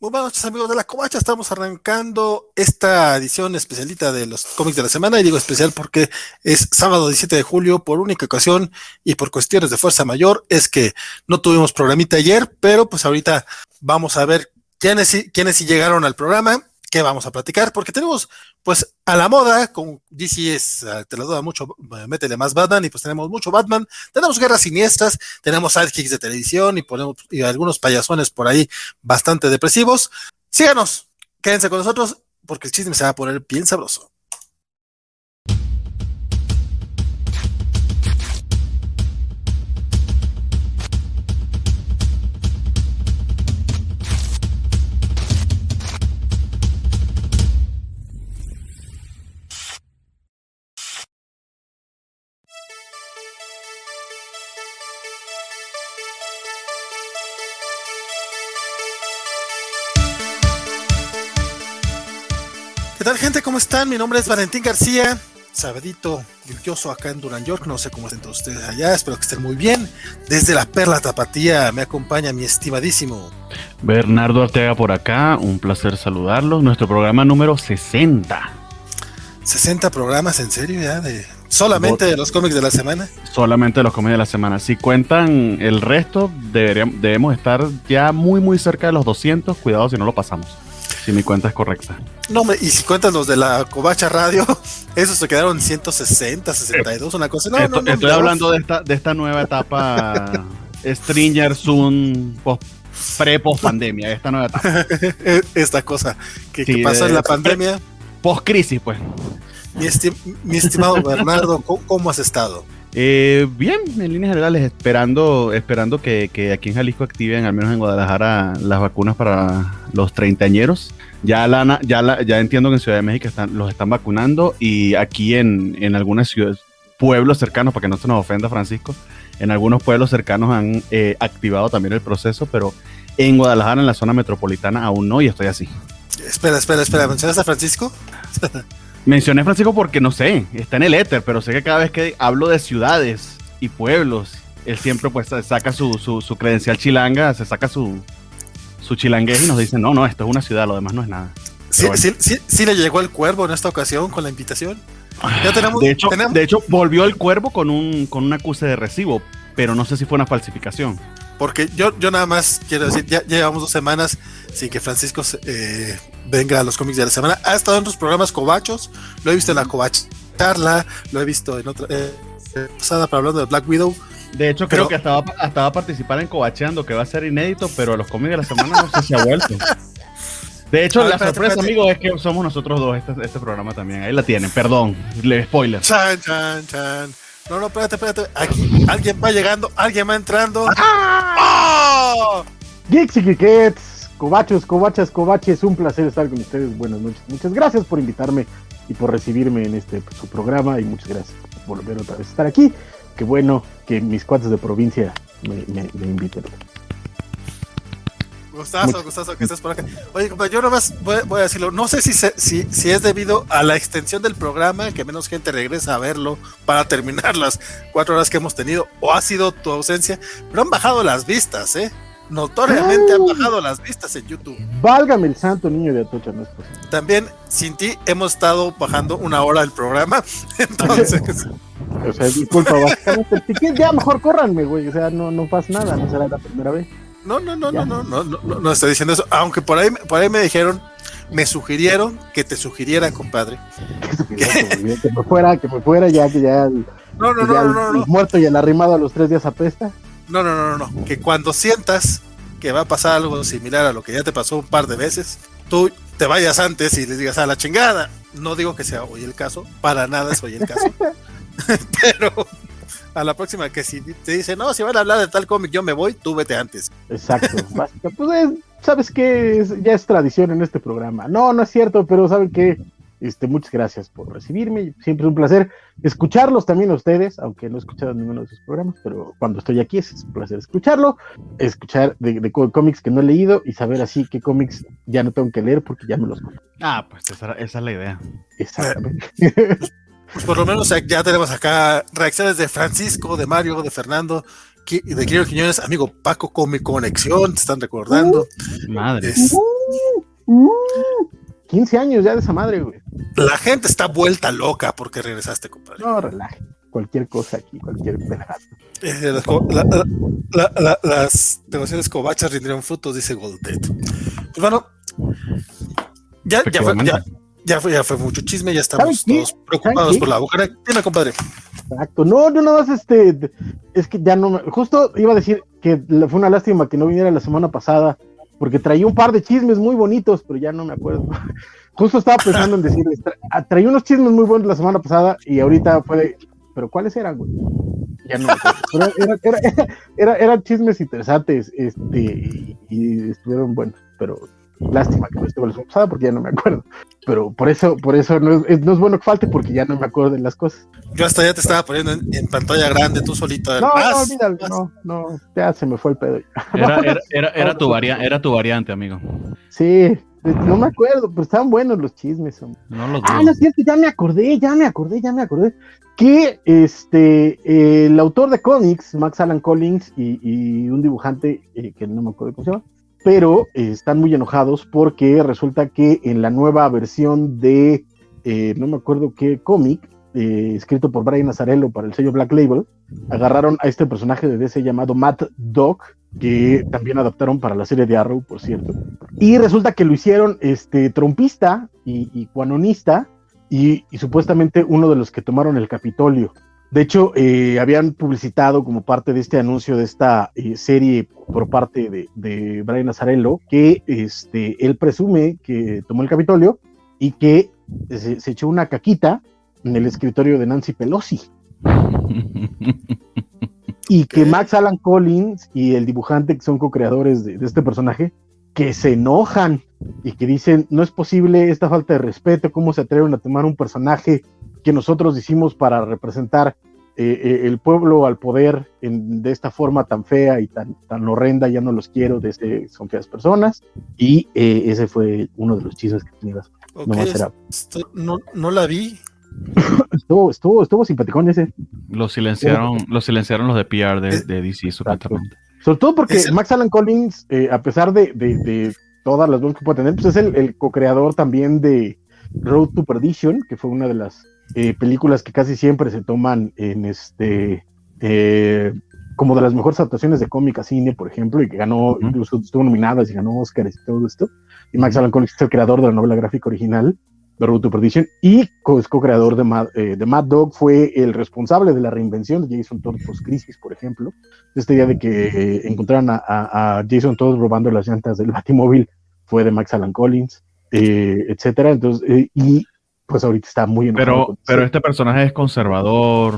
Muy buenas noches amigos de la Covacha, estamos arrancando esta edición especialita de los cómics de la semana y digo especial porque es sábado 17 de julio por única ocasión y por cuestiones de fuerza mayor es que no tuvimos programita ayer, pero pues ahorita vamos a ver quiénes, quiénes llegaron al programa, qué vamos a platicar, porque tenemos pues a la moda, con DC es, eh, te lo duda mucho, eh, métele más Batman, y pues tenemos mucho Batman, tenemos guerras siniestras, tenemos sidekicks de televisión y ponemos y algunos payasones por ahí bastante depresivos. Síganos, quédense con nosotros, porque el chisme se va a poner bien sabroso. Tal gente? ¿Cómo están? Mi nombre es Valentín García, sabadito lluvioso acá en Duran York, no sé cómo estén todos ustedes allá, espero que estén muy bien. Desde la Perla Tapatía me acompaña mi estimadísimo Bernardo Ortega por acá, un placer saludarlos, nuestro programa número 60. 60 programas, ¿en serio ya? De, ¿Solamente de los cómics de la semana? Solamente de los cómics de la semana. Si cuentan el resto, deberíamos, debemos estar ya muy muy cerca de los 200, cuidado si no lo pasamos. Si mi cuenta es correcta. No, y si cuentas los de la Covacha Radio, esos se quedaron 160, 62, una cosa. No, esto, no, no, estoy hablando de esta, de esta nueva etapa Stringer Zoom pre-post pandemia, esta nueva etapa. esta cosa que, sí, que pasó en la pandemia. Post crisis, pues. Mi, esti mi estimado Bernardo, ¿cómo, ¿cómo, has estado? Eh, bien, en líneas generales, esperando, esperando que, que, aquí en Jalisco activen, al menos en Guadalajara, las vacunas para los treintañeros. Ya, la, ya, la, ya entiendo que en Ciudad de México están, los están vacunando y aquí en, en algunas ciudades, pueblos cercanos, para que no se nos ofenda Francisco, en algunos pueblos cercanos han eh, activado también el proceso, pero en Guadalajara, en la zona metropolitana, aún no y estoy así. Espera, espera, espera, ¿mencionas a Francisco? Mencioné Francisco porque no sé, está en el éter, pero sé que cada vez que hablo de ciudades y pueblos, él siempre pues saca su, su, su credencial chilanga, se saca su, su chilanguez y nos dice, no, no, esto es una ciudad, lo demás no es nada. Sí, bueno. sí, sí, sí, le llegó el cuervo en esta ocasión con la invitación. Ya tenemos, de, hecho, tenemos... de hecho, volvió el cuervo con un, con un acuse de recibo, pero no sé si fue una falsificación. Porque yo, yo nada más quiero decir, ya, ya llevamos dos semanas sin que Francisco eh, venga a los cómics de la semana. Ha estado en otros programas covachos, lo he visto en la covach charla, lo he visto en otra eh, pasada para hablando de Black Widow. De hecho, creo pero, que estaba, estaba a participar en Covacheando, que va a ser inédito, pero los cómics de la semana no sé si ha vuelto. De hecho, ver, la espérate, sorpresa, espérate. amigo, es que somos nosotros dos este, este, programa también. Ahí la tienen, perdón, le spoiler. Chan, chan, chan. No, no, espérate, espérate. Aquí alguien va llegando, alguien va entrando. ¡Ah! ¡Oh! Geeks y cobachos, cobachas, cobaches, un placer estar con ustedes. Buenas noches. Muchas gracias por invitarme y por recibirme en este su programa y muchas gracias por volver otra vez a estar aquí. Qué bueno que mis cuates de provincia me, me, me inviten. Gustazo, gustazo que estés por acá. Oye, yo nomás voy, voy, a decirlo. No sé si, se, si, si, es debido a la extensión del programa, que menos gente regresa a verlo para terminar las cuatro horas que hemos tenido, o ha sido tu ausencia, pero han bajado las vistas, ¿eh? Notoriamente han bajado las vistas en YouTube. Válgame el santo niño de Atocha, no es posible. También, sin ti, hemos estado bajando una hora del programa. Entonces. o sea, disculpa, básicamente. ya mejor córranme, güey. O sea, no, no pasa nada, no será la primera vez. No, no, no, no, no, no, no, no, no estoy diciendo eso. Aunque por ahí, por ahí me dijeron, me sugirieron que te sugiriera, compadre. que, que me fuera, que me fuera ya, que ya. El, no, no, que ya no, no, no, el muerto y el arrimado a los tres días apesta. No, no, no, no, no. Que cuando sientas que va a pasar algo similar a lo que ya te pasó un par de veces, tú te vayas antes y les digas a la chingada. No digo que sea hoy el caso, para nada es hoy el caso. Pero a la próxima que si te dice, no, si van a hablar de tal cómic, yo me voy, tú vete antes. Exacto, básica. Pues es, sabes que ya es tradición en este programa. No, no es cierto, pero saben que este, muchas gracias por recibirme. Siempre es un placer escucharlos también a ustedes, aunque no he escuchado ninguno de sus programas, pero cuando estoy aquí es un placer escucharlo, escuchar de, de cómics que no he leído y saber así qué cómics ya no tengo que leer porque ya me los conozco. Ah, pues esa, esa es la idea. Exactamente. Pues por lo menos ya tenemos acá reacciones de Francisco, de Mario, de Fernando, de Quiero Quiñones, amigo Paco Come Conexión, te están recordando. Madre. Es- 15 años ya de esa madre, güey. la gente está vuelta loca porque regresaste, compadre. No, relaje. Cualquier cosa aquí, cualquier pedazo. Eh, las co- la- la- la- la- las negociaciones covachas rindieron frutos, dice Goldet. Pues bueno, ya, ya, fue, ya, ya, fue, ya fue mucho chisme, ya estamos todos preocupados por la boca. Dime, compadre. Exacto. No, yo nada más este. Es que ya no me. Justo iba a decir que fue una lástima que no viniera la semana pasada, porque traía un par de chismes muy bonitos, pero ya no me acuerdo. Justo estaba pensando en decirles, tra- ah, traía unos chismes muy buenos la semana pasada y ahorita fue de, pero ¿cuáles eran, güey? Ya no me acuerdo. Pero era- era- era- era- eran chismes interesantes, este, y, y estuvieron buenos, pero lástima que no estuvo la semana pasada porque ya no me acuerdo. Pero por eso, por eso no es, no es bueno que falte porque ya no me acuerdo de las cosas. Yo hasta ya te estaba poniendo en, en pantalla grande, tú solito. No, no, más. no, no, ya se me fue el pedo. Era, era, era, era tu varia- era tu variante, amigo. Sí, no me acuerdo, pero estaban buenos los chismes. hombre. No lo Ah, no es cierto, ya me acordé, ya me acordé, ya me acordé. Que este, eh, el autor de cómics, Max Alan Collins, y, y un dibujante eh, que no me acuerdo cómo se llama, pero eh, están muy enojados porque resulta que en la nueva versión de, eh, no me acuerdo qué cómic, eh, escrito por Brian Azarello para el sello Black Label, agarraron a este personaje de DC llamado Matt Dog, que también adaptaron para la serie de Arrow, por cierto. Y resulta que lo hicieron este, trompista y, y cuanonista, y, y supuestamente uno de los que tomaron el Capitolio. De hecho, eh, habían publicitado como parte de este anuncio de esta eh, serie por parte de, de Brian Azarello que este, él presume que tomó el Capitolio y que se, se echó una caquita en el escritorio de Nancy Pelosi. Y que. Max Alan Collins y el dibujante que son co-creadores de, de este personaje, que se enojan y que dicen, no es posible esta falta de respeto, cómo se atreven a tomar un personaje que nosotros hicimos para representar eh, eh, el pueblo al poder en- de esta forma tan fea y tan, tan horrenda, ya no los quiero, de este, son feas personas. Y eh, ese fue uno de los chismes que tenía. Ok, Nomás era- esto no, no la vi. Estuvo, estuvo, estuvo simpaticón ese. Lo silenciaron, lo silenciaron los de PR de, de DC, supuestamente. Sobre todo porque el- Max Alan Collins, eh, a pesar de, de- de todas las broncas que puede tener, pues es el, el co-creador también de Road to Perdition, que fue una de las eh, películas que casi siempre se toman en este eh, como de las mejores adaptaciones de cómic a cine, por ejemplo, y que ganó, incluso estuvo nominadas y ganó Oscars y todo esto. Y Max Alan Collins es el creador de la novela gráfica original de Road to Perdition y co-creador de, Mad, eh, de Mad Dog, fue el responsable de la reinvención de Jason Todd post crisis, por ejemplo. Este día de que eh, encontraron a, a- a Jason Todd robando las llantas del Batimóvil fue de Max Alan Collins, eh, etcétera. Entonces, eh, y pues ahorita está muy enojado. Pero, pero este personaje es conservador,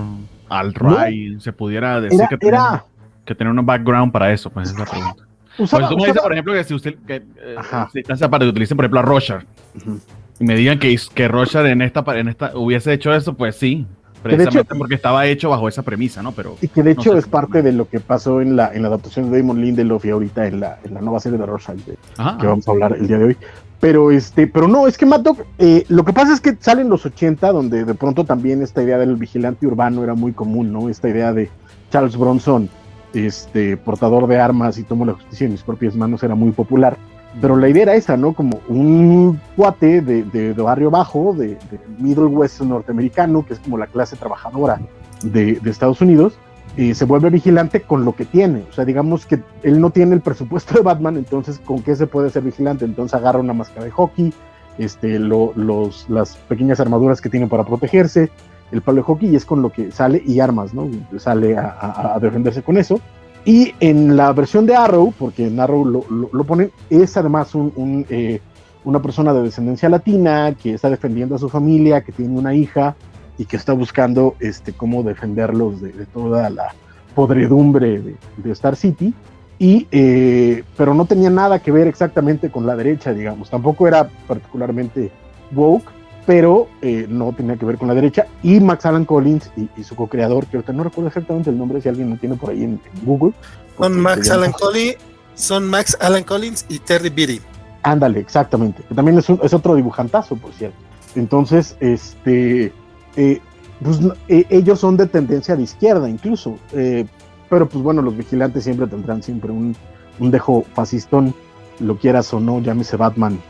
alt-right, se pudiera decir era, que, tiene, era que tiene un background para eso, pues es la pregunta. usaba- Pues tú me dices, usaba- por ejemplo, que si usted, que, eh, Ajá. si está aparte, que utilicen, por ejemplo, a Roger, Ujú. y me digan que, que Roger en esta, en esta hubiese hecho eso, pues sí, de hecho- precisamente porque estaba hecho bajo esa premisa, ¿no? Pero Y que de No hecho sé. es parte de lo que pasó en la, en la adaptación de Damon Lindelof y ahorita en la, en la nueva serie de Rorschach, de- que vamos a hablar el día de hoy. Pero este, pero no, es que Mad eh, lo que pasa es que sale en los 80, donde de pronto también esta idea del vigilante urbano era muy común, ¿no? Esta idea de Charles Bronson, este, portador de armas y tomo la justicia en mis propias manos, era muy popular. Pero la idea era esa, ¿no? Como un cuate de, de- barrio bajo, de, de Middle West norteamericano, que es como la clase trabajadora de Estados Unidos, y se vuelve vigilante con lo que tiene. O sea, digamos que él no tiene el presupuesto de Batman, entonces ¿con qué se puede ser vigilante? Entonces agarra una máscara de hockey, este, lo- los, las pequeñas armaduras que tiene para protegerse, el palo de hockey y es con lo que sale y armas, ¿no? Sale a, a- a defenderse con eso. Y en la versión de Arrow, porque en Arrow lo, lo- lo ponen, es además un, un, eh, una persona de descendencia latina que está defendiendo a su familia, que tiene una hija y que está buscando este, cómo defenderlos de, de toda la podredumbre de, de Star City. Y, eh, pero no tenía nada que ver exactamente con la derecha, digamos. Tampoco era particularmente woke, pero eh, no tenía que ver con la derecha. Y Max Alan Collins y, y su co-creador, que ahorita no recuerdo exactamente el nombre, si alguien lo tiene por ahí en, en Google. Son Max Alan Collins, son Max Alan Collins y Terry Beatty. Ándale, exactamente. Que también es, un- es otro dibujantazo, por cierto. Entonces, este, eh, pues, eh, ellos son de tendencia de izquierda, incluso. Eh, pero pues bueno, los vigilantes siempre tendrán siempre un, un dejo fascistón, lo quieras o no, llámese Batman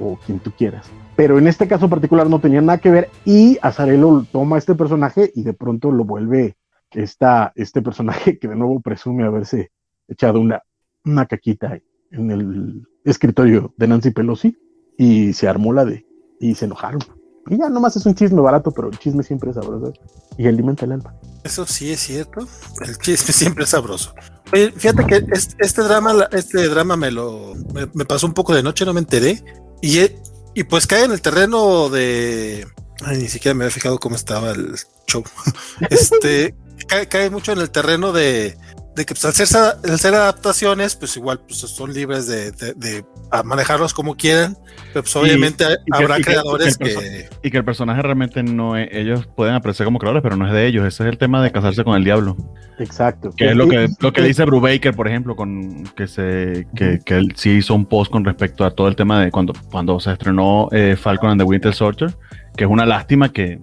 o quien tú quieras. Pero en este caso particular no tenía nada que ver y Azarelo toma este personaje y de pronto lo vuelve esta, este personaje que de nuevo presume haberse echado una, una caquita en el escritorio de Nancy Pelosi y se armó la de y se enojaron. Y ya nomás es un chisme barato, pero el chisme siempre es sabroso y alimenta el alma. Eso sí es cierto. El chisme siempre es sabroso. Oye, fíjate que este, este drama, este drama me lo me, pasó un poco de noche, no me enteré. Y, y pues cae en el terreno de. Ay, ni siquiera me había fijado cómo estaba el show. Este cae mucho en el terreno de, de que pues, al, ser, al ser adaptaciones, pues igual pues, son libres de, de, de manejarlos como quieran, pero pues obviamente y, habrá que, creadores y que, que, Y que el personaje realmente no es, ellos pueden apreciar como creadores, pero no es de ellos, ese es el tema de casarse con el diablo. Exacto. Que es lo que, lo que dice Brubaker, por ejemplo, con que se que, que él sí hizo un post con respecto a todo el tema de cuando, cuando se estrenó eh, Falcon and the Winter Soldier, que es una lástima que,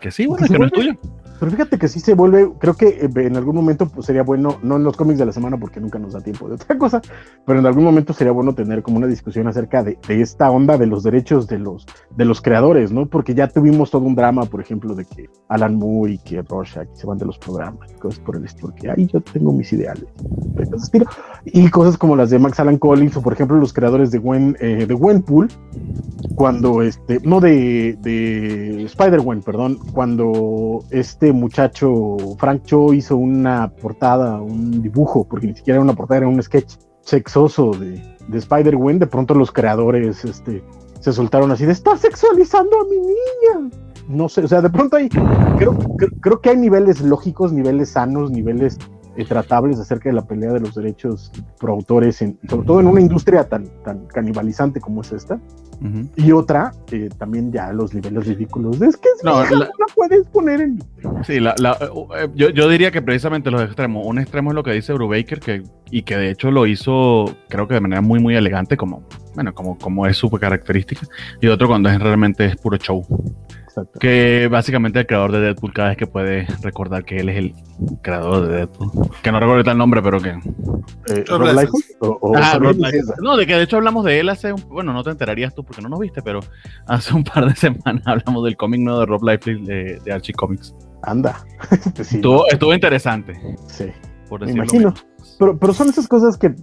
que sí, bueno, que no es tuyo. Pero fíjate que sí se vuelve, creo que en algún momento pues, sería bueno, no en los cómics de la semana porque nunca nos da tiempo de otra cosa, pero en algún momento sería bueno tener como una discusión acerca de, de esta onda de los derechos de los, de los creadores, ¿no? Porque ya tuvimos todo un drama, por ejemplo, de que Alan Moore y que Rorschach se van de los programas y cosas por el estilo, porque ahí yo tengo mis ideales, y cosas como las de Max Alan Collins o por ejemplo los creadores de Gwen, eh, de Gwenpool, cuando este, no de, de Spider-Gwen, perdón, cuando este muchacho Frank Cho hizo una portada, un dibujo, porque ni siquiera era una portada, era un sketch sexoso de, de Spider-Gwen, de pronto los creadores este, se soltaron así de, está sexualizando a mi niña. No sé, o sea, de pronto hay, creo, creo, que hay niveles lógicos, niveles sanos, niveles eh, tratables acerca de la pelea de los derechos por autores, en, sobre todo en una industria tan, tan canibalizante como es esta. Uh -huh. Y otra, eh, también ya los niveles ridículos. Es que es no, hija, la, no puedes poner en. Sí, la, la, yo, yo, diría que precisamente los extremos. Un extremo es lo que dice Brubaker, que, y que de hecho lo hizo, creo que de manera muy, muy elegante, como, bueno, como, como es su característica. Y otro cuando es realmente es puro show. Exacto. Que básicamente el creador de Deadpool cada vez que puede recordar que él es el creador de Deadpool. Que no recuerdo el nombre, pero que... Eh, Rob o, o ah, Rob no, de que de hecho hablamos de él hace un... Bueno, no te enterarías tú porque no nos viste, pero hace un par de semanas hablamos del cómic nuevo de Rob Liefeld de, de, Archie Comics. Anda. sí, estuvo, estuvo, interesante. Sí. Por Me imagino. Pero, pero son esas cosas que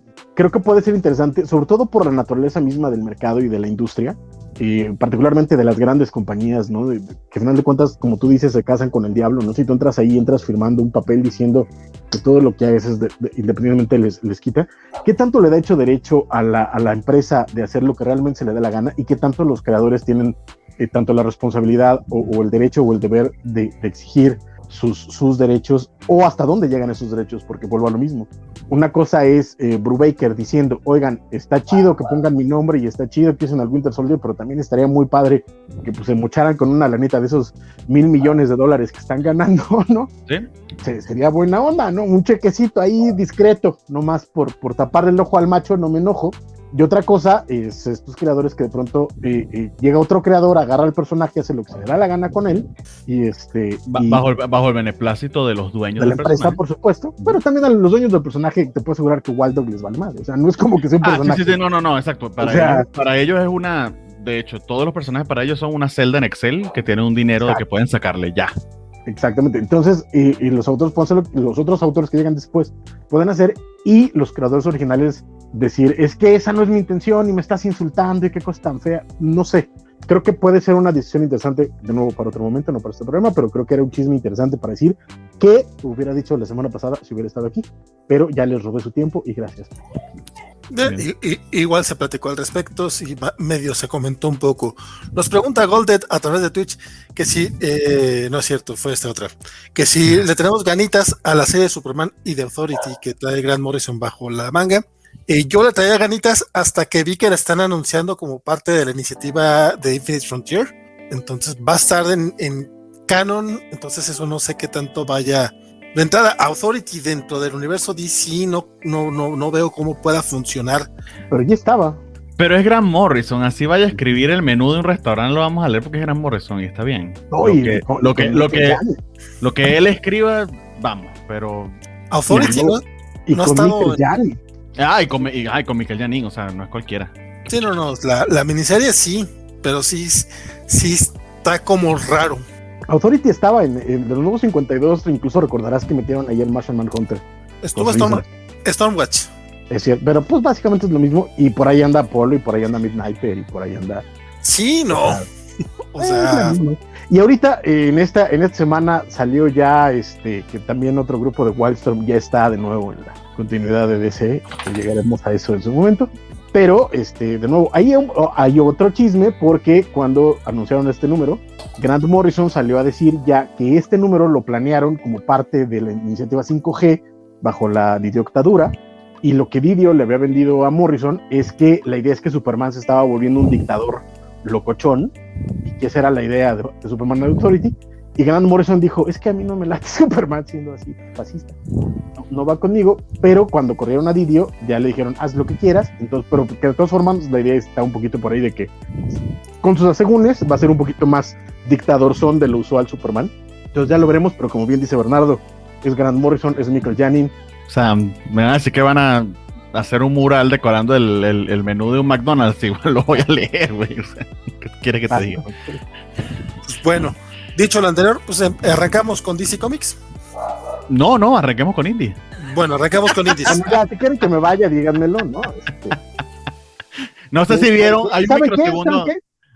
creo que puede ser interesante, sobre todo por la naturaleza misma del mercado y de la industria, y particularmente de las grandes compañías, ¿no? Que al final de cuentas, como tú dices, se casan con el diablo, ¿no? Si tú entras ahí, entras firmando un papel diciendo que todo lo que haces es de, de, independientemente les, les, quita, ¿qué tanto le da hecho derecho a la, a la, empresa de hacer lo que realmente se le dé la gana y qué tanto los creadores tienen eh, tanto la responsabilidad o, el derecho o el deber de, de exigir sus, sus, derechos o hasta dónde llegan esos derechos, porque vuelvo a lo mismo. Una cosa es eh, Brubaker diciendo, oigan, está chido que pongan mi nombre y está chido que usen al Winter Soldier, pero también estaría muy padre que pues, se mocharan con una lanita de esos mil millones de dólares que están ganando, ¿no? Sí. Se, sería buena onda, ¿no? Un chequecito ahí discreto, nomás por, por tapar el ojo al macho, no me enojo, y otra cosa es estos creadores que de pronto eh, eh, llega otro creador, agarra al personaje, hace lo que se le da la gana con él, y este. Y bajo, el, bajo el beneplácito de los dueños de la empresa, personaje. por supuesto, pero también a los dueños del personaje te puedo asegurar que Wild Dog les vale más. O sea, no es como que sea un personaje. Ah, sí, sí, sí, no, no, no, exacto. Para, o sea, ellos, para ellos es una. De hecho, todos los personajes para ellos son una celda en Excel que tienen un dinero exacto. de que pueden sacarle ya. Exactamente. Entonces, y, y los autores hacer los otros autores que llegan después pueden hacer y los creadores originales decir, es que esa no es mi intención y me estás insultando y qué cosa tan fea. No sé. Creo que puede ser una decisión interesante, de nuevo para otro momento, no para este programa, pero creo que era un chisme interesante para decir que hubiera dicho la semana pasada si hubiera estado aquí, pero ya les robé su tiempo y gracias. De, y, y, igual se platicó al respecto, si medio se comentó un poco. Nos pregunta Golded a través de Twitch que si, eh, no es cierto, fue esta otra, que si le tenemos ganitas a la serie de Superman y de Authority que trae Grant Morrison bajo la manga. Eh, yo le traía ganitas hasta que vi que la están anunciando como parte de la iniciativa de Infinite Frontier. Entonces va a estar en, en canon, entonces eso no sé qué tanto vaya de entrada, Authority dentro del universo DC no, no, no, no veo cómo pueda funcionar. Pero ya estaba. Pero es Grant Morrison, así vaya a escribir el menú de un restaurante, lo vamos a leer porque es Grant Morrison y está bien. No, lo, que, lo, que, lo, que, lo que él escriba, vamos, pero Authority, ¿no? Y No ha estado en-. Ah, y con, y- ah, y con Michael Janin, o sea, no es cualquiera. Sí, no, no. La, la miniserie sí, pero sí, sí está como raro. Authority estaba en, en de los nuevos 52, incluso recordarás que metieron ahí el Martian Manhunter. Estuvo Storm. Stormwatch. Es cierto, pero pues básicamente es lo mismo. Y por ahí anda Apollo, y por ahí anda Midnighter, y por ahí anda. Sí, no. O Eh, sea, es lo mismo. y ahorita, en esta, en esta semana, salió ya este, que también otro grupo de Wildstorm ya está de nuevo en la continuidad de DC. llegaremos a eso en su momento. Pero, este, de nuevo, hay otro chisme porque cuando anunciaron este número, Grant Morrison salió a decir ya que este número lo planearon como parte de la iniciativa 5G bajo la dictadura. Y lo que Didio le había vendido a Morrison es que la idea es que Superman se estaba volviendo un dictador locochón y que esa era la idea de, de Superman Authority. Y Grant Morrison dijo, es que a mí no me late Superman siendo así fascista. No, no va conmigo, pero cuando corrieron a Didio ya le dijeron, haz lo que quieras. Entonces, pero que de todas formas la idea está un poquito por ahí de que con sus asegúnes va a ser un poquito más dictador son de lo usual Superman. Entonces ya lo veremos, pero como bien dice Bernardo, es Grant Morrison, es Michael Janin. O sea, me van a decir que van a hacer un mural decorando el, el- el menú de un McDonald's. Igual lo voy a leer, güey. O sea, ¿qué quieres que te diga? pues bueno. Dicho lo anterior, pues em- arrancamos con DC Comics. No, no, arranquemos con Indie. Bueno, arrancamos con. Bueno, ya, si quieren que me vaya, díganmelo, ¿no? Este, No sé si vieron, hay un microsegundo.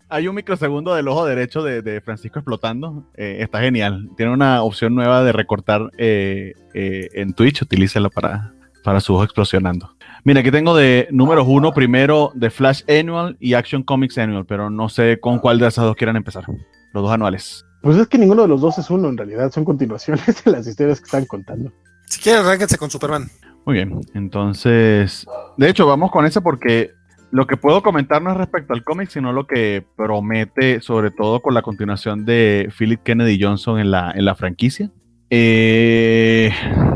Hay un microsegundo del ojo derecho de, de Francisco explotando. Eh, está genial. Tiene una opción nueva de recortar eh, eh, en Twitch. Utilícelo para, para su ojo explosionando. Mira, aquí tengo de números uno primero de Flash Annual y Action Comics Annual, pero no sé con cuál de esas dos quieran empezar. Los dos anuales. Pues es que ninguno de los dos es uno, en realidad son continuaciones de las historias que están contando. Si quieren, arránquense con Superman. Muy bien. Entonces, de hecho, vamos con ese porque lo que puedo comentar no es respecto al cómic, sino lo que promete, sobre todo con la continuación de Philip Kennedy Johnson en la, en la franquicia. Eh,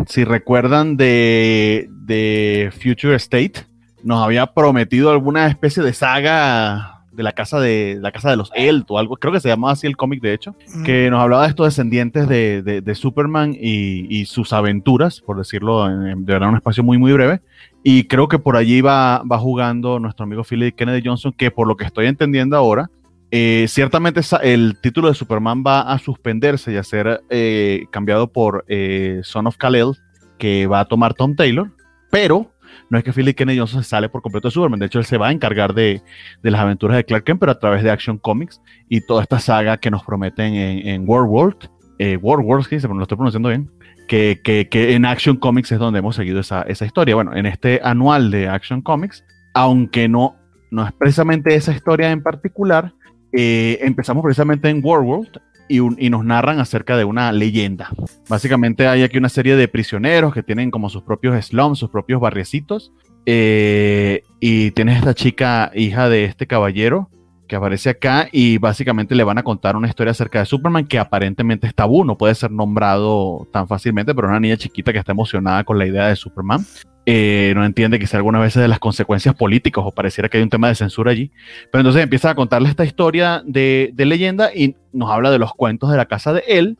si recuerdan de, de Future State, nos había prometido alguna especie de saga de la casa de la casa de los Elt o algo, creo que se llamaba así el cómic de hecho, que nos hablaba de estos descendientes de, de- de Superman y, y sus aventuras, por decirlo en, en- de verdad un espacio muy muy breve. Y creo que por allí va, va jugando nuestro amigo Philip Kennedy Johnson, que por lo que estoy entendiendo ahora, eh, ciertamente el título de Superman va a suspenderse y a ser eh, cambiado por eh, Son of Kal-El, que va a tomar Tom Taylor, pero no es que Philip Kennedy Johnson se sale por completo de Superman, de hecho él se va a encargar de, de las aventuras de Clark Kent, pero a través de Action Comics y toda esta saga que nos prometen en, en World World, eh, World se lo estoy pronunciando bien, que, que, que en Action Comics es donde hemos seguido esa, esa historia. Bueno, en este anual de Action Comics, aunque no, no es precisamente esa historia en particular, eh, empezamos precisamente en World World y, nos narran acerca de una leyenda. Básicamente hay aquí una serie de prisioneros que tienen como sus propios slums, sus propios barriecitos, eh, y tienes esta chica, hija de este caballero, que aparece acá y básicamente le van a contar una historia acerca de Superman que aparentemente es tabú, no puede ser nombrado tan fácilmente, pero una niña chiquita que está emocionada con la idea de Superman. Eh, no entiende quizá algunas veces de las consecuencias políticas o pareciera que hay un tema de censura allí. Pero entonces empieza a contarle esta historia de, leyenda y nos habla de los cuentos de la casa de él.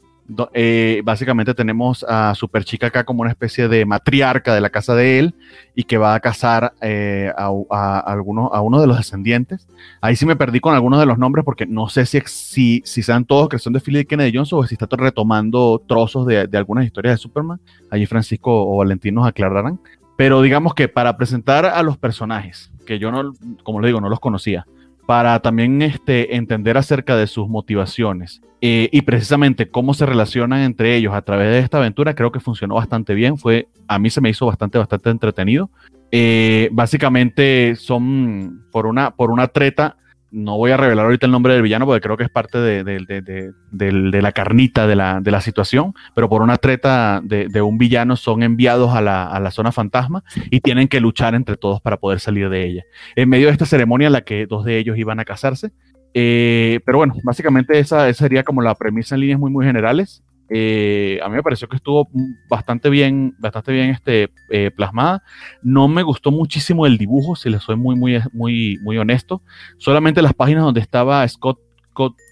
eh, básicamente tenemos a Superchica acá como una especie de matriarca de la casa de él y que va a casar eh, a, a algunos, a uno de los descendientes. Ahí sí me perdí con algunos de los nombres porque no sé si, si, si sean todos creación de Philip Kennedy Johnson o si está to- retomando trozos de, de algunas historias de Superman. Allí Francisco o Valentín nos aclararán. Pero digamos que para presentar a los personajes, que yo no, como les digo, no los conocía, para también este, entender acerca de sus motivaciones eh, y precisamente cómo se relacionan entre ellos a través de esta aventura, creo que funcionó bastante bien. Fue, a mí se me hizo bastante, bastante entretenido. Eh, básicamente son por una, por una treta. No voy a revelar ahorita el nombre del villano porque creo que es parte de, de- de- de- la carnita de la, de la situación, pero por una treta de, de un villano son enviados a la, a la zona fantasma y tienen que luchar entre todos para poder salir de ella. En medio de esta ceremonia en la que dos de ellos iban a casarse. Eh, pero bueno, básicamente esa, esa sería como la premisa en líneas muy, muy generales. Eh, a mí me pareció que estuvo bastante bien, bastante bien este, eh, plasmada. No me gustó muchísimo el dibujo, si les soy muy, muy, muy, muy honesto. Solamente las páginas donde estaba Scott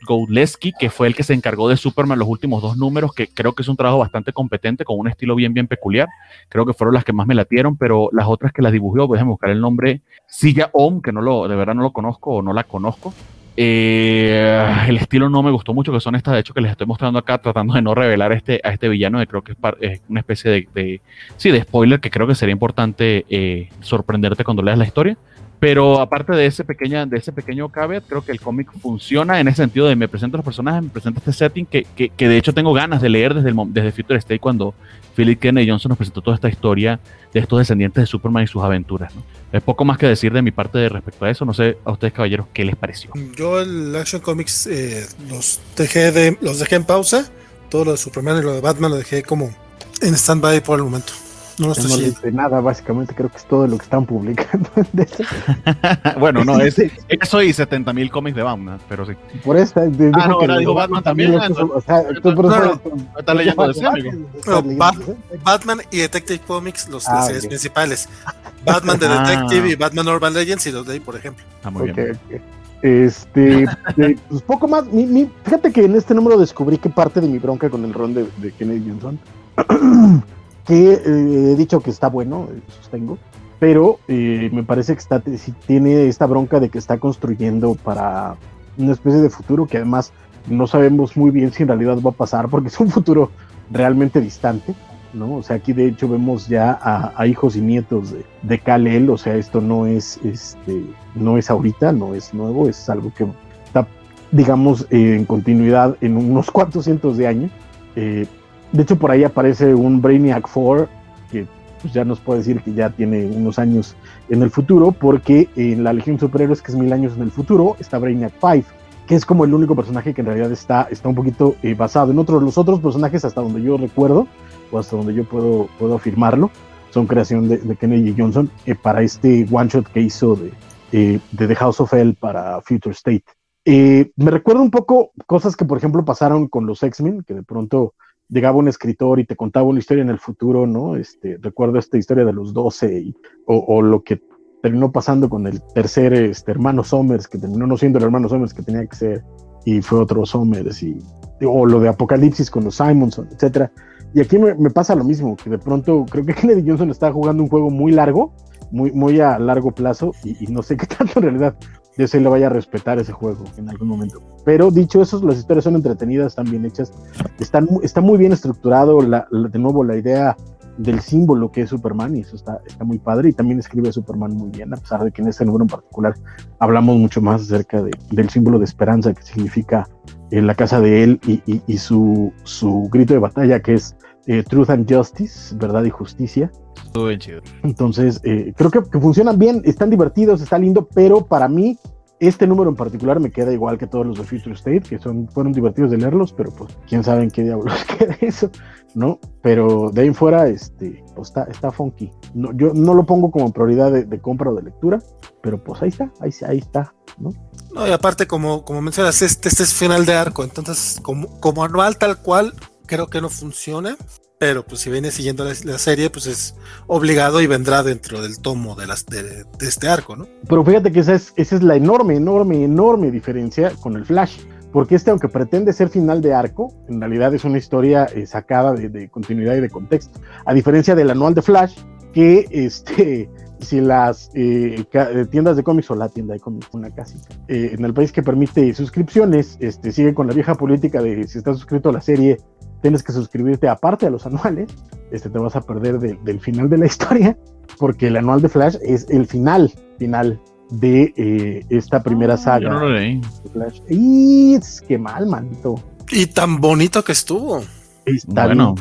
Godleski, que fue el que se encargó de Superman los últimos dos números, que creo que es un trabajo bastante competente, con un estilo bien, bien peculiar. Creo que fueron las que más me latieron, pero las otras que las dibujó, déjenme buscar el nombre, Silla Om, que no lo, de verdad no lo conozco o no la conozco. Eh, el estilo no me gustó mucho, que son estas, de hecho, que les estoy mostrando acá, tratando de no revelar este, a este villano, que creo que es, una especie de, de, sí, de spoiler, que creo que sería importante eh, sorprenderte cuando leas la historia. Pero aparte de ese, pequeña, de ese pequeño caveat, creo que el cómic funciona en ese sentido de me presento a los personajes, me presenta este setting que, que, que, de hecho tengo ganas de leer desde, el, desde Future State cuando Philip Kennedy Johnson nos presentó toda esta historia de estos descendientes de Superman y sus aventuras. Es poco más que decir de mi parte respecto a eso. No sé a ustedes, caballeros, qué les pareció. Yo el Action Comics eh, los, dejé de, los dejé en pausa. Todo lo de Superman y lo de Batman lo dejé como en stand-by por el momento. No, no dice nada, básicamente creo que es todo lo que están publicando. bueno, no, es, eso y 70 mil cómics de Batman, pero sí. Por eso, de, ah, no, ahora digo Batman, también. o sea, tú por eso estás leyendo de amigo. Batman y Detective Comics, los ah, series principales. Batman de Detective y Batman Urban Legends y los de ahí, por ejemplo. Ah, muy bien. Este, pues poco más. Mi, mi, fíjate que en este número descubrí que parte de mi bronca con el ron de, de Kennedy Johnson que eh, he dicho que está bueno, sostengo, pero eh, me parece que está, tiene esta bronca de que está construyendo para una especie de futuro que además no sabemos muy bien si en realidad va a pasar porque es un futuro realmente distante, ¿no? O sea, aquí de hecho vemos ya a, hijos y nietos de, de Kal-El, o sea, esto no es, este, no es ahorita, no es nuevo, es algo que está, digamos, eh, en continuidad en unos cuantos cientos de años. Eh, de hecho, por ahí aparece un Brainiac 4 que pues, ya nos puede decir que ya tiene unos años en el futuro, porque en la Legión de Superhéroes, que es mil años en el futuro, está Brainiac 5, que es como el único personaje que en realidad está, está un poquito eh, basado en otros. Los otros personajes, hasta donde yo recuerdo, o hasta donde yo puedo, puedo afirmarlo, son creación de, Kennedy Johnson eh, para este one shot que hizo de, eh, de The House of L para Future State. me recuerda un poco cosas que, por ejemplo, pasaron con los X-Men, que de pronto llegaba un escritor y te contaba una historia en el futuro, ¿no? Este, recuerdo esta historia de los 12 o, lo que terminó pasando con el tercer este, hermano Somers, que terminó no siendo el hermano Somers que tenía que ser, y fue otro Somers, y, o lo de Apocalipsis con los Simonson, etcétera. Y aquí me, pasa lo mismo, que de pronto creo que Kennedy Johnson está jugando un juego muy largo, muy, muy a largo plazo, y, y no sé qué tanto en realidad yo sé le vaya a respetar ese juego en algún momento. Pero dicho eso, las historias son entretenidas, están bien hechas, están, está muy bien estructurado, de nuevo, la idea del símbolo que es Superman, y eso está, está muy padre, y también escribe Superman muy bien, a pesar de que en este número en particular hablamos mucho más acerca del símbolo de esperanza que significa en la casa de él y, su, su grito de batalla que es eh, Truth and Justice, verdad y justicia. Muy chido. Entonces, eh, creo que, funcionan bien, están divertidos, está lindo, pero para mí, este número en particular me queda igual que todos los de Future State, que son, fueron divertidos de leerlos, pero pues quién sabe en qué diablos queda eso, ¿no? Pero de ahí en fuera, este, pues está, está funky. No, yo no lo pongo como prioridad de, compra o de lectura, pero pues ahí está, ahí, ahí está, ¿no? No, y aparte, como, como mencionas, este, este es final de arco, entonces, como, como anual tal cual, creo que no funciona, pero pues si viene siguiendo la, serie, pues es obligado y vendrá dentro del tomo de, las, de, este arco, ¿no? Pero fíjate que esa es, esa es la enorme, enorme, enorme diferencia con el Flash, porque este, aunque pretende ser final de arco, en realidad es una historia eh, sacada de, continuidad y de contexto, a diferencia del anual de Flash, que este si las eh, eh, tiendas de cómics o la tienda de cómics, una casita, en el país que permite suscripciones, este, sigue con la vieja política de si estás suscrito a la serie, tienes que suscribirte aparte a los anuales, este, te vas a perder del final de la historia, porque el anual de Flash es el final, final de eh, esta primera ah, saga. Yo no lo leí. Flash. Y qué mal, manito. Y tan bonito que estuvo. Está bueno,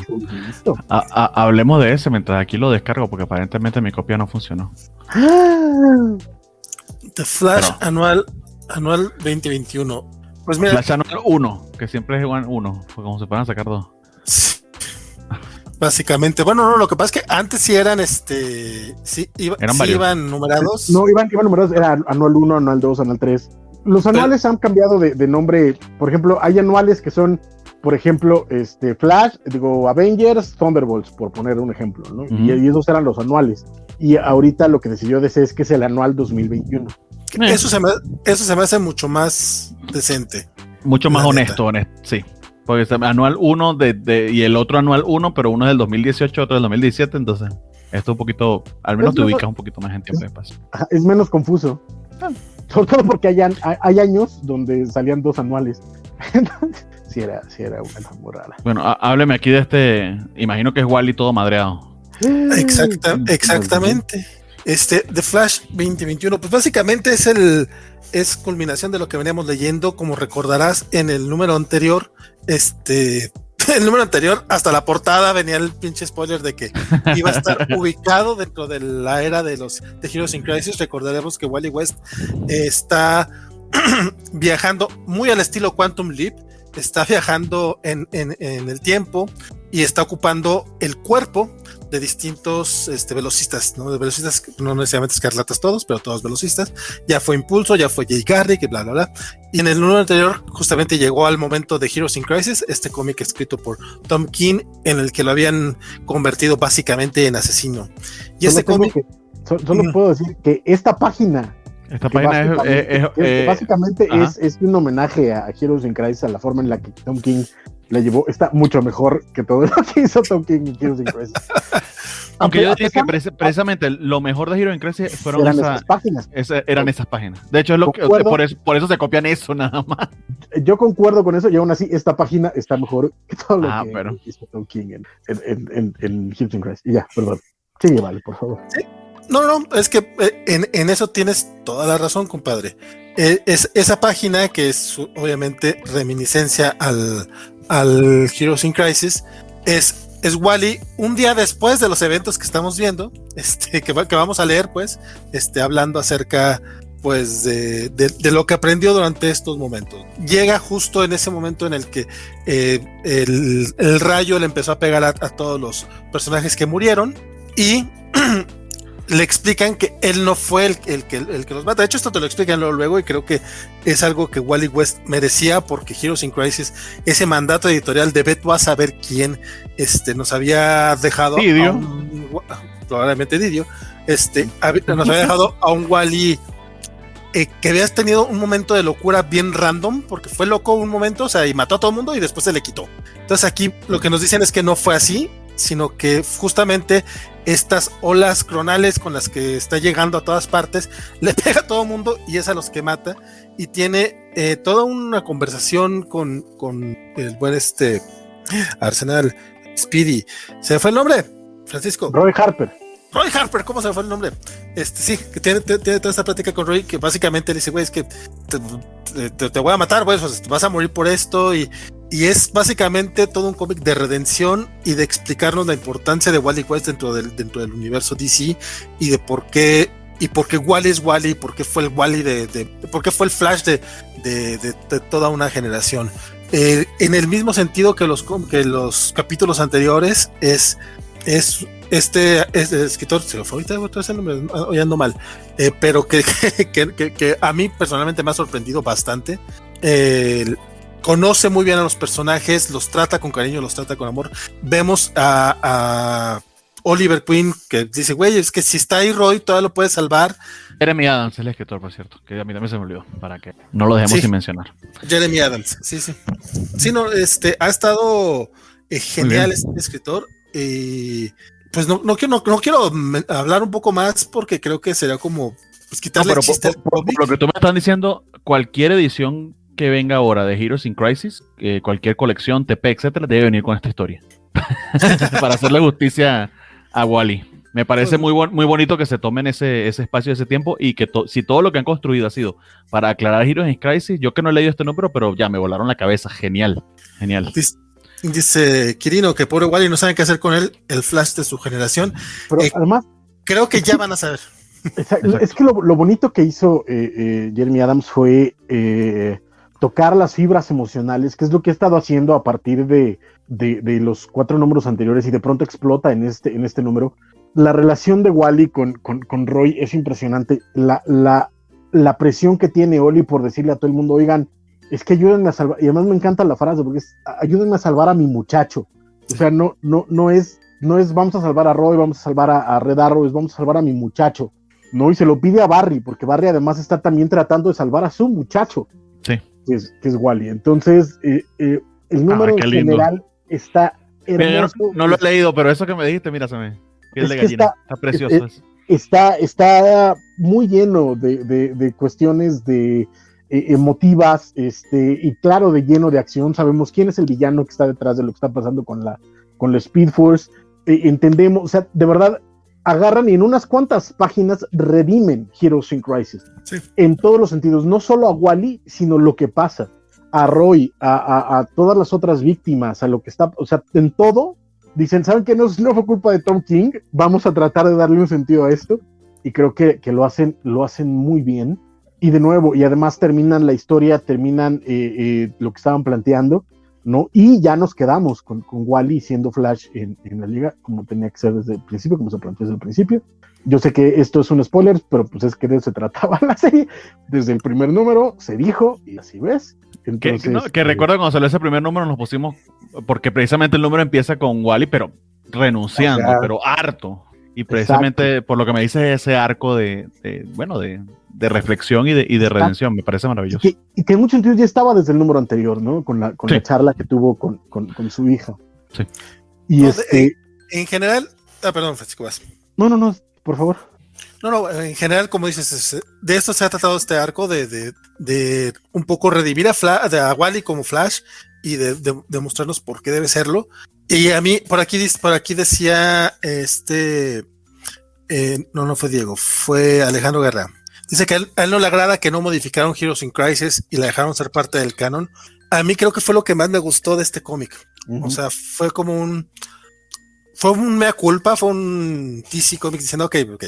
hablemos de ese mientras aquí lo descargo, porque aparentemente mi copia no funcionó. The Flash anual, anual 2021. Pues mira. Flash anual 1, que siempre es uno, como se puedan sacar dos. Básicamente, bueno, no, lo que pasa es que antes sí eran, este, sí, iban numerados. No, iban, iban numerados, era anual 1, anual 2, anual 3. Los anuales han cambiado de, nombre, por ejemplo, hay anuales que son, por ejemplo, este, Flash, digo, Avengers, Thunderbolts, por poner un ejemplo, ¿no? y, esos eran los anuales. Y ahorita lo que decidió DC es que es el anual 2021. Eso, se me, eso se me hace mucho más decente. Mucho más honesto, honesto, sí. Porque es anual 1 de, de- y el otro anual 1, pero uno es del 2018, otro del 2017, entonces esto un poquito, al menos Es te ubicas un poquito más en tiempo de. Ajá, Es menos confuso. Ah. Sobre todo porque hay, hay- años donde salían dos anuales. Entonces, sí era, sí era bueno, muy rara. Bueno, há- hábleme aquí de este, imagino que es Wally todo madreado. Exacta, exactamente. Este, The Flash 2021, pues básicamente es el es culminación de lo que veníamos leyendo, como recordarás en el número anterior, este, el número anterior hasta la portada venía el pinche spoiler de que iba a estar ubicado dentro de la era de los de Heroes in Crisis. Recordaremos que Wally West eh, está viajando muy al estilo Quantum Leap, está viajando en, en- en el tiempo y está ocupando el cuerpo de distintos este, velocistas, ¿no? De velocistas, no necesariamente escarlatas todos, pero todos velocistas. Ya fue Impulso, ya fue Jay Garrick, y bla, bla, bla. Y en el número anterior, justamente llegó al momento de Heroes in Crisis, este cómic escrito por Tom King, en el que lo habían convertido básicamente en asesino. Y Solo este cómic, que- so- solo Mm. puedo decir que esta página, Esta página es, básicamente, es- es- que eh, básicamente es, es un homenaje a Heroes in Crisis, a la forma en la que Tom King la llevó, está mucho mejor que todo lo que hizo Tom King en Heroes in Crisis. aunque yo diría que precisamente lo mejor de Hero in Crisis fueron eran esa- esas páginas. esa- eran esas páginas. De hecho, es lo que, por, eso, por eso se copian eso nada más. Yo concuerdo con eso y aún así esta página está mejor que todo lo Ah, que pero- hizo Tom King en, en, en, en, en Heroes in Crisis. Y ya, perdón. Sigue, vale, por favor. No, no, es que eh, en, en eso tienes toda la razón, compadre. Eh, es esa página que es obviamente reminiscencia al, al Heroes in Crisis, es, es Wally un día después de los eventos que estamos viendo, este, que, va- que vamos a leer, pues, este, hablando acerca pues de, de- lo que aprendió durante estos momentos. Llega justo en ese momento en el que eh, el, el rayo le empezó a pegar a todos los personajes que murieron y le explican que él no fue el, el que, el que los mata. De hecho, esto te lo explican luego, y creo que es algo que Wally West merecía porque Heroes in Crisis, ese mandato editorial de Beto a saber quién este, nos había dejado. Didio. un- probablemente Didio. Este, nos había dejado a un Wally eh, que había tenido un momento de locura bien random, porque fue loco un momento, o sea, y mató a todo el mundo y después se le quitó. Entonces aquí lo que nos dicen es que no fue así, sino que justamente estas olas cronales con las que está llegando a todas partes, le pega a todo el mundo y es a los que mata. Y tiene eh, toda una conversación con, con el buen este Arsenal Speedy. ¿Se fue el nombre? Francisco. Roy Harper. Roy Harper, ¿cómo se fue el nombre? Este, sí, que tiene, tiene- toda esta plática con Roy que básicamente le dice, güey, es que te, te- te voy a matar, güey, vas a morir por esto y, y es básicamente todo un cómic de redención y de explicarnos la importancia de Wally West dentro del, dentro del universo DC y de por qué y por qué Wally es Wally, por qué fue el Wally de, de por qué fue el Flash de, de, de- toda una generación. Eh, en el mismo sentido que los, que los capítulos anteriores es, es este, este escritor, se fue ahorita otra vez ando mal, eh, pero que, que, que- a mí personalmente me ha sorprendido bastante. Conoce muy bien a los personajes, los trata con cariño, los trata con amor. Vemos a, a Oliver Queen que dice, güey, es que si está ahí Roy, todavía lo puede salvar. Jeremy Adams el escritor, por cierto, que a mí también se me olvidó, para que no lo dejemos Sí. sin mencionar. Jeremy Adams, sí, sí. Sí, no, este, ha estado eh, genial este escritor. Y pues no, no, quiero, no, no quiero hablar un poco más porque creo que sería como pues, No, quitarle pero el chiste por- por lo que tú me estás diciendo, cualquier edición que venga ahora de Heroes in Crisis, eh, cualquier colección, TP, etcétera, debe venir con esta historia. Para hacerle justicia a Wally. Me parece muy, bon- muy bonito que se tomen ese, ese espacio, ese tiempo y que to- si todo lo que han construido ha sido para aclarar Heroes in Crisis, yo que no he leído este número, pero ya me volaron la cabeza. Genial, genial. Dice, Kirino que pobre Wally no saben qué hacer con él, el flash de su generación. Pero Eh, además, Creo que ya van a saber. Exacto. Exacto. Es que lo, lo bonito que hizo eh, eh, Jeremy Adams fue eh, tocar las fibras emocionales, que es lo que ha estado haciendo a partir de, de- los cuatro números anteriores y de pronto explota en este, en este número. La relación de Wally con, con, con Roy es impresionante. La, la, la presión que tiene Oli por decirle a todo el mundo, oigan, es que ayúdenme a salvar, y además me encanta la frase porque es, ayúdenme a salvar a mi muchacho. O sea, no, no, no es, no es vamos a salvar a Roy, vamos a salvar a, a Red Arrow, es vamos a salvar a mi muchacho. No, y se lo pide a Barry, porque Barry además está también tratando de salvar a su muchacho. Que es, que es Wally. Entonces, eh, eh, el número qué en general está Pero hermoso. no lo he leído, pero eso que me dijiste, mira, me. Piel Es de que gallina. está- Está, precioso. está, está muy lleno de, de- de cuestiones de eh, emotivas, este, y claro, de lleno de acción. Sabemos quién es el villano que está detrás de lo que está pasando con la, con la Speed Force. Eh, entendemos, o sea, de verdad, agarran y en unas cuantas páginas redimen Heroes in Crisis. Sí. En todos los sentidos, no solo a Wally, sino lo que pasa. A Roy, a, a- a todas las otras víctimas, a lo que está, o sea, en todo, dicen, ¿saben que no, no fue culpa de Tom King? Vamos a tratar de darle un sentido a esto. Y creo que, que lo, hacen, lo hacen muy bien. Y de nuevo, y además terminan la historia, terminan eh, eh, lo que estaban planteando, ¿no? Y ya nos quedamos con, con Wally siendo Flash en, en la liga, como tenía que ser desde el principio, como se planteó desde el principio. Yo sé que esto es un spoiler, pero pues es que de eso se trataba la serie. Desde el primer número se dijo, y así ves. Que, Entonces, que no, que eh, recuerdo cuando salió ese primer número nos pusimos, porque precisamente el número empieza con Wally, pero renunciando, pero harto. Y precisamente por lo que me dices ese arco de, de, bueno, de, de reflexión y de, y de redención, me parece y maravilloso. que, y que en muchos sentidos ya estaba desde el número anterior, ¿no? Con la, con Sí. la charla que tuvo con, con, con su hija. Sí. Y este. En general, ah, perdón, Francisco, vas. No, no, no, por favor. No, no, en general, como dices, es- de esto se ha tratado este arco de, de, de un poco redimir a, Fla- de a Wally como Flash y de, de- de mostrarnos por qué debe serlo. Y a mí, por aquí, por aquí decía este, eh, no, no fue Diego, fue Alejandro Guerra. Dice que a él, a él no le agrada que no modificaron Heroes in Crisis y la dejaron ser parte del canon. A mí creo que fue lo que más me gustó de este cómic. O sea, fue como un. Fue un mea culpa, fue un DC Comics diciendo, ok, ok,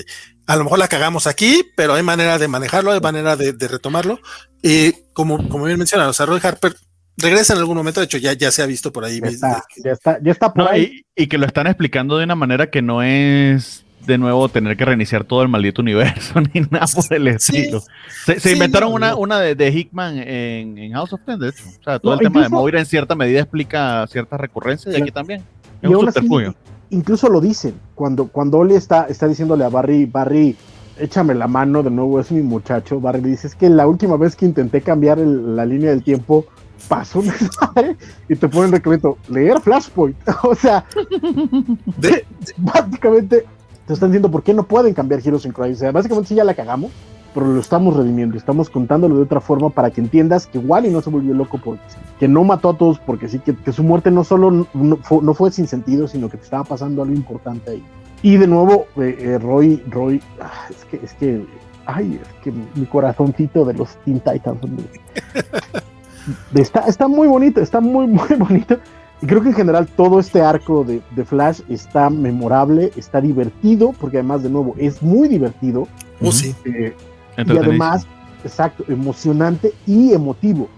a lo mejor la cagamos aquí, pero hay manera de manejarlo, hay manera de, de retomarlo. Y como, como bien mencionan, o sea, Roy Harper regresa en algún momento, de hecho, ya, ya se ha visto por ahí. ya, está, ya está, ya está por No, ahí. y, y que lo están explicando de una manera que no es de nuevo tener que reiniciar todo el maldito universo ni nada por el Sí. estilo. Se, se Sí, inventaron no, una, una de, de Hickman en, en House of Ten, de hecho. O sea, todo No, el tema de Moira en cierta medida explica ciertas recurrencias y aquí también. Y Es un subterfugio. incluso lo dicen, cuando, cuando Oli está, está diciéndole a Barry, Barry, échame la mano de nuevo, es mi muchacho, Barry le dice, es que la última vez que intenté cambiar el- la línea del tiempo, pasó un desmadre, y te ponen requerimiento, leer Flashpoint, o sea, De- básicamente te están diciendo por qué no pueden cambiar Heroes in Crisis, o sea, básicamente sí ya la cagamos, pero lo estamos redimiendo, estamos contándolo de otra forma para que entiendas que Wally no se volvió loco porque que no mató a todos porque sí, que, que su muerte no solo no fue, no fue sin sentido, sino que te estaba pasando algo importante ahí. Y de nuevo, eh, eh, Roy, Roy, ah, es que, es que, ay, es que mi corazoncito de los Teen Titans. Está, está muy bonito, está muy, muy bonito. Y creo que en general todo este arco de, de Flash está memorable, está divertido, porque además, de nuevo, es muy divertido. oh, sí. eh, y además, exacto, emocionante y emotivo.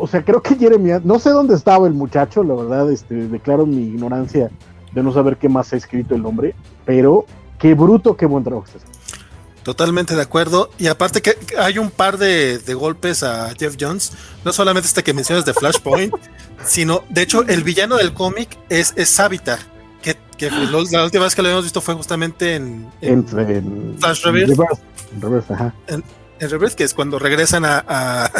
O sea, creo que Jeremy, no sé dónde estaba el muchacho, la verdad, este, declaro mi ignorancia de no saber qué más ha escrito el hombre, pero qué bruto, qué buen trabajo está haciendo. Totalmente de acuerdo. Y aparte que hay un par de, de golpes a Jeff Jones, no solamente este que mencionas de Flashpoint, sino, de hecho, el villano del cómic es, es Savitar, que, que lo- la última vez que lo habíamos visto fue justamente en, en, En, en- Flash en Rebirth. reverse, en reverse, ajá. en Rebirth, que es cuando regresan a, a,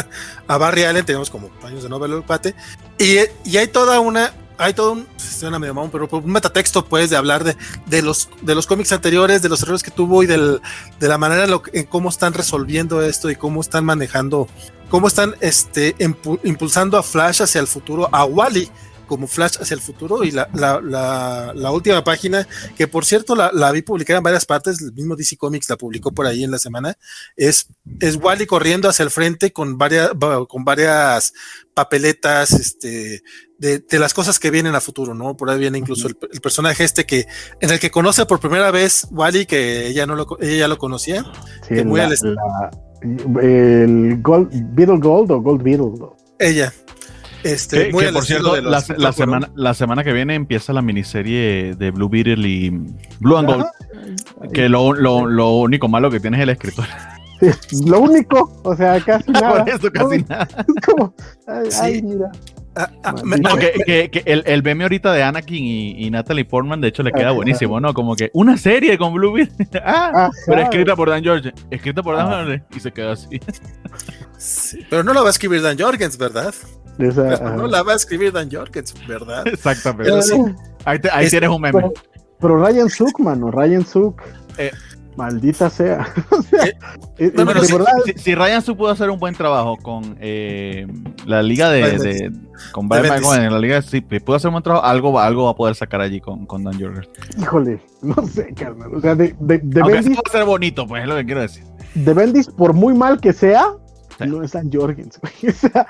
a Barry Allen, tenemos como años de novela el pate, y, y hay toda una, hay todo un, suena medio mamón, pero un metatexto pues de hablar de, de los de los cómics anteriores, de los errores que tuvo y del, de la manera en, lo en cómo están resolviendo esto y cómo están manejando, cómo están este, impu- impulsando a Flash hacia el futuro, a Wally como Flash hacia el futuro y la, la, la, la última página, que por cierto la, vi publicada en varias partes, el mismo DC Comics la publicó por ahí en la semana, es, es Wally corriendo hacia el frente con varias, va- con varias papeletas, este, de, de las cosas que vienen a futuro, ¿no? Por ahí viene incluso el, el personaje este que, en el que conoce por primera vez Wally, que ella no lo, co- ella ya lo conocía. Sí, Que muy la- al est- la- el Gold, Beetle Gold o Gold Beetle. Ella. Este, Que, muy que, al por cierto, de los la, la semana, la semana que viene empieza la miniserie de Blue Beetle y Blue and Gold. Ajá. Que lo, lo, lo único malo que tiene es el escritor. Sí, lo único, o sea, casi nada. Por eso casi nada. Es como, ay, Sí. ay, mira. Ah, ah, No, me- No, me- que, que, que el, el meme ahorita de Anakin y, y Natalie Portman, de hecho, le queda Ajá. buenísimo, ¿no? Como que una serie con Blue Beetle. ah, Ajá. pero escrita por Dan George. Escrita por Dan Ah. George. Y se queda así. Sí, pero no la va a escribir Dan Jorgens, ¿verdad? Esa, Pero ajá. no la va a escribir Dan Jorgens, ¿verdad? Exactamente. Pero sí. Ahí, te- ahí Es- tienes un meme. Pero, pero Ryan Suk, mano, Ryan Suk. Eh. Maldita sea. O sea, Eh, no, pero de sí, verdad, Si, si Ryan Su pudo hacer un buen trabajo con eh, la liga de, de- con De Bendis. Múnich, en la liga sí, si pudo hacer un buen trabajo, algo, va- algo va a poder sacar allí con, con Dan Jorgens. híjole, no sé, carnal. O sea, de, de, de Aunque Bendis, sí va a ser bonito, pues es lo que quiero decir. de Bendis, por muy mal que sea, Sí. no es San Jorgens. güey. O sea,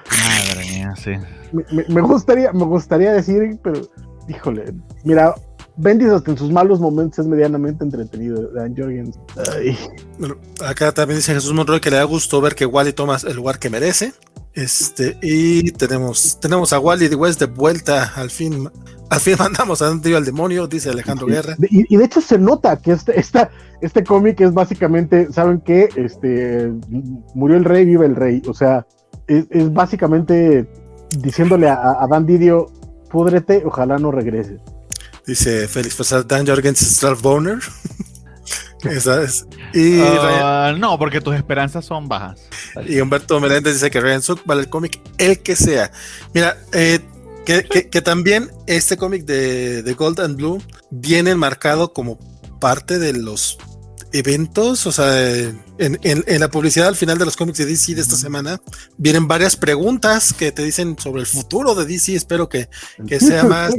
Madre mía, sí. me, me- me gustaría, me gustaría decir, pero híjole, mira, Bendis hasta en sus malos momentos es medianamente entretenido, Dan Jorgens. Bueno, acá también dice Jesús Monroy que le da gusto ver que Wally toma el lugar que merece. Este, y tenemos, tenemos a Wally de West de vuelta. Al fin, al fin mandamos a Dante al demonio, dice Alejandro Guerra. Y, y de hecho se nota que este, esta, este cómic es básicamente, ¿saben qué? Este, murió el rey, vive el rey. O sea, es, es básicamente diciéndole a, a Dan Didio, púdrete, ojalá no regreses. Dice Félix Fasar, Dan Jorgens Stralf Boner. Esa es. Y, Ryan- Ah, no, porque tus esperanzas son bajas. y Humberto Meléndez dice que Ryan Suk vale el cómic, el que sea. Mira, eh, que, que- que también este cómic de, de Gold and Blue viene marcado como parte de los eventos, o sea, en, en- en la publicidad al final de los cómics de DC de esta semana, vienen varias preguntas que te dicen sobre el futuro de DC. Espero que, que sea más.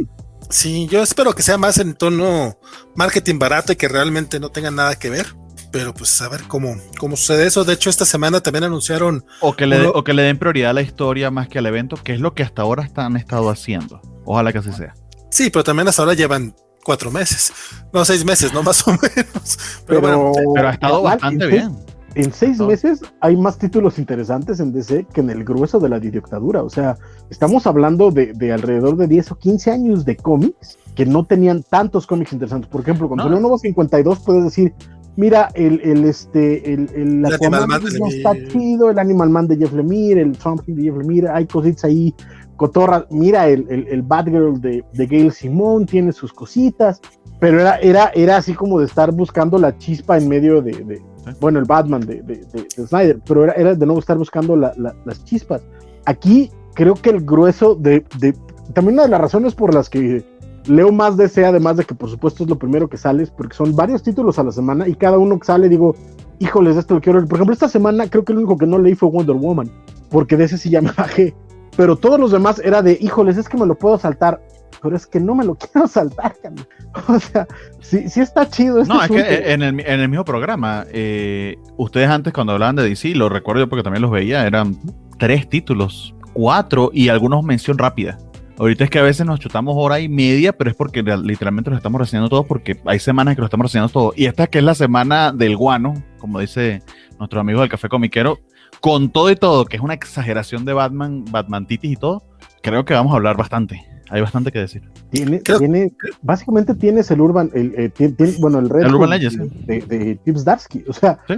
Sí, yo espero que sea más en tono marketing barato y que realmente no tenga nada que ver. Pero pues a ver cómo, cómo sucede eso. De hecho, esta semana también anunciaron O que, le, Uno- o que le den prioridad a la historia más que al evento, que es lo que hasta ahora están, han estado haciendo. Ojalá que así sea. Sí, pero también hasta ahora llevan cuatro meses. No, seis meses, no más o menos. Pero, bueno, Pero ha estado bastante bien. En seis meses hay más títulos interesantes en DC que en el grueso de la dictadura. O sea, estamos hablando de, de alrededor de 10 o 15 años de cómics que no tenían tantos cómics interesantes. Por ejemplo, con No. Torneo Nuevo 52 puedes decir, mira, el, el, este, el, el, El Aquaman Animal Man de no está chido, el Animal Man de Jeff Lemire, el Swamp Thing de Jeff Lemire, hay cositas ahí, cotorra, mira, el, el, el Batgirl de, de Gail Simón tiene sus cositas, pero era, era, era así como de estar buscando la chispa en medio de, de- Bueno, el Batman de, de- de- de Snyder, pero era, era de nuevo estar buscando la- la- las chispas. Aquí creo que el grueso de, de- también una de las razones por las que leo más DC, además de que por supuesto es lo primero que sale, es porque son varios títulos a la semana y cada uno que sale digo, híjoles, esto lo quiero leer. Por ejemplo, esta semana creo que el único que no leí fue Wonder Woman, porque de ese sí ya me bajé. Pero todos los demás era de, híjoles, es que me lo puedo saltar, pero es que no me lo quiero saltar, cabrón. O sea, sí, sí está chido. este No, es que asunto. en el, en el mismo programa, eh, ustedes antes cuando hablaban de DC, lo recuerdo yo porque también los veía, eran tres títulos, cuatro y algunos mención rápida. Ahorita es que a veces nos chutamos hora y media, pero es porque literalmente lo estamos reseñando todos porque hay semanas que lo estamos reseñando todo. Y esta que es la semana del guano, como dice nuestro amigo del Café Comiquero, con todo y todo, que es una exageración de Batman, Batman Titis y todo, creo que vamos a hablar bastante. Hay bastante que decir. Tiene, Creo- tiene, básicamente tienes el Urban, el, eh, bueno, el Red El Urban Legends, de, de, de Tips Darsky. O sea, Sí.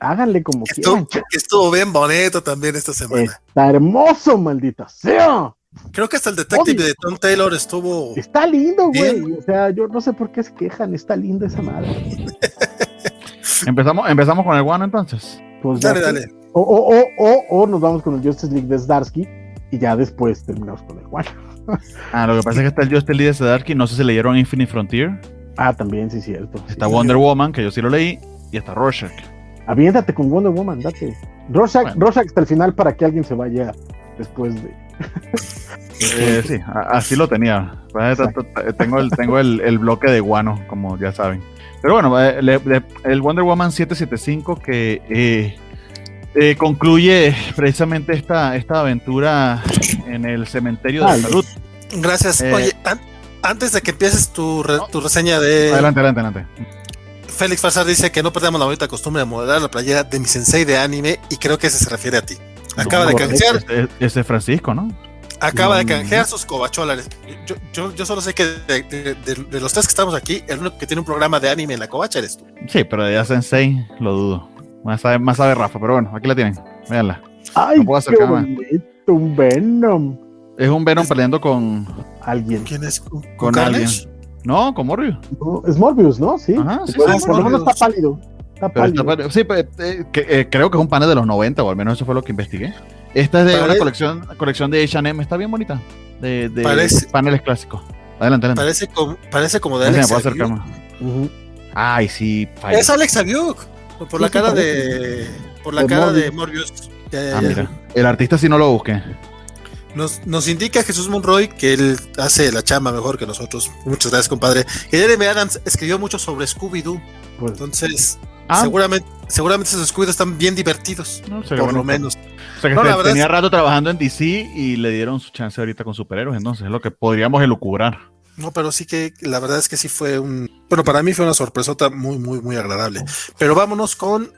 háganle como que quieran. estuvo, que estuvo bien bonito también esta semana. Está hermoso, maldita sea. Creo que hasta el detective Obvio. de Tom Taylor estuvo. Está lindo, güey. O sea, yo no sé por qué se quejan. Está linda esa madre. Empezamos, empezamos con el guano entonces. Pues Dale, dale. O, o, o, o, o nos vamos con el Justice League de Zdarsky y ya después terminamos con el Juan. Ah, lo que pasa es que está el Justice League de Darky, no sé si leyeron Infinite Frontier. Ah, también, sí, cierto. Está Sí. Wonder Woman, que yo sí lo leí, y está Rorschach. Aviéntate con Wonder Woman, date. Rorschach, Bueno. Rorschach hasta el final para que alguien se vaya después de. Eh, sí, así lo tenía. Exacto. Tengo, el, tengo el, el bloque de guano, como ya saben. Pero bueno, eh, el Wonder Woman 775 que eh, eh, concluye precisamente esta, esta aventura en el cementerio de salud. Gracias. Eh, Oye, an- antes de que empieces tu, re- No. tu reseña de Adelante, adelante, adelante. Félix Farsar dice que no perdamos la bonita costumbre de moderar la playera de mi sensei de anime y creo que ese se refiere a ti. Acaba No, de canjear, Ese, ese es Francisco, ¿no? acaba de Mm. canjear sus cobacholares. Yo, yo, yo solo sé que de, de- de- de los tres que estamos aquí, el único que tiene un programa de anime en la covacha eres tú. Sí, pero de ya Sensei lo dudo. Más sabe, más sabe Rafa, pero bueno, aquí la tienen. Véanla. ¡Ay, No puedo qué acercarme. bonito! Un Venom. Es un Venom peleando con. Alguien. ¿Quién es? ¿Con, Con alguien. No, con Morbius. No, es Morbius, ¿no? Sí. Ajá, sí, Por- sí, por lo menos está pálido. Está Pero está pálido. sí, pues, eh, que- eh, creo que es un panel de los 90, o al menos eso fue lo que investigué. Esta es de Pare- una colección, colección de H&M, está bien bonita. De, de Parece- paneles clásicos. Adelante, adelante. Parece como, parece como de Alex puedo más. Ujú. Ay, sí. falla. Es Alex Agyuk. Por la cara de. Por la cara de Morbius. Morbius. Ya, ya, Ah, ya. mira. El artista sí no lo busqué. Nos, nos indica Jesús Monroy que él hace la chamba mejor que nosotros. Muchas gracias, compadre. Que Jeremy Adams escribió mucho sobre Scooby-Doo. Pues, Entonces, Ah, seguramente, seguramente esos Scooby-Doo están bien divertidos. no, por lo menos. O sea que No, tenía es- rato trabajando en DC y le dieron su chance ahorita con superhéroes, entonces es lo que podríamos elucubrar. No, pero sí que la verdad es que sí fue un. Bueno, para mí fue una sorpresota muy, muy, muy agradable. Pero vámonos con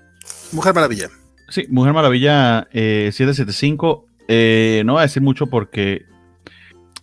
Mujer Maravilla. Sí, Mujer Maravilla eh, 775. eh, no voy a decir mucho porque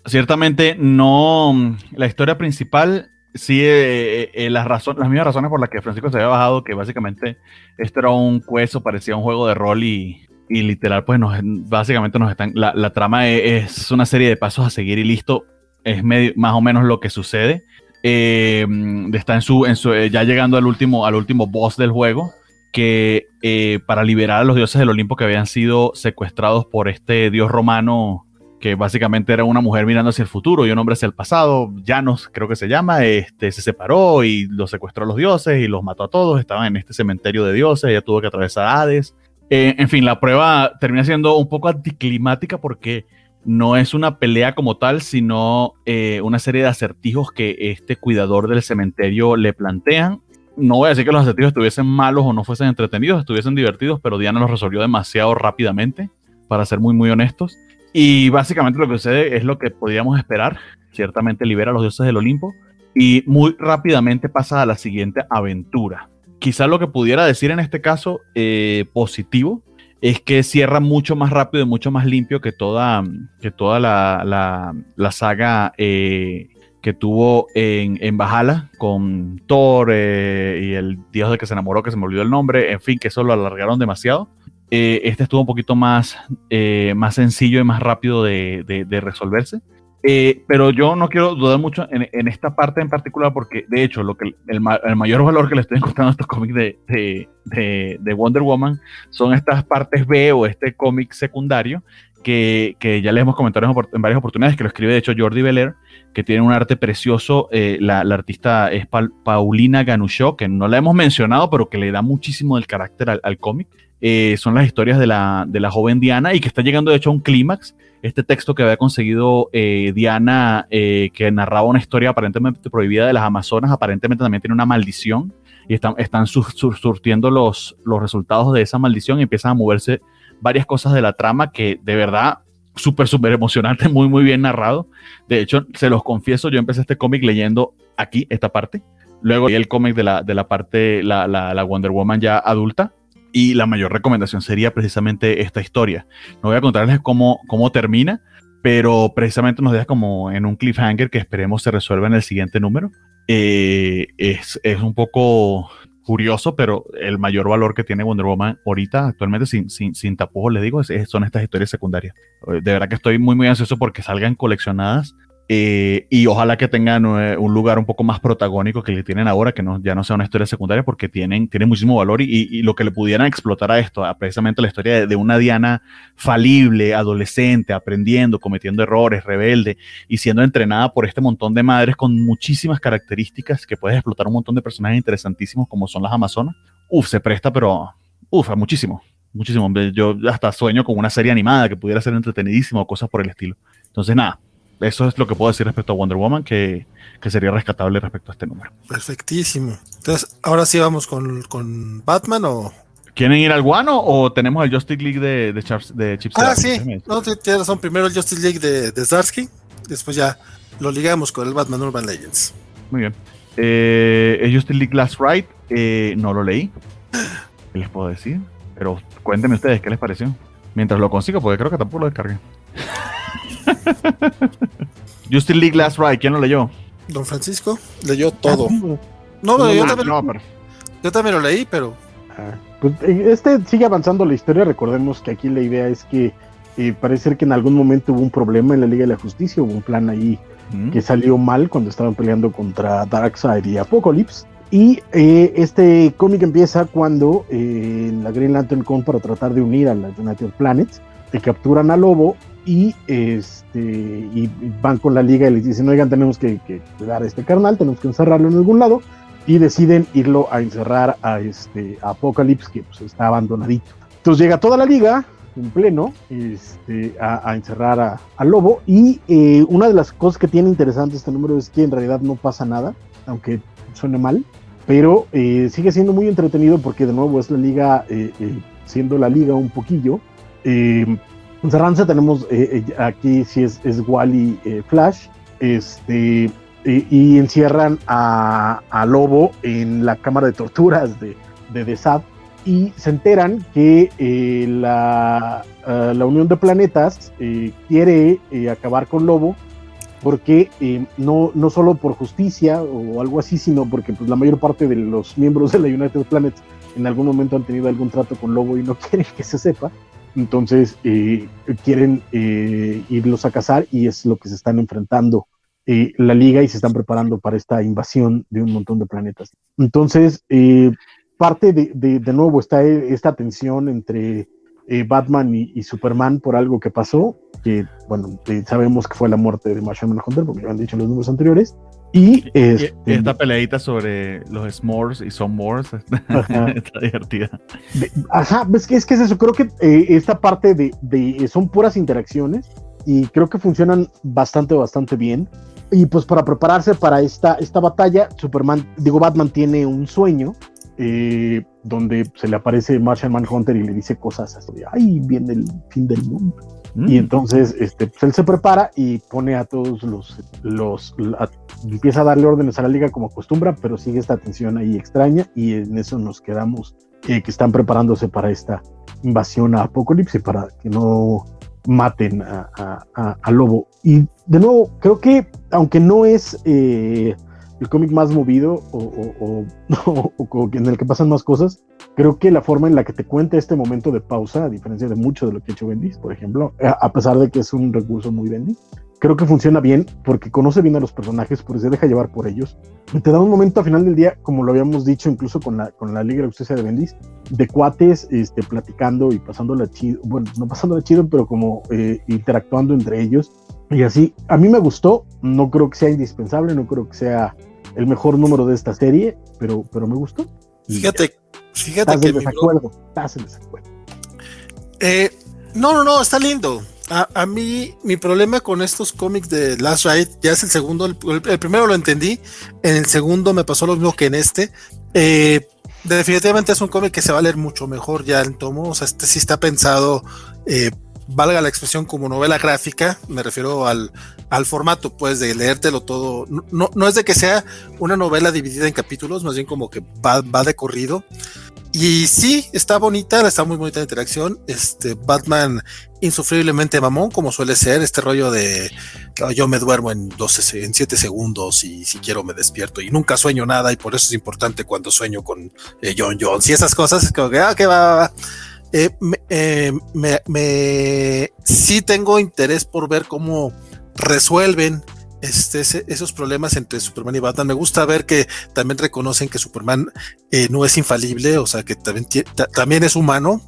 ciertamente no. La historia principal, sí, eh, eh, las, razon- las mismas razones por las que Francisco se había bajado, que básicamente esto era un cueso, parecía un juego de rol y, y literal, pues nos, básicamente nos están. La, la trama es, es una serie de pasos a seguir y listo. Es más o menos lo que sucede. Eh, está en su, eh, ya llegando al último, al último boss del juego que eh, para liberar a los dioses del Olimpo que habían sido secuestrados por este dios romano, que básicamente era una mujer mirando hacia el futuro y un hombre hacia el pasado, Janos creo que se llama, este, se separó y los secuestró a los dioses y los mató a todos, estaban en este cementerio de dioses, ella tuvo que atravesar Hades. En fin, la prueba termina siendo un poco anticlimática porque no es una pelea como tal, sino eh, una serie de acertijos que este cuidador del cementerio le plantean no voy a decir que los acertijos estuviesen malos o no fuesen entretenidos, estuviesen divertidos, pero Diana los resolvió demasiado rápidamente, para ser muy, muy honestos. Y básicamente lo que sucede es lo que podríamos esperar. Ciertamente libera a los dioses del Olimpo y muy rápidamente pasa a la siguiente aventura. Quizá lo que pudiera decir en este caso eh, positivo es que cierra mucho más rápido y mucho más limpio que toda, que toda la, la, saga eh, que tuvo en, en Valhalla con Thor eh, y el dios de que se enamoró, que se me olvidó el nombre, en fin, que eso lo alargaron demasiado. Eh, este estuvo un poquito más, eh, más sencillo y más rápido de- de resolverse. Eh, pero yo no quiero dudar mucho en, esta parte en particular porque, de hecho, lo que el, ma- el mayor valor que le estoy encontrando a estos cómics de, de, de- de Wonder Woman son estas partes B o este cómic secundario que, que ya les hemos comentado en, en varias oportunidades, que lo escribe de hecho Jordi Belair, que tiene un arte precioso. eh, la, artista es Paul- Paulina Ganushó, que no la hemos mencionado, pero que le da muchísimo del carácter al, al cómic. Eh, son las historias de la, de la joven Diana y que está llegando de hecho a un clímax. Este texto que había conseguido eh, Diana, eh, que narraba una historia aparentemente prohibida de las Amazonas, aparentemente también tiene una maldición y están, están sur- sur- surtiendo los, los resultados de esa maldición y empiezan a moverse varias cosas de la trama que de verdad súper, súper emocionante, muy, muy bien narrado. De hecho, se los confieso, yo empecé este cómic leyendo aquí, esta parte. Luego leí el cómic de la, de la parte, la, la, la Wonder Woman ya adulta. Y la mayor recomendación sería precisamente esta historia. No voy a contarles cómo, cómo termina, pero precisamente nos deja como en un cliffhanger que esperemos se resuelva en el siguiente número. Eh, es, es un poco curioso, pero el mayor valor que tiene Wonder Woman ahorita, actualmente, sin, sin, sin tapujos, les digo, es- son estas historias secundarias. Eh, De verdad que estoy muy, muy ansioso porque salgan coleccionadas eh, y ojalá que tengan eh, un lugar un poco más protagónico que le tienen ahora, que no, ya no sea una historia secundaria, porque tienen, tienen muchísimo valor y, y- lo que le pudieran explotar a esto, a precisamente la historia de, de una Diana falible, adolescente, aprendiendo, cometiendo errores, rebelde y siendo entrenada por este montón de madres con muchísimas características que puedes explotar un montón de personajes interesantísimos como son las Amazonas. Uf, se presta, pero uf, a muchísimo, muchísimo. Yo hasta sueño con una serie animada que pudiera ser entretenidísima o cosas por el estilo. Entonces, nada, eso es lo que puedo decir respecto a Wonder Woman, que, que sería rescatable respecto a este número. Perfectísimo. Entonces, ahora sí vamos con, con Batman o. ¿Quieren ir al guano o tenemos el Justice League de, de, Charles- de Chip Ah, sí. No, tienes razón. Primero el Justice League de, de Zdarsky. Después ya lo ligamos con el Batman Urban Legends. Muy bien. Eh, el Justice League Last Ride, eh, no lo leí. ¿Qué les puedo decir? Pero cuéntenme ustedes qué les pareció. Mientras lo consigo, porque creo que tampoco lo descargué. Justice League Last Ride, ¿quién lo leyó? Don Francisco leyó todo. Ah, No, no, yo Ah, también, no, pero- yo también lo leí, pero Ah, pues, eh, este sigue avanzando la historia. Recordemos que aquí la idea es que eh, parece ser que en algún momento hubo un problema en la Liga de la Justicia, hubo un plan ahí ¿Mm? que salió mal cuando estaban peleando contra Darkseid y Apocalypse. Y eh, este cómic empieza cuando eh, la Green Lantern Con para tratar de unir a las United Planets, te capturan a Lobo y este y van con la liga y les dicen, oigan, tenemos que, que a este carnal, tenemos que encerrarlo en algún lado, y deciden irlo a encerrar a este a Apocalypse, que pues, está abandonadito. Entonces llega toda la liga en pleno este, a, encerrar a, Lobo, y eh, una de las cosas que tiene interesante este número es que en realidad no pasa nada, aunque suene mal, pero eh, sigue siendo muy entretenido porque de nuevo es la liga, eh, siendo la liga un poquillo. En Cerranza tenemos aquí si es, es Wally Flash, este, y, encierran a, Lobo en la cámara de torturas de, de y se enteran que eh, la, eh, la, Unión de Planetas eh, quiere acabar con Lobo porque no, no solo por justicia o algo así, sino porque pues, la mayor parte de los miembros de la United Planets en algún momento han tenido algún trato con Lobo y no quieren que se sepa. Entonces quieren irlos a cazar y es lo que se están enfrentando eh, la liga y se están preparando para esta invasión de un montón de planetas. Entonces, eh, parte de, de, nuevo está esta tensión entre eh, Batman y, Superman por algo que pasó, que bueno, sabemos que fue la muerte de Martian Manhunter, porque lo han dicho en los números anteriores. Y, este, esta peleadita sobre los S'mores y Some Mores está divertida. ajá, es que, es que es eso, creo que esta parte de, de, son puras interacciones y creo que funcionan bastante, bastante bien. Y pues para prepararse para esta, esta batalla, Superman, digo, Batman tiene un sueño eh, donde se le aparece Martian Manhunter y le dice cosas así, ay, viene el fin del mundo. Mm. Y entonces este, pues él se prepara y pone a todos los, los empieza a darle órdenes a la liga como acostumbra, pero sigue esta tensión ahí extraña y en eso nos quedamos, eh, que están preparándose para esta invasión a Apocalipsis para que no maten a, Lobo. Y de nuevo, creo que aunque no es eh, el cómic más movido o, en el que pasan más cosas, creo que la forma en la que te cuenta este momento de pausa, a diferencia de mucho de lo que ha hecho Bendis, por ejemplo, a pesar de que es un recurso muy Bendis, creo que funciona bien porque conoce bien a los personajes, porque se deja llevar por ellos. Y te da un momento a final del día, como lo habíamos dicho incluso con la, con la Liga de Justicia de Bendis, de cuates este, platicando y pasándola chido, bueno, no pasándola chido, pero como eh, interactuando entre ellos. Y así, a mí me gustó, no creo que sea indispensable, no creo que sea el mejor número de esta serie, pero, pero me gustó. Fíjate, fíjate que... desacuerdo, estás en desacuerdo. Eh, no, no, no, está lindo. A, mí, mi problema con estos cómics de Last Ride, ya es el segundo, el, primero lo entendí, en el segundo me pasó lo mismo que en este. Eh, definitivamente es un cómic que se va a leer mucho mejor ya en tomo, o sea, este sí está pensado, eh, valga la expresión, como novela gráfica, me refiero al, al formato, pues, de leértelo todo. No, no, es de que sea una novela dividida en capítulos, más bien como que va, va de corrido. Y sí, está bonita, está muy bonita la interacción. Este Batman insufriblemente mamón, como suele ser, este rollo de yo me duermo en 12, en 7 segundos y si quiero me despierto y nunca sueño nada y por eso es importante cuando sueño con eh, John Jones y esas cosas, como que, ah, que va, eh, eh, me, me, sí tengo interés por ver cómo resuelven este, esos problemas entre Superman y Batman. Me gusta ver que también reconocen que Superman eh, no es infalible, o sea, que también, también es humano.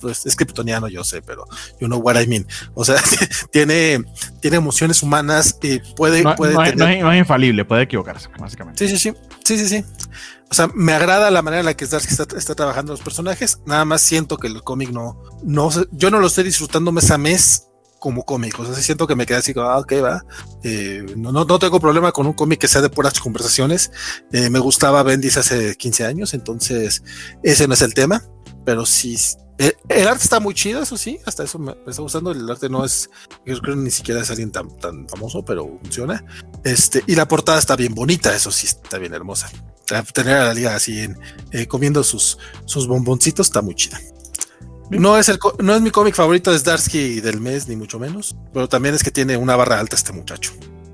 Pues, es kryptoniano, yo sé, pero you know what I mean. O sea, tiene, tiene emociones humanas y puede, no, puede tener... no, es, infalible, puede equivocarse, básicamente. Sí, sí, sí. Sí, sí, sí. O sea, me agrada la manera en la que está, está, trabajando los personajes. Nada más siento que el cómic no, no, yo no lo estoy disfrutando mes a mes como cómic. O sea, siento que me queda así ah, ok, va. Eh, no, no, tengo problema con un cómic que sea de puras conversaciones. Eh, me gustaba Bendis hace 15 años, entonces ese no es el tema. Pero sí, eh, el, arte está muy chido, eso sí, hasta eso me, está gustando. El arte no es, yo creo ni siquiera es alguien tan, tan famoso, pero funciona. Este, y la portada está bien bonita, eso sí, está bien hermosa. Tener a la liga así en, comiendo sus, sus bomboncitos está muy chida. No es, el, no es mi cómic favorito de Starsky del mes, ni mucho menos, pero también es que tiene una barra alta este muchacho.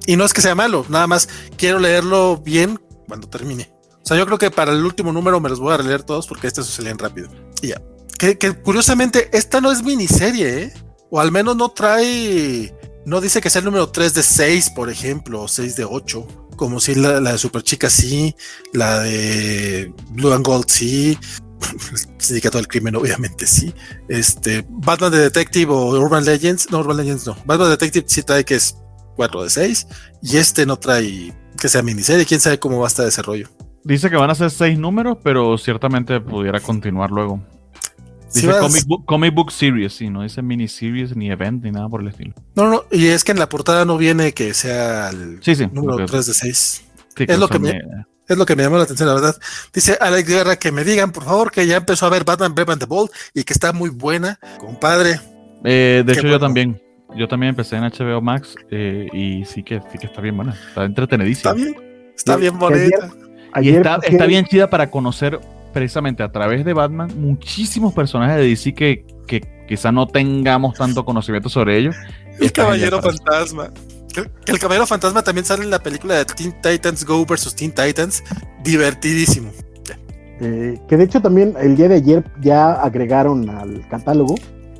Y no es que sea malo, nada más quiero leerlo bien cuando termine. O sea, yo creo que para el último número me los voy a releer todos porque se leen rápido. Y ya. Que, curiosamente, esta no es miniserie, ¿eh? O al menos no trae. No dice que sea el número 3 de 6, por ejemplo, o 6 de 8. como si la, la de Super Chica sí, la de Blue and Gold sí, Sindicato del Crimen, obviamente sí. Este, Batman de Detective o Urban Legends, no, Urban Legends no. Batman Detective sí trae que es 4 de 6 y este no trae que sea miniserie, quién sabe cómo va a estar ese rollo. Dice que van a ser 6 números, pero ciertamente pudiera continuar luego. Dice comic, book, comic book series, sí, no dice miniseries ni event ni nada por el estilo. No, no, y es que en la portada no viene que sea el Sí, sí. número ok. 3 de 6. Sí, es lo que me- Es lo que me llamó la atención, la verdad. Dice Alex Guerra que me digan, por favor, que ya empezó a ver Batman Brave and the Bold y que está muy buena, compadre. Eh, de hecho, yo también. Yo también empecé en HBO Max eh, y sí que, sí que está bien buena. Está entretenidísima. Está bien, está bien que bonita. Y Ayer está, está bien chida para conocer precisamente a través de Batman muchísimos personajes de DC que, que quizá no tengamos tanto conocimiento sobre ellos. El Caballero Fantasma. Que- que El Caballero Fantasma también sale en la película de Teen Titans Go versus Teen Titans. Divertidísimo. Eh, que de hecho también el día de ayer ya agregaron al catálogo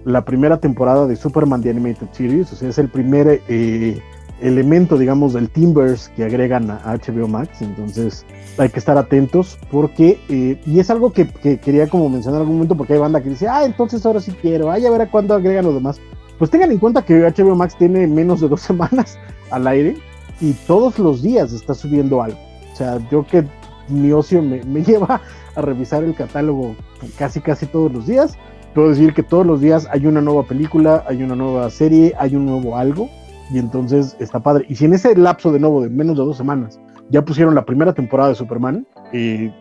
la primera temporada de Superman The Animated Series, o sea, es el primer eh, elemento, digamos, del Teamverse que agregan a HBO Max, entonces hay que estar atentos porque, eh, y es algo que, que quería como mencionar en algún momento porque hay banda que dice, ah, entonces ahora sí quiero, ah, ya verá cuándo agregan los demás. Pues tengan en cuenta que HBO Max tiene menos de dos semanas al aire y todos los días está subiendo algo. O sea, yo que mi ocio me, me lleva a revisar el catálogo casi casi todos los días. Puedo decir que todos los días hay una nueva película, hay una nueva serie, hay un nuevo algo, y entonces está padre. Y si en ese lapso de nuevo de menos de dos semanas ya pusieron la primera temporada de Superman, eh,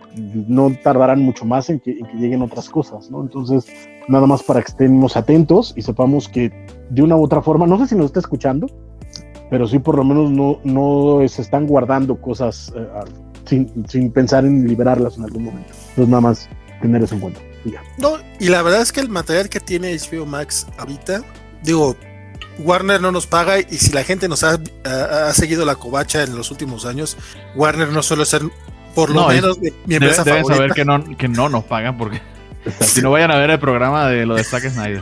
no tardarán mucho más en que, en que lleguen otras cosas, ¿no? Entonces, nada más para que estemos atentos y sepamos que de una u otra forma, no sé si nos está escuchando, pero sí por lo menos no, no se están guardando cosas eh, sin, sin pensar en liberarlas en algún momento. Entonces, nada más tener eso en cuenta. y ya. No, y la verdad es que el material que tiene HBO Max ahorita, digo, Warner no nos paga y si la gente nos ha, ha- ha seguido la covacha en los últimos años, Warner no suele ser por lo No, menos mi Debe- empresa deben favorita. saber que no, que no nos pagan porque si no vayan a ver el programa de lo de Zack Snyder.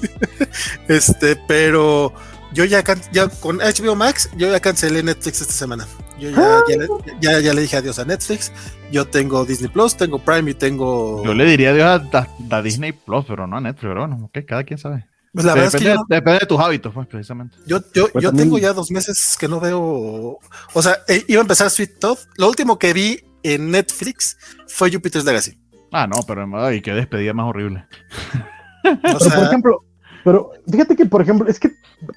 Este, pero yo ya, can- ya con HBO Max, yo ya cancelé Netflix esta semana. Yo ya, ya, le- ya, ya le dije adiós a Netflix. Yo tengo Disney Plus, tengo Prime y tengo. Yo le diría adiós a, a- a Disney Plus, pero no a Netflix, pero bueno, ok, cada quien sabe. Pues la verdad es que depende, yo, no- depende de tus hábitos, pues, precisamente. yo, yo, Pues yo también- tengo ya dos meses que no veo. O sea, eh, iba a empezar Sweet Tooth. Lo último que vi en Netflix fue Jupiter's Legacy. Ah, no, pero ay, qué despedida más horrible. O Pero, sea, por ejemplo, pero fíjate que, por ejemplo, es que,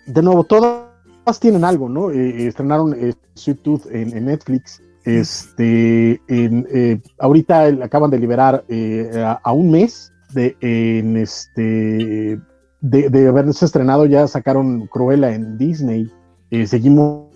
de nuevo, todas tienen algo, ¿no? Eh, estrenaron eh, Sweet Tooth en, en Netflix. Este, en, eh, ahorita acaban de liberar eh, a, a un mes de, en este, de, de haberse estrenado, ya sacaron Cruella en Disney. Eh, seguimos,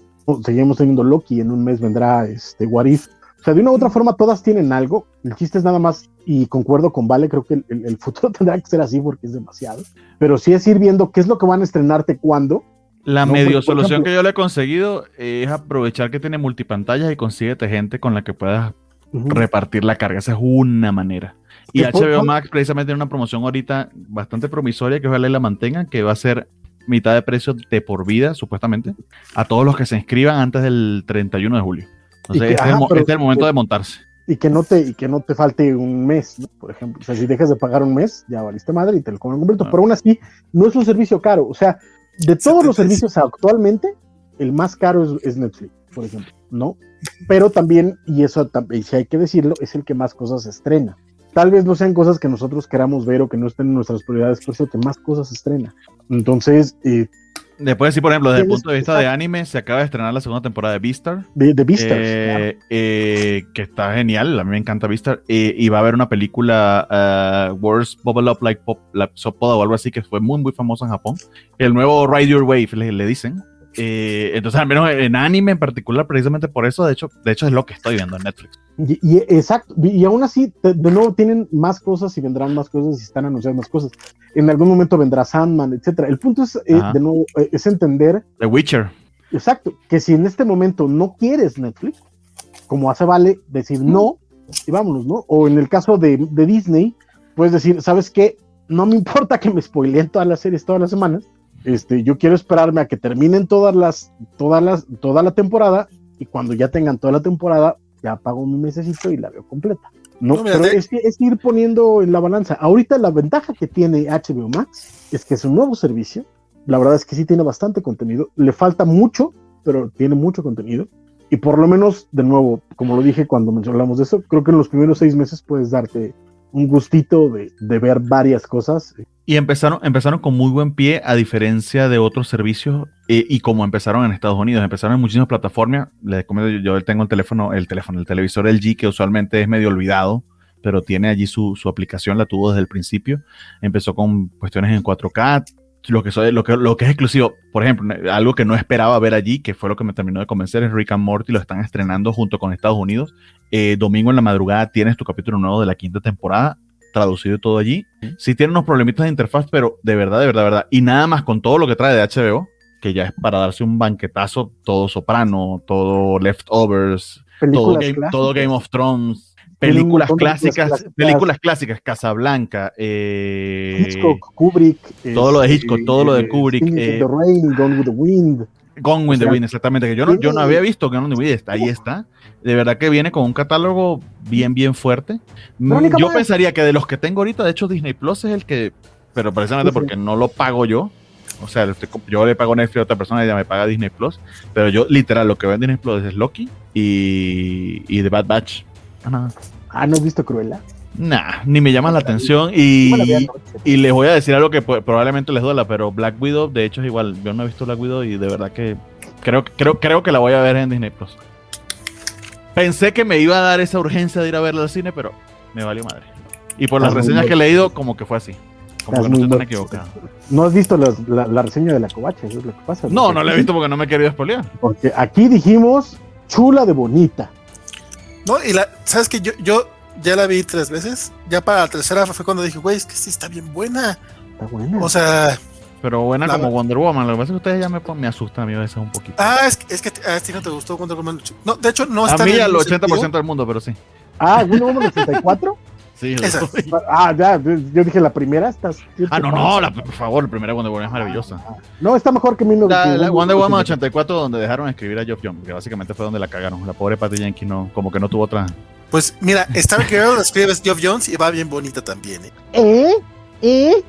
seguimos teniendo Loki, en un mes vendrá este, What If. O sea, de una u otra forma todas tienen algo. El chiste es nada más, y concuerdo con Vale, creo que el, el- el futuro tendrá que ser así porque es demasiado. Pero sí es ir viendo qué es lo que van a estrenarte cuándo. La No, medio solución ejemplo- que yo le he conseguido es aprovechar que tiene multipantallas y consíguete gente con la que puedas repartir la carga. Esa es una manera. Y HBO Max precisamente tiene una promoción ahorita bastante promisoria que ojalá la mantengan, que va a ser mitad de precio de por vida, supuestamente, a todos los que se inscriban antes del 31 de julio. Entonces, que- este, es ajá, el, mo- pero- este es el momento de montarse. Y que no te, y que no te falte un mes, ¿no? por ejemplo. O sea, si dejas de pagar un mes, ya valiste madre y te lo comen completo. Ah. Pero aún así, no es un servicio caro. O sea, de todos los 75. servicios actualmente, el más caro es, es Netflix, por ejemplo, ¿no? Pero también, y eso también, si hay que decirlo, es el que más cosas estrena. Tal vez no sean cosas que nosotros queramos ver o que no estén en nuestras prioridades, pero es el que más cosas estrena. Entonces, eh, Después, sí, por ejemplo, desde el punto de vista de anime, se acaba de estrenar la segunda temporada de Beastar. de, de Vistas, eh, eh, que está genial, a mí me encanta Beastar. eh, y va a haber una película, uh, Worst Bubble Up Like Pop, like Sopoda o algo así, que fue muy, muy famosa en Japón. El nuevo Ride Your Wave, le, le dicen. Eh, entonces, al menos en anime en particular, precisamente por eso, de hecho, de hecho es lo que estoy viendo en Netflix. Y, y- exacto, y, aún así, de, de nuevo, tienen más cosas y vendrán más cosas y están anunciando más cosas. En algún momento vendrá Sandman, etcétera. El punto es, eh, de nuevo, eh, es entender, The Witcher. exacto, que si en este momento no quieres Netflix, como hace Vale, decir no y vámonos, ¿no? O en el caso de, de Disney, puedes decir, ¿sabes qué? No me importa que me spoileen todas las series todas las semanas. Este, yo quiero esperarme a que terminen todas las, todas las, toda la temporada y cuando ya tengan toda la temporada, ya pago mi mesecito y la veo completa. No, No, pero es, es ir poniendo en la balanza. Ahorita la ventaja que tiene HBO Max es que es un nuevo servicio. La verdad es que sí tiene bastante contenido. Le falta mucho, pero tiene mucho contenido. Y por lo menos, de nuevo, como lo dije cuando mencionamos de eso, creo que en los primeros seis meses puedes darte un gustito de, de ver varias cosas. Y empezaron, empezaron con muy buen pie, a diferencia de otros servicios, eh, y como empezaron en Estados Unidos, empezaron en muchísimas plataformas. Les comento, yo, yo tengo el teléfono, el teléfono, el televisor LG, que usualmente es medio olvidado, pero tiene allí su, su aplicación, la tuvo desde el principio. Empezó con cuestiones en 4K, lo que, soy- lo, que, lo que es exclusivo. Por ejemplo, algo que no esperaba ver allí, que fue lo que me terminó de convencer, es Rick and Morty, lo están estrenando junto con Estados Unidos. Eh, domingo en la madrugada tienes tu capítulo nuevo de la quinta temporada traducido todo allí. Sí tiene unos problemitas de interfaz, pero de verdad, de verdad, de verdad. Y nada más con todo lo que trae de HBO, que ya es para darse un banquetazo, todo Soprano, todo Leftovers, todo Game, clásicas. todo Game of Thrones, películas clásicas, películas clásicas. películas clásicas, Casablanca, eh, Hitchcock, Kubrick. todo lo de este, Hitchcock, todo lo de Kubrick, Singing in eh, the Rain, Gone with the Wind. Gone with O the sea, Wind, exactamente, que yo no, yo no había visto Gone with the Wind, está, ahí está. De verdad que viene con un catálogo bien, bien fuerte. Mm, Yo pensaría que de los que tengo ahorita, de hecho Disney Plus es el que, pero precisamente Sí, sí. porque no lo pago yo, o sea, comp- yo le pago Netflix a otra persona y ella me paga Disney Plus, pero yo literal lo que veo en Disney Plus es Loki y, y The Bad Batch. Ah, nada. Ah, ¿no has visto Cruella? Nah, ni me llama la atención y, y les voy a decir algo que probablemente les duela, pero Black Widow, de hecho, es igual. Yo no he visto Black Widow y de verdad que creo, creo, creo que la voy a ver en Disney Plus. Pensé que me iba a dar esa urgencia de ir a verla al cine, pero me valió madre. Y por las reseñas que he leído, como que fue así. Como que no estoy tan equivocado. No has visto la, la reseña de la covacha, es lo que pasa. No, no la he visto porque no me he querido spoilear. Porque aquí dijimos chula de bonita. No, y la, ¿sabes que Yo, yo ya la vi tres veces. Ya para la tercera fue cuando dije, güey, es que sí está bien buena. Está buena. O sea, Pero buena La- como Wonder Woman. Lo que pasa es que ustedes ya me, me asustan a mí a veces un poquito. ah, es, que- es que a ti no te gustó Wonder Woman. No, de hecho, no a está mí en el al mismo 80% sentido. del mundo, pero sí. ah, Wonder Woman 84. Sí, Esa. ah, ya, yo dije la primera. Estás, Ah, no, no, la- por favor, la primera Wonder Woman es maravillosa. No, está mejor que 1984. La, la Wonder Woman 84 donde dejaron escribir a Geoff John, que básicamente fue donde la cagaron. La pobre Patty Jenkins no, como que no tuvo otra. Pues mira, Star Girl la escribe Geoff Jones y va bien bonita también. ¿eh? ¿Eh? ¿Eh?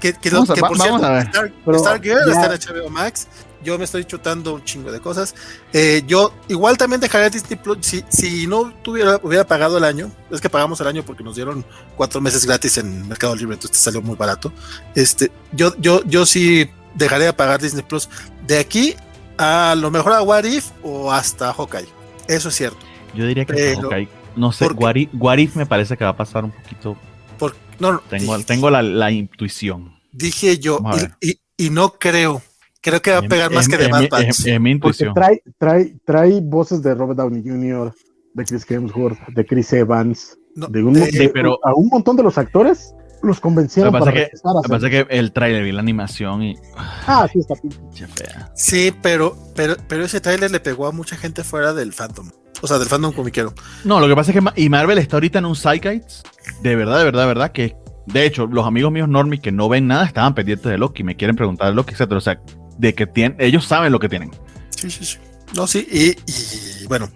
Que, que, Vamos lo- va- por vamos cierto, a ver. Star, Star Girl ya- está en HBO Max. Yo me estoy chutando un chingo de cosas. Eh, yo igual también dejaría Disney Plus. Si, si no tuviera, hubiera pagado el año, es que pagamos el año porque nos dieron cuatro meses gratis en Mercado Libre, entonces salió muy barato. Este, yo, yo, yo sí dejaría de pagar Disney Plus de aquí a lo mejor a What If o hasta Hawkeye. Eso es cierto. Yo diría que Pero- no sé. What If, What If me parece que va a pasar un poquito. No, no, Tengo, dije, tengo la, la intuición. dije yo, y- y no creo. Creo que va a pegar más que de Batch. es- es mi Porque intuición. trae, trae, trae voces de Robert Downey Jr., de Chris Hemsworth, de Chris Evans, No, de un, eh, de- pero- a un montón de los actores los convencieron Lo que para pasa es que- regresar a Lo que pasa que el trailer vi la animación y. Ah, sí, está fea. Sí, pero, pero, pero ese tráiler le pegó a mucha gente fuera del fandom. O sea, del fandom comiquero. No, lo que pasa es que y Marvel está ahorita en un Zeitgeist. De verdad, de verdad, de verdad. Que de hecho, los amigos míos normies que no ven nada estaban pendientes de Loki. Me quieren preguntar de Loki, etcétera. O sea, de que tienen, ellos saben lo que tienen. Sí, sí, sí. No, sí, y, y, bueno,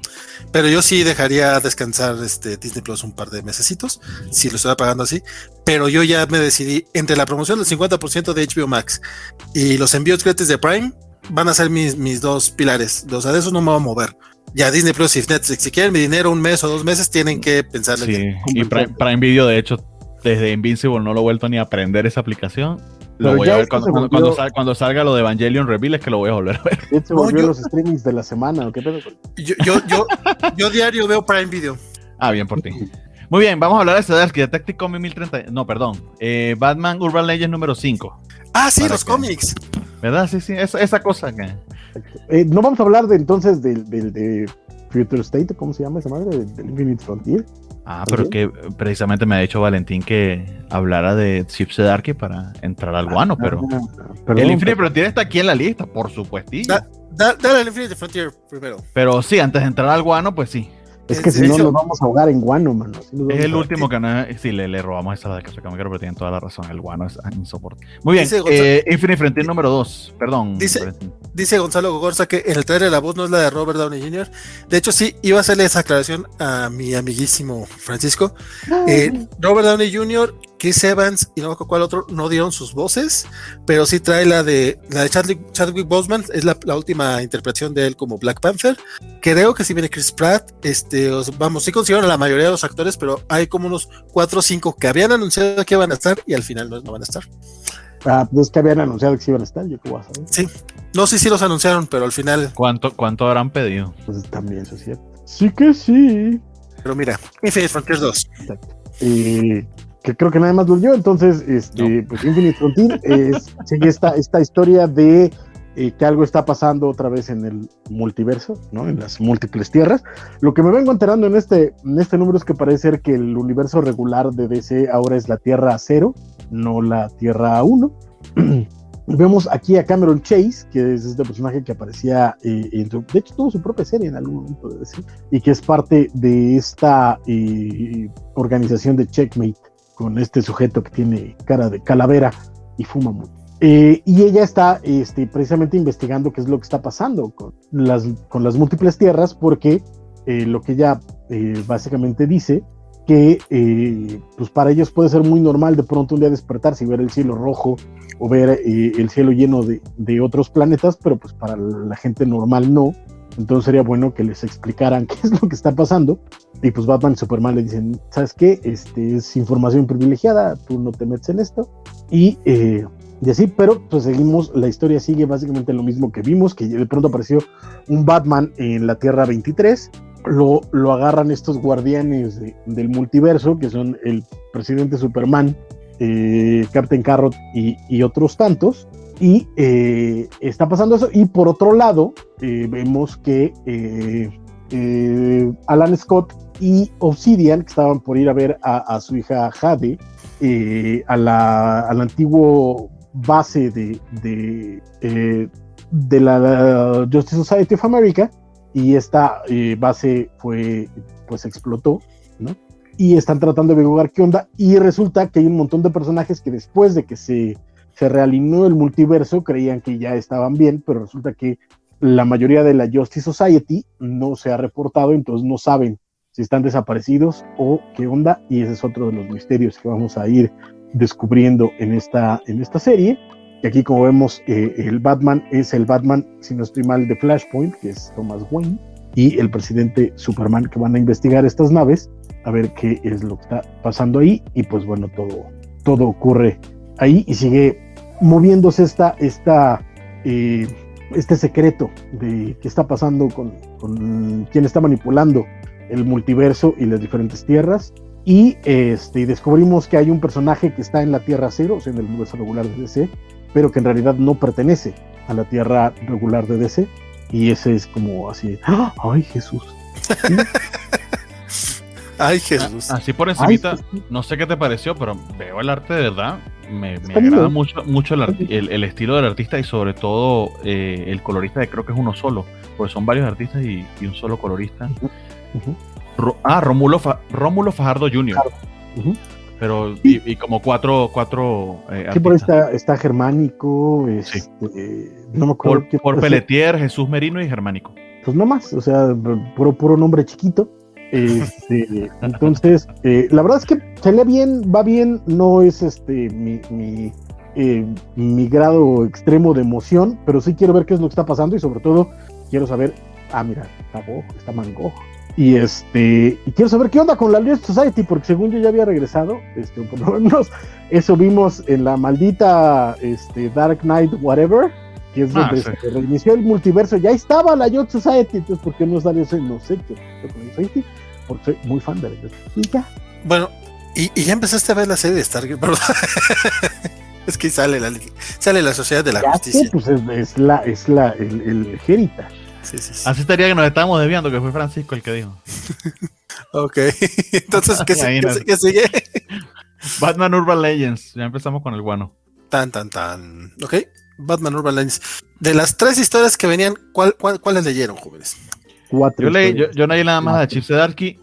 pero yo sí dejaría descansar este Disney Plus un par de mesecitos, si lo estuviera pagando así, pero yo ya me decidí entre la promoción del 50% de HBO Max y los envíos gratis de Prime, van a ser mis, mis dos pilares, o sea, de eso no me voy a mover. Ya Disney Plus y Netflix, si quieren mi dinero un mes o dos meses, tienen que pensarle. Sí, y Prime, Prime Video, de hecho, desde Invincible no lo he vuelto ni a aprender esa aplicación. Lo voy a ver esto cuando, cuando, volvió- cuando sal- cuando salga lo de Evangelion Reveal, es que lo voy a volver a ver. Ya se No, volvió yo- los streamings de la semana, ¿o qué pedo? Yo, yo, yo, yo diario veo Prime Video. Ah, bien por ti. Muy bien, vamos a hablar de Cedar Detective Comics 1030. No, perdón. Eh, Batman Urban Legends número 5. Ah, sí, ¿Para los cómics. ¿Verdad? Sí, sí, esa, esa cosa que. Eh, no vamos a hablar de entonces del, del de Future State, ¿cómo se llama esa madre? Del, del Infinite Frontier. Ah, pero que precisamente me ha dicho Valentín que hablara de Chip Sedarky para entrar al guano, pero. Ah, perdón, el Infinite pero- Frontier está aquí en la lista, por supuestísimo. Da- da- dale al Infinite Frontier primero. Pero sí, antes de entrar al guano, pues sí. Es que ¿En si no nos vamos a ahogar en guano, mano. Es el último que no es. Sí, le, le robamos esa de Casa Camicero, pero tienen toda la razón. El guano es insoportable. Muy bien, Dice Gonzalo- eh, Infinite Frontier número 2. Perdón. Dice- dice Gonzalo Gogorza que en el trailer la voz no es la de Robert Downey Jr. De hecho, sí, iba a hacerle esa aclaración a mi amiguísimo Francisco. Eh, Robert Downey Jr., Chris Evans y no me cuál otro no dieron sus voces, pero sí trae la de la de Chadwick, Chadwick Boseman, es la, última interpretación de él como Black Panther. Creo que sí viene Chris Pratt, este, vamos, sí consiguieron a la mayoría de los actores, pero hay como unos cuatro o cinco que habían anunciado que iban a estar y al final no, no van a estar. Ah, pues que habían anunciado que sí iban a estar, yo qué voy a saber. Sí, no sé si los anunciaron, pero al final. ¿Cuánto, cuánto habrán pedido? Pues también, eso es cierto. Sí que sí. Pero mira, Infinite Frontier 2. Exacto. Eh, que creo que nada más lo dio, entonces, este, pues Infinite Frontier es, sigue esta, esta historia de eh, que algo está pasando otra vez en el multiverso, ¿no? En las múltiples tierras. Lo que me vengo enterando en este, en este número es que parece ser que el universo regular de DC ahora es la Tierra cero no la Tierra 1. Vemos aquí a Cameron Chase, que es este personaje que aparecía eh, en de hecho tuvo su propia serie en algún momento de decir, y que es parte de esta eh, organización de Checkmate, con este sujeto que tiene cara de calavera y fuma mucho. Eh, y ella está este, precisamente investigando qué es lo que está pasando con las, con las múltiples tierras, porque lo que ella básicamente dice que eh, pues para ellos puede ser muy normal de pronto un día despertarse y ver el cielo rojo o ver eh, el cielo lleno de, de, otros planetas, pero pues para la gente normal no. Entonces sería bueno que les explicaran qué es lo que está pasando. Y pues Batman y Superman le dicen, ¿sabes qué? Este es información privilegiada, tú no te metes en esto. Y, eh, y así, pero pues seguimos, la historia sigue básicamente lo mismo que vimos, que de pronto apareció un Batman en la Tierra 23 lo, lo agarran estos guardianes del multiverso, que son el presidente Superman, eh, Captain Carrot y, otros tantos. Y eh, está pasando eso. Y por otro lado, eh, vemos que Alan Scott y Obsidian, que estaban por ir a ver a, su hija Jade, a la, al antiguo base de, de, la Justice Society of America, y esta eh, base fue, pues explotó, ¿no? Y están tratando de averiguar qué onda y resulta que hay un montón de personajes que después de que se, se realineó el multiverso creían que ya estaban bien, pero resulta que la mayoría de la Justice Society no se ha reportado, entonces no saben si están desaparecidos o qué onda, y ese es otro de los misterios que vamos a ir descubriendo en esta, en esta serie. Y aquí, como vemos, eh, el Batman es el Batman, si no estoy mal, de Flashpoint, que es Thomas Wayne, y el presidente Superman, que van a investigar estas naves, a ver qué es lo que está pasando ahí. Y pues bueno, todo, todo ocurre ahí y sigue moviéndose esta, eh, este secreto de qué está pasando con, con quién está manipulando el multiverso y las diferentes tierras. Y este, descubrimos que hay un personaje que está en la Tierra Cero, o sea, en el universo regular de DC, pero que en realidad no pertenece a la tierra regular de DC. Y ese es como así, ¡Ah! ¡ay Jesús! ¡Ay Jesús! Así por encimita, no sé qué te pareció, pero veo el arte de verdad. Me, agrada mucho, mucho el, estilo del artista y sobre todo eh, el colorista, que creo que es uno solo, porque son varios artistas y, un solo colorista. ah, Rómulo, Rómulo Fajardo Jr. Pero, y, como cuatro, cuatro eh, Sí, por ahí está, está Germánico, este, no me acuerdo. Por, por Pelletier, Jesús Merino y Germánico. Pues no más, o sea, puro, puro nombre chiquito. Este, entonces, eh, la verdad es que se lee bien, va bien, no es este mi, mi, eh, mi grado extremo de emoción, pero sí quiero ver qué es lo que está pasando y sobre todo quiero saber, ah, mira, está Go, está Mango, y este, y quiero saber qué onda con la Lost Society, porque según yo ya había regresado, este, por lo menos eso vimos en la maldita este, Dark Knight Whatever, que es ah, donde se reinició el multiverso, ya estaba la Yacht Society, entonces ¿por qué no salió ese? No sé qué con Society, porque soy muy fan de la Y ya. Bueno, y, y, ya empezaste a ver la serie de Stargate, ¿verdad? es que sale la, sale la Sociedad de la Justicia. pues es, la, es la, el, el Heritage. Así estaría que nos estábamos desviando, que fue Francisco el que dijo. ok, entonces, ¿qué, sigue? Batman Urban Legends, ya empezamos con el guano. Tan, tan, tan. Ok, Batman Urban Legends. De las tres historias que venían, ¿cuál, cuáles leyeron, jóvenes? Cuatro. Yo, leí, yo, no leí nada más de Chips de Darky,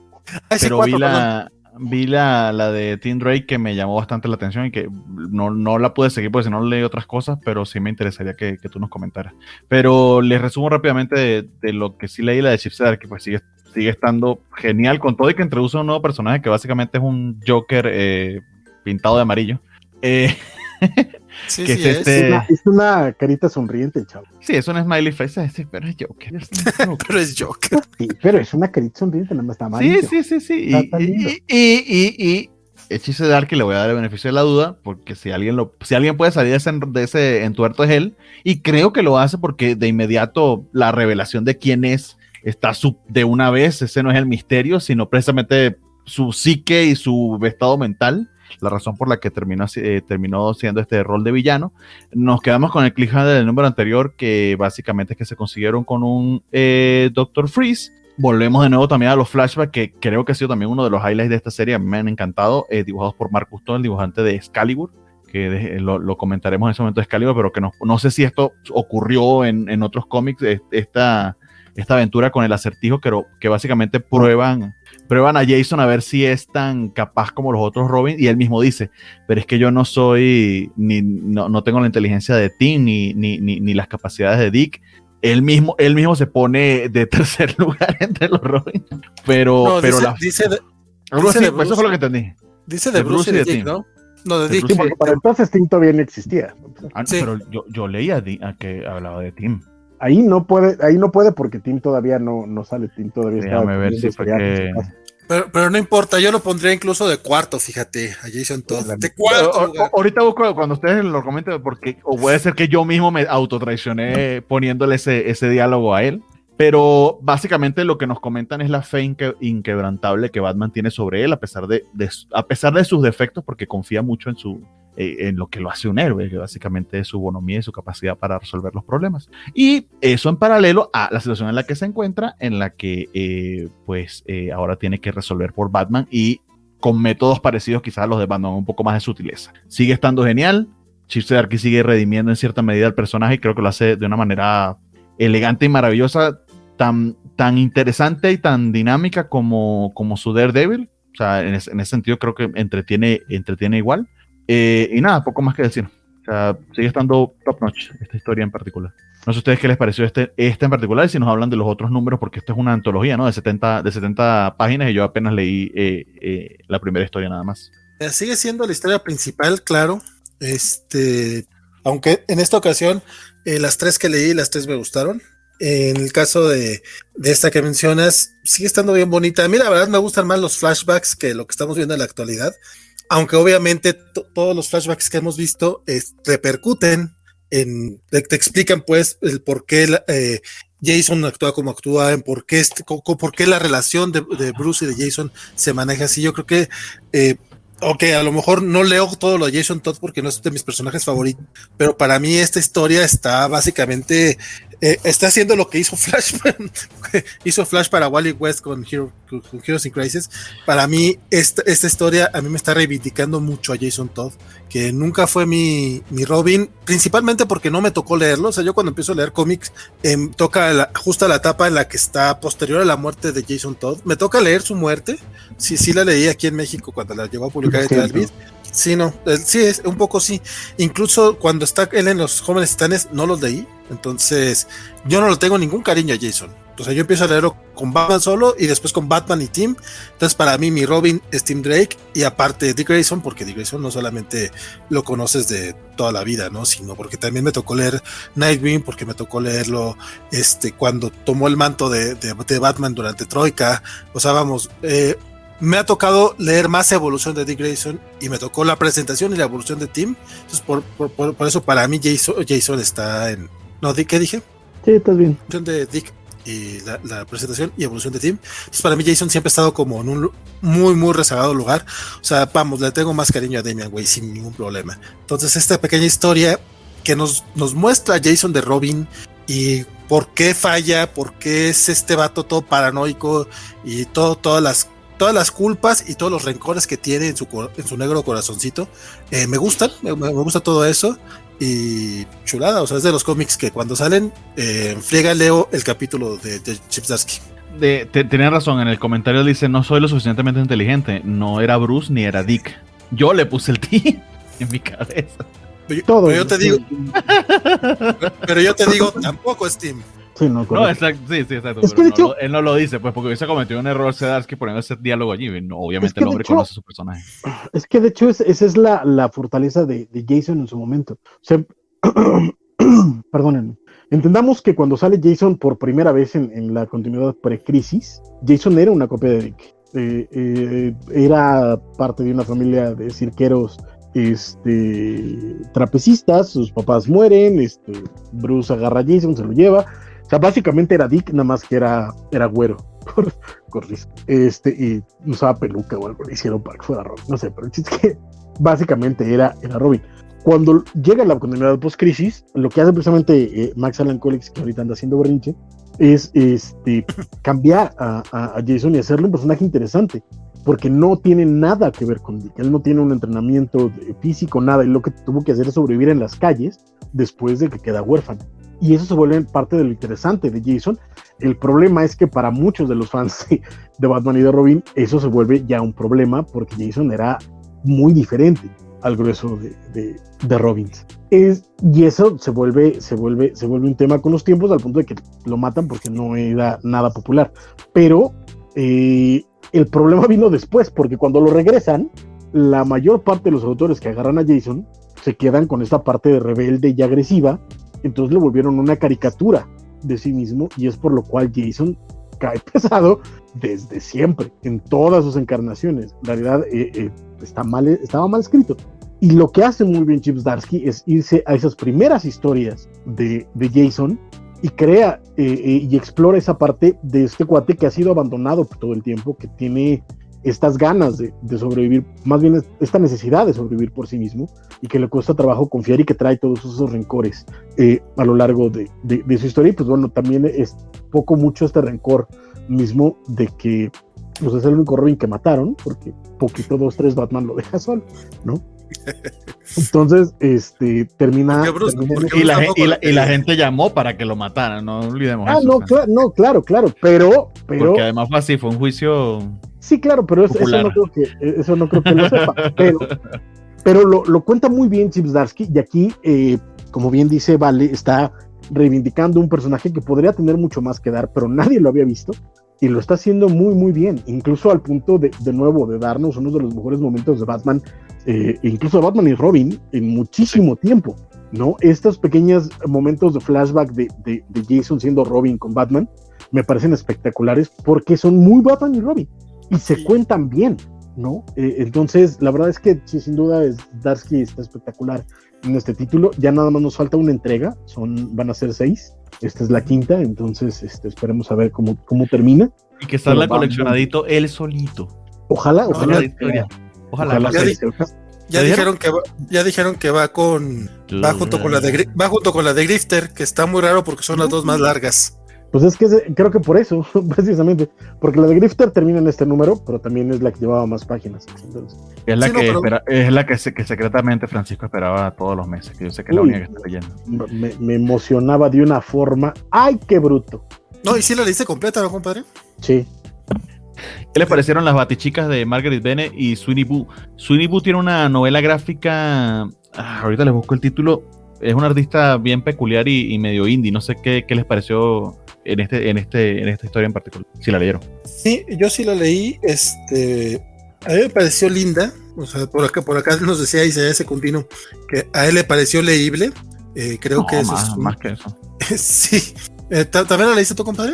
pero vi la, vi la, la, de Tim Drake que me llamó bastante la atención y que no, no la pude seguir porque si no leí otras cosas, pero sí me interesaría que, que tú nos comentaras. Pero les resumo rápidamente de, de, lo que sí leí la de Chipset, que pues sigue, sigue estando genial con todo y que introduce un nuevo personaje que básicamente es un Joker eh, pintado de amarillo. Eh, Sí, que sí, es es. este- Es una, es una carita sonriente, el chavo. Sí, es un smiley face, sí, pero es Joker. es un Joker. Pero es Joker. Sí, pero es una carita sonriente, nada más está Sí, amarillo. sí, sí, sí. Está Y, y, y, y, y Hechizo de Dark le voy a dar el beneficio de la duda, porque si alguien lo, si alguien puede salir de ese, de ese entuerto es él, y creo que lo hace porque de inmediato la revelación de quién es está sub- de una vez, ese no es el misterio, sino precisamente su psique y su estado mental, la razón por la que terminó, eh, terminó siendo este rol de villano. Nos quedamos con el cliffhanger del número anterior, que básicamente es que se consiguieron con un eh, Doctor Freeze. Volvemos de nuevo también a los flashbacks, que creo que ha sido también uno de los highlights de esta serie. Me han encantado, eh, dibujados por Mark Cousteau, el dibujante de Excalibur, que de- lo, comentaremos en ese momento de Excalibur, pero que no, no sé si esto ocurrió en, en otros cómics, es- esta, esta aventura con el acertijo, pero que básicamente prueban, prueban a Jason a ver si es tan capaz como los otros Robin, y él mismo dice, pero es que yo no soy, ni, no, no tengo la inteligencia de Tim, ni, ni, ni, ni las capacidades de Dick. Él mismo, él mismo se pone de tercer lugar entre los Robin, pero, No, pero dice, la, dice de, algo dice así, de pues eso Bruce. fue lo que entendí. dice de de Bruce y Bruce de y de Dick, Tim. ¿no? No, de De Dick. Bruce Sí, porque para entonces Tim todavía no existía. Ah, Sí. Pero yo, yo leía a que hablaba de Tim. Ahí no puede, ahí no puede porque Tim todavía no, no sale. Tim todavía está. Déjame ver si que. Pero, pero no importa, yo lo pondría incluso de cuarto, fíjate, a Jason Todd. La- De cuarto o- ahorita busco cuando ustedes lo comenten, porque o puede ser que yo mismo me autotraicioné poniéndole ese, ese diálogo a él. Pero básicamente lo que nos comentan es la fe inque- inquebrantable que Batman tiene sobre él, a pesar de, de a pesar de sus defectos, porque confía mucho en, su, eh, en lo que lo hace un héroe, que básicamente es su bonomía y su capacidad para resolver los problemas. Y eso en paralelo a la situación en la que se encuentra, en la que eh, pues eh, ahora tiene que resolver por Batman y con métodos parecidos quizás a los de Batman, un poco más de sutileza. Sigue estando genial. Chip Zdarsky sigue redimiendo en cierta medida al personaje y creo que lo hace de una manera elegante y maravillosa, tan, tan interesante y tan dinámica como, como su Daredevil. O sea, en, ese- en ese sentido creo que entretiene, entretiene igual. Eh, y nada, poco más que decir. O sea, sigue estando top notch esta historia en particular. No sé ustedes qué les pareció este, este en particular y si nos hablan de los otros números, porque esto es una antología, ¿no? De 70, de 70 páginas y yo apenas leí eh, eh, la primera historia nada más. Eh, Sigue siendo la historia principal, claro. Este, aunque en esta ocasión eh, las tres que leí, las tres me gustaron. En el caso de, de esta que mencionas, sigue estando bien bonita. A mí la verdad me gustan más los flashbacks que lo que estamos viendo en la actualidad. Aunque obviamente to- todos los flashbacks que hemos visto repercuten en, te, explican pues el por qué eh, Jason actúa como actúa, en por qué, este, co- la relación de, de Bruce y de Jason se maneja así. Yo creo que eh, ok, a lo mejor no leo todo lo de Jason Todd porque no es de mis personajes favoritos, pero para mí esta historia está básicamente, eh, está haciendo lo que hizo Flash, hizo Flash para Wally West con, Hero- con Heroes in Crisis. Para mí, esta, esta historia a mí me está reivindicando mucho a Jason Todd, que nunca fue mi, mi Robin, principalmente porque no me tocó leerlo. O sea, yo cuando empiezo a leer cómics, em, toca la- justo la etapa en la que está posterior a la muerte de Jason Todd. Me toca leer su muerte. Sí, sí la leí aquí en México cuando la llegó a publicar Editorial sí. No, sí, es un poco sí. Incluso cuando está él en los jóvenes titanes, no los leí. Entonces, yo no le tengo ningún cariño a Jason. O sea, yo empiezo a leerlo con Batman solo y después con Batman y Tim. Entonces, para mí, mi Robin es Tim Drake y aparte Dick Grayson, porque Dick Grayson no solamente lo conoces de toda la vida, ¿no? Sino porque también me tocó leer Nightwing, porque me tocó leerlo este, cuando tomó el manto de, de- de Batman durante Troika. O sea, vamos, eh, me ha tocado leer más evolución de Dick Grayson y me tocó la presentación y la evolución de Tim. Entonces, por, por- por- por eso para mí Jason, Jason está en... No, Dick, ¿qué dije? Sí, estás bien. evolución de Dick y la, la presentación y evolución de Tim. Entonces, para mí, Jason siempre ha estado como en un muy, muy rezagado lugar. O sea, vamos, le tengo más cariño a Damian, güey, sin ningún problema. Entonces, esta pequeña historia que nos, nos muestra a Jason de Robin y por qué falla, por qué es este vato todo paranoico y todo, todas las todas las culpas y todos los rencores que tiene en su, en su negro corazoncito, eh, me gustan, me, me gusta todo eso y chulada, o sea, es de los cómics que cuando salen, eh, friega leo el capítulo de, de Chip Zdarsky. de, tenía razón, en el comentario dice, no soy lo suficientemente inteligente. No era Bruce ni era Dick. Yo le puse el T en mi cabeza. Pero, yo te digo, pero yo te digo, tampoco es Tim. Sí, no, no exacto, sí, sí, exacto. él no lo dice, pues, porque hubiese cometido un error Sedarsky poniendo ese diálogo allí. obviamente el hombre conoce a su personaje. Es que de hecho esa es la, la fortaleza de, de, Jason en su momento. O sea, perdónenme. Entendamos que cuando sale Jason por primera vez en, en la continuidad pre-crisis, Jason era una copia de Dick. Eh, eh, era parte de una familia de cirqueros este, trapecistas, sus papás mueren, este, Bruce agarra a Jason, se lo lleva. Sea, básicamente era Dick, nada más que era, era güero, por, Este, y usaba peluca o algo, le hicieron para que fuera Robin, no sé, pero el chiste es que básicamente era, era Robin. Cuando llega la continuidad post-crisis, lo que hace precisamente eh, Max Alan Colex, que ahorita anda haciendo berrinche, es este, cambiar a, a, Jason y hacerle un personaje interesante porque no tiene nada que ver con Dick. Él no tiene un entrenamiento físico, nada. Y lo que tuvo que hacer es sobrevivir en las calles después de que queda huérfano. Y eso se vuelve parte de lo interesante de Jason. El problema es que para muchos de los fans de Batman y de Robin, eso se vuelve ya un problema porque Jason era muy diferente al grueso de, de. Es, y eso se vuelve, se, vuelve, se vuelve un tema con los tiempos al punto de que lo matan porque no era nada popular. Pero eh, el problema vino después, porque cuando lo regresan, la mayor parte de los autores que agarran a Jason se quedan con esta parte de rebelde y agresiva, entonces le volvieron una caricatura de sí mismo y es por lo cual Jason cae pesado desde siempre, en todas sus encarnaciones. En realidad eh, eh, está mal, estaba mal escrito. Y lo que hace muy bien Chips Darsky es irse a esas primeras historias de, de Jason y crea eh, eh, y explora esa parte de este cuate que ha sido abandonado todo el tiempo, que tiene estas ganas de, sobrevivir, más bien esta necesidad de sobrevivir por sí mismo y que le cuesta trabajo confiar y que trae todos esos rencores eh, a lo largo de, su historia. Y pues bueno, también es poco mucho este rencor mismo de que pues es el único Robin que mataron, porque poquito, dos, tres Batman lo deja solo, ¿no? Entonces, este, termina. y, la, gente llamó para que lo mataran, no olvidemos ah, no, no, claro, claro, pero, pero. Porque además fue así, fue un juicio. Sí, claro, pero eso, no creo que, eso no creo que lo sepa. pero, pero lo, lo, cuenta muy bien Chips Darsky, y aquí, eh, como bien dice Vale, está reivindicando un personaje que podría tener mucho más que dar, pero nadie lo había visto y lo está haciendo muy muy bien, incluso al punto de, de nuevo de darnos uno de los mejores momentos de Batman eh, incluso Batman y Robin, en muchísimo tiempo, ¿no? Estos pequeños momentos de flashback de, de, Jason siendo Robin con Batman me parecen espectaculares porque son muy Batman y Robin y se cuentan bien, ¿no? Eh, entonces, la verdad es que sí, sin duda, es, Darsky está espectacular en este título. Ya nada más nos falta una entrega, son, van a ser seis. Esta es la quinta, entonces este, esperemos a ver cómo, cómo termina. Y que salga coleccionadito él solito. Ojalá, ojalá. Ojalá. ya, dijeron que va, ya dijeron que va con va junto con la de va junto con la de Grifter, que está muy raro porque son las dos más largas. Pues es que creo que por eso, precisamente, porque la de Grifter termina en este número, pero también es la que llevaba más páginas. Es la, que, es la que, secretamente Francisco esperaba todos los meses, que yo sé que es la única que está leyendo. Me, me, emocionaba de una forma, ¡ay, qué bruto! No, y sí la leíste completa, ¿no, compadre? Sí. ¿Qué les parecieron las batichicas de Margaret Bennett y Sweeney Boo? Sweeney Boo tiene una novela gráfica, ah, ahorita les busco el título, es un artista bien peculiar y, medio indie, no sé qué, les pareció en, este, en, este, en esta historia en particular, si la leyeron. Sí, yo sí la leí, este, a mí me pareció linda, o sea, por acá, por acá nos decía ese continuo que a él le pareció leíble, eh, creo que eso más, es más que eso. sí, eh, ¿también la leíste tu compadre?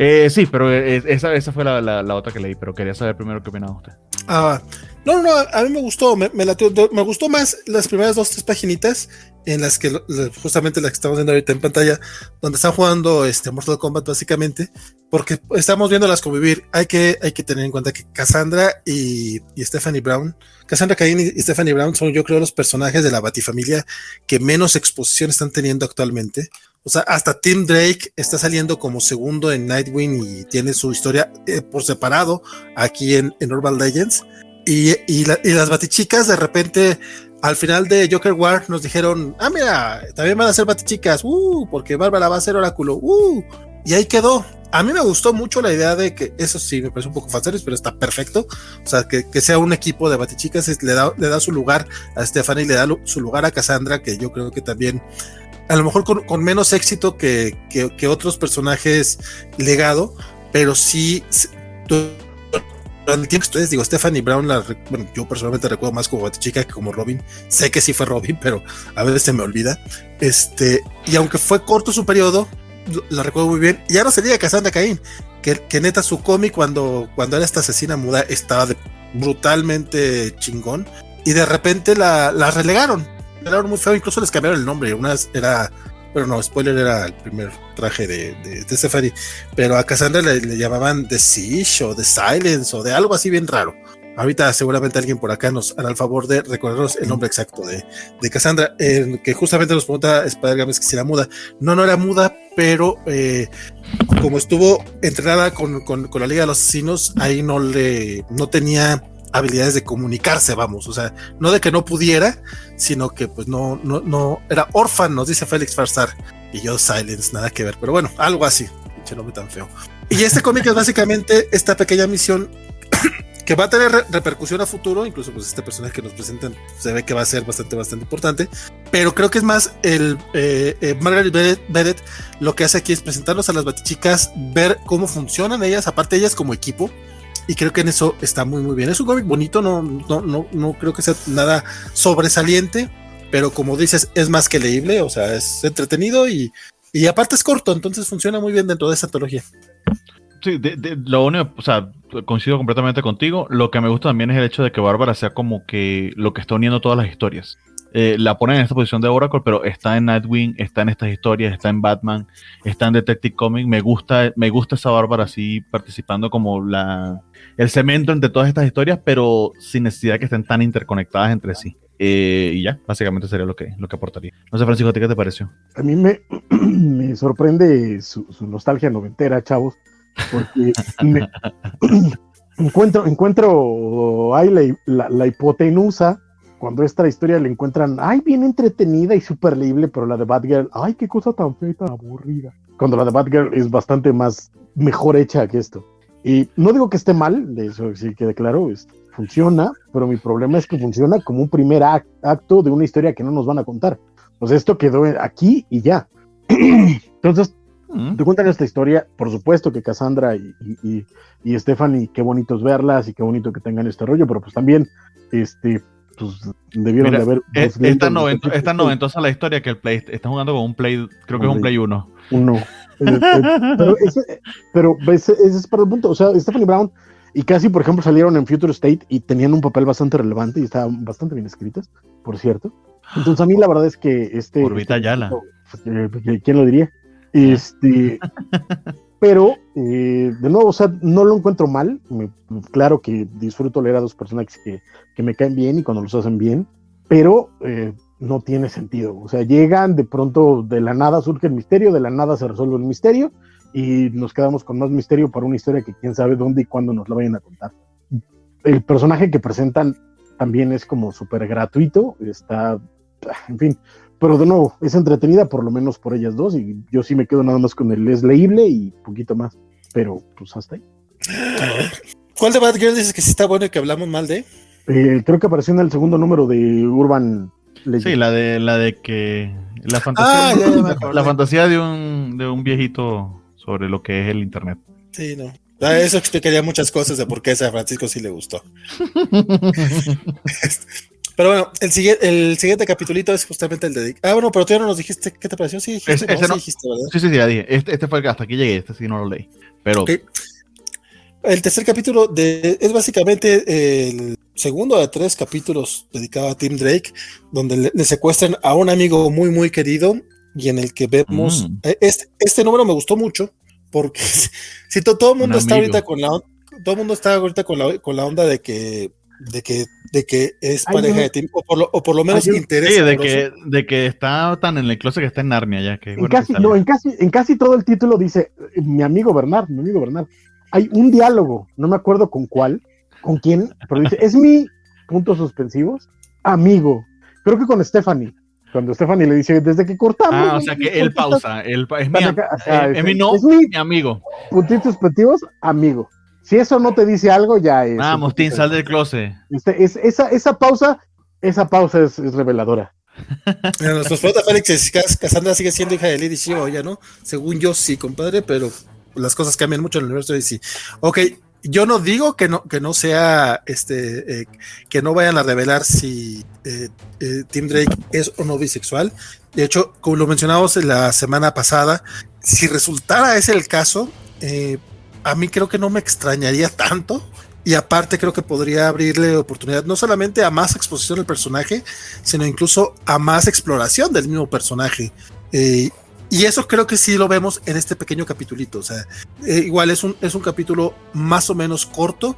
Eh, sí, pero eh, esa, esa fue la, la, otra que leí, pero quería saber primero qué opinaba usted. Ah, no, no, a mí me gustó, me, me, me gustó más las primeras dos, tres paginitas en las que justamente las que estamos viendo ahorita en pantalla, donde están jugando este Mortal Kombat básicamente, porque estamos viéndolas convivir. Hay que, hay que tener en cuenta que Cassandra y, y Stephanie Brown, Cassandra Cain y Stephanie Brown son yo creo los personajes de la Batifamilia que menos exposición están teniendo actualmente. O sea, hasta Tim Drake está saliendo como segundo en Nightwing y tiene su historia eh, por separado aquí en, en Urban Legends. Y, y, las batichicas de repente al final de Joker War nos dijeron, ah, mira, también van a ser batichicas, uh, porque Bárbara va a ser oráculo, uh, y ahí quedó. A mí me gustó mucho la idea de que eso sí me parece un poco fácil, pero está perfecto. O sea, que, sea un equipo de Batichicas le da, le da su lugar a Stephanie, le da su lugar a Cassandra, que yo creo que también, a lo mejor con, menos éxito que, que, otros personajes legado, pero sí. Durante el tiempo que ustedes digo, Stephanie Brown, la, bueno, yo personalmente recuerdo más como Batichica que como Robin. Sé que sí fue Robin, pero a veces se me olvida. Este, y aunque fue corto su periodo, la recuerdo muy bien. Y ahora sería Cassandra Cain, que, que neta su cómic cuando, cuando era esta asesina muda estaba brutalmente chingón. Y de repente la relegaron. Era muy feo, incluso les cambiaron el nombre. Una era, pero no, spoiler era el primer traje de, de, de. Pero a Cassandra le, le llamaban The Siege o The Silence o de algo así bien raro. Ahorita seguramente alguien por acá nos hará el favor de recordarnos el nombre exacto de, de Cassandra, que justamente nos pregunta Spider Games que si era muda. No, no era muda, pero eh, como estuvo entrenada con, con, la Liga de los Asesinos, ahí no le, no tenía habilidades de comunicarse, vamos, o sea, no de que no pudiera, sino que pues no, no, no, era órfano, nos dice Félix Farsar, y yo Silence, nada que ver, pero bueno, algo así, pinche nombre tan feo. Y este cómic es básicamente esta pequeña misión que va a tener repercusión a futuro, incluso pues este personaje que nos presentan se ve que va a ser bastante, bastante importante, pero creo que es más el eh, eh, Margaret Bennett, lo que hace aquí es presentarnos a las batichicas, ver cómo funcionan ellas, aparte ellas como equipo, y creo que en eso está muy muy bien. Es un cómic bonito, no, no, no, no creo que sea nada sobresaliente, pero como dices, es más que leíble, o sea, es entretenido y, y aparte es corto, entonces funciona muy bien dentro de esa antología. Sí, de, lo único, o sea, coincido completamente contigo. Lo que me gusta también es el hecho de que Bárbara sea como que lo que está uniendo todas las historias. Eh, la ponen en esta posición de Oracle, pero está en Nightwing, está en estas historias, está en Batman, está en Detective Comics. Me gusta, me gusta esa Bárbara así participando como la el cemento entre todas estas historias, pero sin necesidad que estén tan interconectadas entre sí. Eh, y ya, básicamente sería lo que, lo que aportaría. No sé, Francisco, qué te pareció? A mí me, me sorprende su, su nostalgia noventera, chavos porque encuentro, encuentro ahí la, hipotenusa cuando esta historia la encuentran, ay, bien entretenida y súper leíble, pero la de Batgirl, ay, qué cosa tan fea y tan aburrida. Cuando la de Batgirl es bastante más, mejor hecha que esto. Y no digo que esté mal, de eso sí quede claro, funciona, pero mi problema es que funciona como un primer acto de una historia que no nos van a contar. Pues esto quedó aquí y ya. Entonces, te cuentan esta historia, por supuesto que Cassandra y, y, y, Stephanie, qué bonito es verlas y qué bonito que tengan este rollo, pero pues también, este, pues debieron de haber. Es, esta, noventosa la historia que el Play está jugando con un Play, creo que es un Play 1. Uno. pero ese, pero ese, es para el punto, o sea, Stephanie Brown y casi, por ejemplo, salieron en Future State y tenían un papel bastante relevante y estaban bastante bien escritas, por cierto. Entonces a mí la verdad es que este... Orbita este, Yala. Pues, eh, ¿Quién lo diría? Este, pero, eh, de nuevo, o sea, no lo encuentro mal. claro que disfruto leer a dos personajes que, que, me caen bien y cuando los hacen bien, pero eh, no tiene sentido. O sea, llegan, de pronto de la nada surge el misterio, de la nada se resuelve el misterio y nos quedamos con más misterio para una historia que quién sabe dónde y cuándo nos la vayan a contar. El personaje que presentan también es como súper gratuito, está, en fin, pero de nuevo, es entretenida por lo menos por ellas dos y yo sí me quedo nada más con el es leíble y poquito más, pero pues hasta ahí. ¿Cuál de Bad Girl dices que sí está bueno y que hablamos mal de? Eh, creo que apareció en el segundo número de Urban Legend. Sí, la de la de que la fantasía, ah, la, fantasía de un, de un viejito sobre lo que es el internet. Sí, no. Ah, eso explicaría muchas cosas de por qué a San Francisco sí le gustó. Pero bueno, el, siguiente, el siguiente capitulito es justamente el de... Ah, bueno, pero tú ya no nos dijiste qué te pareció. Sí, dijiste, sí, dijiste ¿verdad? Sí, sí, sí, ya dije. Este, este fue el que hasta aquí llegué, este sí no lo leí. Pero... El tercer capítulo de, es básicamente el segundo de tres capítulos dedicado a Tim Drake, donde le, secuestran a un amigo muy, muy querido y en el que vemos... Mm. Eh, este, este número me gustó mucho porque si todo, el mundo está ahorita con la... Todo el mundo está ahorita con la, con la onda de que de que, de que es pareja de Tim, o por lo, o por lo menos interés. Sí, de que, de que está tan en el closet que está en Narnia ya. Que, en, casi, no, en, casi, en casi todo el título dice, mi amigo Bernard, mi amigo Bernard. Hay un diálogo, no me acuerdo con cuál, con quién, pero dice, es mi, puntos suspensivos, amigo. Creo que con Stephanie. Cuando Stephanie le dice, desde que cortamos. Ah, o sea que él pausa. Él, es, mi, es, mi no, mi amigo. Puntitos positivos, amigo. Si eso no te dice algo, ya es. Vamos, Tim, sal del closet. Este, es, esa, esa pausa, esa pausa es, reveladora. Nuestra pregunta, Félix, Cassandra sigue siendo hija de Lady Shio, ya no. Según yo, sí, compadre, pero las cosas cambian mucho en el universo de DC. Ok, yo no digo que no, que no sea, este, eh, que no vayan a revelar si eh, eh, Tim Drake es o no bisexual. De hecho, como lo mencionamos la semana pasada, si resultara ese el caso, a mí creo que no me extrañaría tanto. Y aparte creo que podría abrirle oportunidad no solamente a más exposición del personaje, sino incluso a más exploración del mismo personaje. Y eso creo que sí lo vemos en este pequeño capitulito. O sea, eh, igual es un, es un capítulo más o menos corto,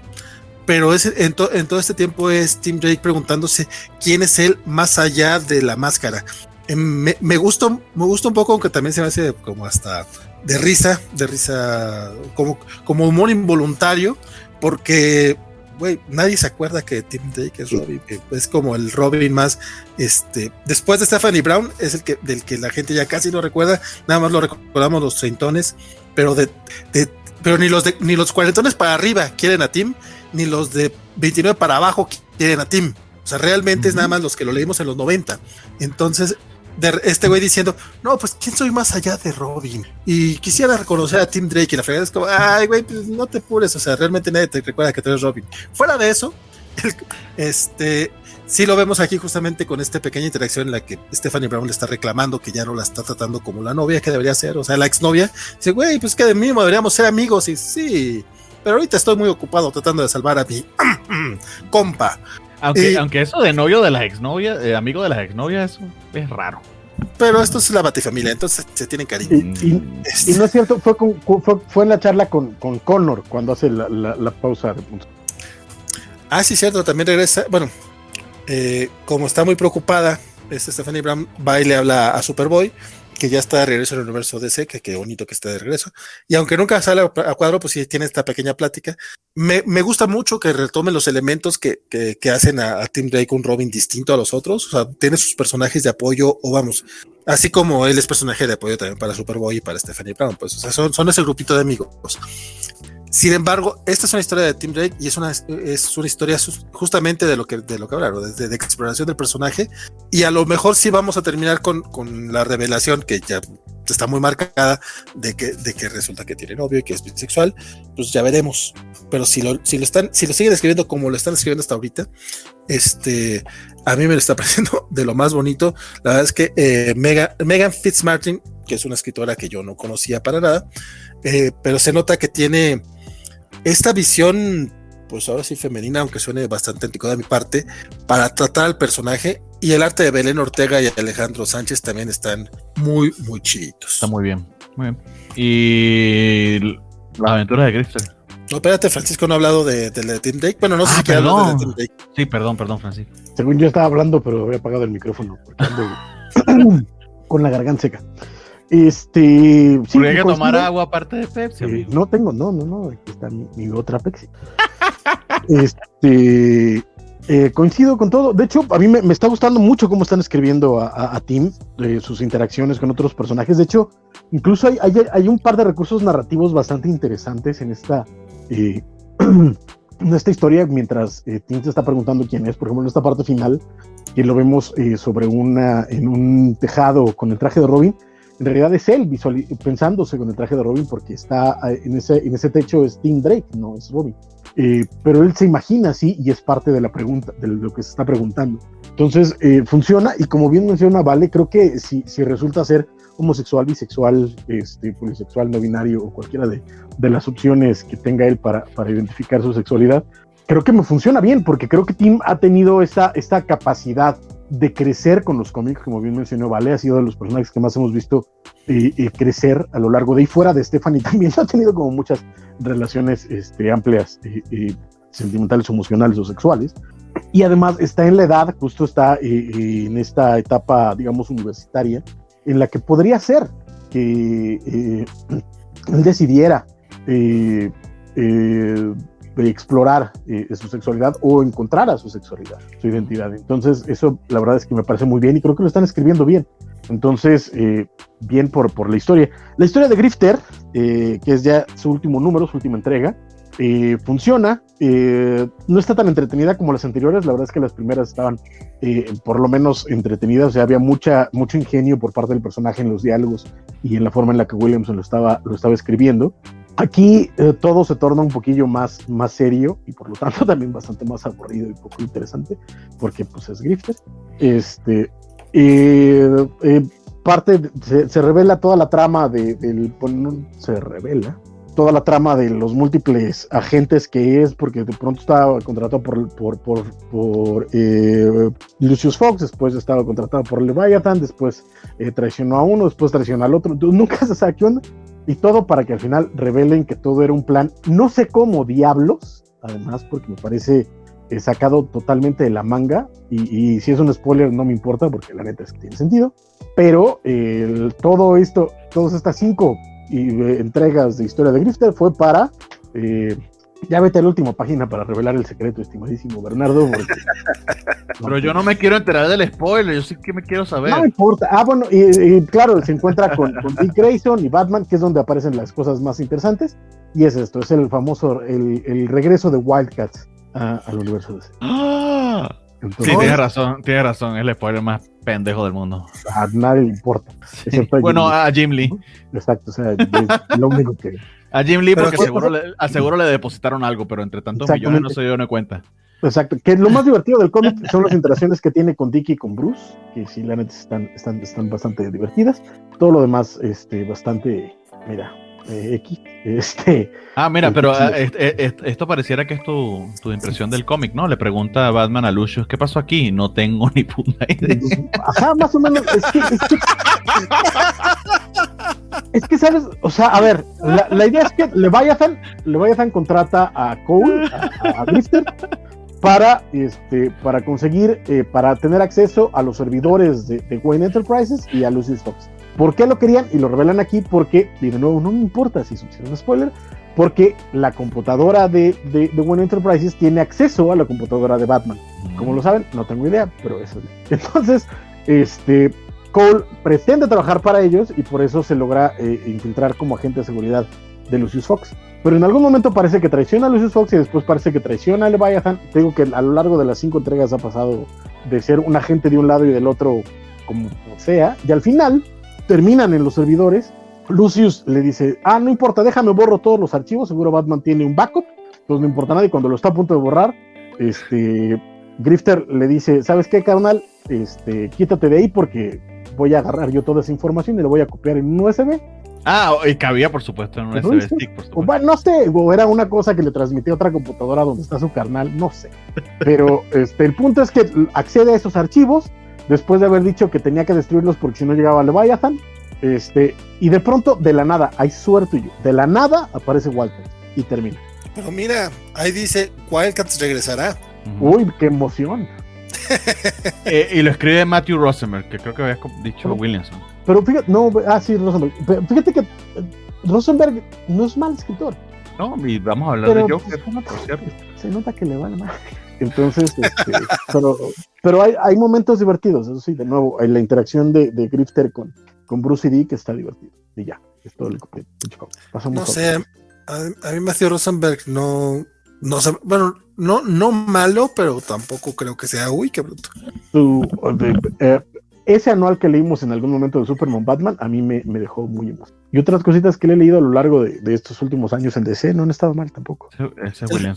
pero es, en, todo este tiempo es Tim Drake preguntándose quién es él más allá de la máscara. Eh, me, me, gusta, me gusta un poco, aunque también se me hace como hasta de risa, de risa, como, como humor involuntario, porque güey, nadie se acuerda que Tim Drake es Robin, es como el Robin más, este, después de Stephanie Brown, es el que, del que la gente ya casi no recuerda, nada más lo recordamos los treintones, pero de, pero ni los de, ni los cuarentones para arriba quieren a Tim, ni los de 29 para abajo quieren a Tim. O sea, realmente es nada más los que lo leímos en los 90. Entonces, de este güey diciendo, no, pues quién soy más allá de Robin. Y quisiera reconocer a Tim Drake y la fregada es como, ay, güey, pues no te pures, o sea, realmente nadie te recuerda que tú eres Robin. Fuera de eso, este, sí lo vemos aquí justamente con esta pequeña interacción en la que Stephanie Brown le está reclamando que ya no la está tratando como la novia que debería ser, o sea, la exnovia. Dice, güey, pues que de mínimo deberíamos ser amigos. Y sí, pero ahorita estoy muy ocupado tratando de salvar a mi compa. Aunque, aunque eso de novio de las exnovias, eh, amigo de las exnovias, eso es raro. Pero esto es la batifamilia, entonces se tienen cariño. Y, este. no es cierto, fue, fue, en la charla con, con Connor cuando hace la, la, pausa. Ah, sí, cierto, también regresa. Bueno, eh, como está muy preocupada, este Stephanie Brown va y le habla a Superboy que ya está de regreso en el universo DC, que qué bonito que esté de regreso. Y aunque nunca sale a cuadro, pues sí tiene esta pequeña plática. Me, me gusta mucho que retome los elementos que, que, hacen a, Tim Drake un Robin distinto a los otros. O sea, tiene sus personajes de apoyo, o vamos, así como él es personaje de apoyo también para Superboy y para Stephanie Brown. Pues, o sea, son, son ese grupito de amigos. Sin embargo, esta es una historia de Tim Drake y es una, es una historia justamente de lo que, de lo que hablaron, de, de, exploración del personaje. Y a lo mejor sí vamos a terminar con, con la revelación que ya está muy marcada de que, de que resulta que tiene novio y que es bisexual. Pues ya veremos. Pero si lo, si lo están, si lo siguen escribiendo como lo están escribiendo hasta ahorita, este, a mí me lo está pareciendo de lo más bonito. La verdad es que eh, Megan Fitzmartin, que es una escritora que yo no conocía para nada, eh, pero se nota que tiene esta visión, pues ahora sí femenina, aunque suene bastante anticuada de mi parte, para tratar al personaje. Y el arte de Belén Ortega y Alejandro Sánchez también están muy, muy chiditos. Está muy bien, muy bien. Y las aventuras de Crystal. No, espérate, Francisco no ha hablado de, de, de Team Drake. Bueno, no sé ah, si hablado de, Team Drake. Sí, perdón, perdón, Francisco. Según yo estaba hablando, pero había apagado el micrófono porque ando con la garganta seca. Este. Sí, hay que tomar agua aparte de Pepsi. Eh, no tengo, no, no, no. Aquí está mi, otra Pepsi. este. Eh, coincido con todo. De hecho, a mí me, está gustando mucho cómo están escribiendo a, a, Tim, eh, sus interacciones con otros personajes. De hecho, incluso hay, hay, hay, un par de recursos narrativos bastante interesantes en esta, en esta historia, mientras Tim se está preguntando quién es. Por ejemplo, en esta parte final, que lo vemos sobre una, en un tejado con el traje de Robin en realidad es él pensándose con el traje de Robin porque está eh, en ese, en ese techo es Tim Drake, no es Robin. Eh, pero él se imagina así y es parte de la pregunta, de lo que se está preguntando. Entonces eh, funciona y como bien menciona Vale, creo que si, si resulta ser homosexual, bisexual, este, polisexual, no binario o cualquiera de, de las opciones que tenga él para, para identificar su sexualidad, creo que me funciona bien porque creo que Tim ha tenido esa, esta capacidad de crecer con los cómics, como bien mencionó Vale, ha sido de los personajes que más hemos visto eh, eh, crecer a lo largo de y fuera de Stephanie también ha tenido como muchas relaciones este, amplias, eh, sentimentales, emocionales o sexuales. Y además está en la edad, justo está en esta etapa, digamos, universitaria, en la que podría ser que él decidiera explorar eh, su sexualidad o encontrar a su sexualidad, su identidad. Entonces, eso la verdad es que me parece muy bien y creo que lo están escribiendo bien. Entonces, eh, bien por, por la historia. La historia de Grifter, que es ya su último número, su última entrega, eh, funciona, eh, no está tan entretenida como las anteriores, la verdad es que las primeras estaban eh, por lo menos entretenidas, o sea, había mucha, mucho ingenio por parte del personaje en los diálogos y en la forma en la que Williamson lo estaba, lo estaba escribiendo. Aquí todo se torna un poquillo más, más serio y por lo tanto también bastante más aburrido y poco interesante, porque pues es Grifter. Este, parte, se, se, revela toda la trama de, del, se revela, toda la trama de los múltiples agentes que es, porque de pronto estaba contratado por, por, por, por eh, Lucius Fox, después estaba contratado por Leviathan, después eh, traicionó a uno, después traicionó al otro, nunca se sabe qué onda, y todo para que al final revelen que todo era un plan, no sé cómo diablos, además, porque me parece eh, sacado totalmente de la manga, y, y, si es un spoiler no me importa, porque la neta es que tiene sentido, pero todo esto, todas estas cinco y entregas de historia de Grifter fue para. Eh, ya vete a la última página para revelar el secreto, estimadísimo Bernardo. Pero yo no me quiero enterar del spoiler, yo sí que me quiero saber. No importa. Ah, bueno, y, claro, se encuentra con, Dick Grayson y Batman, que es donde aparecen las cosas más interesantes. Y es esto, es el famoso, el, regreso de Wildcats al universo de ¡Ah! sí, tienes razón, tienes razón, es el spoiler más pendejo del mundo. A nadie le importa. Bueno, a Jim Lee. Exacto, o sea, lo único que. A Jim Lee, porque seguro le, seguro le depositaron algo, pero entre tantos millones no se dio ni cuenta. Exacto, que lo más divertido del cómic son las interacciones que tiene con Dicky y con Bruce, que sí, la neta están, están, están bastante divertidas. Todo lo demás, este, bastante, mira, eh, X. Este, ah, mira, pero ah, esto pareciera que es tu, impresión del cómic, ¿no? Le pregunta a Batman a Lucius, ¿qué pasó aquí? No tengo ni puta idea. Ajá, más o menos. Es que, es que, ¿sabes? O sea, a ver, la, idea es que Leviathan, Leviathan contrata a Cole, a, a para, este, para conseguir, eh, para tener acceso a los servidores de, de Wayne Enterprises y a Lucius Fox. ¿Por qué lo querían? Y lo revelan aquí porque, y de nuevo, no me importa si es un spoiler, porque la computadora de, de, de Enterprises tiene acceso a la computadora de Batman. Como lo saben, no tengo idea, pero eso es. Entonces, este, Cole pretende trabajar para ellos y por eso se logra eh, infiltrar como agente de seguridad de Lucius Fox. Pero en algún momento parece que traiciona a Lucius Fox y después parece que traiciona a Leviathan. Digo que a lo largo de las cinco entregas ha pasado de ser un agente de un lado y del otro como sea. Y al final terminan en los servidores. Lucius le dice, ah, no importa, déjame borro todos los archivos, seguro Batman tiene un backup, entonces no importa nada y cuando lo está a punto de borrar, este, Grifter le dice, ¿sabes qué, carnal? Este, quítate de ahí porque voy a agarrar yo toda esa información y le voy a copiar en un USB. Ah, y cabía, por supuesto, en un USB stick, Bueno, no sé, o era una cosa que le transmitía a otra computadora donde está su carnal, no sé. Pero este, el punto es que accede a esos archivos, después de haber dicho que tenía que destruirlos porque si no llegaba Leviathan, este, y de pronto, de la nada, hay suerte y de la nada aparece Walter y termina. Pero mira, ahí dice, Wildcats regresará. Uy, qué emoción. Eh, y lo escribe Matthew Rosenberg, que creo que había dicho Williamson. Pero fíjate, no, ah, sí, Rosenberg. fíjate que eh, Rosenberg no es mal escritor. No, y vamos a hablar de Joker, se nota, se nota que le va mal. Entonces, este, pero, pero hay, hay, momentos divertidos, eso sí, de nuevo, hay la interacción de, de Grifter con, con Bruce y D que está divertido. Y ya, es todo lo que No sé, a, mí Matthew Rosenberg no, no sé, bueno, no, no malo, pero tampoco creo que sea, uy, qué bruto. Eh, ese anual que leímos en algún momento de Superman Batman, a mí me, me dejó muy emocionado. Y otras cositas que le he leído a lo largo de, de, estos últimos años en DC no han estado mal tampoco. Ese, ese el,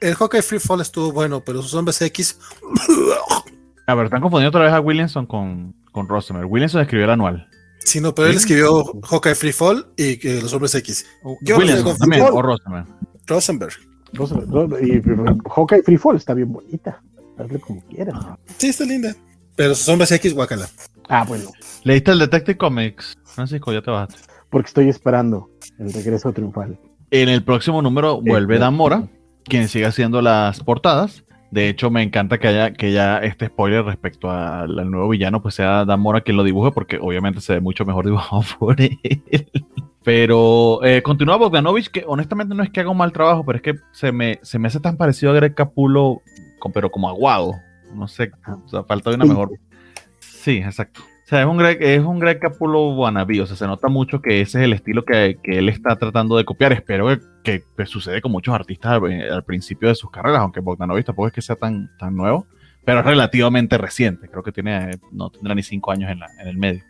el Hawkeye Free Fall estuvo bueno, pero sus hombres X. A ver, están confundiendo otra vez a Williamson con, con Rosemer. Williamson escribió el anual. Sí, no, pero él escribió Hawkeye Free Fall y los hombres X. Williamson también, o Rosemer. Rosenberg. Y Hawkeye Free Fall está bien bonita. Hazle como quieras. Sí, está linda. Pero sus hombres X, guacala. Ah, bueno. ¿Leíste el Detective Comics? Francisco, ya te bajaste. Porque estoy esperando el regreso triunfal. En el próximo número vuelve Damora quien sigue haciendo las portadas. De hecho, me encanta que haya que ya este spoiler respecto al, nuevo villano, pues sea Dan Mora quien lo dibuje, porque obviamente se ve mucho mejor dibujado por él. Pero eh, continúa Bogdanovich, que honestamente no es que haga un mal trabajo, pero es que se me, se me hace tan parecido a Greg Capulo, pero como aguado. No sé, o sea, falta de una mejor. Sí, exacto. O sea, es un Greg, es un Greg Capulo wannabe, o sea, se nota mucho que ese es el estilo que, que él está tratando de copiar. Espero que, que, sucede con muchos artistas al, principio de sus carreras, aunque Bogdanovich tampoco es que sea tan, tan nuevo, pero es relativamente reciente. Creo que tiene, no tendrá ni cinco años en, la, en el medio.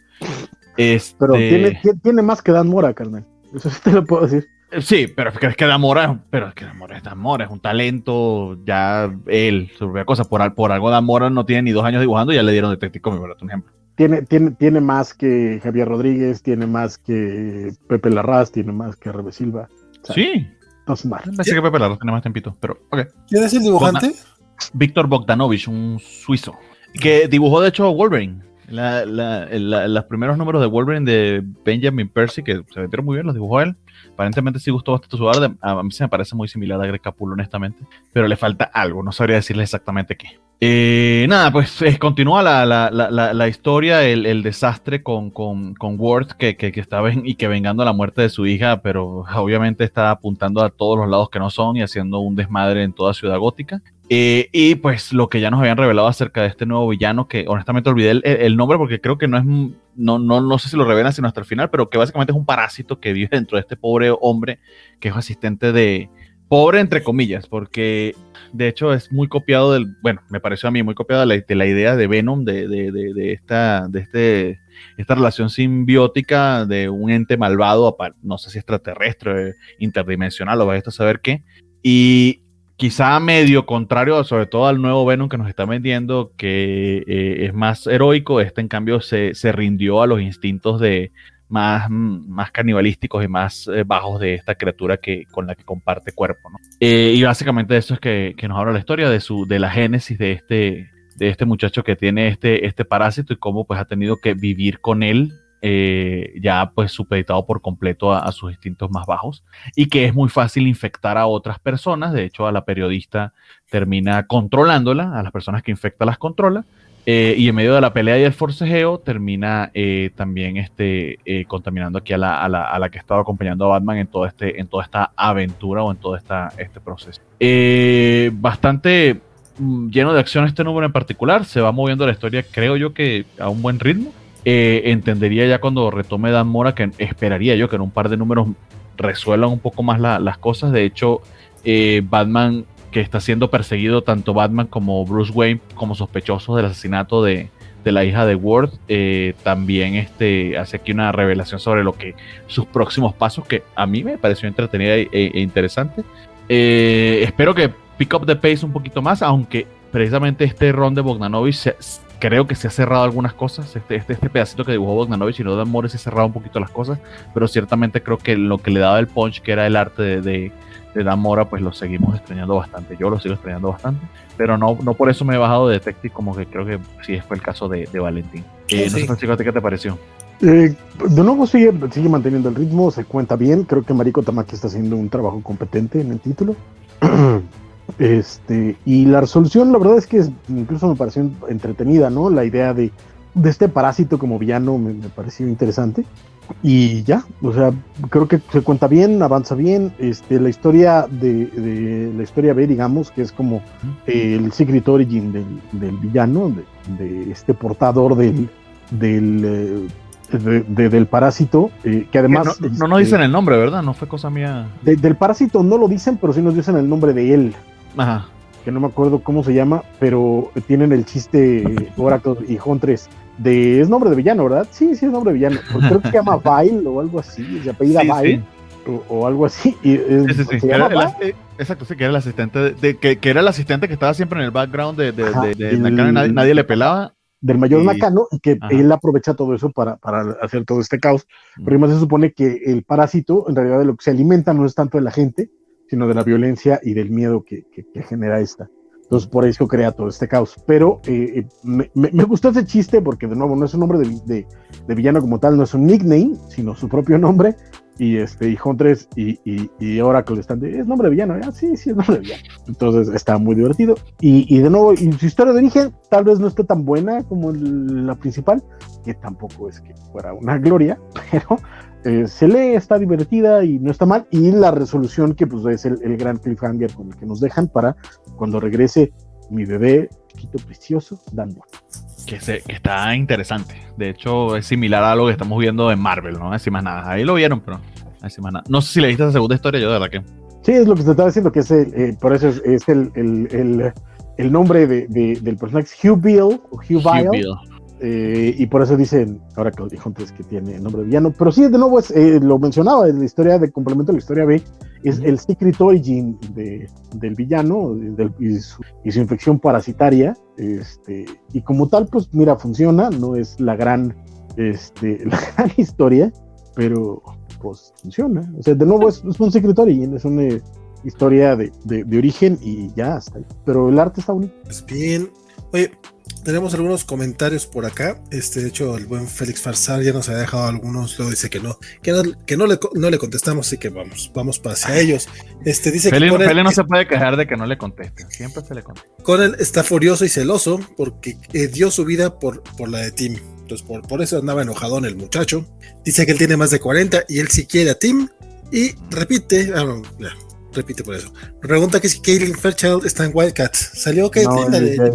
Este... Pero tiene, tiene más que Dan Mora, carnal. Eso sí te lo puedo decir. Sí, pero es que, es que Dan Mora, pero es que Dan Mora es Dan Mora, es un talento, ya él, su propia cosa, por, por algo Dan Mora no tiene ni dos años dibujando y ya le dieron Detective Comics, por ejemplo. Tiene, tiene, tiene más que Javier Rodríguez, tiene más que Pepe Larraz, tiene más que Rebe Silva. sí. No es mal. Pensé que Pepe Larraz tiene más tempito, pero ok. ¿Quién es el dibujante? Víctor Bogdanovich, un suizo, que dibujó de hecho Wolverine. La, la, los primeros números de Wolverine de Benjamin Percy, que se vendieron muy bien, los dibujó él. Aparentemente sí gustó bastante su arte. A mí se me parece muy similar a Greg Capullo, honestamente. Pero le falta algo, no sabría decirle exactamente qué. Eh, nada, pues continúa la, la, historia, el, el desastre con, con, con Ward, que, que, que está y que vengando la muerte de su hija, pero obviamente está apuntando a todos los lados que no son y haciendo un desmadre en toda Ciudad Gótica. Eh, y pues lo que ya nos habían revelado acerca de este nuevo villano, que honestamente olvidé el, nombre porque creo que no es, no, no, no sé si lo revelan sino hasta el final, pero que básicamente es un parásito que vive dentro de este pobre hombre que es asistente de, pobre entre comillas, porque de hecho es muy copiado del, bueno, me pareció a mí muy copiado de la, idea de Venom, de, de, de, esta, de este, esta relación simbiótica de un ente malvado, no sé si extraterrestre, interdimensional o vaya a saber qué, y quizá medio contrario, sobre todo al nuevo Venom que nos está vendiendo, que eh, es más heroico, este en cambio se, rindió a los instintos de más, más canibalísticos y más eh, bajos de esta criatura que, con la que comparte cuerpo. Eh, y básicamente eso es que, nos habla la historia de, su, de la génesis de este, de este muchacho que tiene este, este parásito y cómo pues ha tenido que vivir con él eh, ya pues supeditado por completo a, sus instintos más bajos y que es muy fácil infectar a otras personas. De hecho, a la periodista termina controlándola, a las personas que infecta las controla. Eh, y en medio de la pelea y el forcejeo termina eh, también este, contaminando aquí a la, a, la, a la, que estaba acompañando a Batman en, todo este, en toda esta aventura o en todo esta, este proceso. bastante mm, lleno de acción este número en particular, se va moviendo la historia creo yo que a un buen ritmo. Eh, entendería ya cuando retome Dan Mora que esperaría yo que en un par de números resuelvan un poco más las cosas. De hecho, eh, Batman que está siendo perseguido tanto Batman como Bruce Wayne como sospechosos del asesinato de, la hija de Ward, eh, también este, hace aquí una revelación sobre lo que sus próximos pasos, que a mí me pareció entretenida e, e interesante. espero que pick up the pace un poquito más, aunque precisamente este ron de Bogdanovich se, creo que se ha cerrado algunas cosas. Este, este, este pedacito que dibujó Bogdanovich y no de Amores se ha cerrado un poquito las cosas, pero ciertamente creo que lo que le daba el punch, que era el arte de, de, de Dan Mora, pues lo seguimos extrañando bastante. Yo lo sigo extrañando bastante, pero no, no por eso me he bajado de Detective, como que creo que sí fue el caso de, de Valentín. Eh, no sé, Francisco, ¿qué te pareció? Eh, de nuevo sigue, sigue manteniendo el ritmo, se cuenta bien. Creo que Mariko Tamaki está haciendo un trabajo competente en el título. Este, y la resolución, la verdad es que incluso me pareció entretenida, ¿no? La idea de, de este parásito como villano me, pareció interesante. Y ya, o sea, creo que se cuenta bien, avanza bien. Este, la historia de, la historia B, digamos, que es como el secret origin del, villano, de, este portador del, del eh, del parásito, eh, que además... No, no, nos dicen el nombre, ¿verdad? No fue cosa mía. del parásito no lo dicen, pero sí nos dicen el nombre de él. Ajá. Que no me acuerdo cómo se llama, pero tienen el chiste Oracle y Huntress de. Es nombre de villano, ¿verdad? Sí, sí, es nombre de villano. creo que se llama Vile o algo así. Se apellida Vile. O, algo así. Y, sí, sí, sí. exacto, sí, que era el asistente, de, que, que, era el asistente que estaba siempre en el background de, de, de, nadie, nadie, le pelaba. Del mayor Nakano, y que él aprovecha todo eso para, para hacer todo este caos. Pero además se supone que el parásito, en realidad, de lo que se alimenta no es tanto de la gente, sino de la violencia y del miedo que, genera esta. Entonces, por eso crea todo este caos. Pero eh, eh, me, gustó ese chiste porque, de nuevo, no es un nombre de, villano como tal, no es un nickname, sino su propio nombre. Y este, y Huntress y, y, y Oracle están de, es nombre de villano, ¿eh? sí, sí, es nombre de villano. Entonces, está muy divertido. Y, de nuevo, y su historia de origen tal vez no esté tan buena como la principal, que tampoco es que fuera una gloria, pero eh, se lee, está divertida y no está mal. Y la resolución que pues es el, el gran cliffhanger con el que nos dejan para cuando regrese mi bebé, chiquito precioso, Dan. Que, se, que está interesante. De hecho, es similar a lo que estamos viendo en Marvel, ¿no? Así más nada. Ahí lo vieron, pero así más nada. No sé si le viste esa segunda historia, yo de verdad que. Sí, es lo que te estaba diciendo, que es el, eh, por eso es, es el, el, el, nombre de, de- del personaje, Hugh Bill, o Hugh Hugh Bill. Eh, y por eso dicen, ahora dijo antes, que tiene nombre de villano. Pero sí, de nuevo, es, eh, lo mencionaba, en la historia de complemento de la historia B, es el secret origin de, del villano del- y, su, y su infección parasitaria. Este, y como tal, pues mira, funciona, no es la gran, este, la gran historia, pero pues funciona. O sea, de nuevo es, es un secret origin, es una historia de, de- de origen y ya está. Pero el arte está bonito. Pues bien. Oye, tenemos algunos comentarios por acá. Este, de hecho, el buen Félix Farsar ya nos ha dejado algunos. Luego dice que no, que no, que no le, no le contestamos, así que vamos, vamos para hacia ellos. Este dice Feli, que no se puede quejar de que no le contesten. Siempre se le contesta. con él está furioso y celoso porque eh, dio su vida por, por la de Tim. Entonces, por, por eso andaba enojadón el muchacho. Dice que él tiene más de 40 y él sí quiere a Tim. Y repite, ah, no, ya, repite por eso. Pregunta que si Caitlin Fairchild está en Wildcats. ¿Salió Caitlin? No,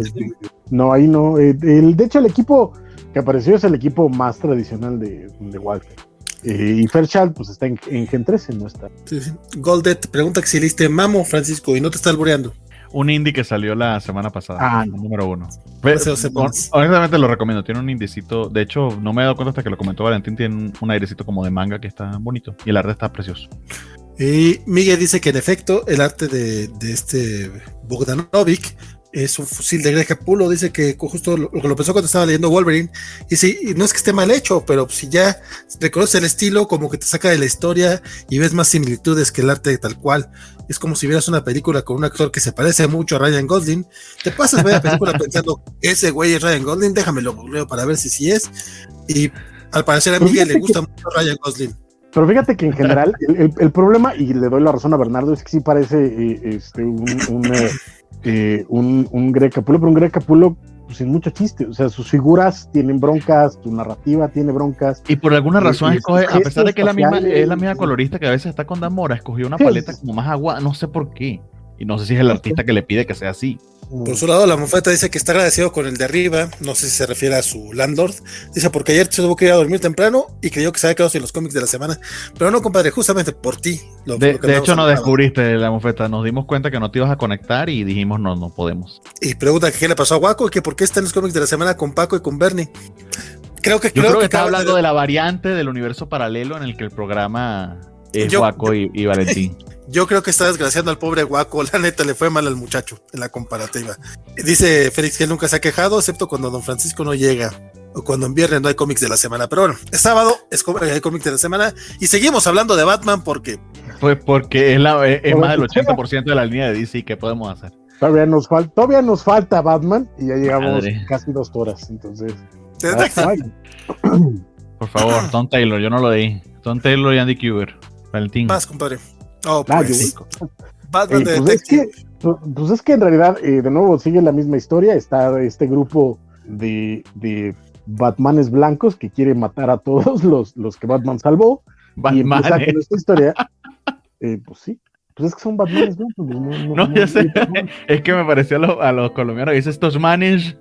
no, ahí no. eh, el, de hecho, el equipo que apareció es el equipo más tradicional de, de Walker. Eh, y Fairchild, pues está en, en Gen 13, no está. Sí, sí. Goldet pregunta que si leíste Mamo, Francisco, y no te está albureando. Un indie que salió la semana pasada. Ah, el número uno. Honestamente lo recomiendo. Tiene un indicito. De hecho, no me he dado cuenta hasta que lo comentó Valentín. Tiene un, un airecito como de manga que está bonito. Y el arte está precioso. Y Miguel dice que en efecto el arte de, de este Bogdanovic es un fusil de Greg Capullo. Dice que justo lo, lo pensó cuando estaba leyendo Wolverine. Y sí, y no es que esté mal hecho, pero si ya reconoces el estilo, como que te saca de la historia y ves más similitudes que el arte tal cual. Es como si vieras una película con un actor que se parece mucho a Ryan Gosling. Te pasas ver la película pensando, ese güey es Ryan Gosling, déjamelo googleo para ver si sí es. Y al parecer a Miguel le gusta mucho Ryan Gosling. Pero fíjate que en general, el, el- el problema, y le doy la razón a Bernardo, es que sí parece eh, este, un, un, eh, eh, un, un Greg Capullo, pero un Greg Capullo pues, sin mucho chiste. O sea, sus figuras tienen broncas, su narrativa tiene broncas. Y por alguna razón escoge, a pesar de que es la misma, es la misma colorista que a veces está con Damora, escogió una paleta como más agua, no sé por qué. Y no sé si es el artista que le pide que sea así. Por su lado, la mofeta dice que está agradecido con el de arriba. No sé si se refiere a su landlord. Dice porque ayer se tuvo que ir a dormir temprano y creyó que se había quedado sin los cómics de la semana. Pero no, compadre, justamente por ti. Lo- De, lo que de andamos hecho, no descubriste la mofeta. Nos dimos cuenta que no te ibas a conectar y dijimos, no, no podemos. Y pregunta que qué le pasó a Waco y que por qué está en los cómics de la semana con Paco y con Bernie. Creo que Yo creo, que, está acaba hablando de la variante del universo paralelo en el que el programa es Yo- Waco y, y Valentín. Yo creo que está desgraciando al pobre Waco. La neta le fue mal al muchacho en la comparativa. Dice Félix que él nunca se ha quejado, excepto cuando Don Francisco no llega. O cuando en viernes no hay cómics de la semana. Pero bueno, es sábado, es hay cómics de la semana. Y seguimos hablando de Batman porque Pues porque es, la, es, es Pero más del escucha. 80% de la línea de DC. ¿Qué podemos hacer? Todavía nos, falta todavía nos falta Batman y ya llevamos Madre. casi dos horas. Entonces, Por favor, Tom Taylor, yo no lo di. Tom Taylor y Andy Kuber. Valentín. más, compadre. Oh, Ah, pues. Batman Eh, de pues, es que, pues- pues es que en realidad, eh, de nuevo, sigue la misma historia. Está este grupo de, de Batmanes blancos que quiere matar a todos los, los que Batman salvó. Batman. eh. con esta historia. Eh, pues sí, pues es que son Batmanes blancos. pues no, No, ya sé. Es que me pareció a, lo- a los colombianos. Dice estos manes,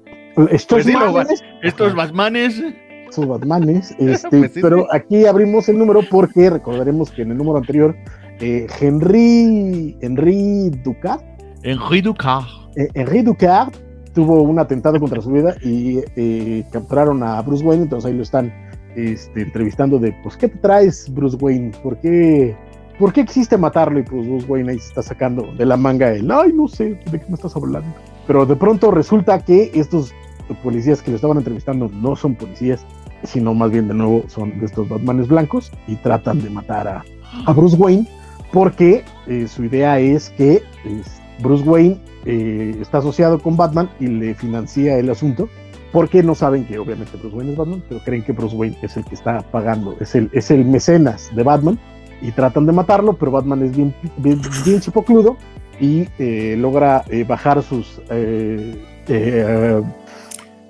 Estos Pues sí, lo va- manes, estos Batmanes. Estos Batmanes, este, Pues sí, pero sí. aquí abrimos el número porque recordaremos que en el número anterior, eh, Henry, Henry Ducat Henri Ducard. Eh, Henry Ducard tuvo un atentado contra su vida y eh, capturaron a Bruce Wayne, entonces ahí lo están este, entrevistando de, pues, ¿qué te traes, Bruce Wayne? ¿Por qué, ¿Por qué existe matarlo? Y pues Bruce Wayne ahí se está sacando de la manga el, ay, no sé, ¿de qué me estás hablando? Pero de pronto resulta que estos policías que lo estaban entrevistando no son policías, sino más bien de nuevo son de estos Batmanes blancos y tratan de matar a, a Bruce Wayne porque eh, su idea es que Bruce Wayne eh, está asociado con Batman y le financia el asunto porque no saben que obviamente Bruce Wayne es Batman, pero creen que Bruce Wayne es el que está pagando, es el, es el mecenas de Batman y tratan de matarlo, pero Batman es bien, bien, bien chipocludo y eh, logra eh, bajar sus...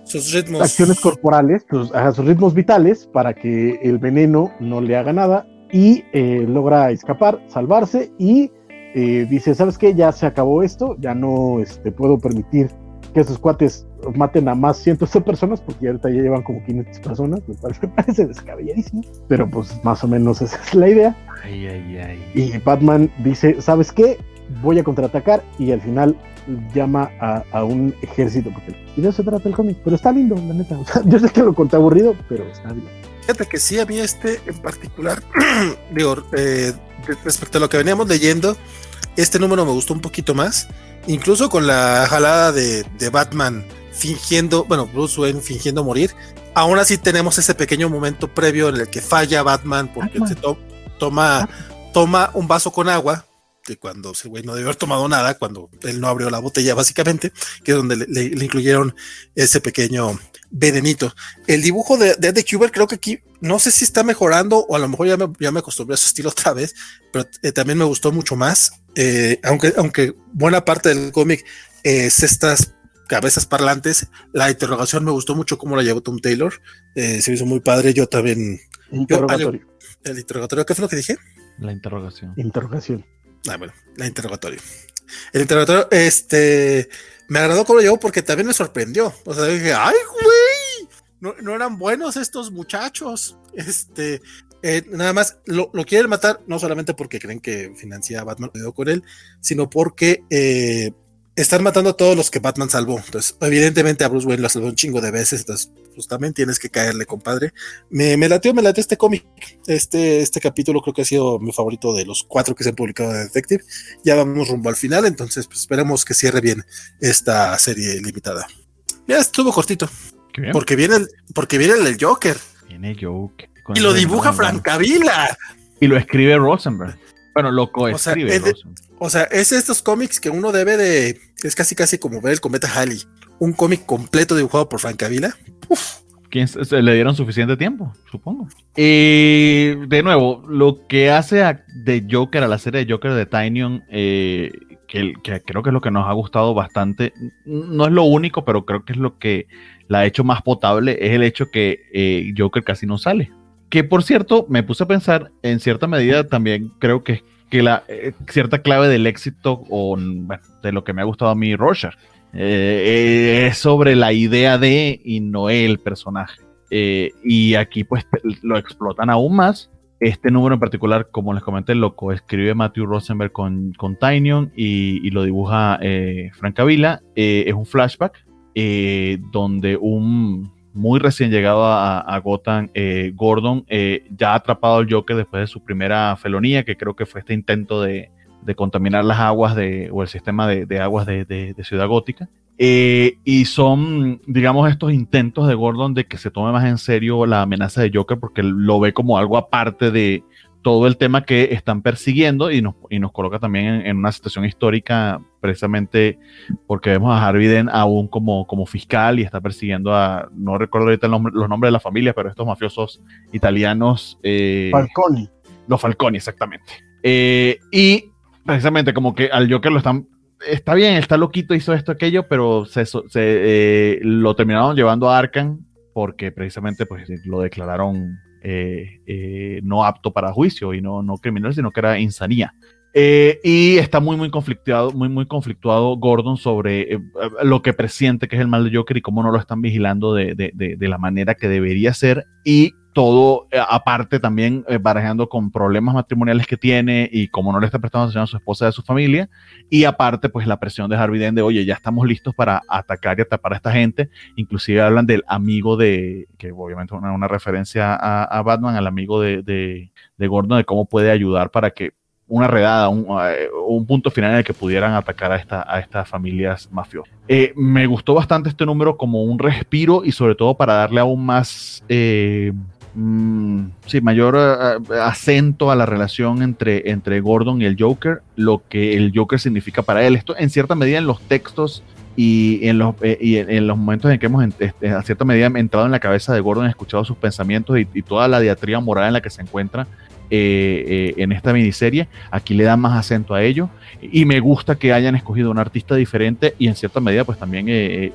sus ritmos. acciones corporales, sus, ajá, sus ritmos vitales, para que el veneno no le haga nada y eh, logra escapar, salvarse y eh, dice, ¿sabes qué? Ya se acabó esto, ya no este, puedo permitir que esos cuates maten a más cientos de personas, porque ahorita ya llevan como 500 personas, me parece, me parece descabelladísimo, pero pues más o menos esa es la idea. Ay, ay, ay. Y Batman dice, ¿sabes qué? Voy a contraatacar y al final llama a, a un ejército, porque y de eso se trata el cómic, pero está lindo, la neta. O sea, yo sé que lo conté aburrido, pero está bien. Fíjate que sí, a mí este en particular, digo, eh, respecto a lo que veníamos leyendo, este número me gustó un poquito más, incluso con la jalada de, de Batman fingiendo, bueno, Bruce Wayne fingiendo morir. Aún así tenemos ese pequeño momento previo en el que falla Batman porque Batman. se to- toma, toma un vaso con agua, que cuando ese güey no debe haber tomado nada, cuando él no abrió la botella básicamente, que es donde le, le- le incluyeron ese pequeño venenito. El dibujo de, de Ed Kuber creo que aquí no sé si está mejorando o a lo mejor ya me, ya me acostumbré a su estilo otra vez, pero eh, también me gustó mucho más. Eh, aunque, aunque buena parte del cómic es estas cabezas parlantes, la interrogación me gustó mucho cómo la llevó Tom Taylor. Eh, se me hizo muy padre. Yo también. Interrogatorio. El interrogatorio, ¿qué fue lo que dije? La interrogación. Interrogación. Ah, bueno, la interrogatorio. El interrogatorio, este, me agradó cómo lo llevó porque también me sorprendió. O sea, dije, ay, güey, no, eran buenos estos muchachos. Este, eh, nada más lo, lo quieren matar, no solamente porque creen que financia a Batman con él, sino porque eh, están matando a todos los que Batman salvó. Entonces, evidentemente a Bruce Wayne lo salvó un chingo de veces. Entonces, pues también tienes que caerle, compadre. Me, me latió, me latió este cómic. Este, este capítulo creo que ha sido mi favorito de los cuatro que se han publicado de Detective. Ya vamos rumbo al final, entonces pues esperemos que cierre bien esta serie limitada. Ya estuvo cortito, bien. porque viene el, porque viene el Joker Viene Joke. y lo dibuja Francavila. Y lo escribe Rosenberg. Bueno, lo O sea, coescribe es de- Rosenberg. O sea, es estos cómics que uno debe de. Es casi casi como ver el cometa Halley. Un cómic completo dibujado por Francavila. ¿Quién se, se le dieron suficiente tiempo? Supongo. Y de nuevo, lo que hace a, de Joker, a la serie de Joker de Tynion, eh, que, el- que creo que es lo que nos ha gustado bastante, no es lo único, pero creo que es lo que la ha hecho más potable, es el hecho que eh, Joker casi no sale. Que por cierto, me puse a pensar, en cierta medida también creo que, que la eh, cierta clave del éxito o bueno, de lo que me ha gustado a mí Rorschach eh, es sobre la idea de y no el personaje. Eh, y aquí pues lo explotan aún más. Este número en particular, como les comenté, lo escribe Matthew Rosenberg con, con y, y lo dibuja eh, Frank Avila. Eh, es un flashback donde un muy recién llegado a, Gotham, Gordon, ya ha atrapado al Joker después de su primera felonía, que creo que fue este intento de, de contaminar las aguas de, o el sistema de, de aguas de, de- de Ciudad Gótica. Eh, y son, digamos, estos intentos de Gordon de que se tome más en serio la amenaza de Joker porque lo ve como algo aparte de todo el tema que están persiguiendo y nos, y nos coloca también en, en una situación histórica precisamente porque vemos a Harvey Dent aún como, como fiscal y está persiguiendo a, no recuerdo ahorita nombre- los nombres de la familia, pero estos mafiosos italianos. eh, Falconi. los Falconi, exactamente. Eh, y precisamente como que al Joker lo están... Está bien, está loquito, hizo esto, aquello, pero se, se, eh, lo terminaron llevando a Arkham porque precisamente pues, lo declararon eh, eh, no apto para juicio y no, no criminal, sino que era insanía. Eh, y está muy, muy conflictuado, muy, muy conflictuado Gordon sobre eh, lo que presiente que es el mal de Joker y cómo no lo están vigilando de, de, de, de la manera que debería ser. Y todo, eh, aparte también eh, barajando con problemas matrimoniales que tiene y como no le está prestando atención a su esposa y a su familia. Y aparte, pues la presión de Harvey Dent de, oye, ya estamos listos para atacar y atrapar a esta gente. Inclusive hablan del amigo de, que obviamente una, una referencia a, Batman, al amigo de, de, de Gordon, de cómo puede ayudar para que una redada, un, uh, un, punto final en el que pudieran atacar a, esta, a estas familias mafiosas. Eh, me gustó bastante este número como un respiro y sobre todo para darle aún más, eh, mm, sí, mayor uh, acento a la relación entre, entre Gordon y el Joker, lo que el Joker significa para él. Esto en cierta medida en los textos y en los, eh, y en, los momentos en que hemos, este, a cierta medida, entrado en la cabeza de Gordon, escuchado sus pensamientos y, toda la diatriba moral en la que se encuentra, eh, en esta miniserie. Aquí le dan más acento a ello y me gusta que hayan escogido un artista diferente y en cierta medida pues también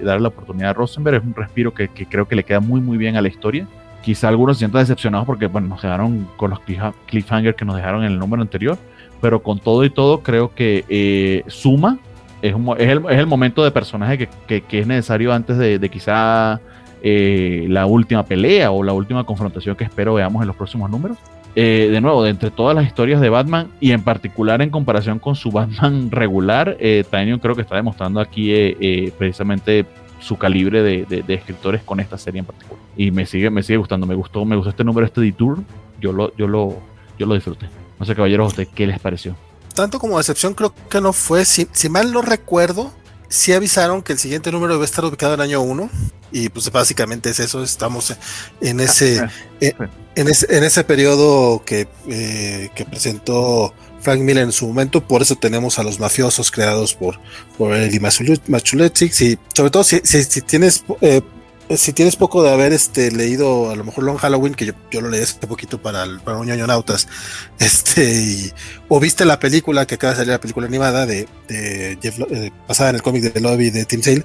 darle la oportunidad a Rosenberg. Es un respiro que, creo que le queda muy muy bien a la historia. Quizá algunos se sientan decepcionados porque bueno, nos quedaron con los cliffhangers que nos dejaron en el número anterior, pero con todo y todo creo que suma es, el, momento de personaje que, es necesario antes de, quizá eh, la última pelea o la última confrontación que espero veamos en los próximos números. Eh, de nuevo, de entre todas las historias de Batman y en particular en comparación con su Batman regular, eh, creo que está demostrando aquí eh, precisamente su calibre de, escritores con esta serie en particular. Y me sigue, me sigue gustando, me gustó, me gustó este número, este detour, yo lo, yo lo, yo lo disfruté. No sé, caballeros, ¿usted qué les pareció? tanto como decepción creo que no fue. Si, mal no recuerdo, sí avisaron que el siguiente número debe estar ubicado en año 1. Y pues básicamente es eso, estamos en ese, en, ese, en ese periodo que, eh, que presentó Frank Miller en su momento, por eso tenemos a los mafiosos creados por, por Eli Machuletti. Y sobre todo si, si, tienes eh, si tienes poco de haber este, leído a lo mejor Long Halloween, que yo, lo leí hace poquito para, para un ñoño nautas, este, o viste la película que acaba de salir, la película animada de, de Jeff, eh, basada en el cómic de Lobby de Tim Sale,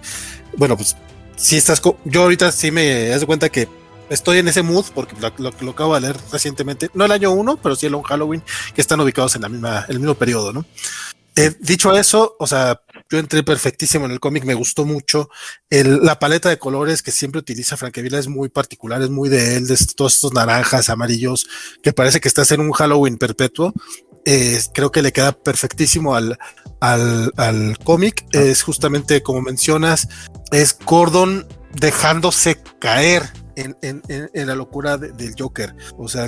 bueno, pues si estás, yo ahorita sí me das cuenta que estoy en ese mood porque lo, lo, acabo de leer recientemente, no el año 1, pero sí el Long Halloween, que están ubicados en la misma, el mismo periodo, ¿no? Eh, dicho eso, o sea, yo entré perfectísimo en el cómic, me gustó mucho. la paleta de colores que siempre utiliza Franquevilla es muy particular, es muy de él, de todos estos naranjas, amarillos, que parece que está en un Halloween perpetuo. Eh, creo que le queda perfectísimo al, al, cómic. Ah. Es justamente como mencionas, es Gordon dejándose caer en, la locura del Joker. O sea,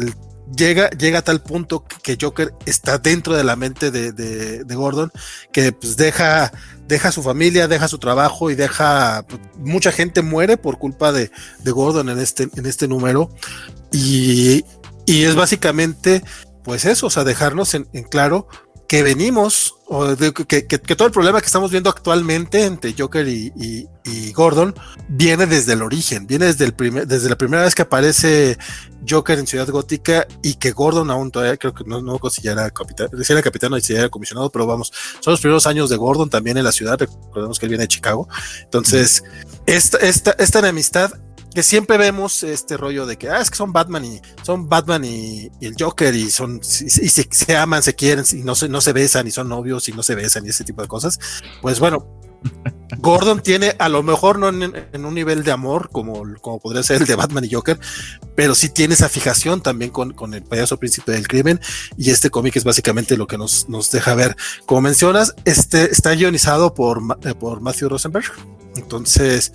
llega, llega a tal punto que Joker está dentro de la mente de, Gordon, que pues deja, deja su familia, deja su trabajo y deja, pues, mucha gente muere por culpa de, Gordon en este, en este número. Y, y, es básicamente, pues eso, o sea, dejarnos en, en claro que venimos, o que, todo el problema que estamos viendo actualmente entre Joker y, Gordon viene desde el origen, viene desde, el primer, desde la primera vez que aparece Joker en Ciudad Gótica y que Gordon aún todavía creo que no, no si ya era capitán, si era capitán o si era comisionado, pero vamos, son los primeros años de Gordon también en la ciudad, recordemos que él viene de Chicago. Entonces, esta, esta, esta enemistad que siempre vemos este rollo de que ah, es que son Batman y son Batman y, el Joker y son y, se, aman, se quieren y no se, no se besan y son novios y no se besan y ese tipo de cosas. Pues bueno, Gordon tiene a lo mejor no en, un nivel de amor como, como podría ser el de Batman y Joker, pero sí tiene esa fijación también con, con el payaso príncipe del crimen y este cómic es básicamente lo que nos, nos deja ver. Como mencionas, este está guionizado por, eh, por Matthew Rosenberg. Entonces,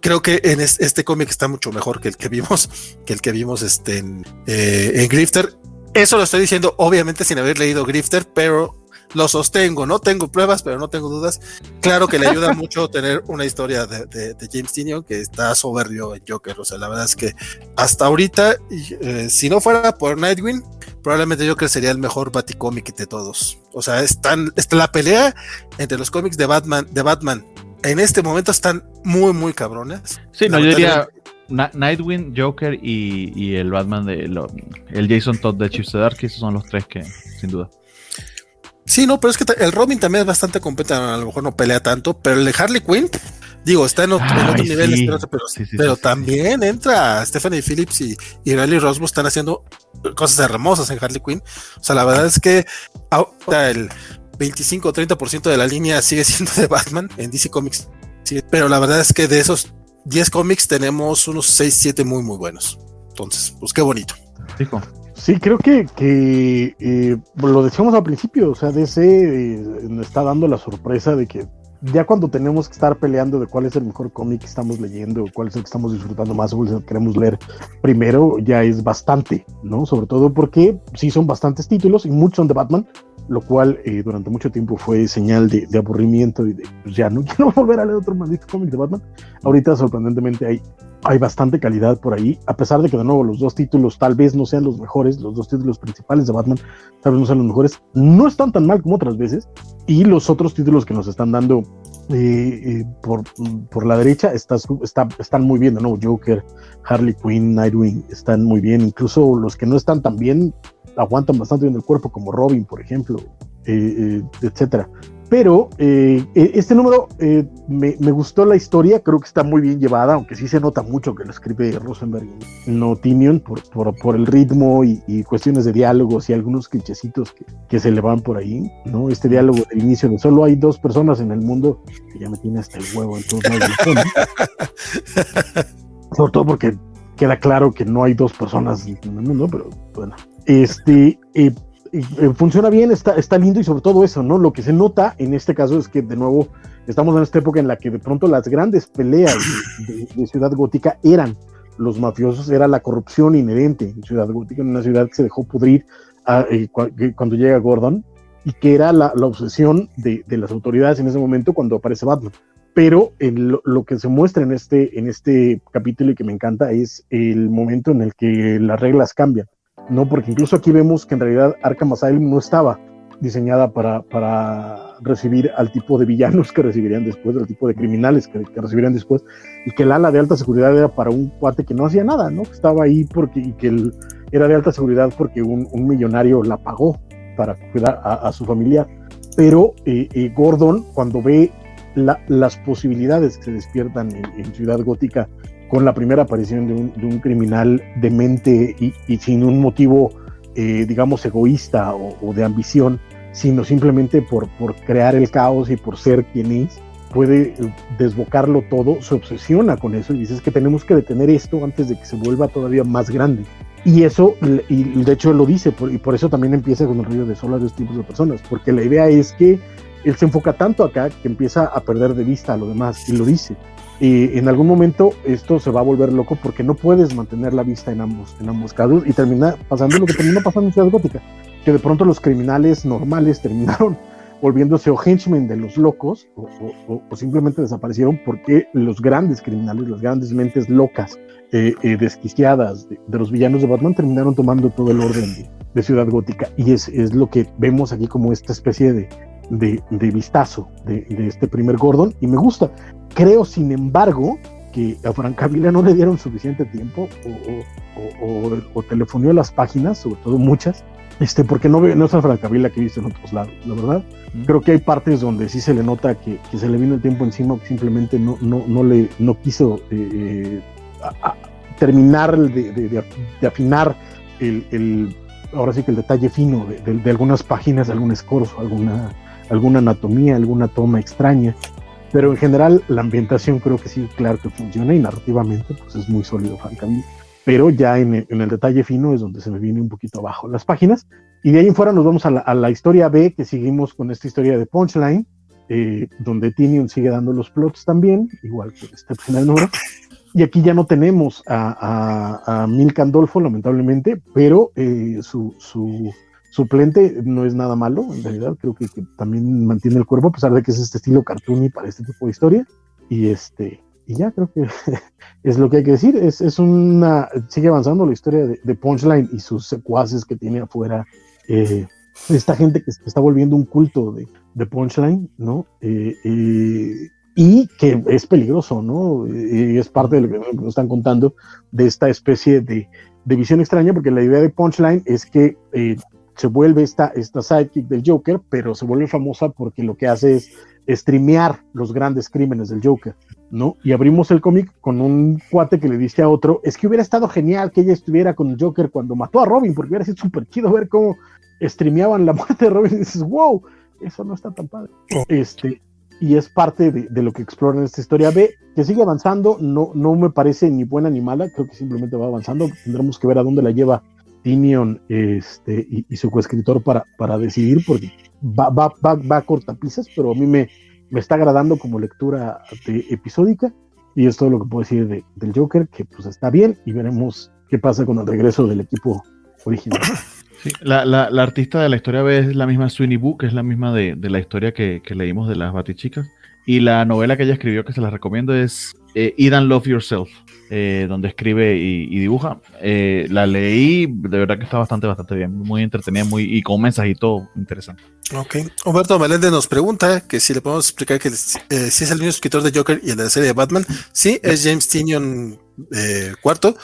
creo que en este cómic está mucho mejor que el que vimos, que el que vimos este, en, eh, en Grifter. Eso lo estoy diciendo obviamente sin haber leído Grifter, pero lo sostengo, no tengo pruebas, pero no tengo dudas. Claro que le ayuda mucho tener una historia de, James Tinion que está soberbio en Joker. O sea, la verdad es que hasta ahorita, eh, si no fuera por Nightwing, probablemente Joker sería el mejor Baticómic de todos. O sea, están, está la pelea entre los cómics de Batman, de Batman en este momento están muy, muy cabrones. Sí, no, yo diría Nightwing, Joker y, el Batman de el Jason Todd de Chiefs Dark, esos son los tres que, sin duda. Sí, no, pero es que el Robin también es bastante competente, a lo mejor no pelea tanto, pero el de Harley Quinn, digo, está en, otro, nivel, pero, también entra Stephanie Phillips y, y Riley Roswell están haciendo cosas hermosas en Harley Quinn. O sea, la verdad es que el 25 o 30% de la línea sigue siendo de Batman en DC Comics. pero la verdad es que de esos 10 cómics tenemos unos 6, 7 muy, muy buenos. Entonces, pues qué bonito. Sí, creo que, que eh, lo decíamos al principio, o sea, DC eh, nos está dando la sorpresa de que ya cuando tenemos que estar peleando de cuál es el mejor cómic que estamos leyendo, cuál es el que estamos disfrutando más o el que queremos leer primero, ya es bastante, ¿no? Sobre todo porque sí son bastantes títulos y muchos son de Batman, lo cual eh, durante mucho tiempo fue señal de, aburrimiento y de pues ya no quiero volver a leer otro maldito cómic de Batman. Ahorita sorprendentemente hay, hay bastante calidad por ahí, a pesar de que de nuevo los dos títulos tal vez no sean los mejores, los dos títulos principales de Batman tal vez no sean los mejores, no están tan mal como otras veces y los otros títulos que nos están dando eh, eh, por, por, la derecha está, está, están muy bien, ¿no? Joker, Harley Quinn, Nightwing están muy bien, incluso los que no están tan bien aguantan bastante bien el cuerpo, como Robin, por ejemplo, eh, etcétera. Pero eh, e, este número eh, me, gustó la historia, creo que está muy bien llevada, aunque sí se nota mucho que lo escribe Rosenberg no Tinion por, por, el ritmo y, cuestiones de diálogos y algunos clichecitos que, que, se le van por ahí, ¿no? Este diálogo del inicio de solo hay dos personas en el mundo, que ya me tiene hasta el huevo en todos lados. Sobre todo porque queda claro que no hay dos personas en el mundo, pero bueno. Este, eh, funciona bien, está, está lindo y sobre todo eso, ¿no? Lo que se nota en este caso es que de nuevo estamos en esta época en la que de pronto las grandes peleas de, Ciudad Gótica eran los mafiosos, era la corrupción inherente en Ciudad Gótica, en una ciudad que se dejó pudrir ah, eh, cuando llega Gordon y que era la, obsesión de, las autoridades en ese momento cuando aparece Batman. Pero lo, lo, que se muestra en este, en este capítulo y que me encanta es el momento en el que las reglas cambian ¿no? Porque incluso aquí vemos que en realidad Arkham Asylum no estaba diseñada para, para recibir al tipo de villanos que recibirían después, al tipo de criminales que, recibirían después, y que el ala de alta seguridad era para un cuate que no hacía nada, ¿no? Que estaba ahí porque, y que era de alta seguridad porque un, millonario la pagó para cuidar a, su familia. Pero eh, eh, Gordon, cuando ve las posibilidades que se despiertan en Ciudad Gótica con la primera aparición de un, de criminal demente y, y, sin un motivo, eh, digamos, egoísta o, de ambición, sino simplemente por, crear el caos y por ser quien es, puede eh, desbocarlo todo, se obsesiona con eso y dices que tenemos que detener esto antes de que se vuelva todavía más grande. Y eso, y de hecho lo dice, y por eso también empieza con el río de solo a dos tipos de personas, porque la idea es que él se enfoca tanto acá que empieza a perder de vista a lo demás, y lo dice. Y en algún momento esto se va a volver loco porque no puedes mantener la vista en ambos, en ambos casos y termina pasando lo que terminó pasando en Ciudad Gótica, que de pronto los criminales normales terminaron volviéndose o henchmen de los locos o, simplemente desaparecieron porque los grandes criminales, las grandes mentes locas, eh, eh, desquiciadas de, los villanos de Batman terminaron tomando todo el orden de, Ciudad Gótica y es, es, lo que vemos aquí como esta especie de, de, vistazo de, este primer Gordon y me gusta. Creo, sin embargo, que a Francavilla no le dieron suficiente tiempo o, o, o, telefonió a las páginas, sobre todo muchas, este, porque no, no es a Francavilla que he visto en otros lados, la verdad. Creo que hay partes donde sí se le nota que, que se le vino el tiempo encima, que simplemente no, no, no, le, no quiso eh, terminar de, de, afinar el, el, ahora sí que el detalle fino de, algunas páginas, algún escorzo, alguna, alguna anatomía, alguna toma extraña. Pero en general la ambientación creo que sí, claro que funciona y narrativamente pues es muy sólido, francamente. Pero ya en el, detalle fino es donde se me viene un poquito abajo las páginas. Y de ahí en fuera nos vamos a la, historia B, que seguimos con esta historia de Punchline, eh, donde Tinion sigue dando los plots también, igual que este primer número. Y aquí ya no tenemos a, a, a Mil Candolfo, lamentablemente, pero eh, su, su, suplente no es nada malo, en realidad creo que, también mantiene el cuerpo, a pesar de que es este estilo cartoony para este tipo de historia. Y este, y ya creo que es lo que hay que decir. Es, es una, sigue avanzando la historia de, Punchline y sus secuaces que tiene afuera. Eh, esta gente que está volviendo un culto de, de Punchline, ¿no? Eh, eh, y que es peligroso, ¿no? Y es parte de lo que nos están contando de esta especie de, de visión extraña, porque la idea de Punchline es que se vuelve esta, esta sidekick del Joker, pero se vuelve famosa porque lo que hace es streamear los grandes crímenes del Joker, ¿no? Y abrimos el cómic con un cuate que le dice a otro, es que hubiera estado genial que ella estuviera con el Joker cuando mató a Robin, porque hubiera sido súper chido ver cómo streameaban la muerte de Robin y dices, wow, eso no está tan padre. Oh. Este, y es parte de, de, lo que explora en esta historia B, que sigue avanzando, no, no me parece ni buena ni mala, creo que simplemente va avanzando, tendremos que ver a dónde la lleva Tinion este, y, su coescritor para, para decidir, porque va, va, va, va a cortapisas, pero a mí me, me está agradando como lectura episódica y es todo lo que puedo decir de, del Joker, que pues está bien y veremos qué pasa con el regreso del equipo original. la, la, la, artista de la historia B es la misma Sweeney Boo, que es la misma de, de la historia que, que, leímos de las Batichicas. Y la novela que ella escribió, que se la recomiendo, es eh, Eat and Love Yourself, eh, donde escribe y, dibuja. Eh, la leí, de verdad que está bastante, bastante bien, muy entretenida muy, y con un mensajito interesante. Ok. Humberto Meléndez nos pregunta que si le podemos explicar que si es el mismo escritor de Joker y el de la serie de Batman. Sí, es James Tinion eh, cuarto.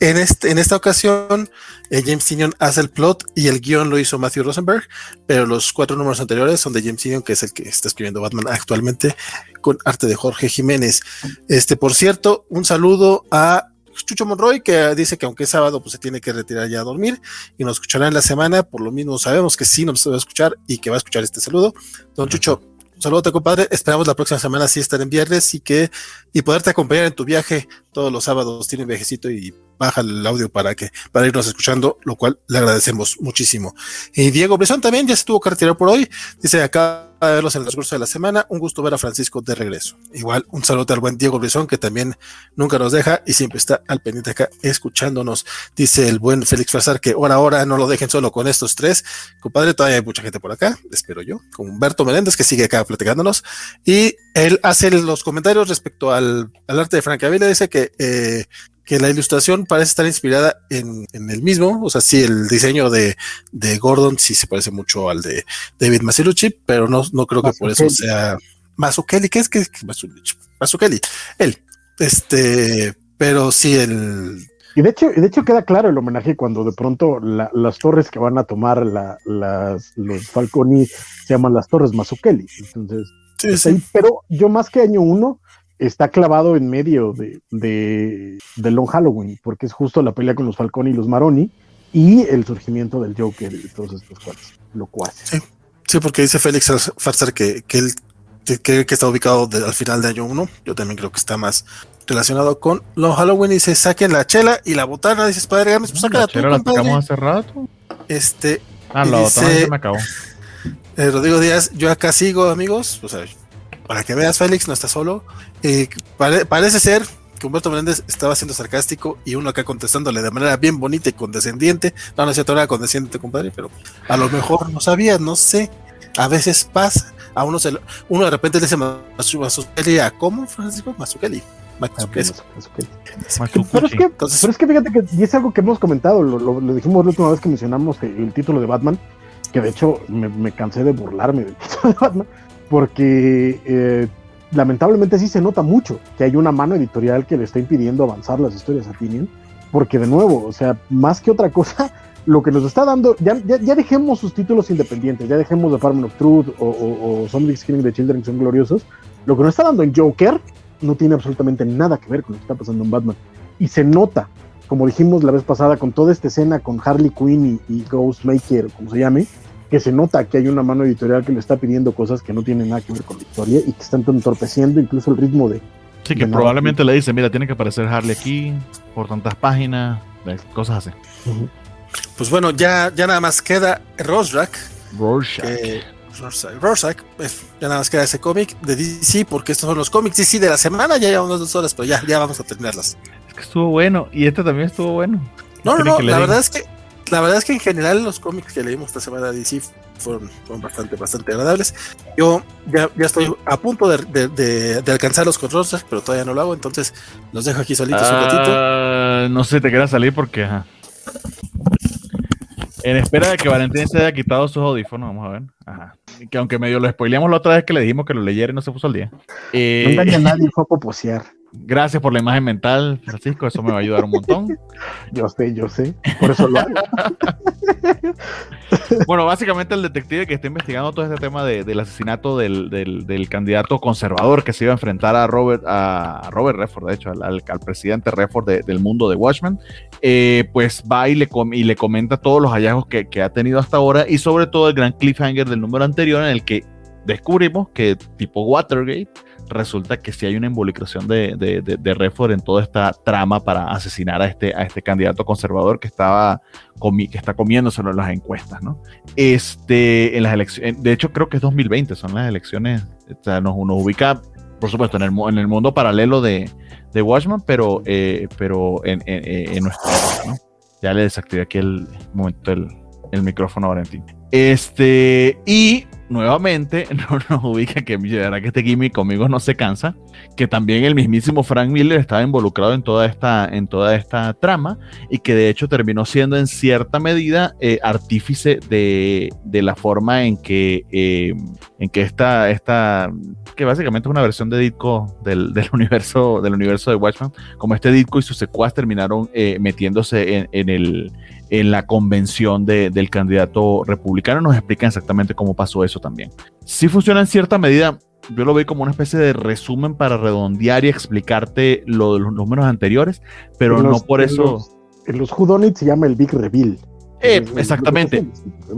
En, este, en esta ocasión, eh, James Tinion hace el plot y el guion lo hizo Matthew Rosenberg, pero los cuatro números anteriores son de James Tinion, que es el que está escribiendo Batman actualmente, con arte de Jorge Jiménez. Este, por cierto, un saludo a Chucho Monroy, que dice que aunque es sábado, pues se tiene que retirar ya a dormir y nos escuchará en la semana. Por lo mismo, sabemos que sí nos va a escuchar y que va a escuchar este saludo. Don Chucho, un saludo, compadre. Esperamos la próxima semana sí estar en viernes y que y poderte acompañar en tu viaje. Todos los sábados tiene viajecito y baja el audio para que para irnos escuchando, lo cual le agradecemos muchísimo. Y Diego Bresón también ya se tuvo que retirar por hoy. Dice acá a verlos en el transcurso de la semana. Un gusto ver a Francisco de regreso. Igual, un saludo al buen Diego Brizón, que también nunca nos deja y siempre está al pendiente acá escuchándonos. Dice el buen Félix Frazar que ahora, ahora no lo dejen solo con estos tres. Compadre, todavía hay mucha gente por acá, espero yo, con Humberto Meléndez, que sigue acá platicándonos. Y él hace los comentarios respecto al, arte de Frank Avila. Dice que eh, que la ilustración parece estar inspirada en, el mismo, o sea, sí, el diseño de, Gordon sí se parece mucho al de David Masilucci, pero no, no creo que por eso sea Mazukeli, ¿qué es que Mazukeli? Él, este, pero sí el... Y de hecho, de hecho queda claro el homenaje cuando de pronto las torres que van a tomar las, los Falconi se llaman las torres Mazukeli, entonces... Sí, sí. pero yo más que año uno, está clavado en medio de, de, Long Halloween, porque es justo la pelea con los Falconi y los Maroni y el surgimiento del Joker y todos estos cuates, lo cual. Sí, sí, porque dice Félix Farser que, que él que, que está ubicado al final de año 1. Yo también creo que está más relacionado con Long Halloween. Y se saquen la chela y la botana. Dices, padre Games, pues la chela la sacamos hace rato. Este. Ah, la botana se me acabó. Eh, Rodrigo Díaz, yo acá sigo, amigos. O sea, para que veas, Félix no está solo. Eh, parece ser que Humberto Menéndez estaba siendo sarcástico y uno acá contestándole de manera bien bonita y condescendiente. No, no es cierto, era condescendiente, compadre, pero a lo mejor no sabía, no sé. A veces pasa. A uno se uno de repente le dice Mazukeli a cómo, Francisco? Mazukeli. Ah, pues, pero, es que, pero es que fíjate que y es algo que hemos comentado, lo, dijimos la última vez que mencionamos el, título de Batman, que de hecho me, me cansé de burlarme del título de Batman porque eh, lamentablemente sí se nota mucho que hay una mano editorial que le está impidiendo avanzar las historias a Tinian, porque de nuevo, o sea, más que otra cosa, lo que nos está dando, ya, ya, dejemos sus títulos independientes, ya dejemos Department of Truth o, o, o Somebody's Killing the Children, son gloriosos, lo que nos está dando en Joker no tiene absolutamente nada que ver con lo que está pasando en Batman. Y se nota, como dijimos la vez pasada, con toda esta escena con Harley Quinn y, y Ghostmaker, como se llame, que se nota que hay una mano editorial que le está pidiendo cosas que no tienen nada que ver con la historia y que están entorpeciendo incluso el ritmo de... Sí, que probablemente le dice, mira, tiene que aparecer Harley aquí por tantas páginas, cosas así. Pues bueno, ya, ya nada más queda Rorschach. Rorschach. Rorschach, pues, ya nada más queda ese cómic de DC, porque estos son los cómics DC de la semana, ya llevamos dos horas, pero ya, ya vamos a terminarlas. Es que estuvo bueno, y este también estuvo bueno. No, no, no, la verdad es que la verdad es que en general los cómics que leímos esta semana de DC fueron, bastante, bastante agradables. Yo ya, ya estoy a punto de, de, de, alcanzar los controles, pero todavía no lo hago, entonces los dejo aquí solitos un ratito. Ah, no sé, te quieras salir porque... En espera de que Valentín se haya quitado sus audífonos, vamos a ver. Ajá. Que aunque medio lo spoileamos la otra vez que le dijimos que lo leyera y no se puso al día. Eh, no engaña a nadie, fue a poposear. Gracias por la imagen mental, Francisco, eso me va a ayudar un montón. Yo sé, yo sé, por eso lo hago. bueno, básicamente el detective que está investigando todo este tema del asesinato del, candidato conservador que se iba a enfrentar a Robert, a Robert Redford, de hecho, al, presidente Redford del mundo de Watchmen, eh, pues va y le, y le comenta todos los hallazgos que, que ha tenido hasta ahora y sobre todo el gran cliffhanger del número anterior en el que descubrimos que tipo Watergate resulta que sí hay una involucración de, de, de, Redford en toda esta trama para asesinar a este, a este candidato conservador que estaba que está comiéndoselo en las encuestas, ¿no? Este, en las elecciones, de hecho creo que es 2020, son las elecciones, o sea, nos, ubica, por supuesto, en el, en el mundo paralelo de, de Watchman, pero, eh, pero en, en, en nuestro, ¿no? Ya le desactivé aquí el momento el, el micrófono a Valentín. Este, y nuevamente no nos ubica que de verdad que este gimmick conmigo no se cansa, que también el mismísimo Frank Miller estaba involucrado en toda esta, en toda esta trama y que de hecho terminó siendo en cierta medida eh, artífice de, de, la forma en que, eh, en que esta, esta, que básicamente es una versión de Ditko del, del, universo, del universo de Watchmen, como este Ditko y sus secuas terminaron eh, metiéndose en, en el en la convención de, del candidato republicano. Nos explica exactamente cómo pasó eso también. Si funciona en cierta medida. Yo lo veo como una especie de resumen para redondear y explicarte lo de los números anteriores, pero no por eso. en los Judonits se llama el Big Reveal. Eh, exactamente.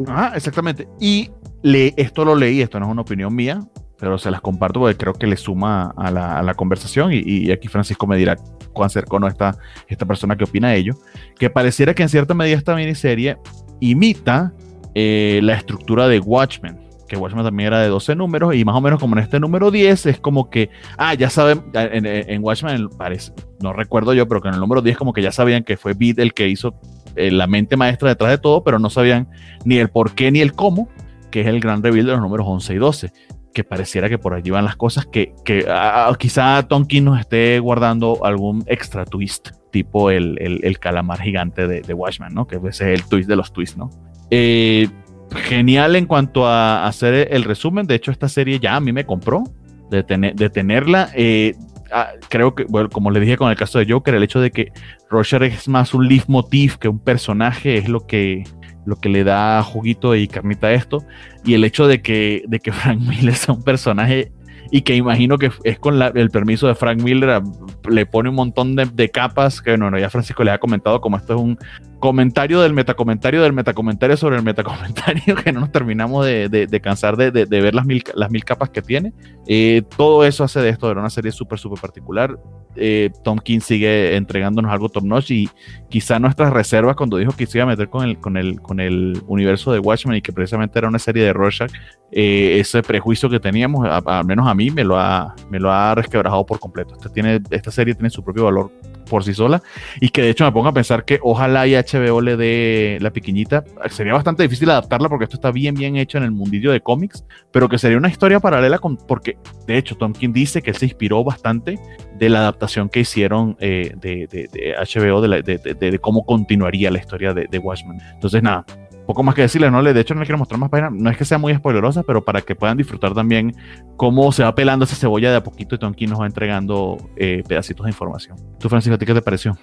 Ajá, exactamente. Y le, esto lo leí, esto no es una opinión mía, pero se las comparto porque creo que le suma a la, a la conversación y, aquí Francisco me dirá cuán cercano está esta persona que opina de ello, que pareciera que en cierta medida esta miniserie imita eh, la estructura de Watchmen, que Watchmen también era de 12 números y más o menos como en este número 10 es como que, ah, ya saben, en, en Watchmen parece, no recuerdo yo, pero que en el número 10 como que ya sabían que fue Beat el que hizo eh, la mente maestra detrás de todo, pero no sabían ni el por qué ni el cómo que es el gran reveal de los números 11 y 12 que pareciera que por allí van las cosas, que, que ah, quizá Tonkin nos esté guardando algún extra twist, tipo el, el, calamar gigante de, de, Watchmen, ¿no? Que ese es el twist de los twists, ¿no? Eh, genial en cuanto a hacer el resumen, de hecho esta serie ya a mí me compró de, de tenerla. Eh, ah, creo que, bueno, como le dije con el caso de Joker, el hecho de que Roger es más un leitmotiv que un personaje es lo que lo que le da juguito y carnita a esto. Y el hecho de que, de que Frank Miller sea un personaje y que imagino que es con el permiso de Frank Miller, le pone un montón de, capas, que bueno, ya Francisco le ha comentado como esto es un comentario del metacomentario del metacomentario sobre el metacomentario que no nos terminamos de, de, cansar de, de, ver las mil, las mil capas que tiene. Eh, todo eso hace de esto de una serie súper, súper particular. Eh, Tom King sigue entregándonos algo top notch y quizá nuestras reservas cuando dijo que se iba a meter con el, con el, con el universo de Watchmen y que precisamente era una serie de Rorschach, eh, ese prejuicio que teníamos, al menos a mí, me lo ha, me lo ha resquebrajado por completo. Esta, tiene, esta serie tiene su propio valor por sí sola y que de hecho me pongo a pensar que ojalá y HBO le dé la piquiñita. Sería bastante difícil adaptarla porque esto está bien bien hecho en el mundillo de cómics, pero que sería una historia paralela con, porque de hecho Tom King dice que él se inspiró bastante de la adaptación que hicieron eh, de, de, HBO de, de, cómo continuaría la historia de, Watchmen. Entonces nada, poco más que decirle, ¿no? De hecho, no le quiero mostrar más páginas, no es que sea muy spoilerosa, pero para que puedan disfrutar también cómo se va pelando esa cebolla de a poquito y Tonkin nos va entregando eh, pedacitos de información. ¿Tú, Francisco, a ti qué te pareció?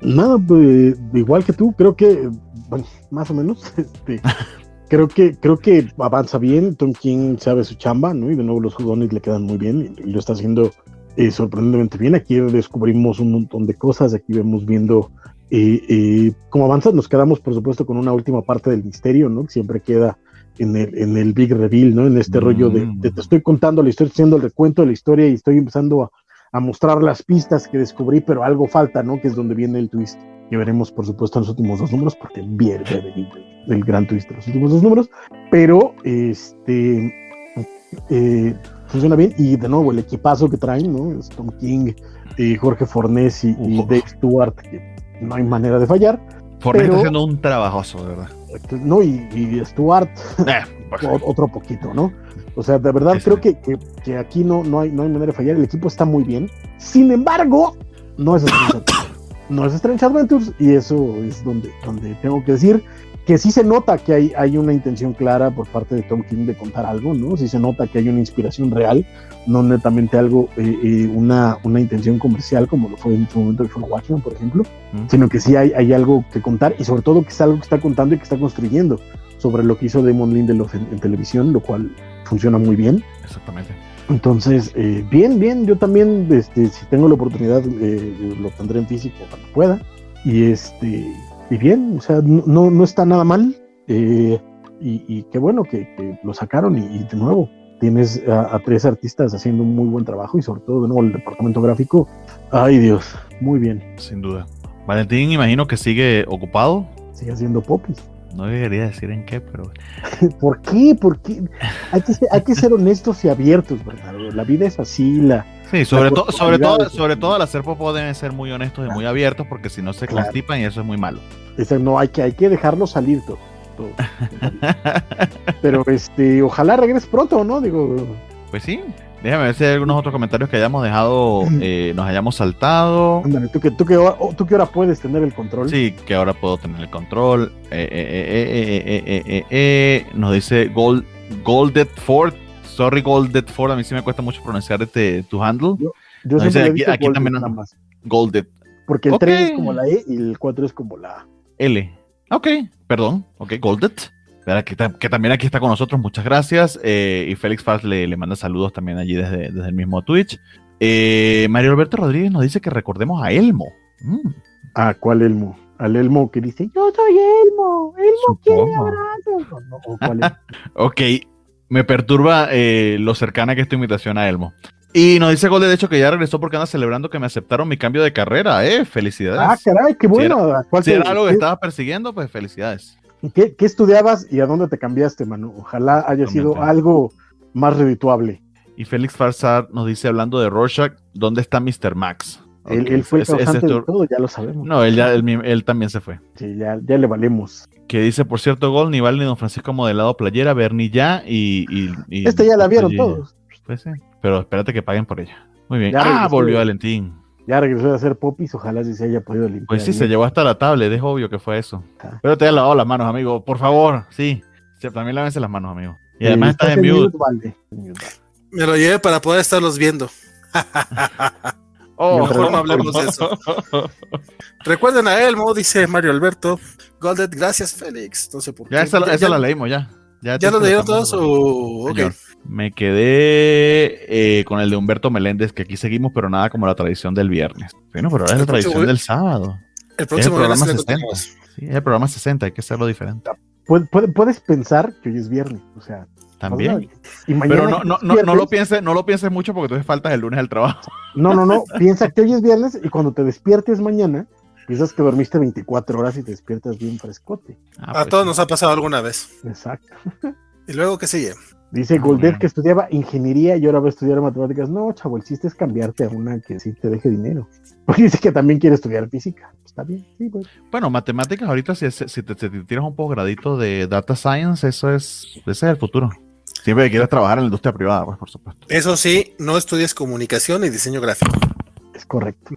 Nada, pues, igual que tú, creo que, bueno, más o menos, este, creo que creo que avanza bien, Tom King sabe su chamba, ¿no? Y de nuevo los jugones le quedan muy bien y lo está haciendo eh, sorprendentemente bien. Aquí descubrimos un montón de cosas, aquí vemos viendo y como avanza, nos quedamos, por supuesto, con una última parte del misterio, ¿no? Que siempre queda en el, en el Big Reveal, ¿no? En este rollo de, te estoy contando la historia, estoy haciendo el recuento de la historia y estoy empezando a, a, mostrar las pistas que descubrí, pero algo falta, ¿no? Que es donde viene el twist. Que veremos, por supuesto, en los últimos dos números, porque viene el, el gran twist de los últimos dos números. Pero, este. Eh, funciona bien. Y de nuevo, el equipazo que traen, ¿no? Es Tom King, eh, Jorge Fornés y, y Dave Stewart, que no hay manera de fallar. Fornés está haciendo un trabajoso, de verdad. No, y, Stuart, eh, pues. otro poquito, ¿no? O sea, de verdad creo que, que, aquí no, no, hay, no hay manera de fallar. El equipo está muy bien. Sin embargo, no es Strange Adventures. No es Strange Adventures. Y eso es donde, donde tengo que decir que sí se nota que hay, hay una intención clara por parte de Tom King de contar algo, ¿no? Sí se nota que hay una inspiración real, no netamente algo, eh, eh, una, una intención comercial como lo fue en su momento de Watchmen, por ejemplo, sino que sí hay, hay algo que contar y sobre todo que es algo que está contando y que está construyendo sobre lo que hizo Damon Lindelof en, televisión, lo cual funciona muy bien. Exactamente. Entonces, eh, bien, bien, yo también, este, si tengo la oportunidad, lo tendré en físico cuando pueda. Y este, y bien, o sea, no, no está nada mal. Eh, y, qué bueno que, lo sacaron y, de nuevo tienes a, tres artistas haciendo un muy buen trabajo y sobre todo de nuevo el departamento gráfico. Ay Dios, muy bien. Sin duda. Valentín, imagino que sigue ocupado. Sigue haciendo popis. No debería decir en qué, pero. ¿Por qué? ¿Por qué? Hay que, ser, hay que ser honestos y abiertos, ¿verdad? La vida es así, la, Sí, sobre, todo sobre, todo sobre todo al hacer popó deben ser muy honestos y muy abiertos porque si no se constipan y eso es muy malo. no, hay que, hay que dejarlo salir todo. todo. Pero este, ojalá regreses pronto, ¿no? Digo, Pues sí. Déjame ver si hay algunos otros comentarios que hayamos dejado, eh, nos hayamos saltado. ándale, ¿tú qué, tú, oh, ¿tú qué hora puedes tener el control? Sí, que ahora puedo tener el control. Eh, eh, eh, eh, eh, eh, eh, eh. Nos dice Gold, Golded Ford. Sorry, Golded Ford. A mí sí me cuesta mucho pronunciar este, tu handle. Yo No, siempre dice aquí- aquí también nada más. Golded Porque el Ok. 3 es como la E y el 4 es como la A. L. Ok, perdón. Ok, Golded. Que, ta- que también aquí está con nosotros. Muchas gracias. Eh, y Félix Faz le, le manda saludos también allí desde, desde el mismo Twitch. Eh, Mario Alberto Rodríguez nos dice que recordemos a Elmo. Mm, Ah, ¿cuál Elmo? Al Elmo que dice, yo soy Elmo, Elmo quiere supongo. abrazos. No, no, ¿o cuál es? Ok, me perturba eh, lo cercana que es tu invitación a Elmo. Y nos dice Gol de hecho que ya regresó porque anda celebrando que me aceptaron mi cambio de carrera, ¿eh? Felicidades. ah, caray, qué bueno. ¿A cuál si te- era algo que estabas persiguiendo, pues felicidades. ¿Qué, qué estudiabas y a dónde te cambiaste, Manu? Ojalá haya sido algo más redituable. Y Félix Farsar nos dice, hablando de Rorschach, ¿dónde está Mr. Max? Él, fue el causante es de tu- todo, ya lo sabemos. No, él, ya, él, él también se fue. Sí, ya, ya le valemos. Que dice, por cierto, Gol, ni Val ni Don Francisco modelado playera, Bernie ya y... y, y- Este ya la vieron todos. Pues sí, pero espérate que paguen por ella. Muy bien. Ya ah, regresó. volvió Valentín. Ya regresó a hacer popis, ojalá sí se haya podido limpiar. Pues sí, bien. se llevó hasta la tablet, es obvio que fue eso. Ah. Pero te has lavado las manos, amigo, por favor, sí. Sí, También lávense las manos, amigo. Y además estás en mute. vale. En mute, vale. Me lo llevé para poder estarlos viendo. Oh, Mejor no hablemos de eso. Recuerden a Elmo, dice Mario Alberto. Goldet, gracias, Félix. No sé por qué. Ya esa, esa ya, la leímos, ya. ¿Ya, ¿ya lo leyeron todos? o- ok. Señor. Me quedé eh, con el de Humberto Meléndez, que aquí seguimos, pero nada como la tradición del viernes. Bueno, pero ahora es la tradición del sábado. El próximo Es el programa le 60. continuamos. Sí, es el programa 60, hay que hacerlo diferente. Puede- puede- Puedes pensar que hoy es viernes, o sea, También. y mañana Pero no, no, no, no lo pienses, no lo pienses mucho porque tú faltas el lunes al trabajo. No, no, no. Piensa que hoy es viernes y cuando te despiertes mañana, piensas que dormiste 24 horas y te despiertas bien frescote. Ah, A pues todos nos ha pasado alguna vez. Exacto. ¿Y luego qué sigue? Dice Ah, Goldet bien. que estudiaba ingeniería y ahora va a estudiar matemáticas. No, chavo, el chiste es cambiarte a una que sí te deje dinero. Porque dice que también quiere estudiar física. Está bien, sí, pues. Bueno, matemáticas ahorita, si, es- si te, si te tiras un posgradito de data science, eso es, ese es el futuro. Siempre que quieras trabajar en la industria privada, pues por supuesto. Eso sí, no estudies comunicación y diseño gráfico. Es correcto.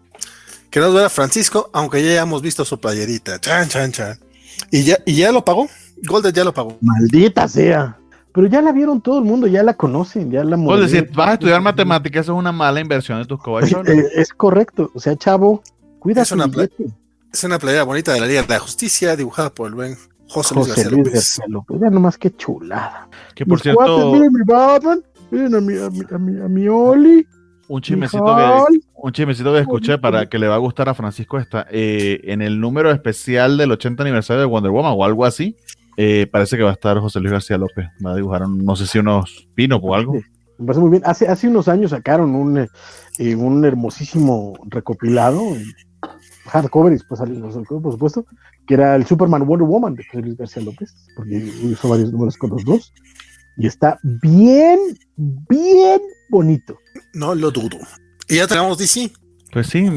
Que nos vea Francisco, aunque ya hayamos visto su playerita. Chan, chan, chan. ¿Y ya, y ya lo pagó? Goldet ya lo pagó. Maldita sea. Pero ya la vieron todo el mundo, ya la conocen, ya la Pues modelaron. decir, vas a estudiar matemáticas, eso es una mala inversión de tus Es, covachones. eh, es correcto. O sea, chavo, cuida Es una. Es una playera bonita de la Liga de la Justicia, dibujada por el buen José Luis José García Luis López. García López. Ya nomás qué chulada. Que por Mis cuates, cierto, miren mi Batman, miren a mi, a mi, a mi, a mi Oli, un chismecito que, un chismecito que escuché para que le va a gustar a Francisco esta. eh, en el número especial del 80 aniversario de Wonder Woman o algo así, eh, parece que va a estar José Luis García López. Va a dibujar, un- no sé si unos pinos o algo. Me parece muy bien. Hace, hace unos años sacaron un, eh, un hermosísimo recopilado, en hardcover y después salió por supuesto, que era el Superman Wonder Woman de José Luis García López, porque hizo varios números con los dos. Y está bien, bien bonito. No lo dudo. Y ya tenemos DC Pues sí,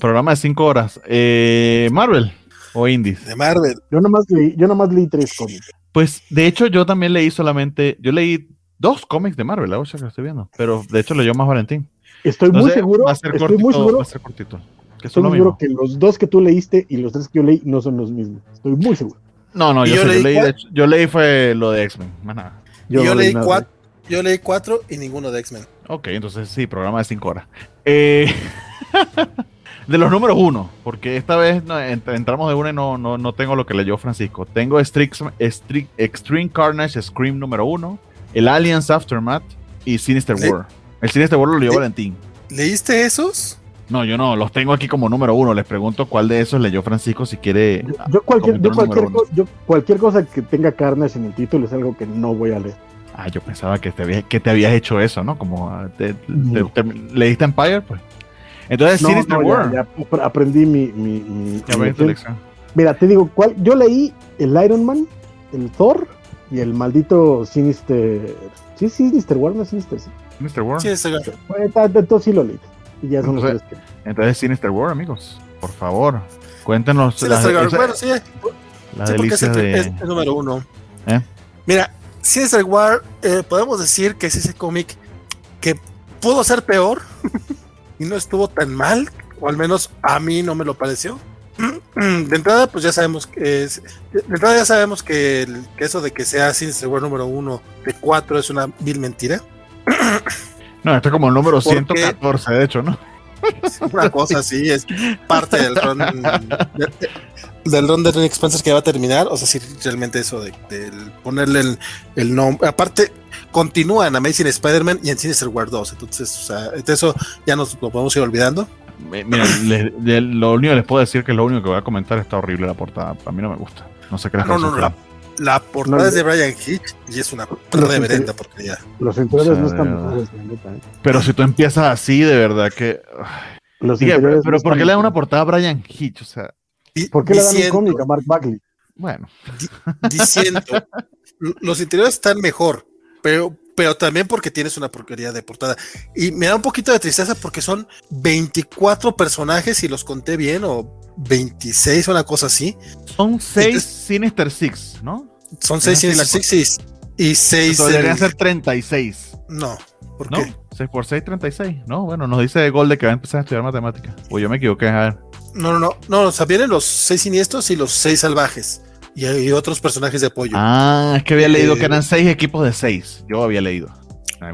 programa de 5 horas. Eh, Marvel o Indies. de Marvel. Yo nomás leí, yo nomás leí tres cómics. Pues de hecho yo también leí solamente, yo leí dos cómics de Marvel, la cosa que estoy viendo, pero de hecho leyó más Valentín. Estoy muy Entonces, seguro, va a ser estoy cortito, muy seguro, va a ser cortito. Que estoy son lo muy seguro mismo. que los dos que tú leíste y los tres que yo leí no son los mismos. Estoy muy seguro. No, no, yo, yo sé, yo leí de hecho, yo leí fue lo de X-Men, más nada. Yo, no leí nada. cuatro, yo leí cuatro y ninguno de X-Men. Ok, entonces sí, programa de 5 horas. Eh, de los números uno, porque esta vez no, ent- entramos de una y no, no, no tengo lo que leyó Francisco. Tengo Strix- Stri- Extreme Carnage Scream número uno, el Aliens Aftermath y Sinister War. El Sinister War lo leyó Le- Valentín. ¿Leíste esos? No, yo no, los tengo aquí como número uno. Les pregunto cuál de esos leyó Francisco si quiere. Yo, yo cualquier, yo cualquier, número uno. co- yo cualquier cosa que tenga Carnage en el título es algo que no voy a leer. Ah, yo pensaba que te, había- que te habías hecho eso, ¿no? Como ah, te- te- No. te- leíste Empire, pues. Entonces, No, Sinister no, War. ya, ya ap- aprendí mi, mi, mi- Ya mi ves tu lección. Mira, te digo, ¿cuál? yo leí el Iron Man, el Thor y el maldito Sinister. Sí, Sinister War, no Sinister. Sí. Sinister War. Sí, ese- Entonces sí lo leí. Y ya son los Entonces- tres que- Entonces, Sinister War, amigos. Por favor, cuéntenos. sí, las- las- esa- bueno, sí. La Sí, es delicia el, de. es el número uno. ¿Eh? Mira, Sinister War, eh, podemos decir que es ese cómic que pudo ser peor y no estuvo tan mal, o al menos a mí no me lo pareció. De entrada, pues ya sabemos que es, de entrada ya sabemos que, el- que eso de que sea Sinister War número uno de cuatro es una vil mentira. No, este es como el número ¿Por qué? 114, de hecho, ¿no? Una cosa así, es parte del de- del run de Ren Expenses que va a terminar. O sea, si realmente eso de, del ponerle el, el nombre. Aparte, continúa en Amazing Spider-Man y en Sinister War 2. Entonces, o sea, de eso ya nos lo podemos ir olvidando. Mira, le- le- lo único que les puedo decir que lo único que voy a comentar está horrible la portada. A mí no me gusta. No sé qué les No, no, no. La, la portada No, es de Brian Hitch y es una reverenda porquería. Los interiores O sea, no están mejores, ¿eh? Pero si tú empiezas así, de verdad que. Los Diga, pero, interiores pero no ¿por qué le dan una portada a Brian Hitch? O sea, ¿Por qué le dan un cómic a Mark Bagley? bueno. diciendo los interiores están mejor, pero, pero también porque tienes una porquería de portada. Y me da un poquito de tristeza porque son 24 personajes, y los conté bien, o 26, una cosa así. Son seis Entonces- Sinister Six, ¿no? Son 6 así la Sinister Six y, y 6. Eso deberían ser 36. No, ¿por ¿No? qué? 6 por 6, 36. No, bueno, nos dice Golde que va a empezar a estudiar matemáticas. O yo me equivoqué. A ver. No, no, no, no, o sea, vienen los 6 siniestros y los 6 salvajes. Y hay otros personajes de apoyo. Ah, es que había leído Eh, que eran 6 equipos de 6. Yo había leído.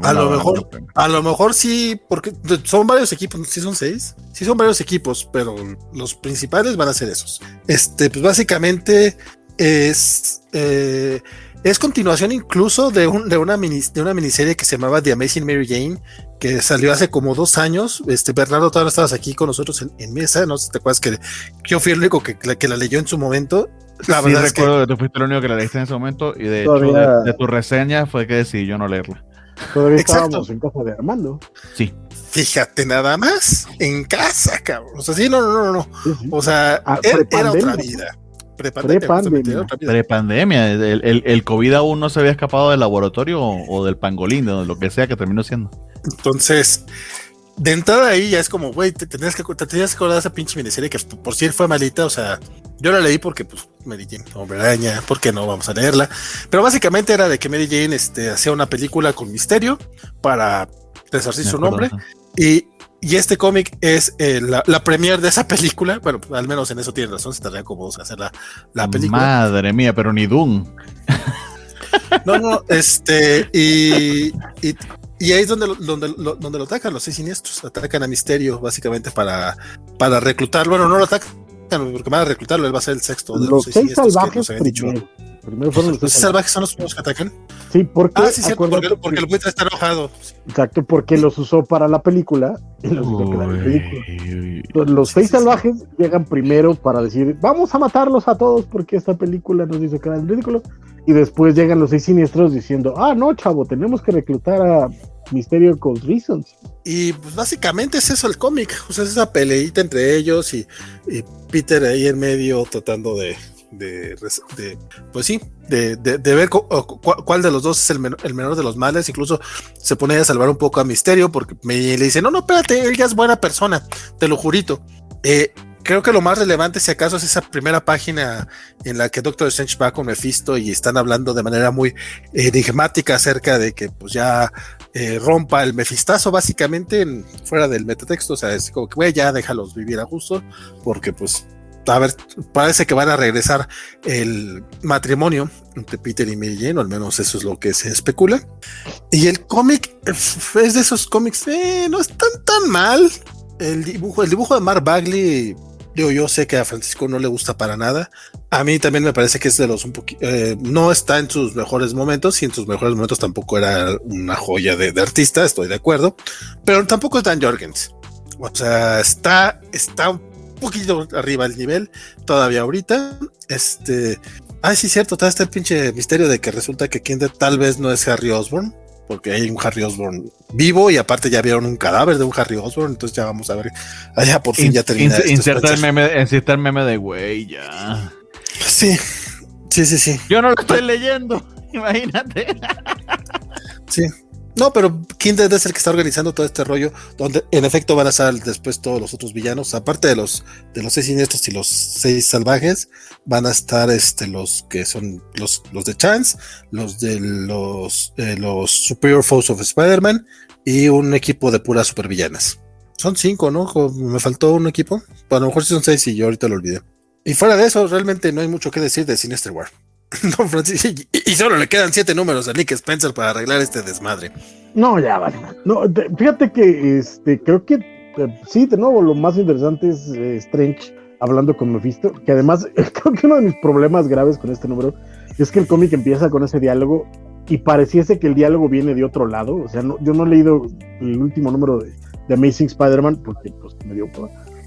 A lo mejor- A lo mejor sí, porque son varios equipos, sí son seis, sí son varios equipos, pero los principales van a ser esos. Este, pues básicamente es eh, es continuación incluso de, un, de, una mini, de una miniserie que se llamaba The Amazing Mary Jane, que salió hace como dos años. Este, Bernardo, todavía no estabas aquí con nosotros en, en mesa, no sé si te acuerdas que yo fui el único que, que la leyó en su momento. La sí, verdad es que recuerdo que, tú fuiste el único que la leíste en ese momento y de Todavía- hecho de, de tu reseña fue que decidí yo no leerla. Todavía Exacto. estábamos en casa de Armando. Sí. fíjate nada más en casa, cabrón. O sea, sí, no, no, no, no. Sí, sí. O sea, Ah, era, otra vida. Prepandemia, Prepandemia. Prepandemia, el, el, el COVID aún no se había escapado del laboratorio o, o del pangolín, de lo que sea que terminó siendo. Entonces, de entrada ahí ya es como, güey, te tenías que, te tenías que acordar de esa pinche miniserie que por si fue malita. O sea, yo la leí porque, pues, Mary Jane, hombre araña, ¿por qué no? Vamos a leerla. Pero básicamente era de que Mary Jane este, hacía una película con misterio para resarcir Me su nombre. Y, y este cómic es eh, la, la premier de esa película. Bueno, al menos en eso tiene razón, se tardaría como dos hacer la, la película. Madre mía, pero ni Doom. No, no, este, y, y, y ahí es donde lo, donde, donde lo atacan los seis siniestros, atacan a Misterio básicamente para, para reclutarlo, bueno, no lo atacan porque van a reclutarlo, él va a ser el sexto de Los seis siniestros que salvajes nos habían dicho. primero. Primero fueron Los los seis seis salvajes. son los primeros que atacan. Sí, porque, Ah, sí, cierto, porque, porque el que- buitre está enojado. exacto, porque los usó para la película y los hizo quedar en ridículo. Uy. Entonces, Los Sí, seis sí, sí. salvajes llegan primero para decir, vamos a matarlos a todos porque esta película nos hizo quedar en ridículo. Y después llegan los seis siniestros diciendo, ah, no, chavo, tenemos que reclutar a Misterio Cold Reasons. Y pues básicamente es eso el cómic, o sea, es esa peleita entre ellos y, y Peter ahí en medio tratando de, de, pues sí, de, de- ver cuál de los dos es el, menor, el menor de los males, incluso se pone a salvar un poco a Misterio porque me, le dice, no, no, espérate, él ya es buena persona, te lo jurito. Eh, creo que lo más relevante, si acaso, es esa primera página en la que Doctor Strange va con Mephisto y están hablando de manera muy enigmática acerca de que pues ya eh, rompa el mefistazo básicamente en- fuera del metatexto, o sea, es como que güey, ya déjalos vivir a gusto, porque pues a ver, parece que van a regresar el matrimonio entre Peter y Mary Jane, o al menos eso es lo que se especula. Y el cómic es de esos cómics, eh, no es tan tan mal. El dibujo, el dibujo de Mark Bagley, digo, yo sé que a Francisco no le gusta para nada. A mí también me parece que es de los un poquito, no está en sus mejores momentos y en sus mejores momentos tampoco era una joya de, de artista, estoy de acuerdo, pero tampoco es Dan Jorgens. O sea, está, está un poquito arriba el nivel todavía ahorita. Este, ah, sí, cierto, está este pinche misterio de que resulta que Kinder tal vez no es Harry Osborn, porque hay un Harry Osborn vivo y aparte ya vieron un cadáver de un Harry Osborn, entonces ya vamos a ver, allá por fin ya termina. In- esto, inserta, el meme, inserta el meme de güey, ya. Sí, sí, sí, sí. Yo no lo estoy leyendo, imagínate. Sí. No, pero Kindred es el que está organizando todo este rollo, donde en efecto van a estar después todos los otros villanos, aparte de los de los seis siniestros y los seis salvajes, van a estar este los que son los, los de Chance, los de los, eh, los Superior Foes of Spider-Man y un equipo de puras supervillanas. Son cinco, ¿no? Me faltó un equipo. a lo mejor sí son seis y yo ahorita lo olvidé. Y fuera de eso, realmente no hay mucho que decir de Sinister War. Don Francisco, y, solo le quedan siete números a Nick Spencer para arreglar este desmadre. No, ya vale. No, fíjate que este, creo que eh, sí, de nuevo, lo más interesante es eh, Strange hablando con Mephisto, que además creo que uno de mis problemas graves con este número es que el cómic empieza con ese diálogo y pareciese que el diálogo viene de otro lado. O sea, yo no he leído el último número de, Amazing Spider-Man porque pues, me dio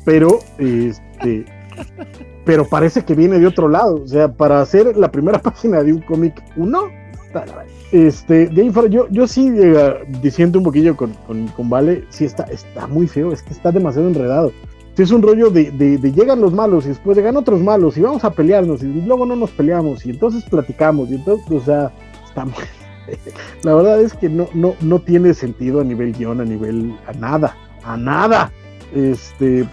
pero este pero parece que viene de otro lado. O sea, para hacer la primera página de un cómic uno, este, de ahí yo, yo sí eh, diciendo un poquillo con, con, Vale, sí está, está muy feo, es que está demasiado enredado. es un rollo de, de, llegan los malos y después llegan otros malos y vamos a pelearnos y luego no nos peleamos y entonces platicamos y entonces, o sea, está muy... La verdad es que no, no, no tiene sentido a nivel guion, a nivel, a nada, a nada. Este,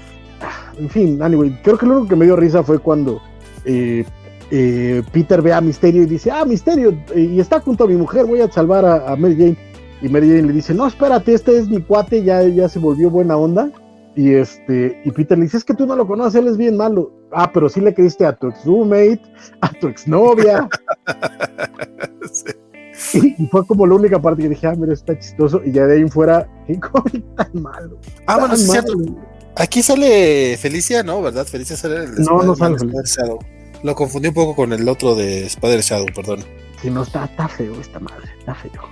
en fin, anyway, creo que lo único que me dio risa fue cuando eh, eh, Peter ve a Misterio y dice, ah, Misterio, y está junto a mi mujer, voy a salvar a, Mary Jane. Y Mary Jane le dice, no, espérate, este es mi cuate, ya, ya se volvió buena onda. Y este, y Peter le dice, es que tú no lo conoces, él es bien malo. Ah, pero sí le creíste a tu ex roommate, a tu ex novia. y, fue como la única parte que dije, ah, mira, está chistoso. Y ya de ahí en fuera, qué cómic tan malo. Ah, bueno, es cierto. Aquí sale Felicia, ¿no? ¿Verdad? Felicia sale el de No, no sale Shadow. Lo confundí un poco con el otro de Spider Shadow, perdón. Sí, no, está, está feo esta madre, está feo.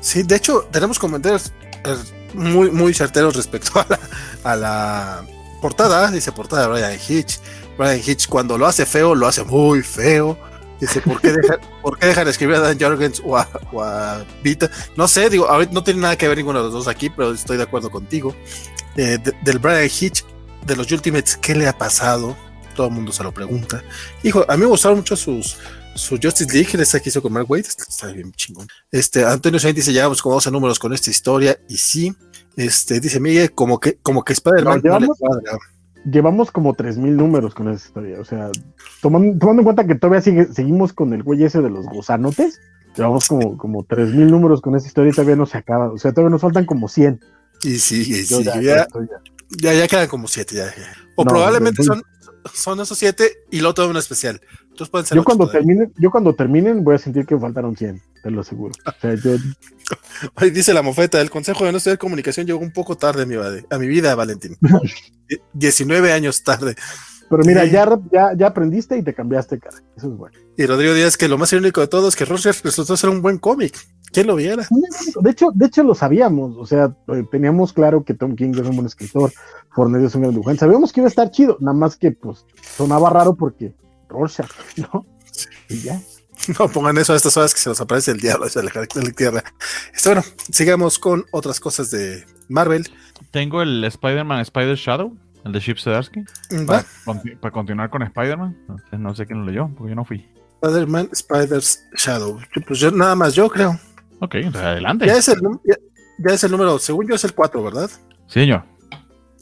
Sí, de hecho, tenemos comentarios eh, muy, muy certeros respecto a la, a la portada. Dice portada de Brian Hitch. Brian Hitch, cuando lo hace feo, lo hace muy feo. Dice, ¿por qué, dejan, ¿por qué dejan escribir a Dan Jorgens o a, Vita? No sé, digo, ahorita no tiene nada que ver ninguno de los dos aquí, pero estoy de acuerdo contigo. Eh, del Brian Hitch, de los Ultimates, ¿qué le ha pasado? Todo el mundo se lo pregunta. Hijo, a mí me gustaron mucho sus, su Justice League, esa que hizo con Mark Wade, está bien chingón. Este, Antonio Sainz dice, ya vamos como 12 números con esta historia, y sí, este, dice Miguel, como que, como que Spider-Man no, llevamos, llevamos como 3000 números con esa historia, o sea, tomando, tomando en cuenta que todavía sigue, seguimos con el güey ese de los gusanotes, llevamos como, como 3000 números con esa historia y todavía no se acaba, o sea, todavía nos faltan como 100. Y sí, y sí, ya, ya, ya, quedan como siete ya. O probablemente son, son esos siete y luego todo un especial. Entonces pueden ser yo cuando terminen, yo cuando terminen voy a sentir que faltaron 100, te lo aseguro. O sea, yo... dice la mofeta, el consejo de no estudiar comunicación llegó un poco tarde a mi, a mi vida, Valentín. 19 años tarde. Pero mira, ya, ya, ya aprendiste y te cambiaste, cara. Eso es bueno. Y Rodrigo Díaz, que lo más irónico de todo es que Roger resultó ser un buen cómic. ¿Quién lo viera? De hecho, de hecho lo sabíamos, o sea, eh, teníamos claro que Tom King es un buen escritor, Fornelio es un gran dibujante, sabíamos que iba a estar chido, nada más que pues sonaba raro porque Rorschach, ¿no? Y ya. No pongan eso a estas horas que se nos aparece el diablo, es la tierra. Esto, bueno, sigamos con otras cosas de Marvel. Tengo el Spider-Man Spider Shadow, el de Chip Zdarsky, para, para, continuar con Spider-Man. No sé quién lo leyó, porque yo no fui. Spider-Man Spider's Shadow. Pues yo, nada más yo creo. Ok, adelante. Ya es, el, ya, es el número, según yo es el 4, ¿verdad? Sí, señor.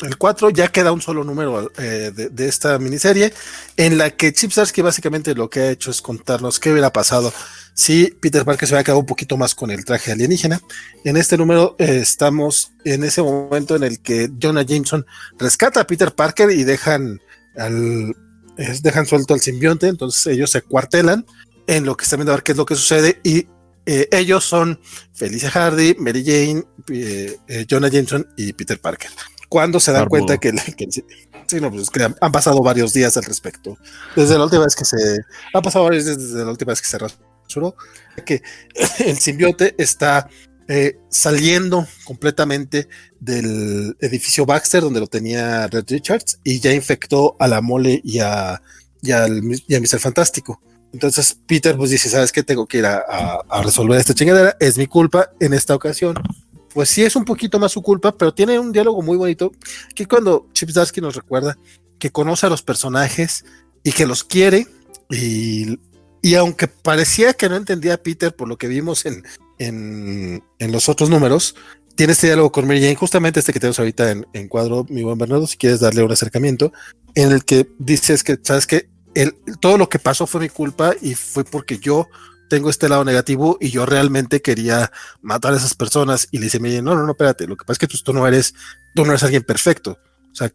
El 4 ya queda un solo número eh, de, esta miniserie, en la que Chip Zarsky básicamente lo que ha hecho es contarnos qué hubiera pasado si Peter Parker se hubiera quedado un poquito más con el traje alienígena. En este número eh, estamos en ese momento en el que Jonah Jameson rescata a Peter Parker y dejan al dejan suelto al simbionte, entonces ellos se cuartelan en lo que están viendo a ver qué es lo que sucede y eh, ellos son Felicia Hardy, Mary Jane, eh, eh, Jonah Jameson y Peter Parker. Cuando se dan cuenta que, sí, no, pues, han, pasado varios días al respecto. Desde la última vez que se. Ha pasado varios días desde la última vez que se rasuró. Que el simbionte está saliendo completamente del edificio Baxter, donde lo tenía Red Richards, y ya infectó a la mole y a, y, al, y a Mr. Fantástico. Entonces Peter pues dice, ¿sabes qué? Tengo que ir a, resolver esta chingadera, es mi culpa en esta ocasión. Pues sí es un poquito más su culpa, pero tiene un diálogo muy bonito que cuando Chip Darsky nos recuerda que conoce a los personajes y que los quiere y, y aunque parecía que no entendía a Peter por lo que vimos en, en, en los otros números, tiene este diálogo con Mary Jane, justamente este que tenemos ahorita en, en, cuadro, mi buen Bernardo, si quieres darle un acercamiento, en el que dices que, sabes que todo lo que pasó fue mi culpa y fue porque yo tengo este lado negativo y yo realmente quería matar a esas personas y le dice, Jane, no, no, no, espérate, lo que pasa es que tú, no eres, tú no eres alguien perfecto, o sea,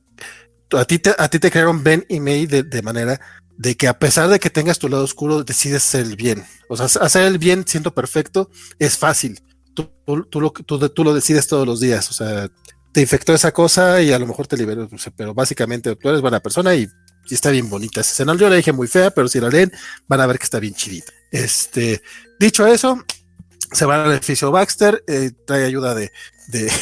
a ti te, a ti te crearon Ben y May de, manera de que a pesar de que tengas tu lado oscuro, decides ser el bien. O sea, hacer el bien siendo perfecto es fácil. Tú, tú, lo, tú, lo decides todos los días. O sea, te infectó esa cosa y a lo mejor te liberó. Pero básicamente tú eres buena persona y, y está bien bonita esa escena. Yo la dije muy fea, pero si la leen, van a ver que está bien chidita. Este, dicho eso, se va al edificio Baxter, eh, trae ayuda de, de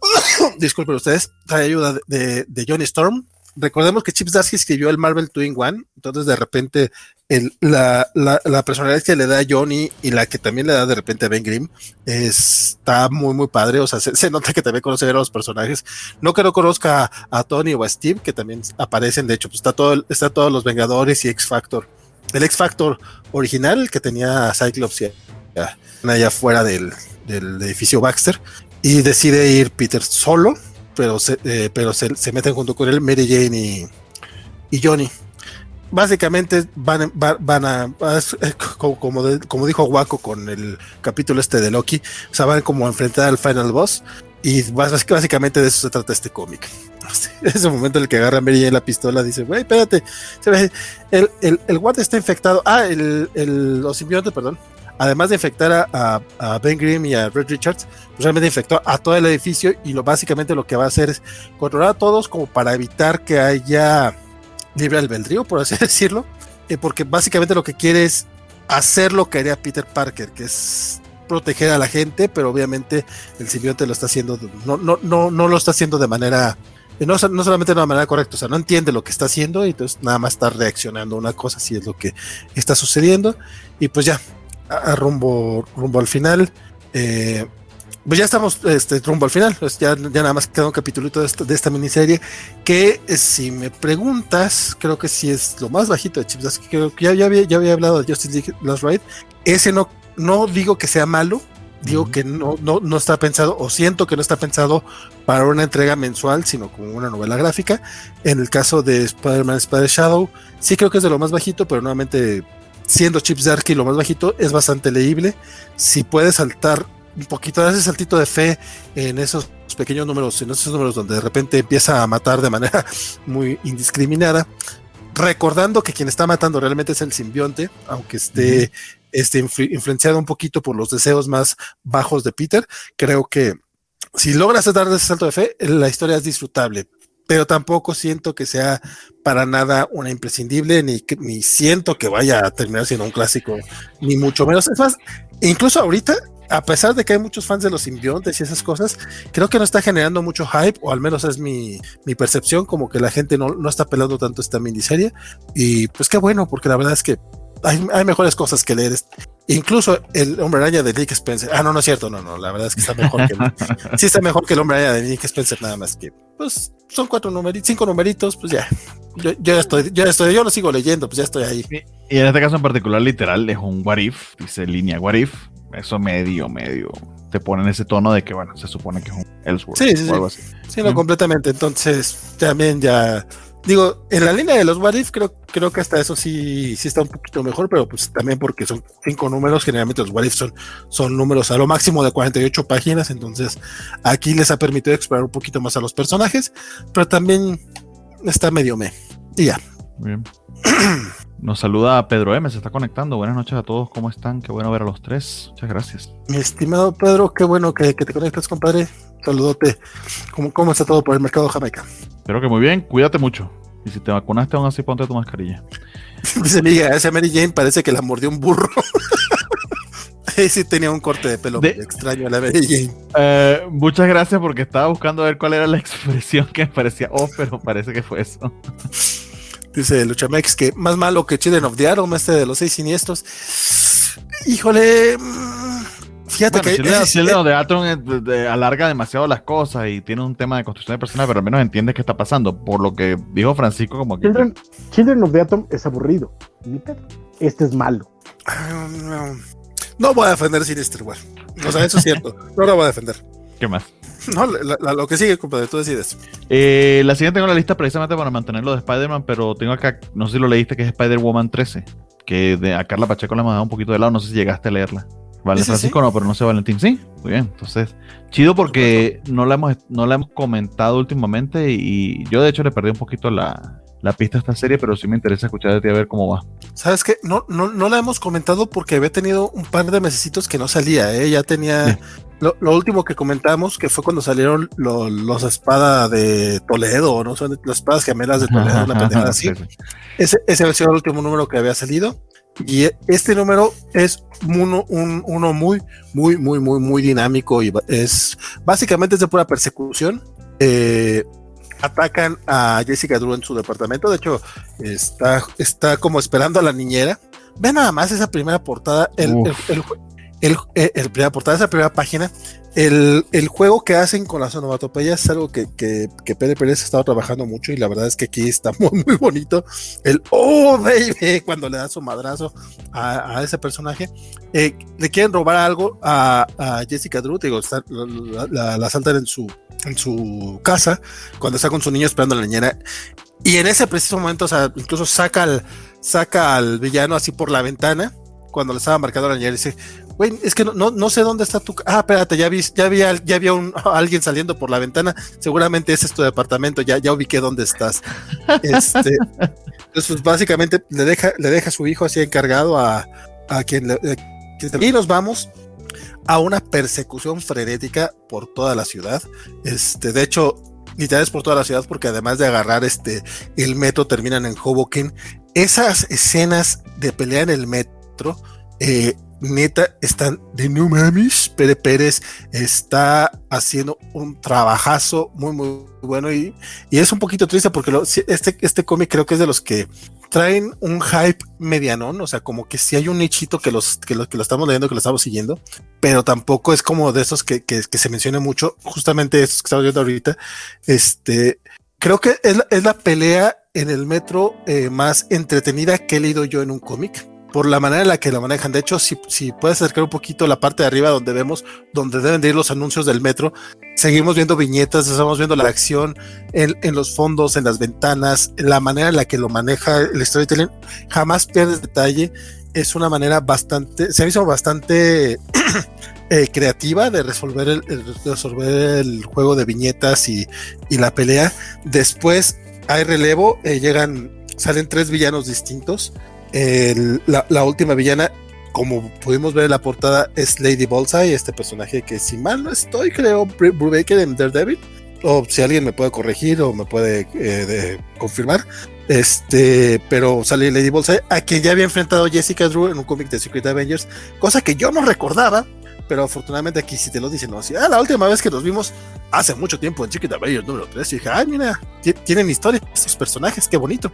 disculpen ustedes, trae ayuda de, Johnny Storm. Recordemos que Chips Darsky escribió el Marvel Twin One, entonces de repente el, la, la, la, personalidad que le da Johnny y la que también le da de repente a Ben Grimm está muy, muy padre. O sea, se, nota que también conoce a los personajes. No que no conozca a, a, Tony o a Steve, que también aparecen. De hecho, pues está todo, está todos los Vengadores y X Factor. El X Factor original que tenía a Cyclops y allá fuera del, del edificio Baxter y decide ir Peter solo, pero se, eh, pero se, se, meten junto con él Mary Jane y, y Johnny. Básicamente van, van, van a, como, de, como, dijo Waco con el capítulo este de Loki, o sea, van como a enfrentar al final boss y básicamente de eso se trata este cómic. Ese momento en el que agarra Mary Jane la pistola, dice, güey, espérate, el, el, el guardia está infectado, ah, el, el, los simbiontes, perdón, además de infectar a, Ben Grimm y a Red Richards, pues realmente infectó a todo el edificio y lo básicamente lo que va a hacer es controlar a todos como para evitar que haya libre albedrío, por así decirlo, eh, porque básicamente lo que quiere es hacer lo que haría Peter Parker, que es proteger a la gente, pero obviamente el simbionte lo está haciendo, no, no, no, no lo está haciendo de manera no, no, solamente de una manera correcta, o sea, no entiende lo que está haciendo y entonces nada más está reaccionando a una cosa, si es lo que está sucediendo. Y pues ya, a, a rumbo, rumbo al final. Eh, pues ya estamos este, rumbo al final. Pues ya, ya nada más queda un capitulito de esta, de esta miniserie. Que eh, si me preguntas, creo que sí es lo más bajito de Chips. Creo que ya, ya, había, ya había hablado de Justice League Last Ride. Ese no, no digo que sea malo. Digo uh -huh. que no, no, no está pensado, o siento que no está pensado para una entrega mensual, sino como una novela gráfica. En el caso de Spider-Man Spider Shadow, sí creo que es de lo más bajito, pero nuevamente siendo Chips Darky lo más bajito, es bastante leíble. Si puedes saltar un poquito, ese saltito de fe en esos pequeños números, en esos números donde de repente empieza a matar de manera muy indiscriminada, recordando que quien está matando realmente es el simbionte, aunque esté, esté influ influenciado un poquito por los deseos más bajos de Peter, creo que si logras dar ese salto de fe, la historia es disfrutable, pero tampoco siento que sea para nada una imprescindible, ni, ni siento que vaya a terminar siendo un clásico, ni mucho menos. Es más, incluso ahorita, a pesar de que hay muchos fans de los simbiontes y esas cosas, creo que no está generando mucho hype, o al menos es mi, mi percepción, como que la gente no, no está pelando tanto esta miniserie. Y pues qué bueno, porque la verdad es que hay, hay, mejores cosas que leer. Incluso el hombre araña de Nick Spencer. Ah, no, no es cierto, no, no. La verdad es que está mejor que el, sí está mejor que el hombre araña de Nick Spencer, nada más que, pues, son cuatro numeritos, cinco numeritos, pues ya. Yo, yo ya estoy, yo ya estoy, yo lo sigo leyendo, pues ya estoy ahí. Y en este caso en particular, literal, es un what if, dice línea what if. Eso medio, medio te ponen ese tono de que, bueno, se supone que es un Ellsworth sí, sí, o algo sí. así. Sí, no, mm. completamente. Entonces, también ya Digo, en la línea de los What If, creo, creo que hasta eso sí, sí está un poquito mejor, pero pues también porque son cinco números, generalmente los What If son, son números a lo máximo de 48 páginas, entonces aquí les ha permitido explorar un poquito más a los personajes, pero también está medio me. Y ya. Bien. Nos saluda Pedro M, se está conectando. Buenas noches a todos, ¿cómo están? Qué bueno ver a los tres. Muchas gracias. Mi estimado Pedro, qué bueno que, que te conectas, compadre. Saludote. ¿Cómo, ¿Cómo está todo por el mercado Jamaica? Espero que muy bien, cuídate mucho. Y si te vacunaste, aún así ponte tu mascarilla. Dice Miguel, esa Mary Jane parece que la mordió un burro. sí tenía un corte de pelo de, extraño a la Mary Jane. Eh, muchas gracias porque estaba buscando ver cuál era la expresión que me parecía oh, pero parece que fue eso. Dice Luchamex que más malo que Children of the Atom, este de los seis siniestros. Híjole, Fíjate bueno, que Children, Children of the Atom de, alarga demasiado las cosas y tiene un tema de construcción de personas, pero al menos entiendes qué está pasando. Por lo que dijo Francisco, como que. Children, Children of the Atom es aburrido. Este es malo. No voy a defender Sinister igual. O sea, eso es cierto. No lo voy a defender. ¿Qué más? No, lo que sigue, compadre, tú decides. Eh, la siguiente tengo la lista precisamente para mantenerlo de Spider-Man, pero tengo acá, no sé si lo leíste, que es Spider-Woman 13, que de, a Carla Pacheco le hemos dado un poquito de lado, no sé si llegaste a leerla. Vale, Francisco no, pero no sé Valentín. Sí, muy bien. Entonces, chido porque no la hemos, no la hemos comentado últimamente y yo de hecho le perdí un poquito la, la pista a esta serie, pero sí me interesa escuchar de ti a ver cómo va. ¿Sabes qué? No, no, no la hemos comentado porque había tenido un par de mesecitos que no salía, ¿eh? Ya tenía... Lo, último que comentamos, que fue cuando salieron los espadas de Toledo, ¿no? Son las espadas gemelas de Toledo, una pendejada así. Ese, ese había sido el último número que había salido. Y este número es uno, un, uno muy, muy, muy, muy, muy dinámico y es básicamente es de pura persecución. Eh, atacan a Jessica Drew en su departamento. De hecho, está, está como esperando a la niñera. Ve nada más esa primera portada, el, el, el, primera portada, esa primera página. El, juego que hacen con las onomatopeyas es algo que, que, que Pérez Pérez ha estado trabajando mucho y la verdad es que aquí está muy, muy bonito. El oh, baby, cuando le da su madrazo a, ese personaje. Eh, le quieren robar algo a, Jessica Drew, digo, la, la, saltan en su, en su casa cuando está con su niño esperando a la niñera. Y en ese preciso momento, o sea, incluso saca al, saca al villano así por la ventana cuando le estaba marcando a la niñera y dice, güey, es que no, no, sé dónde está tu... Ah, espérate, ya vi, ya había, ya había un, alguien saliendo por la ventana, seguramente ese es tu departamento, ya, ya ubiqué dónde estás. Este, entonces, pues, básicamente le deja, le deja a su hijo así encargado a, a quien le... y nos vamos a una persecución frenética por toda la ciudad. Este, de hecho, literal es por toda la ciudad porque además de agarrar este el metro terminan en Hoboken. Esas escenas de pelea en el metro eh, neta están de no mames. Pere Pérez está haciendo un trabajazo muy, muy bueno y, y es un poquito triste porque este, este cómic creo que es de los que traen un hype medianón, o sea, como que si hay un nichito que los que lo, que lo estamos leyendo, que lo estamos siguiendo, pero tampoco es como de esos que, que, se menciona mucho, justamente estos que estamos viendo ahorita. Este, creo que es la, es la pelea en el metro eh, más entretenida que he leído yo en un cómic por la manera en la que lo manejan. De hecho, si, si puedes acercar un poquito la parte de arriba donde vemos, donde deben de ir los anuncios del metro, seguimos viendo viñetas, estamos viendo la acción en, en los fondos, en las ventanas, la manera en la que lo maneja el storytelling, jamás pierdes detalle. Es una manera bastante, se ha visto bastante eh, creativa de resolver el, resolver el juego de viñetas y, y, la pelea. Después hay relevo, eh, llegan, salen tres villanos distintos la, última villana, como pudimos ver en la portada, es Lady Bullseye, este personaje que si mal no estoy, creo, Brubaker en Daredevil. O si alguien me puede corregir o me puede eh, confirmar. Este, pero sale Lady Bullseye, a quien ya había enfrentado Jessica Drew en un cómic de Secret Avengers, cosa que yo no recordaba, pero afortunadamente aquí sí te lo dicen, ¿no? Así, ah, la última vez que nos vimos hace mucho tiempo en Secret Avengers número 3, y dije, ay, mira, tienen historia estos personajes, qué bonito.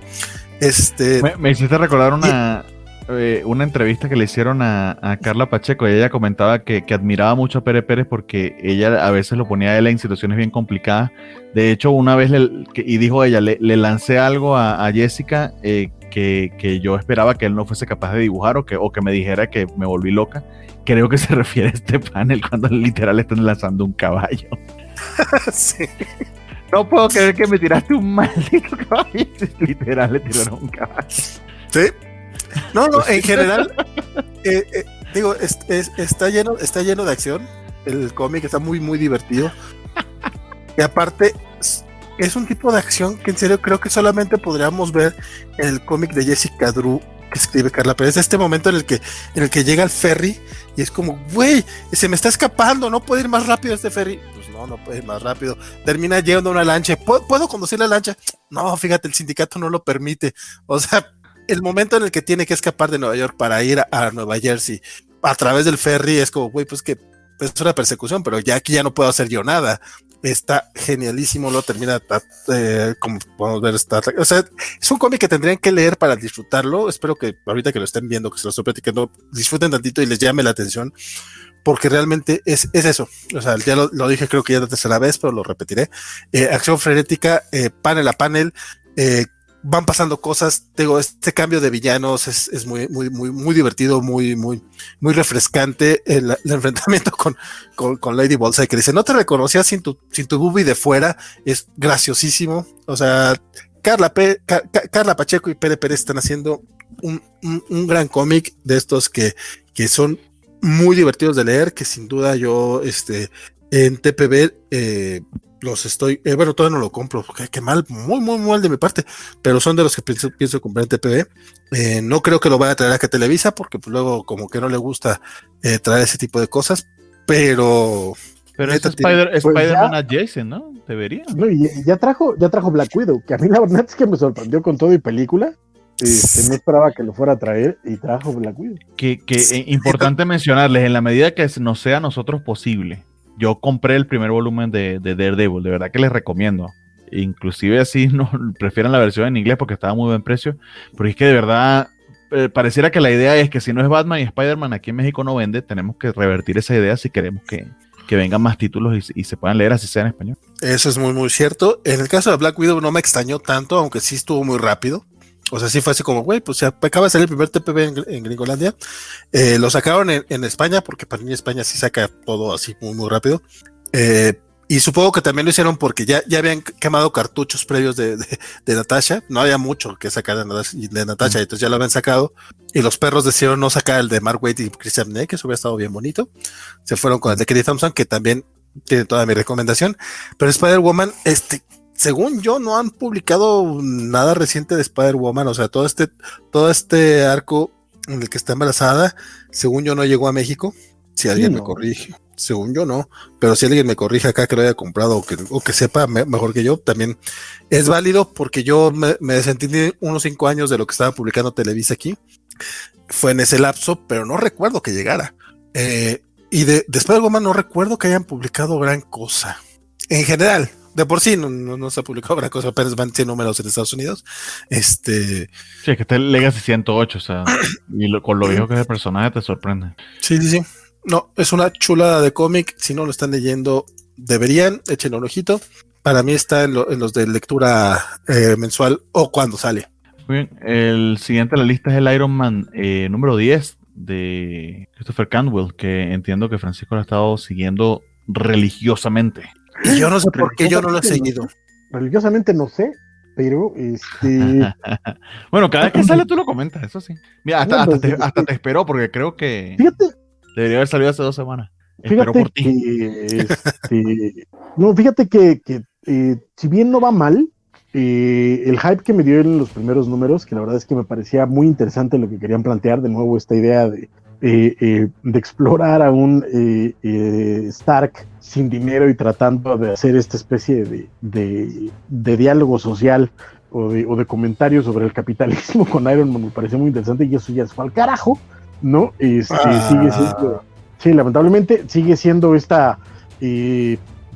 Este, me, hiciste recordar una, eh, una entrevista que le hicieron a, Carla Pacheco y ella comentaba que, admiraba mucho a Pérez Pérez porque ella a veces lo ponía a él en situaciones bien complicadas. De hecho, una vez, le, y dijo ella, le, lancé algo a, Jessica eh, que, yo esperaba que él no fuese capaz de dibujar o que, o que me dijera que me volví loca. Creo que se refiere a este panel cuando literal están lanzando un caballo. sí. No puedo creer que me tiraste un maldito caballo. Literal, le tiraron un caballo. Sí. No, no, en general, eh, eh, digo, está, lleno, está lleno de acción. El cómic está muy, muy divertido. Y aparte, es un tipo de acción que en serio creo que solamente podríamos ver en el cómic de Jessica Drew que escribe Carla Pérez. Este momento en el que, en el que llega el ferry y es como, güey, se me está escapando, no puede ir más rápido este ferry no, no puede ir más rápido. Termina llegando una lancha. ¿Puedo, conducir la lancha? No, fíjate, el sindicato no lo permite. O sea, el momento en el que tiene que escapar de Nueva York para ir a, Nueva Jersey a través del ferry es como, güey, pues que es una persecución, pero ya aquí ya no puedo hacer yo nada. Está genialísimo, lo termina eh, como podemos ver. Está, o sea, es un cómic que tendrían que leer para disfrutarlo. Espero que ahorita que lo estén viendo, que se lo estoy platicando, disfruten tantito y les llame la atención porque realmente es, es eso. O sea, ya lo, dije creo que ya la tercera vez, pero lo repetiré. Eh, acción frenética, eh, panel a panel, eh, van pasando cosas. Digo, este cambio de villanos es, muy, muy, muy, muy divertido, muy, muy, muy refrescante. El, enfrentamiento con, con, con, Lady Bolsa que dice: No te reconocía sin tu, sin tu de fuera. Es graciosísimo. O sea, Carla, Carla Pacheco y Pere Pérez están haciendo un, un, un gran cómic de estos que, que son muy divertidos de leer, que sin duda yo, este, en TPB, eh, los estoy, eh, bueno, todavía no lo compro, porque qué mal, muy, muy mal de mi parte, pero son de los que pienso, pienso comprar en TPB. Eh, no creo que lo vaya a traer a que Televisa, porque pues, luego como que no le gusta eh, traer ese tipo de cosas, pero... Pero es Spider, pues Spider-Man adjacent, ¿no? Debería. No, y ya trajo, ya trajo Black Widow, que a mí la verdad es que me sorprendió con todo y película. Este, no esperaba que lo fuera a traer y trajo Black Widow. Que, que sí. importante mencionarles, en la medida que nos sea a nosotros posible, yo compré el primer volumen de, de, Daredevil, de verdad que les recomiendo. Inclusive así no prefieren la versión en inglés porque estaba muy buen precio, pero es que de verdad eh, pareciera que la idea es que si no es Batman y Spider-Man aquí en México no vende, tenemos que revertir esa idea si queremos que, que vengan más títulos y, y, se puedan leer así sea en español. Eso es muy muy cierto. En el caso de Black Widow no me extrañó tanto, aunque sí estuvo muy rápido. O sea, sí fue así como, güey, pues ya acaba de salir el primer TPB en, en Gringolandia. Eh, lo sacaron en, en, España, porque para mí España sí saca todo así muy, muy rápido. Eh, y supongo que también lo hicieron porque ya, ya habían quemado cartuchos previos de, de, de Natasha. No había mucho que sacar de, de Natasha, mm. entonces ya lo habían sacado. Y los perros decidieron no sacar el de Mark Waid y Chris Abney, que eso hubiera estado bien bonito. Se fueron con el de Kelly Thompson, que también tiene toda mi recomendación. Pero Spider-Woman, este, según yo, no han publicado nada reciente de Spider-Woman. O sea, todo este, todo este arco en el que está embarazada, según yo, no llegó a México. Si alguien sí, no. me corrige. Según yo, no. Pero si alguien me corrige acá que lo haya comprado o que, o que sepa me, mejor que yo, también es válido porque yo me, me desentendí unos cinco años de lo que estaba publicando Televisa aquí. Fue en ese lapso, pero no recuerdo que llegara. Eh, y de, de Spider-Woman no recuerdo que hayan publicado gran cosa. En general, de por sí no, no, no, se ha publicado gran cosa, apenas van 100 números en Estados Unidos. Este. Sí, que está el Legacy 108, o sea, y lo, con lo viejo que es el personaje te sorprende. Sí, sí, sí. No, es una chulada de cómic. Si no lo están leyendo, deberían, echen un ojito. Para mí está en, lo, en los de lectura eh, mensual o cuando sale. Muy bien, el siguiente en la lista es el Iron Man eh, número 10 de Christopher Canwell, que entiendo que Francisco lo ha estado siguiendo religiosamente. Y yo no sé por qué yo no lo he seguido. Religiosamente no sé, pero este. bueno, cada vez que sale tú lo comentas, eso sí. Mira, hasta, hasta, te, hasta te esperó porque creo que fíjate, debería haber salido hace dos semanas. Espero por ti. Que, este, no, fíjate que, que eh, si bien no va mal, eh, el hype que me dio en los primeros números, que la verdad es que me parecía muy interesante lo que querían plantear, de nuevo esta idea de, eh, eh, de explorar a un eh, Stark sin dinero y tratando de hacer esta especie de, de, de diálogo social o de, o de, comentarios sobre el capitalismo con Iron Man me pareció muy interesante y eso ya fue al carajo, ¿no? Este, ah. sigue siendo, sí, lamentablemente sigue siendo esta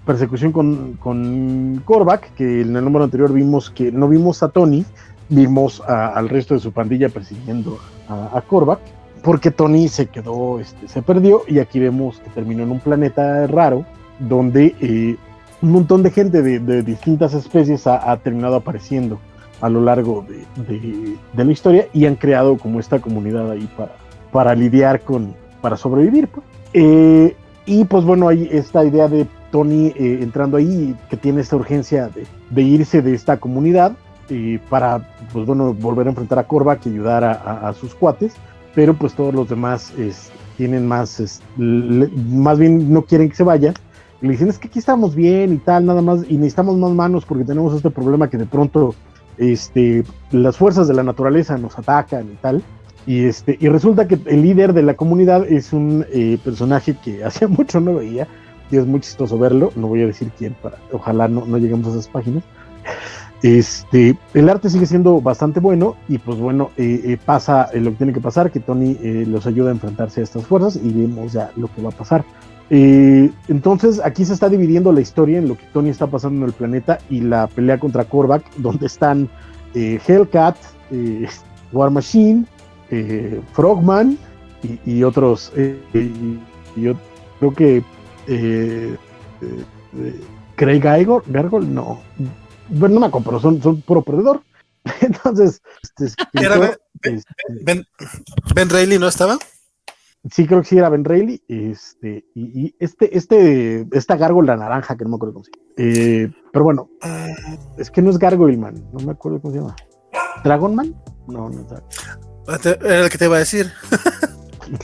persecución con, con Korvac, que en el número anterior vimos que no vimos a Tony, vimos a, al resto de su pandilla persiguiendo a, a Korvac porque Tony se quedó, este, se perdió y aquí vemos que terminó en un planeta raro donde eh, un montón de gente de, distintas especies ha, ha, terminado apareciendo a lo largo de, la historia y han creado como esta comunidad ahí para, para lidiar con, para sobrevivir. Pues. Eh, y pues bueno, hay esta idea de Tony eh, entrando ahí que tiene esta urgencia de, irse de esta comunidad eh, para, pues bueno, volver a enfrentar a Korvac y ayudar a sus cuates pero pues todos los demás tienen más, más bien no quieren que se vaya. Y le dicen, es que aquí estamos bien y tal, nada más, y necesitamos más manos porque tenemos este problema que de pronto este, las fuerzas de la naturaleza nos atacan y tal. Y, este, y resulta que el líder de la comunidad es un eh, personaje que hacía mucho no veía, y es muy chistoso verlo, no voy a decir quién, para, ojalá no, no lleguemos a esas páginas. Este, el arte sigue siendo bastante bueno y pues bueno, eh, eh, pasa eh, lo que tiene que pasar, que Tony eh, los ayuda a enfrentarse a estas fuerzas y vemos ya lo que va a pasar. Eh, entonces aquí se está dividiendo la historia en lo que Tony está pasando en el planeta y la pelea contra Korvac, donde están Hellcat, War Machine, Frogman y, otros, y, yo creo que Craig Gargol, no, bueno, no me compro, son, son puro perdedor. Entonces, este, Era escritor, Ben- este, Ben, ben Reilly no estaba. sí creo que sí era Ben Reilly, este, y, y este, este, esta gárgola naranja que no me acuerdo cómo se llama. Eh, pero bueno, es que no es Gargoyle Man, no me acuerdo cómo se llama. ¿Dragon Man? No, no es Dragon. Era el que te iba a decir.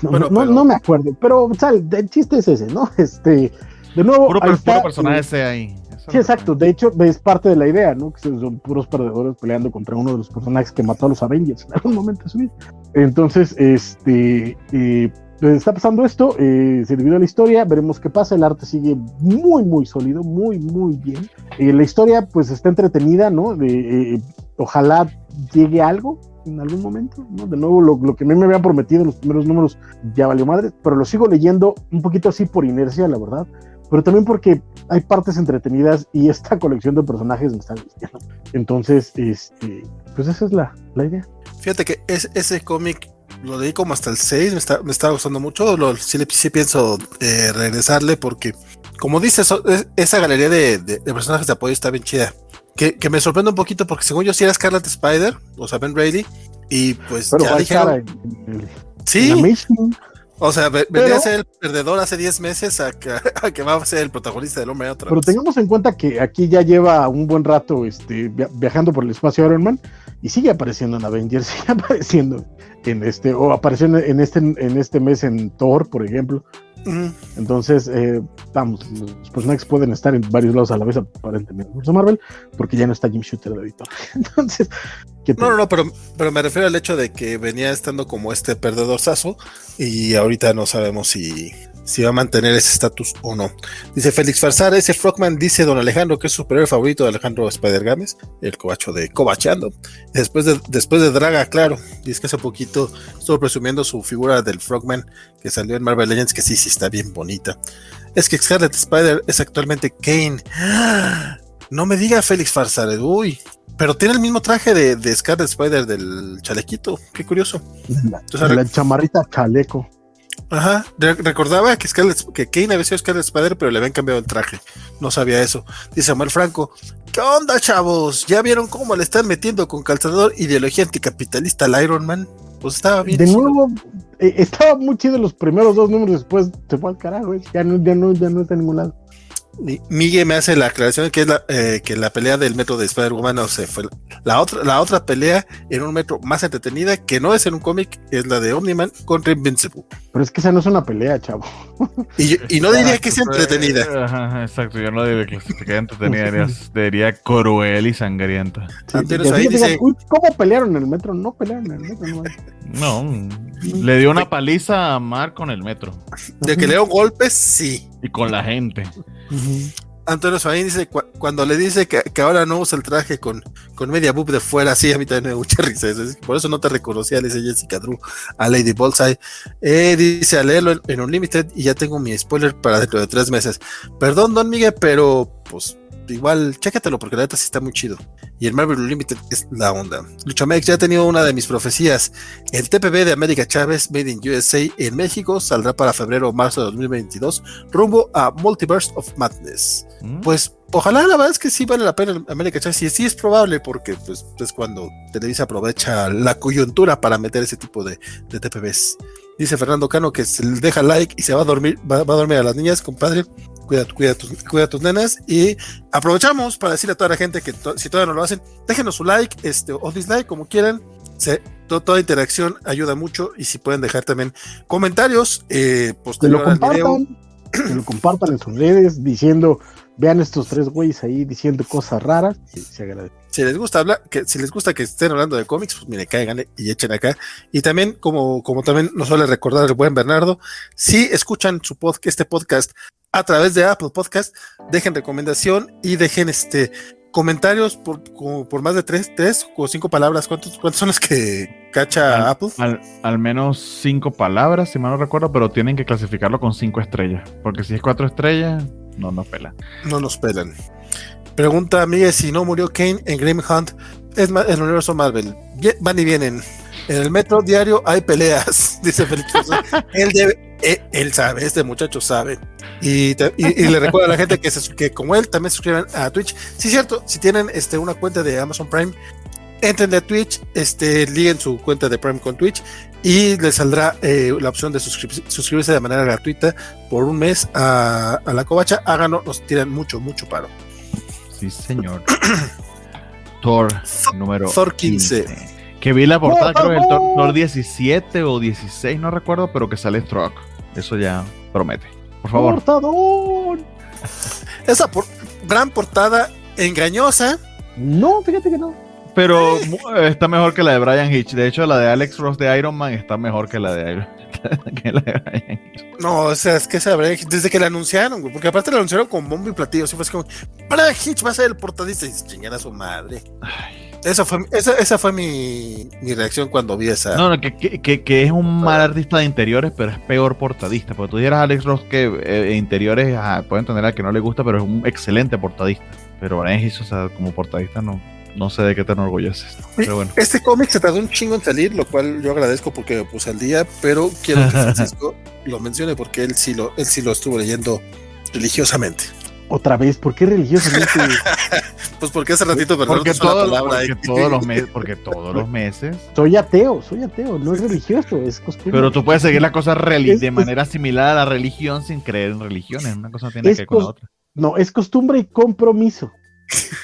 No, Bueno, no, pero- no me acuerdo, pero sal, el chiste es ese, ¿no? Este, de nuevo, Puro, ahí está, puro personaje eh, C ahí. Sí, exacto. De hecho, es parte de la idea, ¿no? Que son puros perdedores peleando contra uno de los personajes que mató a los Avengers en algún momento de su vida. Entonces, este, eh, está pasando esto, eh, se divide la historia, veremos qué pasa. El arte sigue muy, muy sólido, muy, muy bien. Eh, la historia, pues, está entretenida, ¿no? De, eh, ojalá llegue algo en algún momento, ¿no? De nuevo, lo, lo que a mí me habían prometido en los primeros números ya valió madre, pero lo sigo leyendo un poquito así por inercia, la verdad pero también porque hay partes entretenidas y esta colección de personajes me está gustando. Entonces, este, pues esa es la, la idea. Fíjate que es- ese cómic lo leí como hasta el 6, me está, me está gustando mucho. Lo, sí, sí pienso eh, regresarle porque, como dices, so- es- esa galería de, de- de personajes de apoyo está bien chida. Que, que me sorprende un poquito porque, según yo, sí era Scarlet Spider, o sea, Ben Reilly, y pues Pero ya dijeron. en, en- en Sí, Amazing. O sea, ve- Pero- venía a ser el perdedor hace 10 meses a que, a que va a ser el protagonista del hombre otra Pero vez. tengamos en cuenta que aquí ya lleva un buen rato este, via- viajando por el espacio Iron Man y sigue apareciendo en Avengers, sigue apareciendo en este, o apareció en, este, en este mes en Thor, por ejemplo. Entonces, eh, vamos, los personajes pueden estar en varios lados a la vez, aparentemente, en Marvel, porque ya no está Jim Shooter de editor. Entonces, ¿qué te- No, no, no, pero, pero me refiero al hecho de que venía estando como este perdedor saso y ahorita no sabemos si, si va a mantener ese estatus o no. Dice Félix Farsar, ese Frogman dice don Alejandro que es su superhéroe favorito de Alejandro Spider Games, el cobacho de Cobacheando. Después de, después de Draga, claro, dice que hace poquito estuvo presumiendo su figura del Frogman que salió en Marvel Legends, que sí, sí está bien bonita. Es que Scarlet Spider es actualmente Kane. ¡Ah! No me diga Félix Farsar, uy, pero tiene el mismo traje de, de Scarlet Spider del chalequito. Qué curioso. la, Entonces, la chamarrita chaleco. Ajá. Re- recordaba que, Scarlet, que Kane había sido Scarlet Spider, pero le habían cambiado el traje. No sabía eso. Dice Samuel Franco. ¿Qué onda, chavos? ¿Ya vieron cómo le están metiendo con calzador ideología anticapitalista al Iron Man? Pues estaba bien. De chido. nuevo, eh, estaba muy chido los primeros dos números, después se fue al carajo, eh, ya no, ya no, ya no está en ningún lado. Mi- Miguel me hace la aclaración que es la, eh, que la pelea del metro de Spider-Woman no sé, fue la otra, la otra pelea en un metro más entretenida que no es en un cómic, es la de Omniman contra Invincible. Pero es que esa no es una pelea, chavo. Y, yo- y no diría que sea entretenida. Ajá, exacto, yo no diría que que entretenida, diría, diría cruel y sangrienta. Ahí dice- "Uy, ¿Cómo pelearon en el metro? No pelearon en el metro, no. No, le dio una paliza a Mar con el metro De que le dio golpes, sí. Con la gente. Antonio Swain dice cu- cuando le dice que, que ahora no usa el traje con, con media boob de fuera, sí, a mí también me da mucha risa. Por eso no te reconocía, dice Jessica Drew a Lady Bullseye. Eh, dice a leerlo en, en Unlimited y ya tengo mi spoiler para dentro de tres meses. Perdón, Don Miguel, pero pues igual, chécatelo porque la neta sí está muy chido. Y el Marvel Unlimited es la onda. Luchamex ya ha tenido una de mis profecías. El TPB de América Chávez, Made in USA en México, saldrá para febrero o marzo de 2022, rumbo a Multiverse of Madness. ¿Mm? Pues ojalá la verdad es que sí vale la pena América Chávez. Y sí es probable porque pues es cuando Televisa aprovecha la coyuntura para meter ese tipo de, de TPBs. Dice Fernando Cano que se le deja like y se va a dormir, va, va a dormir a las niñas, compadre. Cuida, cuida, tus, cuida tus nenas y aprovechamos para decirle a toda la gente que to- si todavía no lo hacen, déjenos su like este, o dislike como quieran. Se- to- toda interacción ayuda mucho y si pueden dejar también comentarios eh, Que lo posterior al video. compartan, que lo compartan en sus redes diciendo, vean estos tres güeyes ahí diciendo cosas raras, y se agradece. Si les gusta hablar, que si les gusta que estén hablando de cómics, pues mire, cáiganle y echen acá. Y también, como, como también nos suele recordar el buen Bernardo, si escuchan su podcast, este podcast a través de Apple Podcast, dejen recomendación y dejen este comentarios por, como por más de tres, tres o cinco palabras. ¿Cuántos, cuántos son los que cacha Al- Apple? Al, al menos cinco palabras, si mal no recuerdo, pero tienen que clasificarlo con cinco estrellas. Porque si es cuatro estrellas, no nos pela. No nos pelan. Pregunta Miguel si no murió Kane en Grim Hunt. Es ma- el universo Marvel. Van y vienen. En el metro diario hay peleas, dice Félix. Él debe, él, sabe, este muchacho sabe. Y, y- le recuerda a la gente que, se- que como él también se suscriban a Twitch. Sí, cierto, si tienen este, una cuenta de Amazon Prime, entren a Twitch, este, liguen su cuenta de Prime con Twitch y les saldrá eh, la opción de suscribirse, suscribirse de manera gratuita por un mes a, a la covacha. Háganlo, nos tiran mucho, mucho paro. Sí, señor. Thor número Thor 15. Que vi la portada, ¡Por creo que el Thor, favor! Thor 17 o 16, no recuerdo, pero que sale Struck. Eso ya promete. Por favor. ¡Cortadón! Esa por- gran portada engañosa. No, fíjate que no. Pero mu- está mejor que la de Brian Hitch. De hecho, la de Alex Ross de Iron Man está mejor que la de Iron que la Brian. No, o sea, es que esa Brian Hitch, desde que la anunciaron, güey, porque aparte la anunciaron con bombo y platillo, así fue así como, Brian Hitch va a ser el portadista y chingar a su madre. Esa fue, esa, esa fue mi, mi reacción cuando vi esa. No, no, que, que, que- es un mal artista de interiores, pero es peor portadista. Porque tú dijeras a Alex Ross que eh, interiores ajá, pueden tener al que no le gusta, pero es un excelente portadista. Pero Brian Hitch, o sea, como portadista, no, no sé de qué te enorgulleces. Pero bueno. Este cómic se tardó un chingo en salir, lo cual yo agradezco porque me puse al día, pero quiero que Francisco lo mencione porque él sí lo, él sí lo estuvo leyendo religiosamente. Otra vez, ¿por qué religiosamente? Pues porque hace ratito perdón, Porque, usó la todo- palabra porque ahí. todos los meses, porque todos los meses. soy ateo, soy ateo, no es religioso, es costumbre. Pero tú puedes seguir las cosas reli- Es- de es- manera similar a la religión sin creer en religiones. Una cosa tiene que ver con la otra. No, es costumbre y compromiso.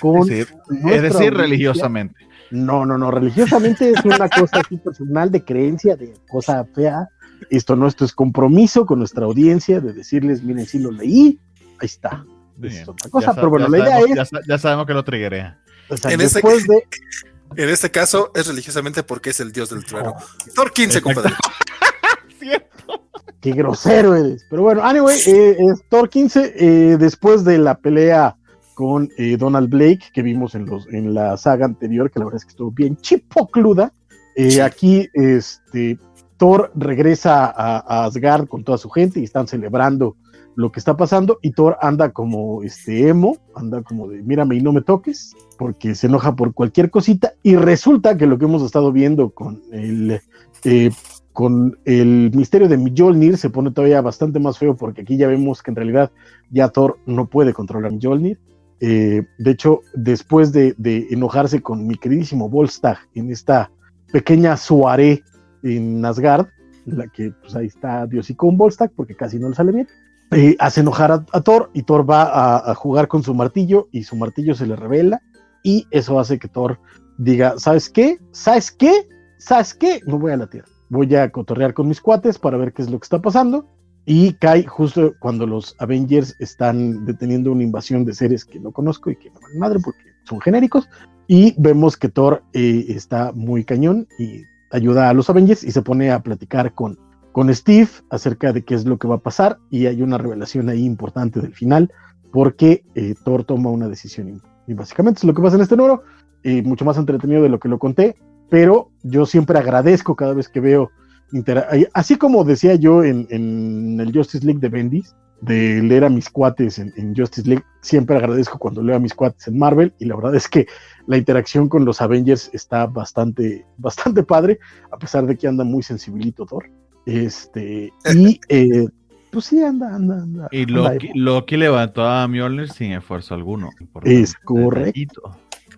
Con Es decir, es decir, religiosamente. No, no, no, religiosamente es una cosa así personal de creencia, de cosa fea. Esto no, esto es compromiso con nuestra audiencia de decirles, miren, sí lo leí, ahí está. Bien. Es otra cosa, pero bueno, la idea sabemos- es- Ya, sa- ya sabemos que lo triggerea. O sea, En de... Este caso es religiosamente porque es el dios del trueno. Thor 15, Exacto. compadre. Qué grosero eres. Pero bueno, anyway, eh, es Thor 15, eh, después de la pelea con eh, Donald Blake, que vimos en, los, en la saga anterior, que la verdad es que estuvo bien chipocluda. eh. Aquí este, Thor regresa a, a Asgard con toda su gente y están celebrando lo que está pasando. Y Thor anda como este emo, anda como de mírame y no me toques, porque se enoja por cualquier cosita. Y resulta que lo que hemos estado viendo con el. eh, con el misterio de Mjolnir se pone todavía bastante más feo porque aquí ya vemos que en realidad ya Thor no puede controlar Mjolnir. Eh, de hecho, después de, enojarse con mi queridísimo Volstagg en esta pequeña soirée en Asgard, en la que pues ahí está Dios y con Volstagg porque casi no le sale bien, eh, hace enojar a, a Thor y Thor va a, a jugar con su martillo y su martillo se le revela y eso hace que Thor diga, ¿sabes qué? ¿Sabes qué? ¿Sabes qué? No voy a la Tierra voy a cotorrear con mis cuates para ver qué es lo que está pasando. Y cae justo cuando los Avengers están deteniendo una invasión de seres que no conozco y que no valen madre porque son genéricos. Y vemos que Thor eh, está muy cañón y ayuda a los Avengers y se pone a platicar con, con Steve acerca de qué es lo que va a pasar. Y hay una revelación ahí importante del final porque eh, Thor toma una decisión. Y, básicamente es lo que pasa en este número. Y mucho más entretenido de lo que lo conté pero yo siempre agradezco cada vez que veo, así como decía yo en, en el Justice League de Bendis, de leer a mis cuates en, en Justice League, siempre agradezco cuando leo a mis cuates en Marvel, y la verdad es que la interacción con los Avengers está bastante, bastante padre, a pesar de que anda muy sensibilito Thor. Este, y eh, pues sí, anda, anda, anda. Y. Loki levantó a Mjolnir sin esfuerzo alguno. Es correcto.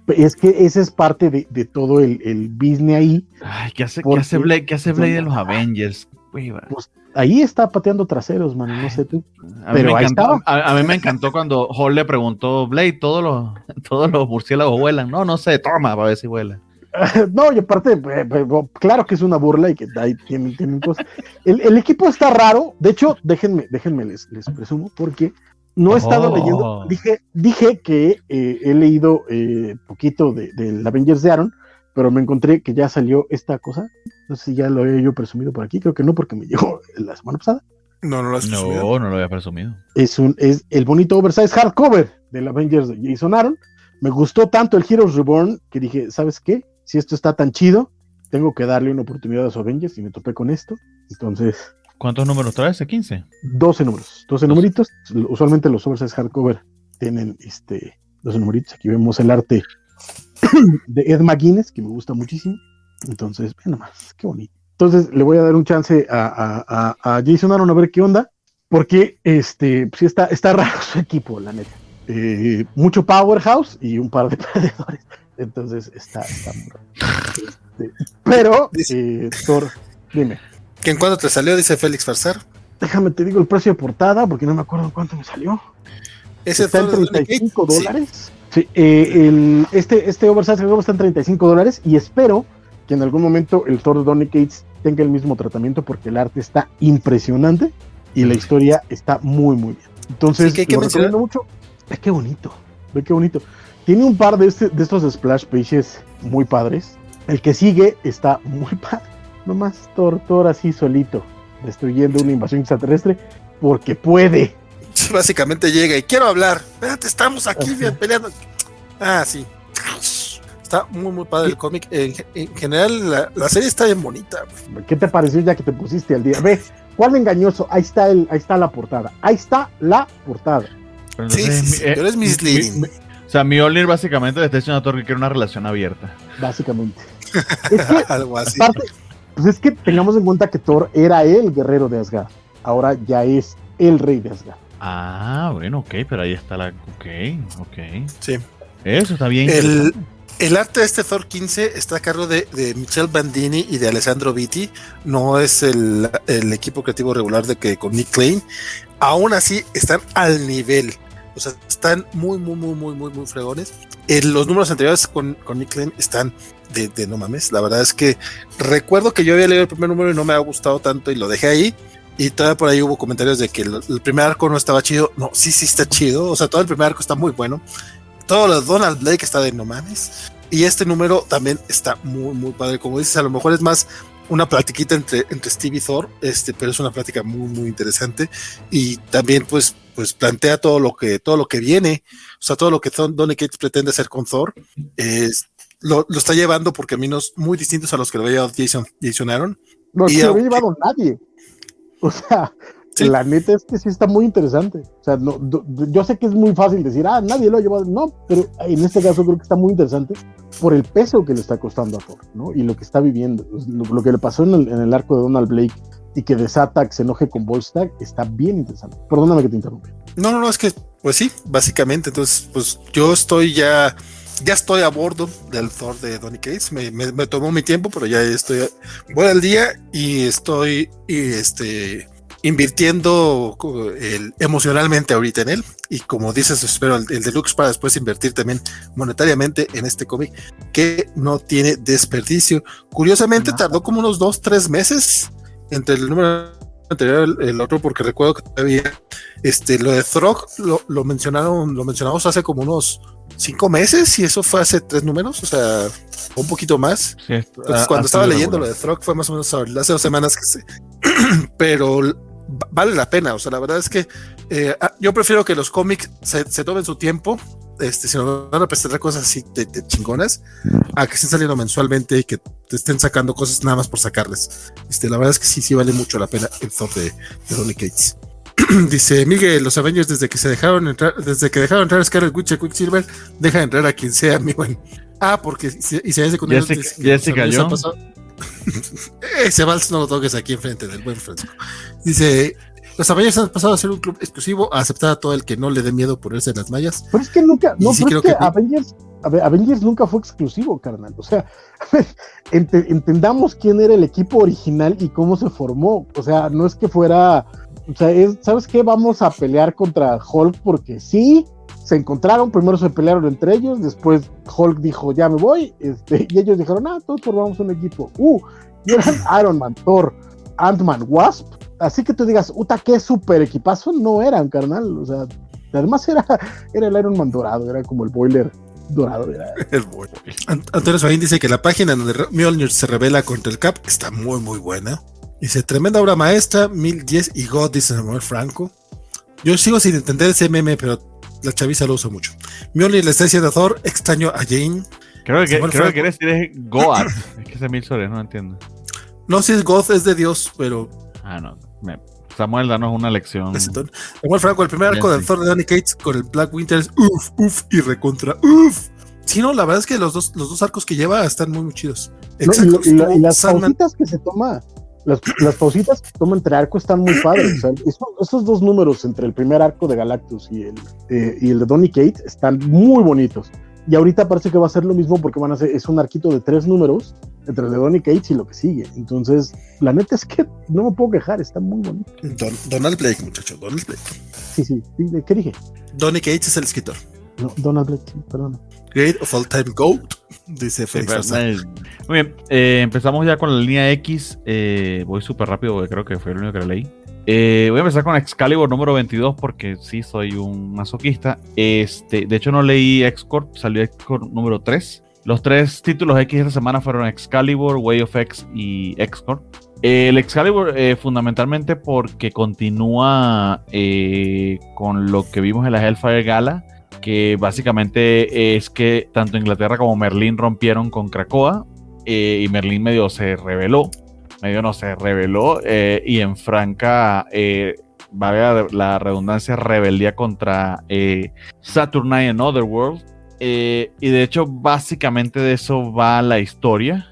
Es que ese es parte de, de todo el, el business ahí. Ay, ¿qué hace, ¿qué Porque- hace Blade, ¿qué hace Blade de los Avengers? Va. Ahí está pateando traseros, mano, no sé tú. A mí, me encantó, estaba. a, a mí me encantó cuando Hall le preguntó, Blade, ¿todos los, todos los murciélagos vuelan? No, no sé, toma, para ver si vuelan. No, y aparte, eh, eh, claro que es una burla y que ahí tienen, tienen cosas. El, el equipo está raro. De hecho, déjenme, déjenme les, les presumo, porque no he estado Oh. leyendo. Dije, dije que eh, he leído eh, poquito de, del Avengers de Aaron, pero me encontré que ya salió esta cosa. No sé si ya lo he yo presumido por aquí, creo que no, porque me llegó la semana pasada. No, no lo has presumido. No, no lo había presumido. Es, un, es el bonito oversize hardcover del Avengers de Jason Aaron. Me gustó tanto el Heroes Reborn que dije, ¿sabes qué? Si esto está tan chido, tengo que darle una oportunidad a su Avengers y me topé con esto. Entonces, ¿Cuántos números trae ese? 15. 12 números, 12 numeritos. Usualmente los oversize hardcover tienen este 12 numeritos. Aquí vemos el arte de Ed McGuinness, que me gusta muchísimo. Entonces, vean nomás, qué bonito. Entonces, le voy a dar un chance a, a- a- a Jason Aaron a ver qué onda, porque este, sí está, está raro su equipo, la neta. Eh, mucho powerhouse y un par de perdedores. Entonces está, está muy este, Pero, eh, Thor, dime. ¿Que en cuánto te salió? Dice Félix Farsar. Déjame te digo el precio de portada porque no me acuerdo cuánto me salió. ¿Ese está en Thor de 35 Sí. dólares. Sí, eh, el, este, este Oversize está en 35 dólares y espero que en algún momento el Thor de Donny Cates tenga el mismo tratamiento porque el arte está impresionante y la historia está muy, muy bien. Entonces, Sí, que hay que lo mencionar- recomiendo mucho. Ve qué bonito, ve qué bonito. Tiene un par de, este, de estos splash pages muy padres. El que sigue está muy padre. Nomás Thor así solito, destruyendo una invasión extraterrestre porque puede. Básicamente llega y quiero hablar. Espérate, estamos aquí bien, peleando. Ah, sí. Está muy, muy padre el cómic. En, en general, la, la serie está bien bonita. ¿Qué te pareció ya que te pusiste al día? Ve, ¿cuál engañoso? Ahí está, el, ahí está la portada. Ahí está la portada. Pero Sí, entonces, sí, sí, mi- eh, pero es misleading. mi- mi- O sea, Mjolnir básicamente le está diciendo a Thor que quiere una relación abierta. Básicamente. Es que, Algo así. aparte, pues es que tengamos en cuenta que Thor era el guerrero de Asgard. Ahora ya es el rey de Asgard. Ah, bueno, ok, pero ahí está la. Ok, ok. Sí. Eso está bien. El, el arte de este Thor 15 está a cargo de, de Michel Bandini y de Alessandro Vitti. No es el, el equipo creativo regular de que con Nick Klein. Aún así, están al nivel. O sea, están muy, muy, muy, muy, muy, muy fregones. En los números anteriores con, con Nick Klein están de, de no mames. La verdad es que recuerdo que yo había leído el primer número y no me ha gustado tanto y lo dejé ahí. Y todavía por ahí hubo comentarios de que el, el primer arco no estaba chido. No, sí, sí está chido. O sea, todo el primer arco está muy bueno. Todo lo de Donald Blake está de no mames. Y este número también está muy, muy padre. Como dices, a lo mejor es más una platiquita entre, entre Steve y Thor, este, pero es una plática muy, muy interesante. Y también, pues, pues plantea todo lo que, todo lo que viene. O sea, todo lo que Donny Cates pretende hacer con Thor. Es, lo, lo está llevando por caminos muy distintos a los que lo había llevado Jason, Jason Aaron. No, Y no había llevado nadie. O sea, Sí. la neta es que sí está muy interesante. O sea, no, yo sé que es muy fácil decir, ah, nadie lo ha llevado. No, pero en este caso creo que está muy interesante por el peso que le está costando a Thor, ¿no? Y lo que está viviendo. Lo, lo que le pasó en el, en el arco de Donald Blake y que desata que se enoje con Volstagg está bien interesante. Perdóname que te interrumpí. No, no, no, es que, pues sí, básicamente. Entonces, pues yo estoy ya, ya estoy a bordo del Thor de Donny Cates. Me, me, me tomó mi tiempo, pero ya estoy, voy al día y estoy, y este, invirtiendo el- emocionalmente ahorita en él. Y como dices, espero el, el deluxe para después invertir también monetariamente en este cómic que no tiene desperdicio. Curiosamente, Nada. tardó como unos dos, tres meses entre el número anterior el, el otro, porque recuerdo que todavía este, lo de Throg lo, lo mencionaron, lo mencionamos hace como unos cinco meses y eso fue hace tres números, o sea, un poquito más. Sí, es- Entonces, ha- cuando ha estaba leyendo lo de Throg fue más o menos hace dos semanas que sé. Pero vale la pena, o sea, la verdad es que eh, ah, yo prefiero que los cómics se, se tomen su tiempo, este, si nos van a presentar cosas así de, de chingonas, a que estén saliendo mensualmente y que te estén sacando cosas nada más por sacarles. Este, la verdad es que sí, sí vale mucho la pena el Thor de, de Donny Cates. Dice Miguel, los Avengers desde que se dejaron entrar, desde que dejaron entrar a Scarlet Witch y Quicksilver, deja entrar a quien sea, mi buen. Ah, porque si, y si hay secundarios Jessica- Jessica pasado- Ese vals no lo toques aquí enfrente del buen Francisco. Dice, los Avengers han pasado a ser un club exclusivo, a aceptar a todo el que no le dé miedo ponerse en las mallas. Pero es que nunca, no, sí pero es creo que, que- Avengers, Avengers nunca fue exclusivo, carnal. O sea, ente- entendamos quién era el equipo original y cómo se formó. O sea, no es que fuera, o sea, es, ¿sabes qué? Vamos a pelear contra Hulk porque sí, se encontraron, primero se pelearon entre ellos, después Hulk dijo, ya me voy, este, y ellos dijeron, ah, todos formamos un equipo. Uh, y eran Iron Man, Thor, Ant-Man, Wasp. Así que tú digas, uta, qué super equipazo, no eran, carnal. O sea, además era, era el Iron Man dorado, era como el boiler dorado. Era, Ant- Antonio Suárez dice que la página donde Mjolnir se revela contra el Cap está muy, muy buena. Dice, tremenda obra maestra, 1010 y God, dice Samuel Franco. Yo sigo sin entender ese meme, pero la chaviza lo usa mucho. Mjolnir le está diciendo a Thor, extraño a Jane. Creo que, creo que decir es Goat. es que ese mil soles, no entiendo. No si es God, es de Dios, pero Ah, no. me- Samuel, danos una lección. Samuel Franco, el primer Bien, arco del sí. Thor de Danny Cates con el Black Winter es uff, uff y recontra uff. Sí, no, la verdad es que los dos, los dos arcos que lleva están muy, muy chidos. No, y, Exacto, y la- las Sandman- pausitas que se toma, las, las pausitas que toma entre arco están muy padres. O sea, esos, esos dos números entre el primer arco de Galactus y el, eh, y el de Donny Kate están muy bonitos. Y ahorita parece que va a ser lo mismo porque van a ser, es un arquito de tres números entre el de Donny Cates y lo que sigue. Entonces, la neta es que no me puedo quejar, está muy bonito. Donald Blake, muchacho, Donald Blake. Sí, sí, ¿qué dije? Donny Cates es el escritor. No, Donald Blake, perdón. Great of All Time Goat, dice Félix. Muy bien, eh, empezamos ya con la línea X. Eh, voy súper rápido porque creo que fue el único que la leí. Eh, voy a empezar con Excalibur número 22 porque sí soy un masoquista. Este, de hecho, no leí X-Corp, salió X-Corp número 3. Los tres títulos X esta semana fueron Excalibur, Way of X y X-Corp. El Excalibur eh, fundamentalmente porque continúa eh, con lo que vimos en la Hellfire Gala, que básicamente es que tanto Inglaterra como Merlín rompieron con Krakoa y Merlín medio se rebeló medio no se reveló eh, y en franca, eh, valga la redundancia, rebeldía contra eh, Saturnalia en Otherworld. Eh, y de hecho, básicamente de eso va la historia.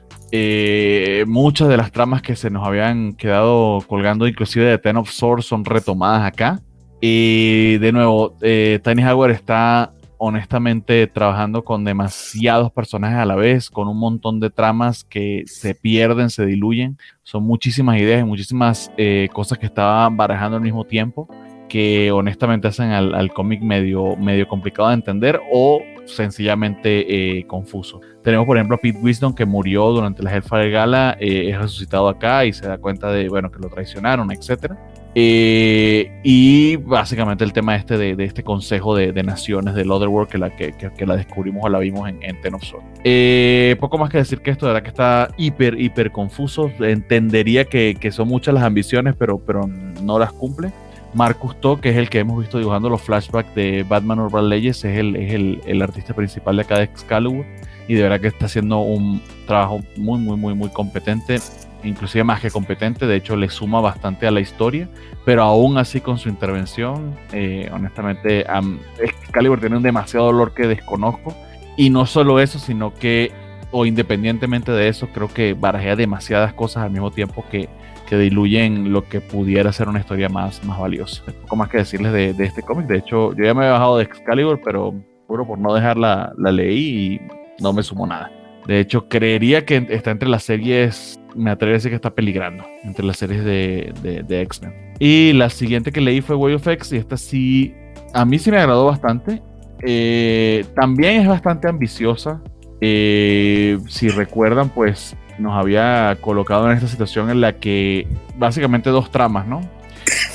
muchas de las tramas que se nos habían quedado colgando, inclusive de Ten of Swords, son retomadas acá. Y de nuevo, Tiny Howard está honestamente trabajando con demasiados personajes a la vez, con un montón de tramas que se pierden, se diluyen. Son muchísimas ideas y muchísimas eh, cosas que estaban barajando al mismo tiempo que honestamente hacen al, cómic medio, medio complicado de entender o sencillamente eh, confuso. Tenemos por ejemplo a Pete Wisdom que murió durante la Hellfire Gala, eh, es resucitado acá y se da cuenta de bueno que lo traicionaron, etcétera. Eh, y básicamente el tema este de, este consejo de, naciones del Otherworld que la, que, la descubrimos o la vimos en, en Ten of Swords. Eh, poco más que decir que esto de verdad que está hiper, hiper confuso. Entendería que, son muchas las ambiciones, pero, pero no las cumple. Marcus To, que es el que hemos visto dibujando los flashbacks de Batman Urban Legends, es el, es el, el artista principal de acá de Excalibur. Y de verdad que está haciendo un trabajo muy, muy, muy, muy competente inclusive más que competente, de hecho le suma bastante a la historia, pero aún así con su intervención, eh, honestamente, Excalibur tiene un demasiado dolor que desconozco, y no solo eso, sino que, o independientemente de eso, creo que barajea demasiadas cosas al mismo tiempo que, que diluyen lo que pudiera ser una historia más, más valiosa. Poco más que decirles de, de este cómic, de hecho, yo ya me he bajado de Excalibur, pero puro por no dejarla, la leí y no me sumó nada. De hecho, creería que está entre las series me atrevo a decir que está peligrando entre las series de, de, X-Men. Y la siguiente que leí fue Way of X y esta sí, a mí sí me agradó bastante. Eh, también es bastante ambiciosa. Eh, si recuerdan, pues nos había colocado en esta situación en la que básicamente dos tramas, ¿no?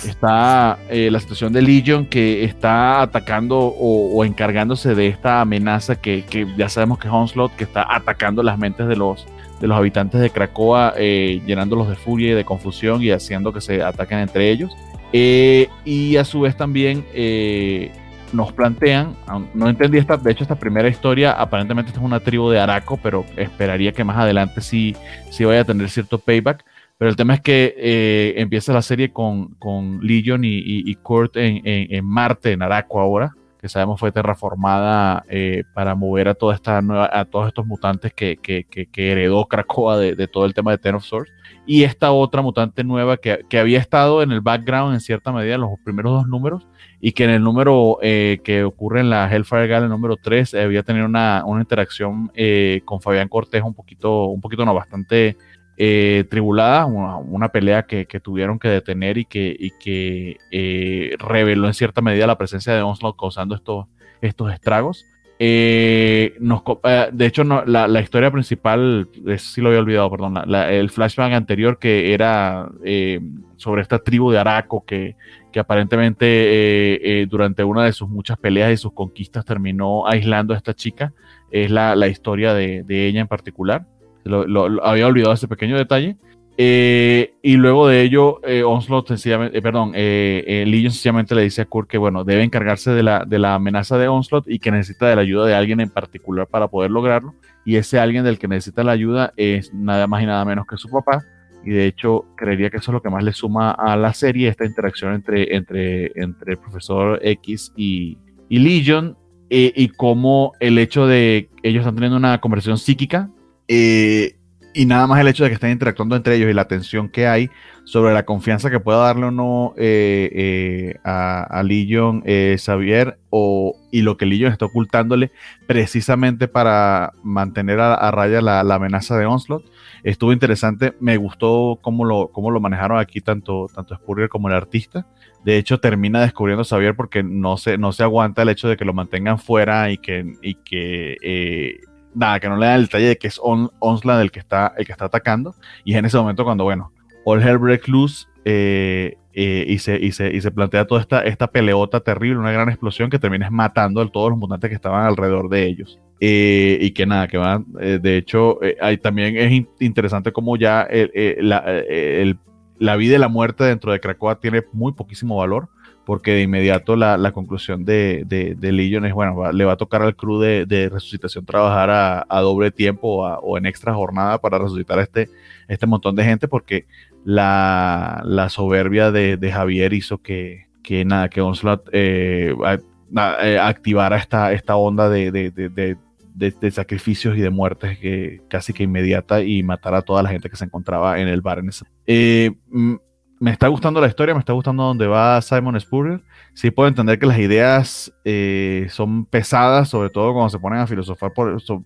Está eh, la situación de Legion que está atacando o, encargándose de esta amenaza que, que, ya sabemos que es Onslaught, que está atacando las mentes de los, de los habitantes de Cracoa, eh, llenándolos de furia y de confusión y haciendo que se ataquen entre ellos. Eh, y a su vez también eh, nos plantean, no entendí esta, de hecho esta primera historia, aparentemente esta es una tribu de Araco, pero esperaría que más adelante sí, sí vaya a tener cierto payback. Pero el tema es que empieza la serie con, con Legion y, Kurt en, en, Marte, en Araco ahora que sabemos fue terraformada eh, para mover a toda esta nueva, a todos estos mutantes que, que, que, heredó Krakoa de, de, todo el tema de Ten of Swords. Y esta otra mutante nueva que, que, había estado en el background en cierta medida en los primeros dos números y que en el número eh, que ocurre en la Hellfire Gala, el número 3, había tenido una, una interacción eh, con Fabián Cortés un poquito, un poquito no, bastante eh, tribulada, una, pelea que, tuvieron que detener y que, y que eh, reveló en cierta medida la presencia de Onslaught causando estos, estos estragos. Eh, nos, de hecho, la, historia principal, eso sí lo había olvidado, perdón, el flashback anterior que era sobre esta tribu de Araco que, que aparentemente durante una de sus muchas peleas y sus conquistas terminó aislando a esta chica, es la, historia de, de ella en particular. Lo, había olvidado ese pequeño detalle. Eh, y luego de ello, eh, Onslaught sencillamente, eh, perdón, Legion sencillamente le dice a Kurt que, bueno, debe encargarse de la, de la amenaza de Onslaught y que necesita de la ayuda de alguien en particular para poder lograrlo. Y ese alguien del que necesita la ayuda es nada más y nada menos que su papá. Y de hecho, creería que eso es lo que más le suma a la serie, esta interacción entre, entre, entre el profesor X y, y Legion. y cómo el hecho de ellos están teniendo una conversación psíquica eh, y nada más el hecho de que estén interactuando entre ellos y la tensión que hay sobre la confianza que pueda darle o no eh, eh, a, a, Xavier o, y lo que Legion está ocultándole precisamente para mantener a, raya la, amenaza de Onslaught. Estuvo interesante, me gustó cómo lo, cómo lo manejaron aquí tanto, tanto Spurrier como el artista. De hecho, termina descubriendo a Xavier porque no se, no se aguanta el hecho de que lo mantengan fuera y que, y que nada, que no le dan el detalle de que es On, el que, está, el que está atacando. Y es en ese momento cuando, bueno, All Hell Break Loose eh, eh, y, se, y, se, y, se, plantea toda esta, esta peleota terrible, una gran explosión que termina matando a todos los mutantes que estaban alrededor de ellos. Eh, y que nada, que van, de hecho, hay, también es interesante como ya la, la, vida y la muerte dentro de Krakoa tiene muy poquísimo valor porque de inmediato la, la conclusión de, de, de, Legion es, bueno, le va a tocar al crew de, de resucitación trabajar a, a doble tiempo o en extra jornada para resucitar a este, este montón de gente, porque la, la soberbia de, Javier hizo que, que nada, que Onslaught eh, eh, activara esta, esta onda de, sacrificios y de muertes que casi que inmediata y matara a toda la gente que se encontraba en el bar. En ese. Eh, me está gustando la historia, me está gustando dónde va Simon Spurrier. Sí puedo entender que las ideas eh, son pesadas, sobre todo cuando se ponen a filosofar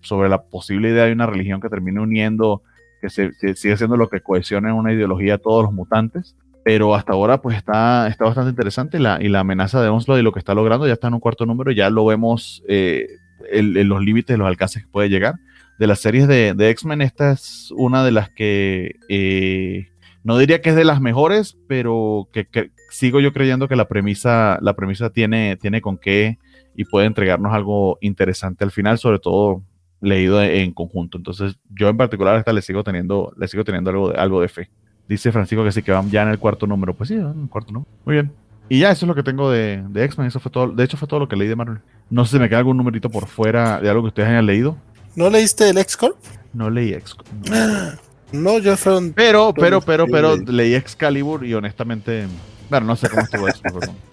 sobre la posible idea de una religión que termine uniendo, que, se, sigue siendo lo que cohesiona en una ideología a todos los mutantes. Pero hasta ahora pues está, está bastante interesante la, y la amenaza de Onslaught y lo que está logrando ya está en un cuarto número, ya lo vemos eh, en, los límites, los alcances que puede llegar. De las series de, de X-Men, esta es una de las que... Eh, no diría que es de las mejores, pero que, sigo yo creyendo que la premisa, la premisa tiene, tiene con qué y puede entregarnos algo interesante al final, sobre todo leído en conjunto. Entonces, yo en particular le sigo teniendo, le sigo teniendo algo de, algo de fe. Dice Francisco que sí que van ya en el cuarto número. Pues sí, en el cuarto número. Muy bien. Y ya, eso es lo que tengo de, de X-Men. Eso fue todo. De hecho, fue todo lo que leí de Marvel. No sé si me queda algún numerito por fuera de algo que ustedes hayan leído. ¿No leíste el X-Corp? No leí X-Corp. No, ya fueron. Pero, pero, pero, pero leí Excalibur y honestamente. Bueno, no sé cómo estuvo eso,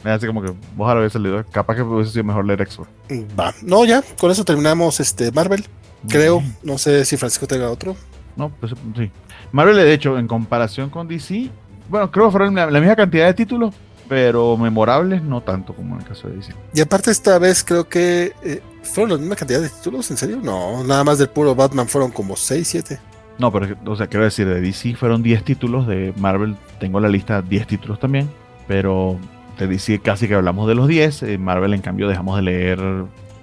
me hace como que la vez leído. Capaz que hubiese sido mejor leer X. Va. No, ya, con eso terminamos este Marvel. Creo. No sé si Francisco tenga otro. No, pues sí. Marvel, de hecho, en comparación con DC, bueno, creo que fueron la, misma cantidad de títulos, pero memorables no tanto como en el caso de DC. Y aparte esta vez creo que eh, fueron la misma cantidad de títulos, ¿en serio? No, nada más del puro Batman fueron como 6, 7. No, pero, o sea, quiero decir, de DC fueron 10 títulos, de Marvel tengo la lista 10 títulos también, pero de DC casi que hablamos de los 10, en Marvel en cambio dejamos de leer...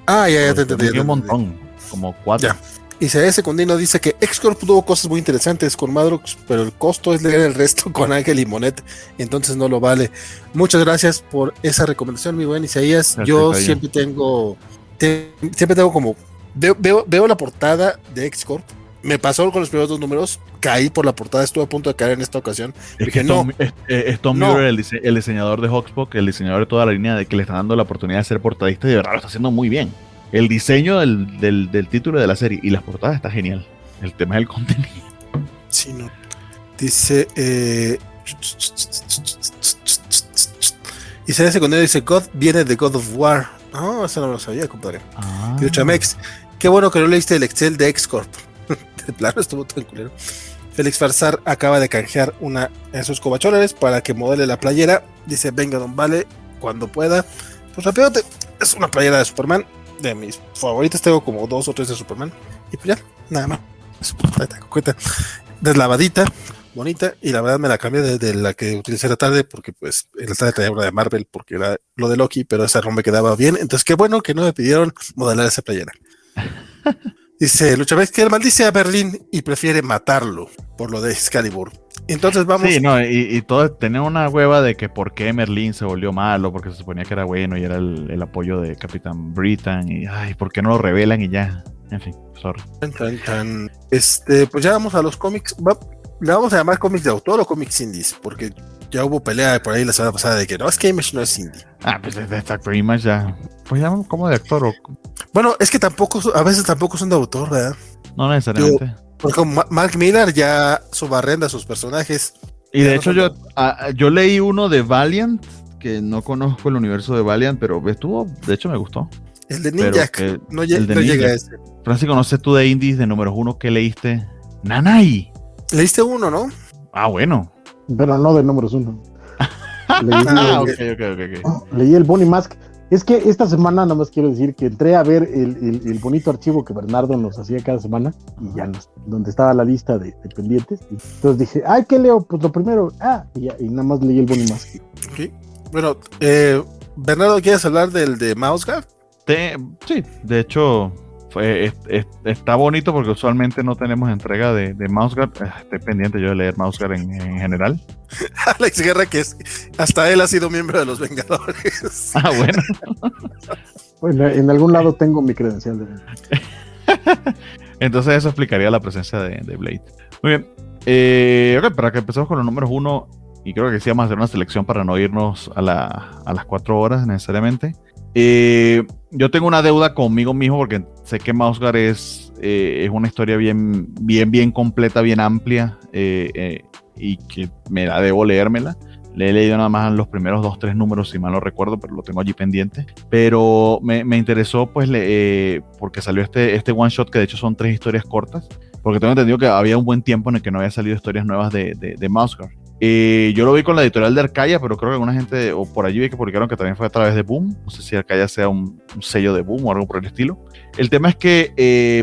Ah, ya, ya te entendí. Un montón, como 4. Ya. Y se Secundino dice que X-Corp tuvo cosas muy interesantes con Madrox, pero el costo es leer el resto con Ángel y Monet, entonces no lo vale. Muchas gracias por esa recomendación, mi buen Isaías. Yo siempre tengo, siempre tengo como, veo, veo, veo la portada de X-Corp me pasó con los primeros dos números, caí por la portada, estuve a punto de caer en esta ocasión. Es que no, es, Tom el, diseñador de Hawkspock, el diseñador de toda la línea de que le está dando la oportunidad de ser portadista y de verdad lo está haciendo muy bien. El diseño del, título de la serie y las portadas está genial. El tema es el contenido. Sí, no. Dice. Eh, y se hace dice: God viene de God of War. No, eso no lo sabía, compadre. Ah. Qué bueno que no leíste el Excel de X-Corp de plano estuvo el culero. Félix Farsar acaba de canjear una en sus cobacholares para que modele la playera. Dice, venga, don Vale, cuando pueda. Pues rápido, es una playera de Superman. De mis favoritas, tengo como dos o tres de Superman. Y pues ya, nada más. Deslavadita, bonita. Y la verdad me la cambié de, la que utilicé la tarde, porque pues en la tarde traía una de Marvel, porque era lo de Loki, pero esa no me quedaba bien. Entonces, qué bueno que no me pidieron modelar esa playera. Dice Lucha que él maldice a Berlín y prefiere matarlo por lo de Excalibur. Entonces vamos. Sí, no, y, y todo tenía una hueva de que por qué Merlín se volvió malo, porque se suponía que era bueno y era el, apoyo de Capitán Britain. Y ay, ¿por qué no lo revelan y ya? En fin, sorry. Este, pues ya vamos a los cómics. le vamos a llamar cómics de autor o cómics indies, porque ya hubo pelea por ahí la semana pasada de que no, es que Image no es indie. Ah, pues de Actor Image ya. Pues ya como de actor o. Bueno, es que tampoco, a veces tampoco son de autor, ¿verdad? No necesariamente. porque Mark Miller ya subarrenda sus personajes. Y de hecho, yo, ah, yo leí uno de Valiant, que no conozco el universo de Valiant, pero estuvo, de hecho me gustó. El de Ninja, no, llega a ese. Francisco, no sé tú de indies de números uno que leíste. Nanai. Leíste uno, ¿no? Ah, bueno. Pero no de números uno. leí, ah, okay, okay, leí el Bonnie Mask Es que esta semana nada más quiero decir que entré a ver el, bonito archivo que Bernardo nos hacía cada semana y ya nos, donde estaba la lista de, pendientes. Y entonces dije, ay, ¿qué leo? Pues lo primero, ah, y, y nada más leí el Bonnie Mask. Okay. Bueno, eh, Bernardo, ¿quieres hablar del de Mouseguard? sí, de hecho, está bonito porque usualmente no tenemos entrega de, de Mouseguard. Eh, estoy pendiente yo de leer Mouseguard en, en general. Alex Guerra, que es, hasta él ha sido miembro de los Vengadores. Ah, bueno. bueno, en algún lado tengo mi credencial. De... Entonces eso explicaría la presencia de, Blade. Muy bien. Eh, ok, para que empecemos con los números uno, y creo que sí vamos a hacer una selección para no irnos a, a las cuatro horas necesariamente. Eh, yo tengo una deuda conmigo mismo porque sé que Mausgar es, eh, es una historia bien, bien, bien completa, bien amplia eh, y que me da debo leérmela. Le he leído nada más los primeros dos, tres números, si mal no recuerdo, pero lo tengo allí pendiente. Pero me, me interesó, pues, le, porque salió este, este one shot, que de hecho son tres historias cortas, porque tengo entendido que había un buen tiempo en el que no había salido historias nuevas de, de, de eh, yo lo vi con la editorial de Arcaya, pero creo que alguna gente, o por allí vi que publicaron que también fue a través de Boom. No sé si Arcaya sea un, sello de Boom o algo por el estilo. El tema es que eh,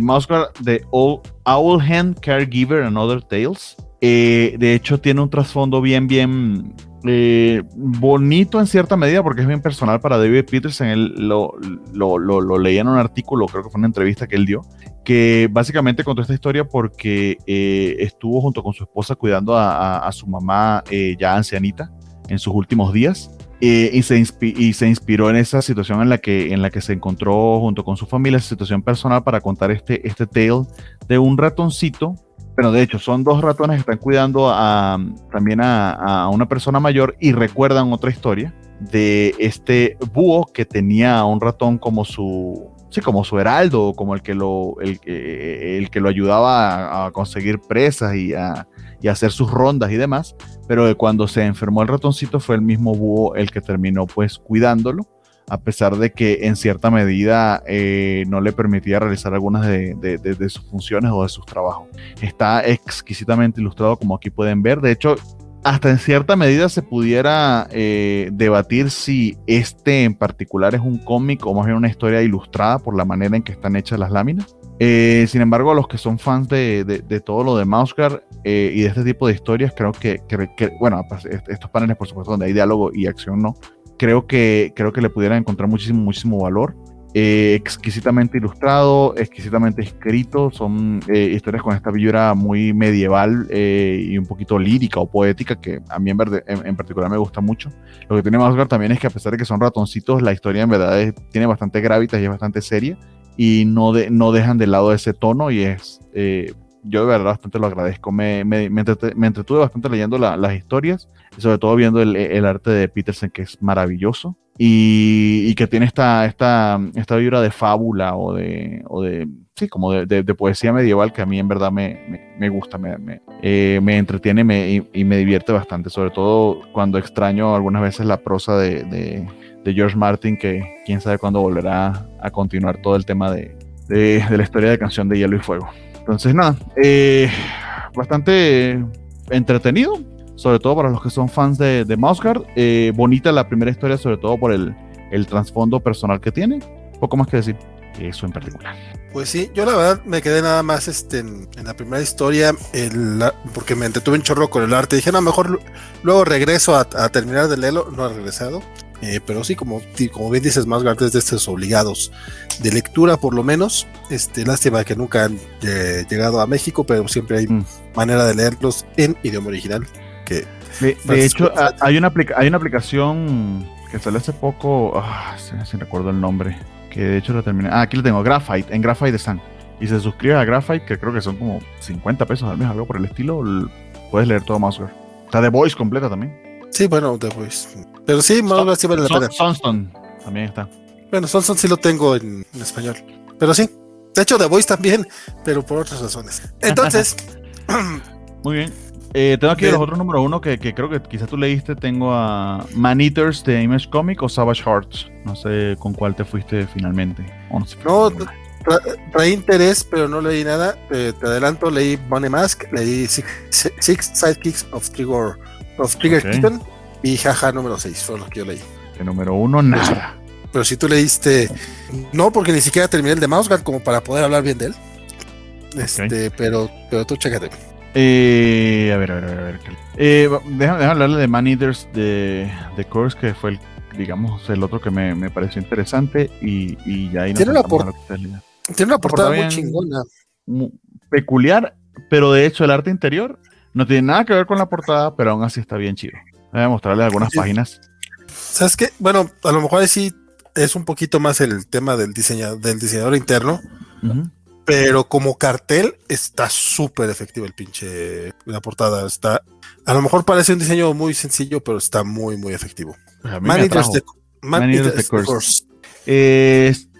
de Owl Hand Caregiver and Other Tales, eh, de hecho tiene un trasfondo bien, bien eh, bonito en cierta medida porque es bien personal para David Peterson. Él lo, lo, lo, leía en un artículo, creo que fue una entrevista que él dio, que básicamente contó esta historia porque eh, estuvo junto con su esposa cuidando a, su mamá eh, ya ancianita en sus últimos días. y, se y se inspiró en esa situación en la, que, en la que se encontró junto con su familia, esa situación personal para contar este, este tale de un ratoncito bueno, de hecho, son dos ratones que están cuidando a, también a, una persona mayor y recuerdan otra historia de este búho que tenía a un ratón como su, sí, como su heraldo, como el que lo, el, el que lo ayudaba a, conseguir presas y a, y hacer sus rondas y demás, pero cuando se enfermó el ratoncito fue el mismo búho el que terminó pues cuidándolo a pesar de que en cierta medida eh, no le permitía realizar algunas de, sus funciones o de sus trabajos. Está exquisitamente ilustrado como aquí pueden ver. De hecho, hasta en cierta medida se pudiera eh, debatir si este en particular es un cómic o más bien una historia ilustrada por la manera en que están hechas las láminas. Eh, sin embargo, a los que son fans de, todo lo de Mouseguard y de este tipo de historias, creo que, que, bueno, pues, estos paneles, por supuesto, donde hay diálogo y acción, no, creo que, creo que le pudieran encontrar muchísimo, muchísimo valor. Eh, exquisitamente ilustrado, exquisitamente escrito, son eh, historias con esta vibra muy medieval eh, y un poquito lírica o poética que a mí en, en, particular me gusta mucho. Lo que tiene Masgar también es que a pesar de que son ratoncitos, la historia en verdad tiene bastante gravitas y es bastante seria y no, de, no dejan de lado ese tono y es yo de verdad bastante lo agradezco. Me, me, me, entretuve bastante leyendo las historias, y sobre todo viendo el, el, arte de Peterson, que es maravilloso, y, y, que tiene esta, esta, esta vibra de fábula o de, o de sí, como de, de, poesía medieval que a mí en verdad me, me gusta, me, eh, entretiene y, me divierte bastante, sobre todo cuando extraño algunas veces la prosa de, de George Martin, que quién sabe cuándo volverá a continuar todo el tema de, de, la historia de Canción de Hielo y Fuego. Entonces, nada, eh, bastante entretenido, sobre todo para los que son fans de, de eh, bonita la primera historia, sobre todo por el, el trasfondo personal que tiene. Poco más que decir, eso en particular. Pues sí, yo la verdad me quedé nada más este, en, la primera historia, porque me entretuve un chorro con el arte. Dije, no, mejor luego regreso a, a terminar de leerlo. No ha regresado. Eh, pero sí, como, como bien dices, más grandes de estos obligados de lectura, por lo menos. Este, lástima que nunca han eh, llegado a México, pero siempre hay mm. manera de leerlos en idioma original. Que de, hecho, hay una, hay una aplicación que salió hace poco, ah, si, recuerdo el nombre, que de hecho lo terminé. Ah, aquí lo tengo, Graphite, en Graphite Sun. Y se suscribe a Graphite, que creo que son como 50 pesos al mes, algo por el estilo. Puedes leer todo más. Está de Voice completa también. Sí, bueno, The Voice. Pero sí, más sí vale la pena. Sunstone también está. Bueno, Sunstone sí lo tengo en, español. Pero sí. De hecho, The Voice también, pero por otras razones. Entonces. Muy bien. Eh, tengo aquí los otros número uno que, que, creo que quizás tú leíste. Tengo a Man Eaters de Image Comic o Savage Hearts. No sé con cuál te fuiste finalmente. no, trae interés, pero no leí nada. te adelanto, leí Bunny Mask, leí Six, Sidekicks of Trigger, of Trigger y jaja número 6, fue lo que yo leí. El número 1, nada. pero si tú leíste, no, porque ni siquiera terminé el de Mouse como para poder hablar bien de él. Este, pero, pero tú chécate. Eh, a ver, a ver, a ver. Eh, déjame, hablarle de Man Eaters de, de Course, que fue el, digamos, el otro que me, me pareció interesante. Y, y ya ahí Tiene una, tiene una portada muy chingona. peculiar, pero de hecho el arte interior no tiene nada que ver con la portada, pero aún así está bien chido. Voy a mostrarle algunas páginas. ¿Sabes qué? Bueno, a lo mejor sí es un poquito más el tema del, diseñador, del diseñador interno. Pero como cartel está súper efectivo el pinche. La portada está. A lo mejor parece un diseño muy sencillo, pero está muy, muy efectivo. Managers de, Course.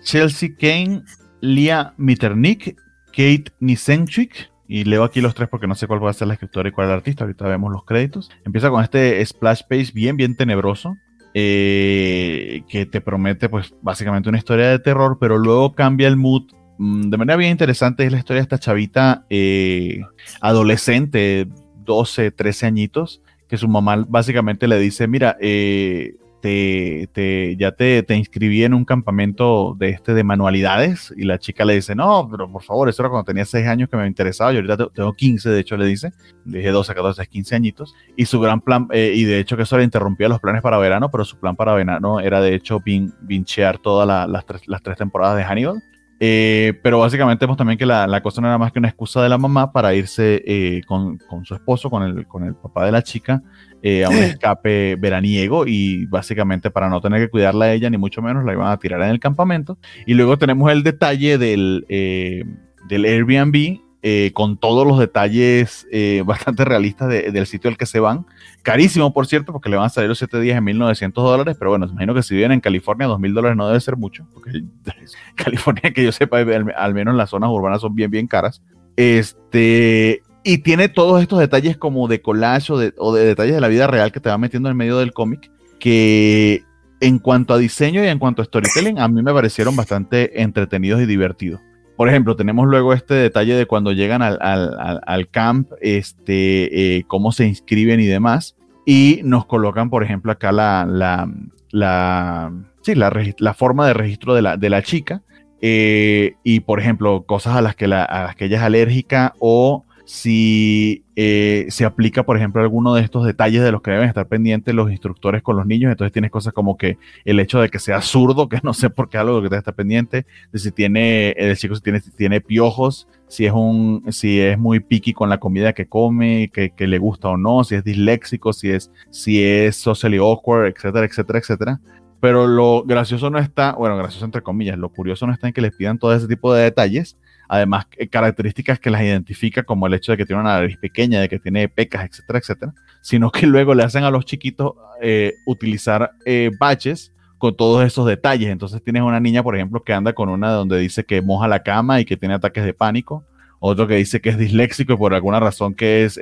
Chelsea Kane, Lia Mitternick, Kate Nisenchik. Y leo aquí los tres porque no sé cuál va a ser la escritora y cuál el artista. Ahorita vemos los créditos. Empieza con este splash page bien, bien tenebroso. Eh, que te promete, pues, básicamente una historia de terror, pero luego cambia el mood Mm, de manera bien interesante es la historia de esta chavita eh, adolescente, 12, 13 añitos, que su mamá básicamente le dice, mira, eh, te, ya te, te, inscribí en un campamento de este de manualidades y la chica le dice, no, pero por favor, eso era cuando tenía 6 años que me interesaba, yo ahorita tengo 15, de hecho le dice, dije 12, 14, 15 añitos, y su gran plan, eh, y de hecho que eso le interrumpía los planes para verano, pero su plan para verano era de hecho vinchear todas las, las tres temporadas de Hannibal, eh, pero básicamente vemos también que la, cosa no era más que una excusa de la mamá para irse eh, con, su esposo, con el, con el papá de la chica, eh, a un escape veraniego y básicamente para no tener que cuidarla a ella, ni mucho menos, la iban a tirar en el campamento. Y luego tenemos el detalle del, del Airbnb eh, con todos los detalles eh, bastante realistas del sitio al que se van. Carísimo, por cierto, porque le van a salir los 7 días en 1900 dólares, pero bueno, imagino que si viven en California, 2000 dólares no debe ser mucho, porque California, que yo sepa, al menos las zonas urbanas son bien, bien caras. Este, y tiene todos estos detalles como de collage o de, o de detalles de la vida real que te va metiendo en medio del cómic, que en cuanto a diseño y en cuanto a storytelling, a mí me parecieron bastante entretenidos y divertidos por ejemplo, tenemos luego este detalle de cuando llegan al, camp, este, eh, cómo se inscriben y demás. Y nos colocan, por ejemplo, acá la, la, la, sí, la, forma de registro de la, de la chica. Eh, y, por ejemplo, cosas a las, que a las que ella es alérgica o si eh, se aplica, por ejemplo, alguno de estos detalles de los que deben estar pendientes los instructores con los niños, entonces tienes cosas como que el hecho de que sea zurdo, que no sé por qué algo que debe estar pendiente, de si tiene, el chico si tiene, tiene piojos, si es un, si es muy picky con la comida que come, que, que, le gusta o no, si es disléxico, si es, si es socially awkward, etcétera, etcétera, etcétera. Pero lo gracioso no está, bueno, gracioso entre comillas, lo curioso no está en que les pidan todo ese tipo de detalles, además eh, características que las identifica como el hecho de que tiene una nariz pequeña, de que tiene pecas, etcétera, etcétera, sino que luego le hacen a los chiquitos eh, utilizar eh, baches con todos esos detalles. Entonces tienes una niña, por ejemplo, que anda con una donde dice que moja la cama y que tiene ataques de pánico, otro que dice que es disléxico y por alguna razón que es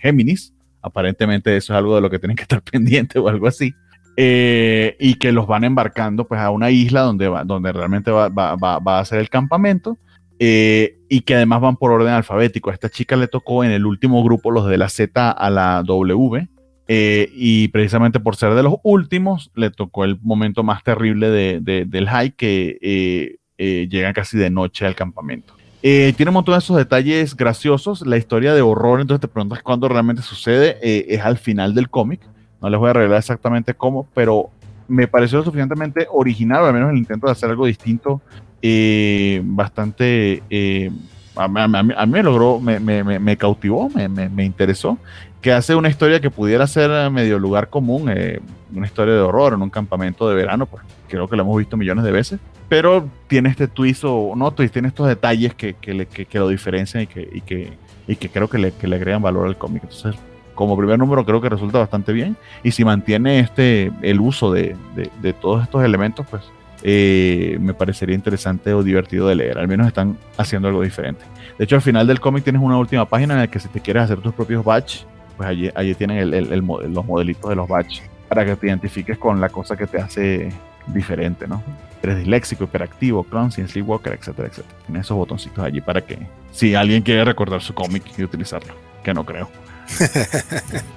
Géminis. Aparentemente eso es algo de lo que tienen que estar pendientes o algo así. y que los van embarcando pues a una isla donde, va, donde realmente va, va, va, a ser el campamento eh, y que además van por orden alfabético. A esta chica le tocó en el último grupo los de la Z a la W. Eh, y precisamente por ser de los últimos, le tocó el momento más terrible de, del high que eh, llegan casi de noche al campamento. tiene un montón de esos detalles graciosos. La historia de horror, entonces te preguntas cuándo realmente sucede, es al final del cómic. No les voy a revelar exactamente cómo, pero me pareció suficientemente original, al menos el intento de hacer algo distinto eh, bastante, eh, a, mí, me logró, me, cautivó, me, interesó, que hace una historia que pudiera ser medio lugar común, eh, una historia de horror en un campamento de verano, pues creo que lo hemos visto millones de veces, pero tiene este twist o no twist, tiene estos detalles que, que, lo diferencian y que, y que, y que creo que le, que le agregan valor al cómic. Entonces, como primer número creo que resulta bastante bien y si mantiene este el uso de, de, de todos estos elementos pues eh, me parecería interesante o divertido de leer. Al menos están haciendo algo diferente. De hecho, al final del cómic tienes una última página en la que si te quieres hacer tus propios batch, pues allí, allí tienen los modelitos de los batch para que te identifiques con la cosa que te hace diferente, ¿no? Eres disléxico, hiperactivo, clumsy, sleepwalker, etcétera, etcétera. Tienes esos botoncitos allí para que si alguien quiere recordar su cómic y utilizarlo, que no creo.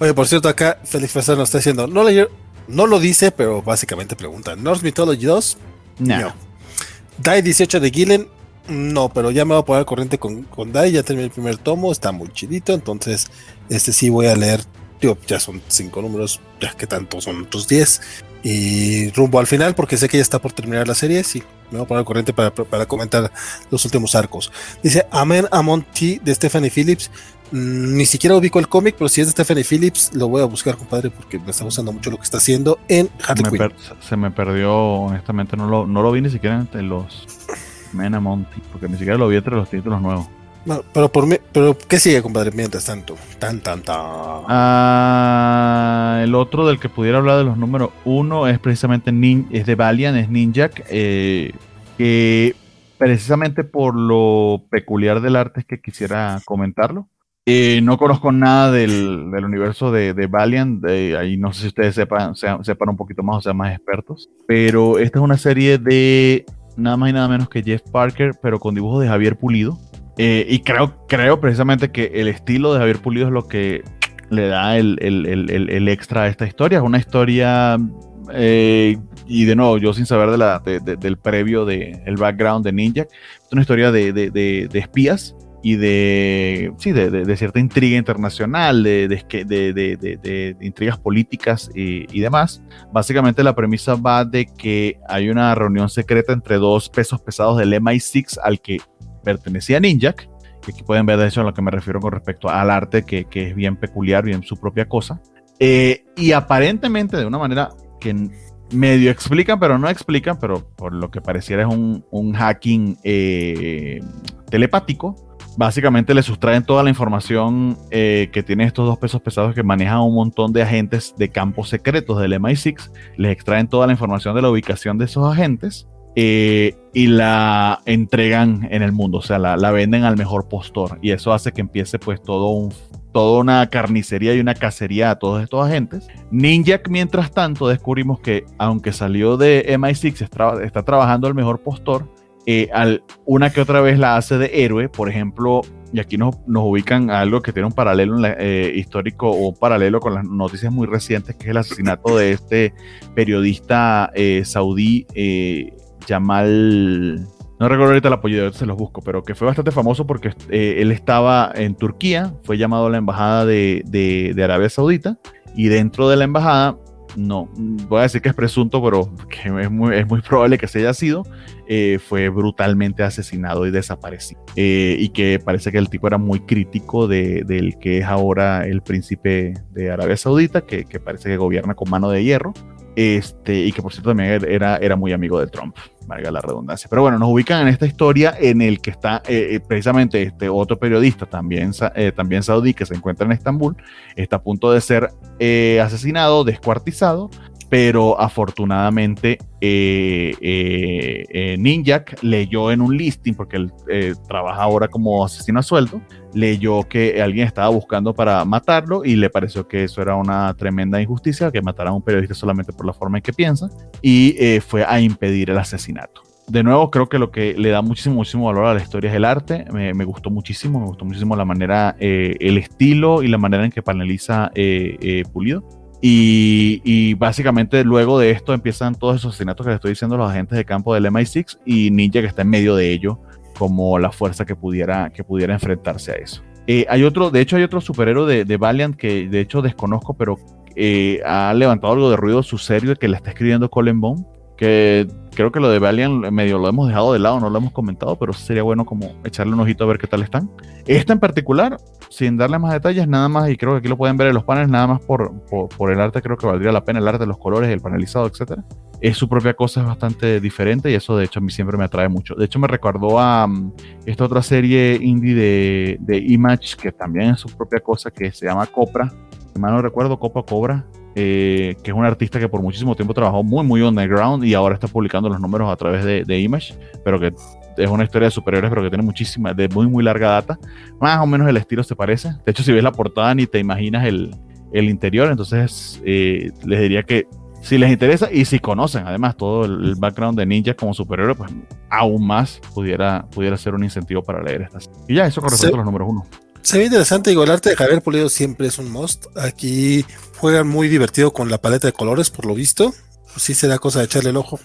Oye, por cierto, acá Félix Fesser nos está diciendo, no leyeron, No lo dice, pero básicamente pregunta. North Mythology 2, no. Die 18 de Gillen, no, pero ya me voy a poner corriente con, con Die, ya terminé el primer tomo, está muy chidito, entonces este sí voy a leer, ya son cinco números, ya que tanto son otros 10. Y rumbo al final, porque sé que ya está por terminar la serie, sí, me voy a poner corriente para, para comentar los últimos arcos. Dice Amen Amon T de Stephanie Phillips. Mm, ni siquiera ubico el cómic, pero si es de Stephanie Phillips, lo voy a buscar, compadre, porque me está gustando mucho lo que está haciendo en Harley Quinn. se me perdió, honestamente, no lo, no lo vi ni siquiera entre los Mena Monty, porque ni siquiera lo vi entre los títulos nuevos. pero por mí, pero ¿qué sigue, compadre, mientras tanto? Tan, tan, tan. Ah, el otro del que pudiera hablar de los números uno es precisamente Nin, es de Valiant, es Ninjak, eh, que precisamente por lo peculiar del arte es que quisiera comentarlo eh, no conozco nada del, universo de, Valiant, ahí no sé si ustedes sepan, sepan un poquito más o sean más expertos, pero esta es una serie de nada más y nada menos que Jeff Parker, pero con dibujos de Javier Pulido. Eh, y creo, creo precisamente que el estilo de Javier Pulido es lo que le da el, extra a esta historia. Es una historia, eh, y de nuevo, yo sin saber del previo, del el background de Ninja, es una historia de espías y de, sí, de, cierta intriga internacional, de, de intrigas políticas y, demás. Básicamente la premisa va de que hay una reunión secreta entre dos pesos pesados del MI6 al que pertenecía Ninjak, que aquí pueden ver de hecho a lo que me refiero con respecto al arte, que, es bien peculiar, bien su propia cosa. Eh, y aparentemente de una manera que medio explican, pero no explican, pero por lo que pareciera es un, un hacking eh, telepático básicamente le sustraen toda la información eh, que tienen estos dos pesos pesados que manejan un montón de agentes de campos secretos del MI6, les extraen toda la información de la ubicación de esos agentes eh, y la entregan en el mundo, o sea, la, venden al mejor postor y eso hace que empiece pues todo un, toda una carnicería y una cacería a todos estos agentes. Ninja, mientras tanto, descubrimos que aunque salió de MI6, está, está trabajando al mejor postor, eh, al, una que otra vez la hace de héroe, por ejemplo, y aquí nos, nos ubican algo que tiene un paralelo eh, histórico o un paralelo con las noticias muy recientes, que es el asesinato de este periodista eh, saudí, Jamal, no recuerdo ahorita el apellido, se los busco, pero que fue bastante famoso porque él estaba en Turquía, fue llamado a la embajada de, de Arabia Saudita, y dentro de la embajada no, voy a decir que es presunto, pero que es muy, probable que se haya sido, eh, fue brutalmente asesinado y desaparecido. Eh, y que parece que el tipo era muy crítico de, del que es ahora el príncipe de Arabia Saudita, que parece que gobierna con mano de hierro, este, y que por cierto también era, era muy amigo de Trump, valga la redundancia. Pero bueno, nos ubican en esta historia en el que está eh, eh, precisamente este otro periodista, también, eh, también saudí, que se encuentra en Estambul, está a punto de ser asesinado, descuartizado, pero afortunadamente eh, eh, eh, Ninjak leyó en un listing, porque él trabaja ahora como asesino a sueldo, leyó que alguien estaba buscando para matarlo y le pareció que eso era una tremenda injusticia, que mataran a un periodista solamente por la forma en que piensa, y fue a impedir el asesinato. De nuevo, creo que lo que le da muchísimo, muchísimo valor a la historia es el arte. Me, gustó muchísimo, me gustó muchísimo la manera, el estilo y la manera en que paneliza Pulido. Y, básicamente luego de esto empiezan todos esos asesinatos que le estoy diciendo los agentes de campo del MI6 y Ninja que está en medio de ello como la fuerza que pudiera, que pudiera enfrentarse a eso. Eh, hay otro, de hecho hay otro superhéroe de, Valiant que de hecho desconozco, pero eh, ha levantado algo de ruido su serie que le está escribiendo Colin Bone, que creo que lo de Valiant medio lo hemos dejado de lado, no lo hemos comentado, pero sería bueno como echarle un ojito a ver qué tal están. Esta en particular sin darle más detalles, nada más, y creo que aquí lo pueden ver en los paneles, nada más por, por, el arte, creo que valdría la pena el arte, los colores, el panelizado, etcétera. Es su propia cosa, es bastante diferente y eso de hecho a mí siempre me atrae mucho. De hecho me recordó a mm, esta otra serie indie de, de, Image, que también es su propia cosa, que se llama Copra. Si mal no recuerdo, Copa Cobra, eh, que es un artista que por muchísimo tiempo trabajó muy, muy underground y ahora está publicando los números a través de, de Image, pero que es una historia de superhéroes, pero que tiene muchísima, de muy, muy larga data. Más o menos el estilo se parece. De hecho, si ves la portada ni te imaginas el, el interior. Entonces, eh, les diría que si les interesa y si conocen además todo el, background de Ninja como superhéroe, pues aún más pudiera, pudiera ser un incentivo para leer estas. Y ya, eso con respecto a los números uno. Se ve interesante, digo, el arte de Javier Pulido siempre es un must. Aquí juegan muy divertido con la paleta de colores, por lo visto. Pues sí será cosa de echarle el ojo.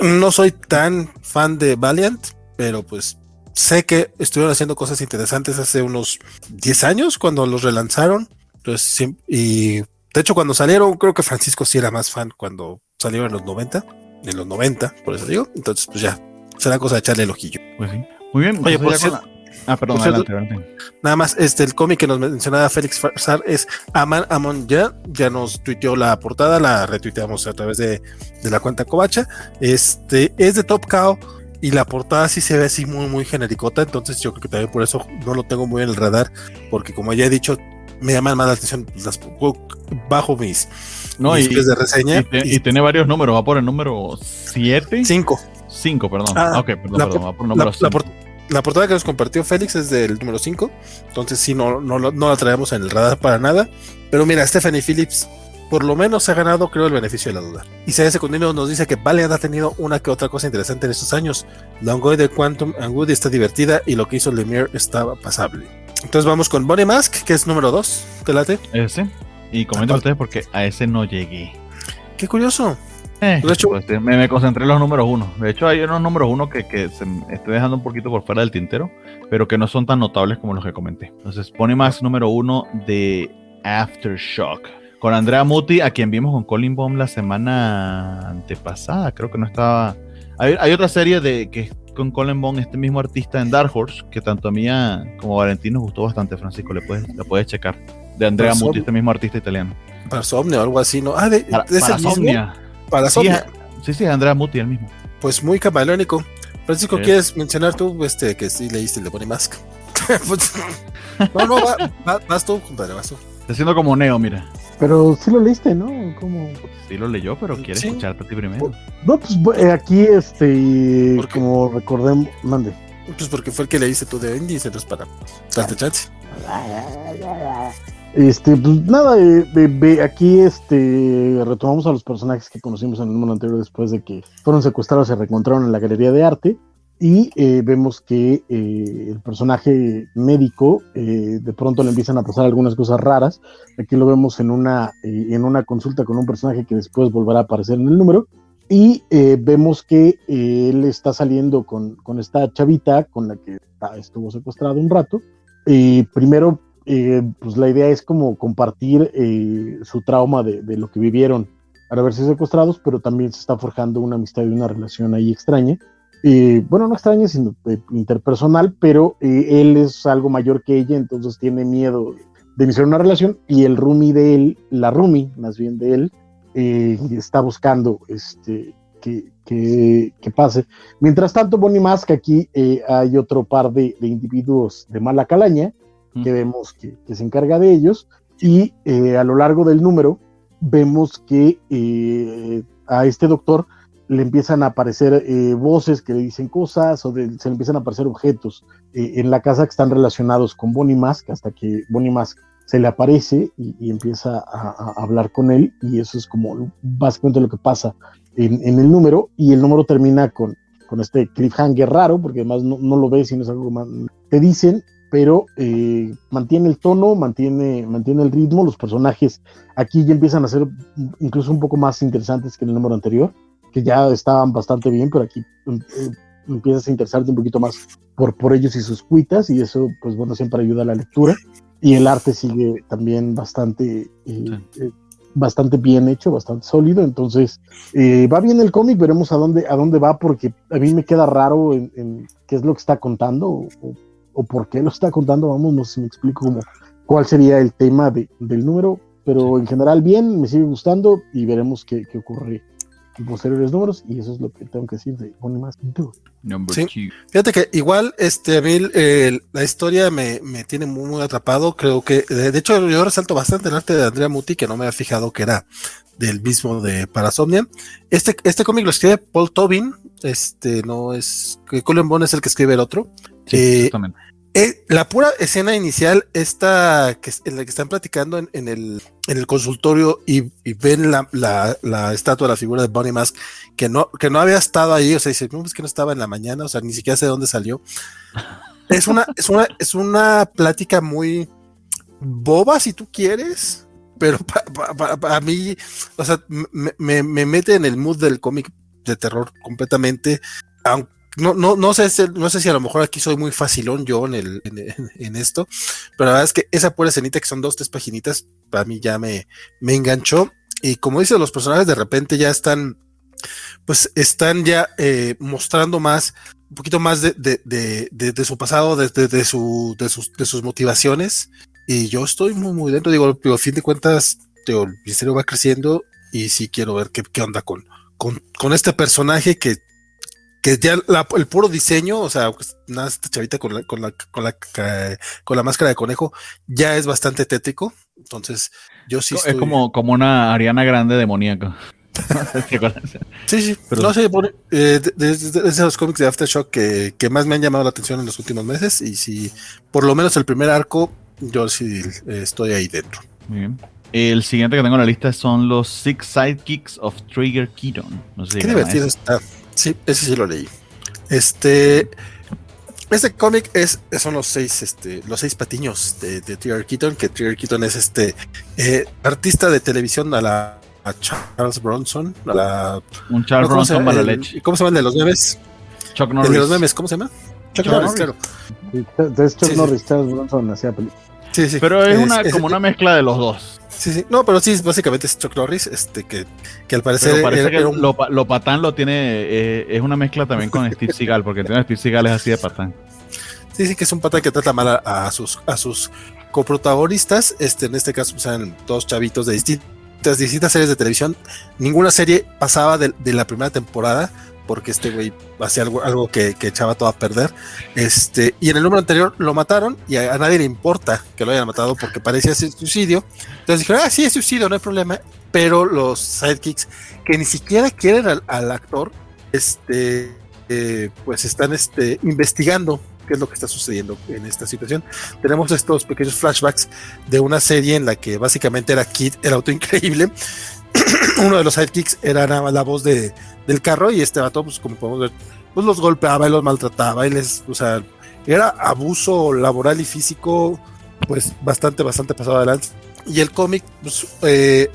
No soy tan fan de Valiant, pero pues sé que estuvieron haciendo cosas interesantes hace unos 10 años cuando los relanzaron. Entonces, y de hecho, cuando salieron, creo que Francisco sí era más fan cuando salieron en los 90, en los 90, por eso digo. Entonces, pues ya, será cosa de echarle el ojillo. Pues sí. Muy bien. Oye, pues por cierto- Ah, perdón, adelante, adelante. Nada más, este, el cómic que nos mencionaba Félix Farsar es Aman Amon Ya, ya nos tuiteó la portada, la retuiteamos a través de, de la cuenta Covacha. Este, es de Top Cow y la portada sí se ve así muy, muy genericota, entonces yo creo que también por eso no lo tengo muy en el radar, porque como ya he dicho, me llaman más la atención las bajo mis, No, mis y, pies de reseña. y te- y tiene varios números. Va por el número 7. cinco. 5, perdón. Ah, ok, perdón, la perdón. Va por el número la. La portada que nos compartió Félix es del número 5, entonces sí, no, no, lo- no la traemos en el radar para nada. Pero mira, Stephanie Phillips por lo menos se ha ganado, creo, el beneficio de la duda. Y CS Secundino nos dice que Valiant ha tenido una que otra cosa interesante en estos años. Longoy de Quantum and Woody está divertida y lo que hizo Lemire estaba pasable. Entonces vamos con Bonnie Mask, que es número 2. ¿Te late? Ese. Y comenten Aparte- ustedes porque a ese no llegué. Qué curioso. Eh, De hecho- pues, me, me concentré en los números uno. De hecho, hay unos números uno que, que se me estoy dejando un poquito por fuera del tintero, pero que no son tan notables como los que comenté. Entonces, pone más número uno de Aftershock. Con Andrea Muti, a quien vimos con Colin Baum la semana antepasada. Creo que no estaba. Hay, hay otra serie de que es con Colin Baum, este mismo artista en Dark Horse, que tanto a mí como a Valentín nos gustó bastante, Francisco. Le puedes, la puedes checar. De Andrea Muti, este mismo artista italiano. Para Somnia o algo así, ¿no? Ah, de, Para, ¿es el para mismo? Para Sí, sí, sí, Andrea Muti, el mismo. Pues muy camaleónico. Francisco, Sí. ¿quieres mencionar tú este que sí leíste el de Bonnie Mask? Pues, no, no, va- va- vas tú, compadre, vas tú. Está haciendo como Neo, mira. Pero sí lo leíste, ¿no? ¿Cómo? Sí lo leyó, pero quiere Sí. escucharte a ti primero. No, pues eh, aquí, este, ¿Por qué? como recordemos, mande. Pues porque fue el que leíste tú de Indies, entonces para darte chance. Este, pues nada, eh, de- aquí este, retomamos a los personajes que conocimos en el número anterior después de que fueron secuestrados se reencontraron en la galería de arte. Y eh, vemos que eh, el personaje médico eh, de pronto le empiezan a pasar algunas cosas raras. Aquí lo vemos en una, eh, en una consulta con un personaje que después volverá a aparecer en el número. Y eh, vemos que eh, él está saliendo con, con esta chavita con la que está- estuvo secuestrado un rato. Y primero eh, pues la idea es como compartir eh, su trauma de, lo que vivieron al haberse secuestrados, pero también se está forjando una amistad y una relación ahí extraña. Eh, bueno, no extraña, sino eh, interpersonal, pero él es algo mayor que ella, entonces tiene miedo de iniciar una relación y el roomie de él, la roomie más bien de él, está buscando este, que, que, pase. Mientras tanto, Bonnie Mask, aquí hay otro par de, de individuos de mala calaña, que vemos que, que se encarga de ellos y eh, a lo largo del número vemos que eh, a este doctor le empiezan a aparecer eh, voces que le dicen cosas o de- se le empiezan a aparecer objetos en la casa que están relacionados con Bonnie Mask hasta que Bonnie Mask se le aparece y, y empieza a, a hablar con él y eso es como básicamente lo que pasa en, en el número y el número termina con, con este cliffhanger raro porque además no, no lo ves sino es algo más te dicen pero eh, mantiene el tono, mantiene, mantiene el ritmo, los personajes aquí ya empiezan a ser incluso un poco más interesantes que en el número anterior, que ya estaban bastante bien, pero aquí eh, empiezas a interesarte un poquito más por, por ellos y sus cuitas, y eso, pues bueno, siempre ayuda a la lectura. Y el arte sigue también bastante, eh, eh, bastante bien hecho, bastante sólido, entonces eh, va bien el cómic, veremos a dónde, a dónde va, porque a mí me queda raro en, en qué es lo que está contando, o, o por qué lo está contando, vamos, no sé si me explico cómo, cuál sería el tema de- del número, pero en general bien, me sigue gustando y veremos qué, qué ocurre en posteriores números y eso es lo que tengo que decir de 2. Number Sí. two. Fíjate que igual, este, a mí el- la historia me, me tiene muy, muy atrapado. Creo que, de, de hecho, yo resalto bastante el arte de Andrea Muti, que no me había fijado que era del mismo de Parasomnia. Este, este cómic lo escribe Paul Tobin. Este no es, que Colin Bond es el que escribe el otro. Sí, Eh, exactamente. Eh, la pura escena inicial, esta que, en la que están platicando en, en el, en el consultorio y, y ven la, la, la estatua, la figura de Bonnie Mask, que no, que no había estado ahí, o sea, dice, no, es que no estaba en la mañana, o sea, ni siquiera sé de dónde salió. es una, es una, es una plática muy boba si tú quieres, pero para mí, o sea, me, me, me, mete en el mood del cómic de terror completamente. Aunque no, no, no, sé, no sé si a lo mejor aquí soy muy facilón yo en, el, en, esto, pero la verdad es que esa pura escenita que son dos, tres paginitas, para mí ya me, me enganchó. Y como dice, los personajes de repente ya están, pues están ya eh, mostrando más, un poquito más de, de, de, de su pasado, de, su, sus, de sus motivaciones. Y yo estoy muy, muy dentro, digo, a fin de cuentas, el misterio va creciendo y sí quiero ver qué, qué onda con, con, con este personaje que que ya el puro diseño, o sea, pues, nada, esta chavita con la, con la, con la, con la máscara de conejo ya es bastante tétrico. Entonces, yo sí. Es como, como una Ariana Grande demoníaca. sí, sí. Pero... No sé, eh, de, los cómics de Aftershock que, que más me han llamado la atención en los últimos meses. Y si por lo menos el primer arco, yo sí eh, estoy ahí dentro. Muy bien. El siguiente que tengo en la lista son los Six Sidekicks of Trigger Keaton. No sé Qué divertido está. Sí, ese sí lo leí. Este. Este cómic es, son los seis, este, los seis patiños de, de Trigger Keaton, que Trigger Keaton es este eh, artista de televisión a la Charles Bronson, a la, un Charles Bronson mala leche. ¿Cómo se llama el de los memes? Chuck Norris. El de los memes, ¿cómo se llama? Chuck, Norris, claro. Entonces Chuck Norris, Charles Bronson hacía película. Sí, sí. Pero es, una, como una mezcla de los dos. Sí, sí. No, pero sí, básicamente es Chuck Norris, este, que, que al parecer. parece que lo, lo, patán lo tiene. Eh, es una mezcla también con Steve Seagal, porque tiene Steve Seagal es así de patán. Sí, sí, que es un patán que trata mal a, sus, a sus coprotagonistas. Este, en este caso, eran dos chavitos de distintas, distintas series de televisión. Ninguna serie pasaba de, de la primera temporada porque este güey hacía algo, que, echaba todo a perder. Este, y en el número anterior lo mataron y a, nadie le importa que lo hayan matado porque parecía ser suicidio. Entonces dijeron, ah, sí, es suicidio, no hay problema. Pero los sidekicks que ni siquiera quieren al, actor, este, eh, pues están este, investigando qué es lo que está sucediendo en esta situación. Tenemos estos pequeños flashbacks de una serie en la que básicamente era Kid, el auto increíble. Uno de los sidekicks era la voz de, del carro y este vato, pues como podemos ver, pues los golpeaba y los maltrataba y les, o sea, era abuso laboral y físico, pues bastante, bastante pasado adelante. Y el cómic, pues, eh,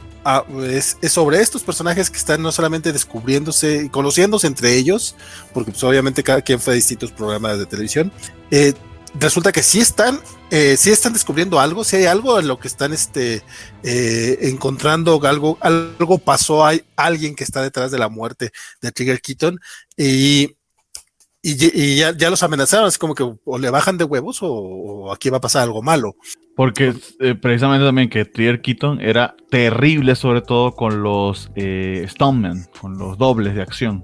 es, sobre estos personajes que están no solamente descubriéndose y conociéndose entre ellos, porque pues obviamente cada quien fue a distintos programas de televisión, eh, resulta que sí están, eh, sí están descubriendo algo, si hay algo en lo que están este, eh, encontrando algo, algo pasó, hay alguien que está detrás de la muerte de Trigger Keaton y, y, ya, ya, los amenazaron, es como que o le bajan de huevos o, aquí va a pasar algo malo. Porque eh, precisamente también que Trigger Keaton era terrible, sobre todo con los eh, Stonemen, con los dobles de acción.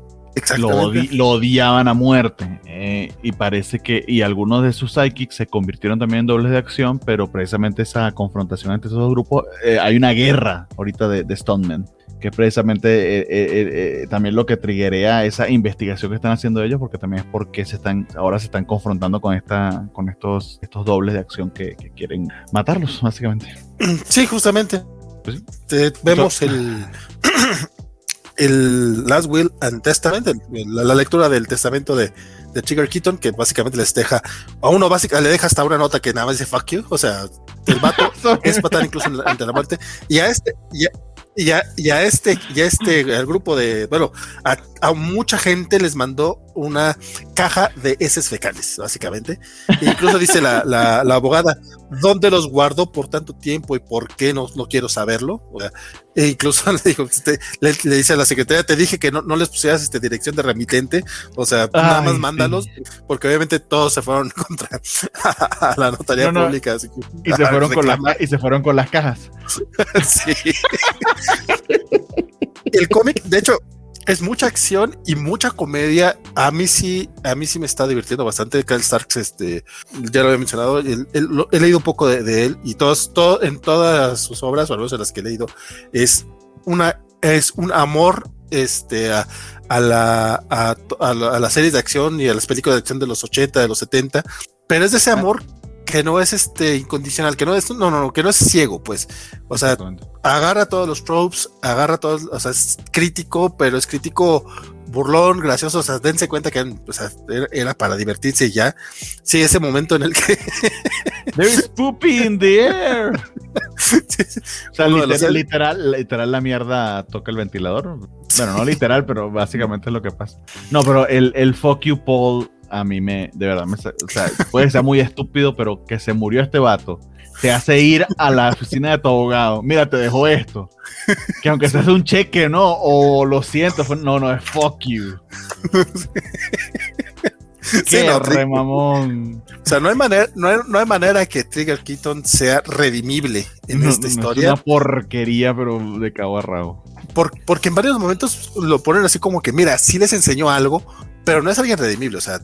Lo, lo, odiaban a muerte. Eh, y parece que, y algunos de sus psychics se convirtieron también en dobles de acción, pero precisamente esa confrontación entre esos dos grupos, eh, hay una guerra ahorita de, de Stoneman, que es precisamente eh, también lo que triggerea esa investigación que están haciendo ellos, porque también es porque se están, ahora se están confrontando con esta, con estos, estos dobles de acción que, quieren matarlos, básicamente. Sí, justamente. Pues vemos el el Last Will and Testament, la, lectura del testamento de, de Trigger Keaton, que básicamente les deja, a uno básicamente le deja hasta una nota que nada más dice fuck you, o sea, el vato es patán incluso ante la muerte, y a este, y a, y a este, y a este, el grupo de, bueno, a, a, mucha gente les mandó una caja de heces fecales, básicamente. E incluso dice la, la, la, abogada, ¿dónde los guardó por tanto tiempo y por qué no, no quiero saberlo? O sea, e incluso le, dijo, este, le, le, dice a la secretaria, te dije que no, no les pusieras este, dirección de remitente, o sea, nada más mándalos, porque obviamente todos se fueron contra a la notaría pública. Así que, y, se fueron con las, y se fueron con las cajas. sí. el cómic, de hecho, es mucha acción y mucha comedia. A mí sí, a mí sí me está divirtiendo bastante. Kyle Starks, este, ya lo había mencionado, he leído un poco de, él y todos, todo, en todas sus obras, o al menos en las que he leído, es una, es un amor, este, a, la, a, a, las series de acción y a las películas de acción de los 80, de los 70, pero es de ese amor que no es este incondicional, que no es, no, no, no, que no es ciego, pues. O sea, agarra todos los tropes, agarra todos, o sea, es crítico, pero es crítico burlón, gracioso, o sea, dense cuenta que o sea, era para divertirse y ya. Sí, ese momento en el que... There is poopy in the air. O sea, literal, literal, literal, la mierda toca el ventilador. Bueno, no literal, pero básicamente es lo que pasa. No, pero el, el fuck you Paul a mí me, de verdad, me, o sea, puede ser muy estúpido, pero que se murió este vato te hace ir a la oficina de tu abogado. Mira, te dejo esto. Que aunque se hace un cheque, ¿no? O lo siento, no, no, es fuck you. Qué sí, remamón. O sea, no hay manera, no hay, no hay, manera que Trigger Keaton sea redimible en esta historia. Es una porquería, pero de cabo a rabo. porque en varios momentos lo ponen así como que, mira, sí les enseñó algo, pero no es alguien redimible. O sea,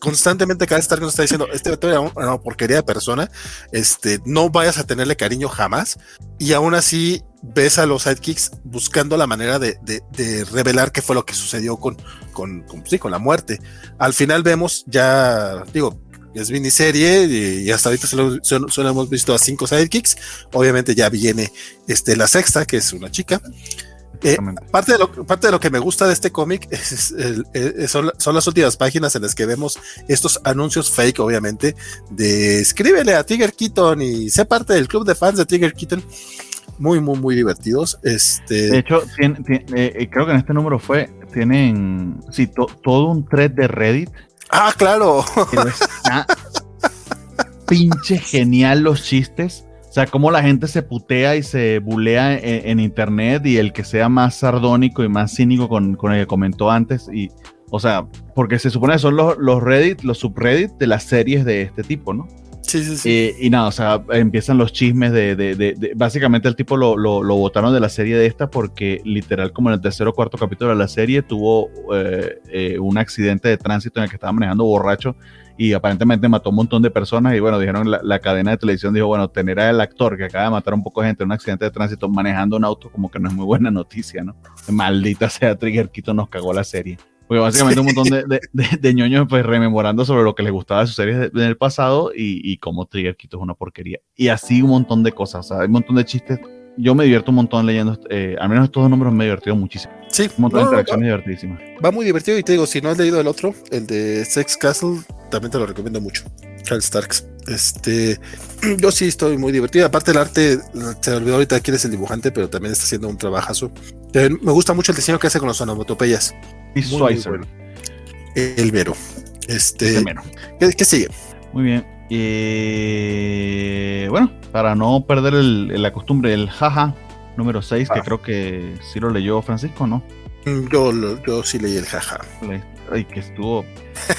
constantemente cada vez que está diciendo, este era una porquería de persona, este, no vayas a tenerle cariño jamás, y aún así ves a los sidekicks buscando la manera de, revelar qué fue lo que sucedió con, con, sí, con la muerte. Al final vemos ya, digo, es miniserie y, hasta ahorita solo, solo, hemos visto a cinco sidekicks, obviamente ya viene este, la sexta, que es una chica. Eh, parte, de lo, parte de lo que me gusta de este cómic son, las últimas páginas en las que vemos estos anuncios fake, obviamente, de escríbele a Tiger Keaton y sé parte del club de fans de Tiger Keaton. Muy, muy, muy divertidos. Este... De hecho, eh, eh, creo que en este número fue, tienen sí, todo un thread de Reddit. Ah, claro. pinche genial los chistes o sea, cómo la gente se putea y se bulea en, internet y el que sea más sardónico y más cínico con, con, el que comentó antes. Y, o sea, porque se supone que son los, los Reddit, los subreddit de las series de este tipo, ¿no? Sí, sí, sí. Eh, y nada, o sea, empiezan los chismes de, de, de, básicamente el tipo lo, lo, lo, botaron de la serie de esta porque literal como en el tercer o cuarto capítulo de la serie tuvo eh, eh, un accidente de tránsito en el que estaba manejando borracho y aparentemente mató un montón de personas y bueno, dijeron la, cadena de televisión dijo, bueno, tener al actor que acaba de matar un poco de gente en un accidente de tránsito manejando un auto como que no es muy buena noticia, ¿no? Maldita sea Trigger Quito nos cagó la serie. Porque básicamente un montón de, de, ñoños pues rememorando sobre lo que les gustaba de sus series en el pasado y, y cómo Trigger Quito es una porquería. Y así un montón de cosas, o sea, hay un montón de chistes yo me divierto un montón leyendo, eh, al menos estos dos números me he divertido muchísimo. Sí, un montón de interacciones divertidísimas. Va muy divertido y te digo, si no has leído el otro, el de Sex Castle, también te lo recomiendo mucho. Charles Starks. Este, yo sí estoy muy divertido. Aparte, el arte, se me olvidó ahorita quién es el dibujante, pero también está haciendo un trabajazo. me gusta mucho el diseño que hace con los onomatopeyas. Y Schweizer. El Vero. Este, ¿qué, ¿qué, sigue? Muy bien. Eh, bueno, para no perder la costumbre, el jaja número 6, que ah. creo que sí lo leyó Francisco, ¿no? Mm, yo, yo sí leí el jaja. Ay, que estuvo.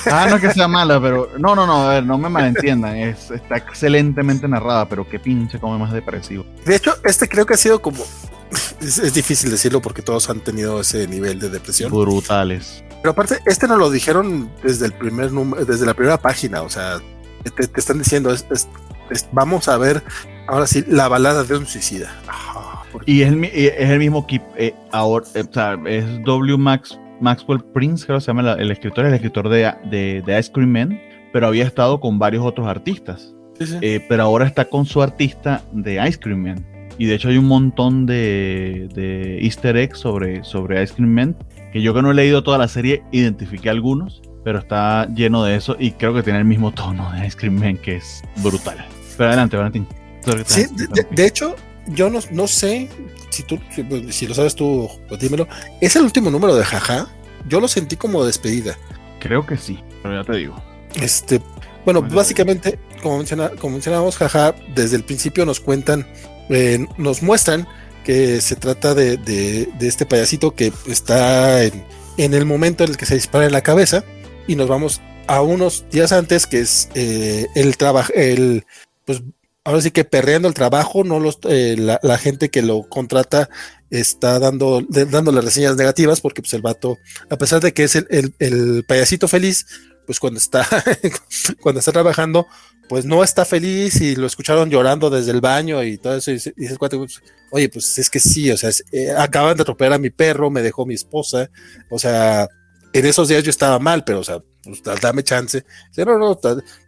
Ah, no es que sea mala, pero. No, no, no, a ver, no me malentiendan. Es, está excelentemente narrada, pero qué pinche como más depresivo. De hecho, este creo que ha sido como. Es, difícil decirlo porque todos han tenido ese nivel de depresión. Brutales. Pero aparte, este no lo dijeron desde el primer número, desde la primera página. O sea, te, están diciendo, es, vamos a ver ahora sí la balada de un suicida. y es el, es el mismo que eh, ahora, eh, o sea, es W. Max, Maxwell Prince, creo que se llama el escritor, es el escritor de, de, Ice Cream Man, pero había estado con varios otros artistas. Eh, pero ahora está con su artista de Ice Cream Man. Y de hecho hay un montón de, de easter eggs sobre, sobre Ice Cream Man, que yo que no he leído toda la serie, identifiqué algunos pero está lleno de eso y creo que tiene el mismo tono de Ice Cream Man que es brutal. Pero adelante, Valentín. Sí, de, hecho, yo no, no sé si tú, si, lo sabes tú, pues dímelo. ¿Es el último número de Jaja? Yo lo sentí como despedida. Creo que sí, pero ya te digo. Este, bueno, básicamente, como, menciona, como mencionábamos, Jaja, desde el principio nos cuentan, eh, nos muestran que se trata de, de, este payasito que está en, en el momento en el que se dispara en la cabeza y nos vamos a unos días antes, que es eh, el trabajo, el, pues ahora sí que perreando el trabajo, no los, eh, la, gente que lo contrata está dando, dándole reseñas negativas porque pues el vato, a pesar de que es el, el, payasito feliz, pues cuando está, cuando está trabajando, pues no está feliz y lo escucharon llorando desde el baño y todo eso. Y dices, pues, oye, pues es que sí, o sea, eh, acaban de atropellar a mi perro, me dejó mi esposa, o sea, en esos días yo estaba mal, pero o sea, pues, dame chance. No, no,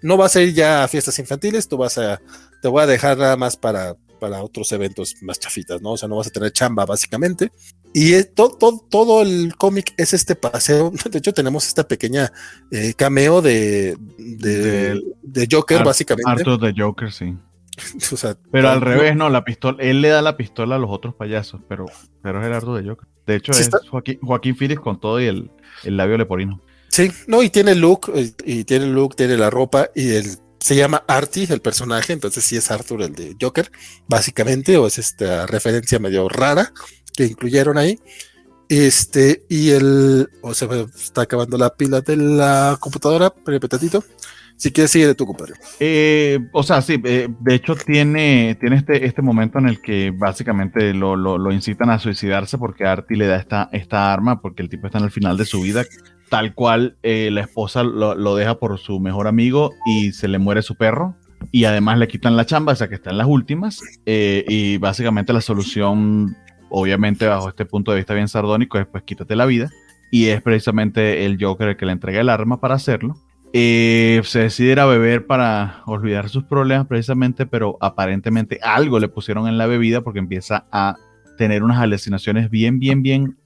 no vas a ir ya a fiestas infantiles, tú vas a, te voy a dejar nada más para, para otros eventos más chafitas, ¿no? O sea, no vas a tener chamba básicamente. Y todo, todo, el cómic es este paseo. De hecho, tenemos esta pequeña eh, cameo de, de, Joker, básicamente. Arthur de Joker, sí. pero al revés, no, la pistola, él le da la pistola a los otros payasos, pero, pero es el Arthur de Joker. De hecho, es Joaquín, Joaquín Phoenix con todo y el, el labio leporino. Sí, no, y tiene look, y tiene look, tiene la ropa, y el se llama Artie, el personaje, entonces sí es Arthur el de Joker, básicamente, o es esta referencia medio rara que incluyeron ahí. Este, y el, o se está acabando la pila de la computadora, petatito. Si quieres, sigue de tu compadre. Eh, o sea, sí, eh, de hecho tiene, tiene este, este momento en el que básicamente lo, lo, incitan a suicidarse porque Artie le da esta, esta arma porque el tipo está en el final de su vida tal cual eh, la esposa lo, deja por su mejor amigo y se le muere su perro. Y además le quitan la chamba, o sea que está en las últimas. Eh, y básicamente la solución, obviamente bajo este punto de vista bien sardónico, es pues quítate la vida. Y es precisamente el Joker el que le entrega el arma para hacerlo. Eh, se a beber para olvidar sus problemas precisamente, pero aparentemente algo le pusieron en la bebida porque empieza a tener unas alucinaciones bien, bien, bien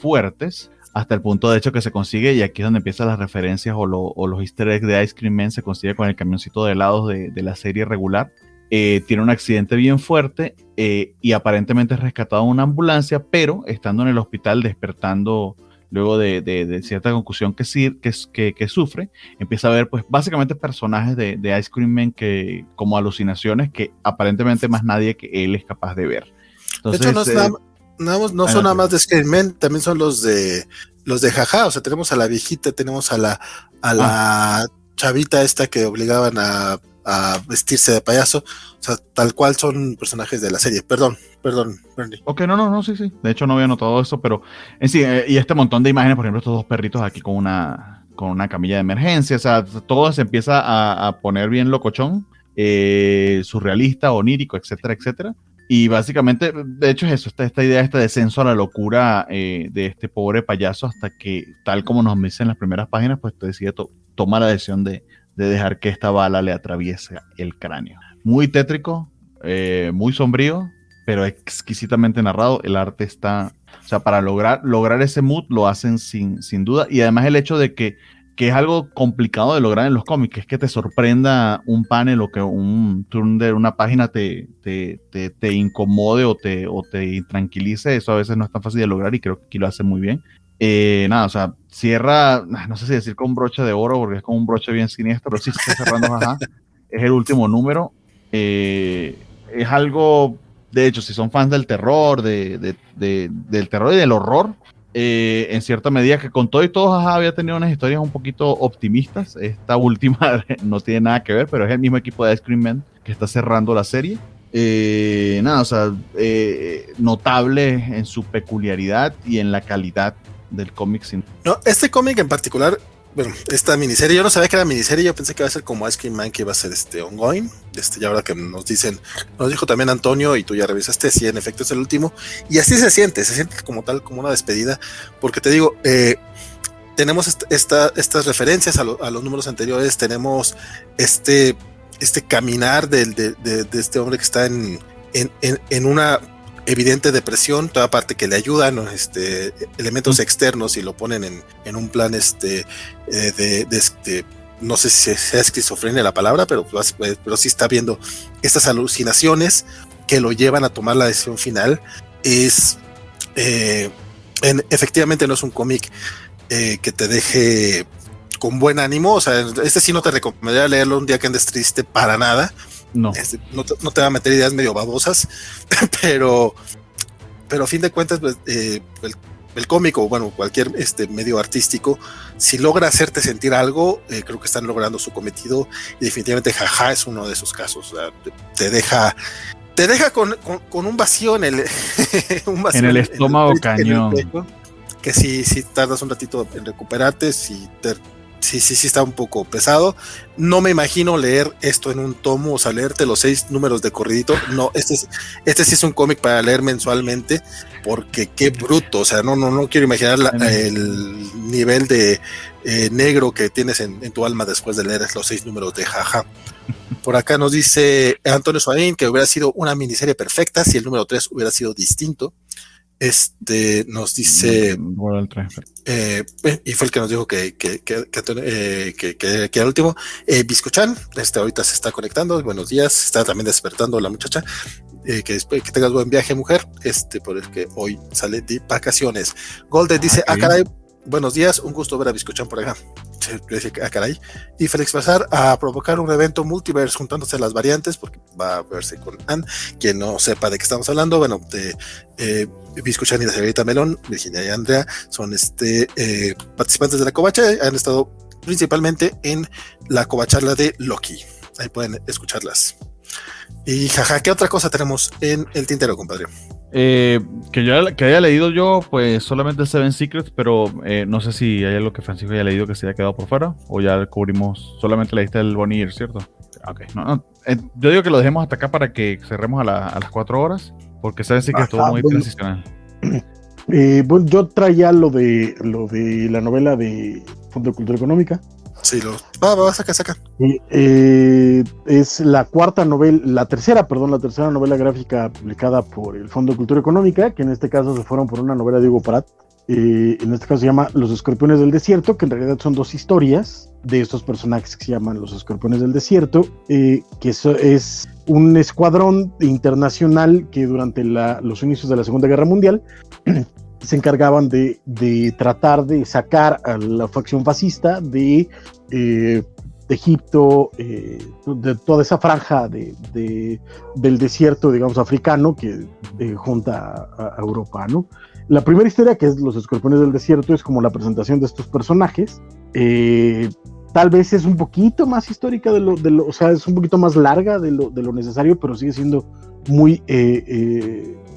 fuertes hasta el punto de hecho que se consigue, y aquí es donde empiezan las referencias o, los easter eggs de Ice Cream Man, se consigue con el camioncito de helados de, la serie regular. Eh, tiene un accidente bien fuerte eh, y aparentemente es rescatado en una ambulancia, pero estando en el hospital despertando luego de, cierta concusión que, que, que, sufre, empieza a ver pues básicamente personajes de, Ice Cream Man que, como alucinaciones que aparentemente más nadie que él es capaz de ver. Entonces, de hecho, no eh, no, no son nada más de Scream también son los de los de jaja, o sea, tenemos a la viejita, tenemos a la a la ah. chavita esta que obligaban a, vestirse de payaso, o sea, tal cual son personajes de la serie. Perdón, perdón, Bernie. Ok, no, no, no, sí, sí. De hecho, no había notado eso, pero en sí, eh, y este montón de imágenes, por ejemplo, estos dos perritos aquí con una con una camilla de emergencia, o sea, todo se empieza a, poner bien locochón, eh, surrealista, onírico, etcétera, etcétera. Y básicamente, de hecho es eso, esta, esta idea, este descenso a la locura eh, de este pobre payaso hasta que, tal como nos dicen en las primeras páginas, pues decide toma la decisión de, dejar que esta bala le atraviese el cráneo. Muy tétrico, eh, muy sombrío, pero exquisitamente narrado. El arte está, o sea, para lograr, lograr ese mood lo hacen sin, sin duda. Y además el hecho de que que es algo complicado de lograr en los cómics, que te sorprenda un panel o que un turn de una página te, te, te, incomode o te, o te tranquilice, eso a veces no es tan fácil de lograr y creo que aquí lo hace muy bien. Eh, nada, o sea, cierra, no sé si decir con broche de oro, porque es como un broche bien siniestro, pero sí está cerrando, ajá, es el último número. Eh, es algo, de hecho, si son fans del terror, de, de, de, del terror y del horror, eh, en cierta medida que con todo y todo había tenido unas historias un poquito optimistas. Esta última no tiene nada que ver, pero es el mismo equipo de Ice Cream Man que está cerrando la serie. Eh, nada, o sea, eh, notable en su peculiaridad y en la calidad del cómic. No, este cómic en particular bueno, esta miniserie, yo no sabía que era miniserie, yo pensé que iba a ser como Ice Cream Man, que iba a ser este ongoing. Este, ya ahora que nos dicen, nos dijo también Antonio, y tú ya revisaste, sí, en efecto es el último. Y así se siente, se siente como tal, como una despedida, porque te digo, eh, tenemos esta, estas referencias a, los números anteriores, tenemos este, este caminar del, de, de, este hombre que está en, en, en una evidente depresión, toda parte que le ayudan, este, elementos externos y lo ponen en, en un plan este, eh, de, de, este, no sé si sea esquizofrenia la palabra, pero, pues, eh, pero sí está viendo estas alucinaciones que lo llevan a tomar la decisión final. Es eh, en, efectivamente no es un cómic que te deje con buen ánimo. O sea, este sí no te recomendaría leerlo un día que andes triste para nada. No. no, te, va a meter ideas medio babosas, pero, pero a fin de cuentas, pues, eh, el, el cómico, bueno, cualquier este medio artístico, si logra hacerte sentir algo, eh, creo que están logrando su cometido y definitivamente jaja es uno de esos casos. te, deja te deja con, un vacío en el en el estómago cañón. que si, si tardas un ratito en recuperarte, si te sí, sí, sí está un poco pesado. No me imagino leer esto en un tomo, o sea, leerte los seis números de corridito. No, este, es, este sí es un cómic para leer mensualmente, porque qué bruto, o sea, no, no, no quiero imaginar el nivel de eh, negro que tienes en, tu alma después de leer los seis números de jaja. Por acá nos dice Antonio Suárez que hubiera sido una miniserie perfecta si el número tres hubiera sido distinto. Este nos dice. Eh, eh, y fue el que nos dijo que, que, que, que, eh, que- que era el último. Eh, Biscochan, este ahorita se está conectando. Buenos días. Está también despertando la muchacha. Eh, que, que tengas buen viaje, mujer. Este, por el que hoy sale de vacaciones. Golden dice: Ah, caray. Buenos días, un gusto ver a Biscochan por acá. Ah, caray. Y Félix Bazar a provocar un evento multiverse juntándose las variantes, porque va a verse con Anne. Quien no sepa de qué estamos hablando, bueno, de eh, y la señorita Melón, Virginia y Andrea, son este eh, participantes de la covacha, han estado principalmente en la covacharla de Loki. Ahí pueden escucharlas. Y jaja, ¿qué otra cosa tenemos en el tintero, compadre? Eh, que yo que haya leído yo, pues solamente Seven Secrets, pero eh, no sé si hay algo que Francisco haya leído que se haya quedado por fuera, o ya cubrimos, solamente leíste el Bonnier, ¿cierto? Ok, no, no, eh, yo digo que lo dejemos hasta acá para que cerremos a, la- a las cuatro horas, porque Seven Secrets estuvo Ajá, muy bueno. transicional. Eh, bueno, yo traía lo de lo de la novela de Fondo de Cultura Económica. Sí, lo. Va, va, saca, saca. Eh, es la cuarta novela, la tercera, perdón, la tercera novela gráfica publicada por el Fondo de Cultura Económica, que en este caso se fueron por una novela de Hugo Pratt. En este caso se llama Los Escorpiones del Desierto, que en realidad son dos historias de estos personajes que se llaman Los Escorpiones del Desierto, eh, que eso es un escuadrón internacional que durante la- los inicios de la Segunda Guerra Mundial se encargaban de, de tratar de sacar a la facción fascista de, eh, Egipto, eh, de toda esa franja de, de- del desierto, digamos, africano que eh, junta a, a Europa. La primera historia, que es Los Escorpiones del Desierto, es como la presentación de estos personajes. Tal vez es un poquito más histórica de lo, de lo, o sea, es un poquito más larga de lo, de lo necesario, pero sigue siendo muy,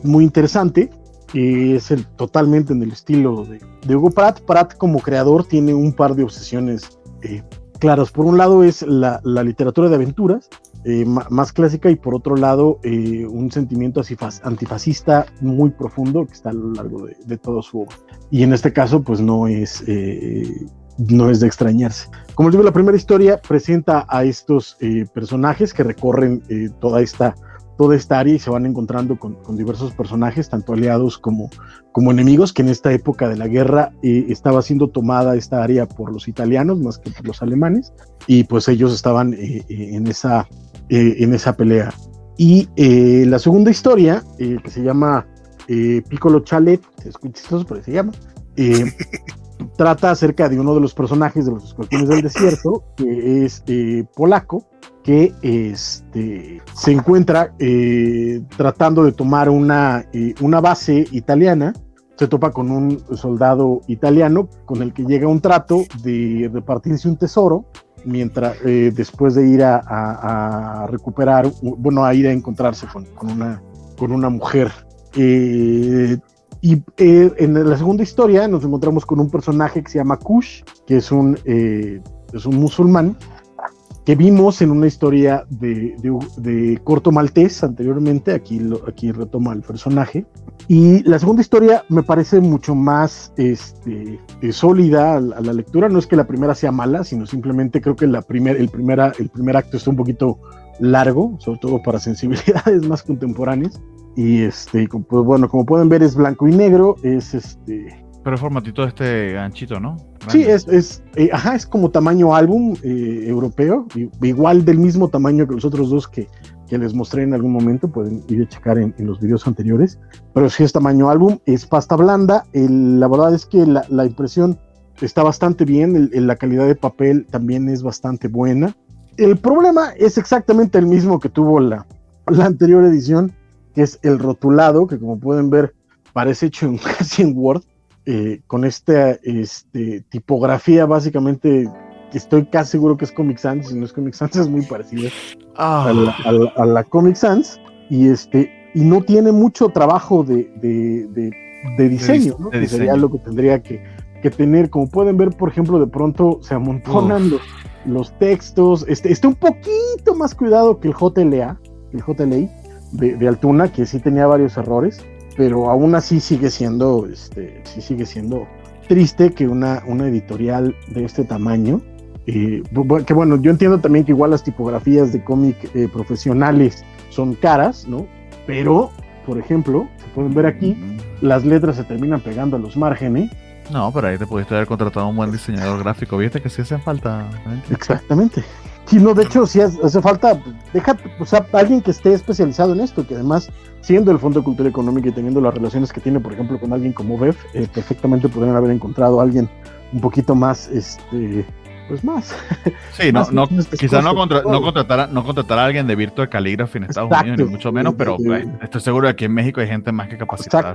muy interesante. Es el, totalmente en el estilo de, de Hugo Pratt. Pratt como creador tiene un par de obsesiones eh, claras. Por un lado es la, la literatura de aventuras, eh, más clásica, y por otro lado eh, un sentimiento antifascista muy profundo que está a lo largo de, de toda su obra. Y en este caso, pues no es, eh, no es de extrañarse. Como les digo, la primera historia presenta a estos personajes que recorren toda esta toda esta área y se van encontrando con, con diversos personajes, tanto aliados como, como enemigos, que en esta época de la guerra eh, estaba siendo tomada esta área por los italianos más que por los alemanes, y pues ellos estaban eh, eh, en, esa, eh, en esa pelea. Y la segunda historia, que se llama Piccolo Chalet, se escucha chistoso, pero se llama, trata acerca de uno de los personajes de los escorpiones del desierto, que es polaco, que este, se encuentra eh, tratando de tomar una, eh, una base italiana. Se topa con un soldado italiano con el que llega un trato de repartirse un tesoro, mientras eh, después de ir a, recuperar, bueno, a ir a encontrarse con, con una, con una mujer. Y en la segunda historia nos encontramos con un personaje que se llama Kush, que es un, es un musulmán que vimos en una historia de, de, de Corto Maltés anteriormente, aquí, lo, aquí retoma el personaje. Y la segunda historia me parece mucho más este, eh, sólida a la, a la, lectura, no es que la primera sea mala, sino simplemente creo que la primer, el, primera, el primer acto está un poquito largo, sobre todo para sensibilidades más contemporáneas. Y este, pues bueno, como pueden ver es blanco y negro, es este... Pero el formatito de este ganchito, ¿no? Grande. Sí, es, es, eh, ajá, es como tamaño álbum eh, europeo, igual del mismo tamaño que los otros dos que, que les mostré en algún momento, pueden ir a checar en, en los videos anteriores, pero sí es tamaño álbum, es pasta blanda, el, la verdad es que la, la impresión está bastante bien, el, el, la calidad de papel también es bastante buena. El problema es exactamente el mismo que tuvo la, la anterior edición, que es el rotulado, que como pueden ver parece hecho en, casi en Word, eh, con esta este, tipografía básicamente que estoy casi seguro que es Comic Sans, si no es Comic Sans es muy parecida Ah. a, la, a, la, a, la, Comic Sans y este y no tiene mucho trabajo de, de, de, de diseño, ¿no? que sería lo que tendría que, que, tener. Como pueden ver, por ejemplo, de pronto se amontonan los, los, textos. Este, está un poquito más cuidado que el JLA, el JLA de Altuna, que sí tenía varios errores pero aún así sigue siendo, este, sí sigue siendo triste que una, una editorial de este tamaño, eh, que bueno, yo entiendo también que igual las tipografías de cómic eh, profesionales son caras, ¿no? Pero, por ejemplo, se pueden ver aquí, las letras se terminan pegando a los márgenes. No, pero ahí te pudiste haber contratado a un buen diseñador gráfico. Viste que sí hacen falta. Exactamente. Sí, no, de hecho, si hace falta, deja, o sea, alguien que esté especializado en esto, que además, siendo el Fondo de Cultura Económica y teniendo las relaciones que tiene, por ejemplo, con alguien como BEF, eh, perfectamente podrían haber encontrado a alguien un poquito más, este, pues más. Sí, no, no, quizás no, no, contratar, no contratar a alguien de Virtual Calligraphy en Estados Unidos, ni mucho menos, pero estoy seguro de que en México hay gente más que capacitada.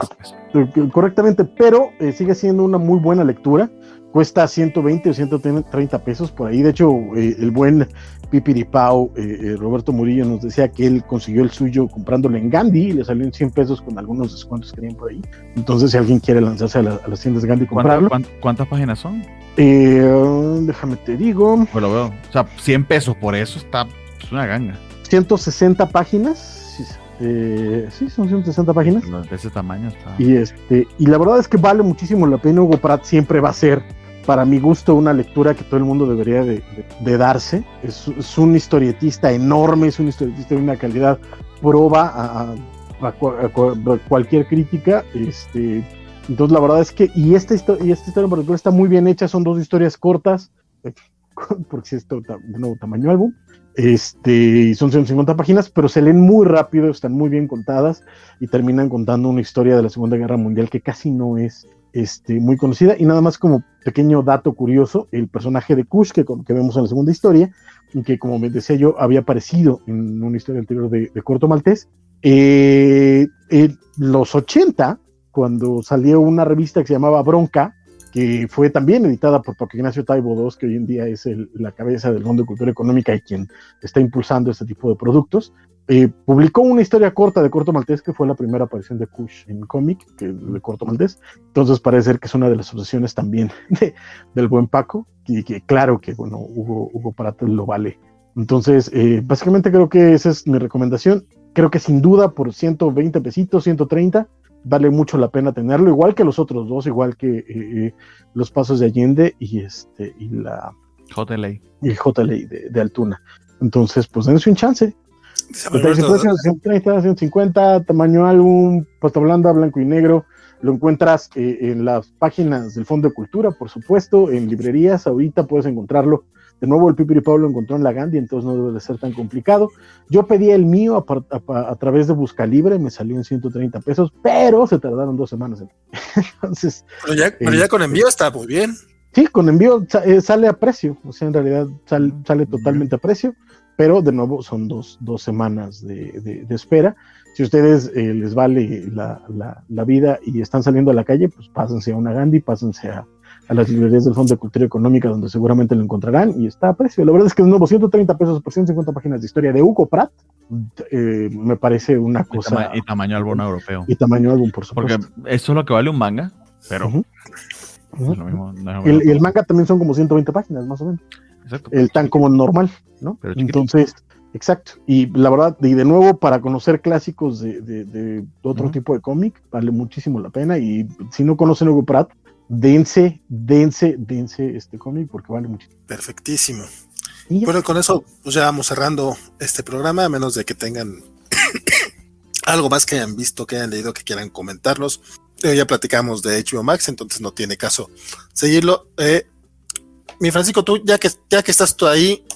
Correctamente, pero eh, sigue siendo una muy buena lectura cuesta 120 o 130 pesos por ahí. De hecho, eh, el buen Pipiripao, eh, eh, Roberto Murillo, nos decía que él consiguió el suyo comprándolo en Gandhi y le salió en 100 pesos con algunos descuentos que tenían por ahí. Entonces, si alguien quiere lanzarse a, las tiendas Gandhi y comprarlo. ¿Cuántas, páginas son? déjame te digo. Pues lo veo. O sea, 100 pesos por eso está es una ganga. 160 páginas. sí, son 160 páginas. De ese tamaño está. Y, este, y la verdad es que vale muchísimo la pena. Hugo Pratt siempre va a ser para mi gusto, una lectura que todo el mundo debería de, darse. Es, un historietista enorme, es un historietista de una calidad proba a, cualquier crítica. Este, entonces, la verdad es que, y esta, y esta historia particular está muy bien hecha, son dos historias cortas, porque es de nuevo tamaño álbum, este, son 150 páginas, pero se leen muy rápido, están muy bien contadas y terminan contando una historia de la Segunda Guerra Mundial que casi no es este, muy conocida. Y nada más como pequeño dato curioso, el personaje de Kush, que, vemos en la segunda historia, que como me decía yo, había aparecido en una historia anterior de, Corto Maltés, eh, en los 80, cuando salió una revista que se llamaba Bronca, que fue también editada por Paco Ignacio Taibo II, que hoy en día es la cabeza del Fondo de Cultura Económica y quien está impulsando este tipo de productos. Eh, publicó una historia corta de Corto Maltés, que fue la primera aparición de Kush en cómic, de Corto Maltés. Entonces parece ser que es una de las obsesiones también del buen Paco, y que claro que, bueno, Hugo, Hugo lo vale. Entonces, eh, básicamente creo que esa es mi recomendación. Creo que sin duda por 120 pesitos, 130, vale mucho la pena tenerlo, igual que los otros dos, igual que eh, eh, los pasos de Allende y este y la JLA. Y el JLA de, de Altuna. Entonces, pues dense un chance. 130, 150, tamaño álbum, pasta blanda, blanco y negro. Lo encuentras eh, en las páginas del Fondo de Cultura, por supuesto, en librerías. Ahorita puedes encontrarlo de nuevo, el Pipiri Pablo encontró en la Gandhi, entonces no debe de ser tan complicado. Yo pedí el mío a, través de Buscalibre, me salió en 130 pesos, pero se tardaron dos semanas. entonces, pero ya, pero ya eh, con envío está muy bien. Sí, con envío eh, sale a precio, o sea, en realidad sale totalmente a precio, pero de nuevo son dos, dos semanas de, espera. Si a ustedes eh, les vale la, la, la, vida y están saliendo a la calle, pues pásense a una Gandhi, pásense a, a las librerías del Fondo de Cultura Económica, donde seguramente lo encontrarán y está a precio. La verdad es que de nuevo, 130 pesos por 150 páginas de historia de Hugo Pratt, eh, me parece una cosa. Y, tamaño álbum europeo. Y tamaño álbum, por supuesto. Porque eso es lo que vale un manga, pero. y el manga también son como 120 páginas, más o menos. Exacto. El tan como normal, ¿no? Entonces, exacto. Y la verdad, y de nuevo, para conocer clásicos de, de, otro tipo de cómic, vale muchísimo la pena. Y si no conocen Hugo Pratt, dense, dense, dense este cómic porque vale mucho. Perfectísimo. Bueno, con eso pues ya vamos cerrando este programa, a menos de que tengan algo más que hayan visto, que hayan leído, que quieran comentarlos. Eh, ya platicamos de HBO Max, entonces no tiene caso seguirlo. Eh, mi Francisco, tú, ya que, ya que estás tú ahí,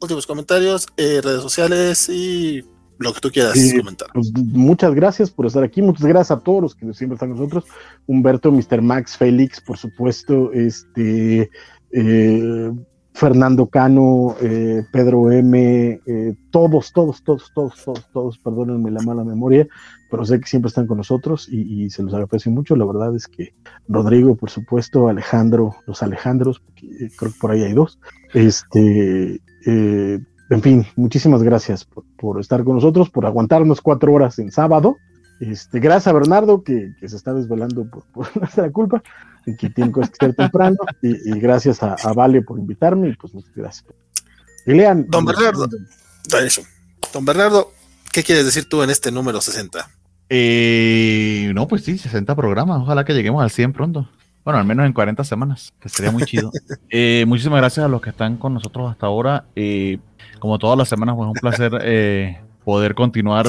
últimos comentarios, eh, redes sociales y lo que tú quieras comentar. Pues, muchas gracias por estar aquí, muchas gracias a todos los que siempre están con nosotros. Humberto, Mr. Max, Félix, por supuesto, este eh, Fernando Cano, eh, Pedro M, eh, todos, todos, todos, todos, todos, todos, perdónenme la mala memoria, pero sé que siempre están con nosotros y, se los aprecio mucho. La verdad es que Rodrigo, por supuesto, Alejandro, los Alejandros, creo que por ahí hay dos, este, en fin, muchísimas gracias por, estar con nosotros, por aguantarnos cuatro horas en sábado. Este, gracias a Bernardo, que, se está desvelando por, nuestra culpa, y que tiene que estar temprano, y, gracias a, Vale por invitarme, y pues muchas gracias. Y lean. Don Bernardo, Don Bernardo, ¿qué quieres decir tú en este número 60? Eh, no, pues sí, 60 programas, ojalá que lleguemos al 100 pronto. Bueno, al menos en 40 semanas, que sería muy chido. Eh, muchísimas gracias a los que están con nosotros hasta ahora. Eh, como todas las semanas, pues es un placer eh, poder continuar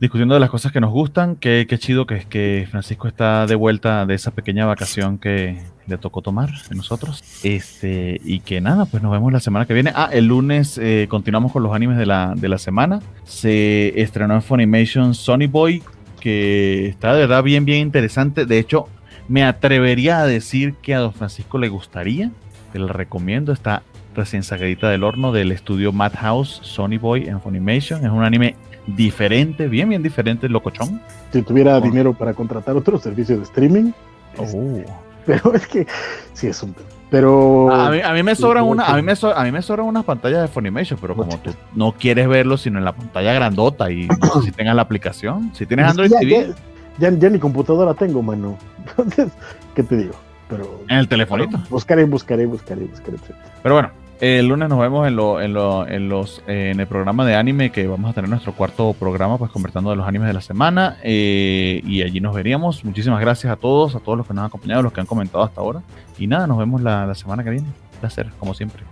discutiendo de las cosas que nos gustan. Qué, chido que, que Francisco está de vuelta de esa pequeña vacación que le tocó tomar de nosotros. Este, y que nada, pues nos vemos la semana que viene. Ah, el lunes eh, continuamos con los animes de la, de la semana. Se estrenó en Funimation Sony Boy, que está de verdad bien, bien interesante. De hecho, me atrevería a decir que a Don Francisco le gustaría. Te lo recomiendo. Está recién sacadita del horno del estudio Madhouse Sony Boy en Funimation. Es un anime diferente, bien, bien diferente, locochón. Si tuviera dinero para contratar otro servicio de streaming. Oh. Pero es que sí es un pero a mí, a mí me sobran una, a mí me, so- a mí me sobran unas pantallas de Funimation, pero como tú no quieres verlo sino en la pantalla grandota y no sé si tengas la aplicación, si tienes Android ya, TV ya, ya, ya ni computadora tengo, mano. Entonces, ¿qué te digo? Pero en el telefonito. buscaré, buscaré, buscaré, buscaré. Pero bueno, el lunes nos vemos en, lo, en, lo, en, los, eh, en el programa de anime que vamos a tener nuestro cuarto programa, pues conversando de los animes de la semana. eh, y allí nos veríamos. Muchísimas gracias a todos, a todos los que nos han acompañado, los que han comentado hasta ahora. Y nada, nos vemos la, la semana que viene. Un placer, como siempre.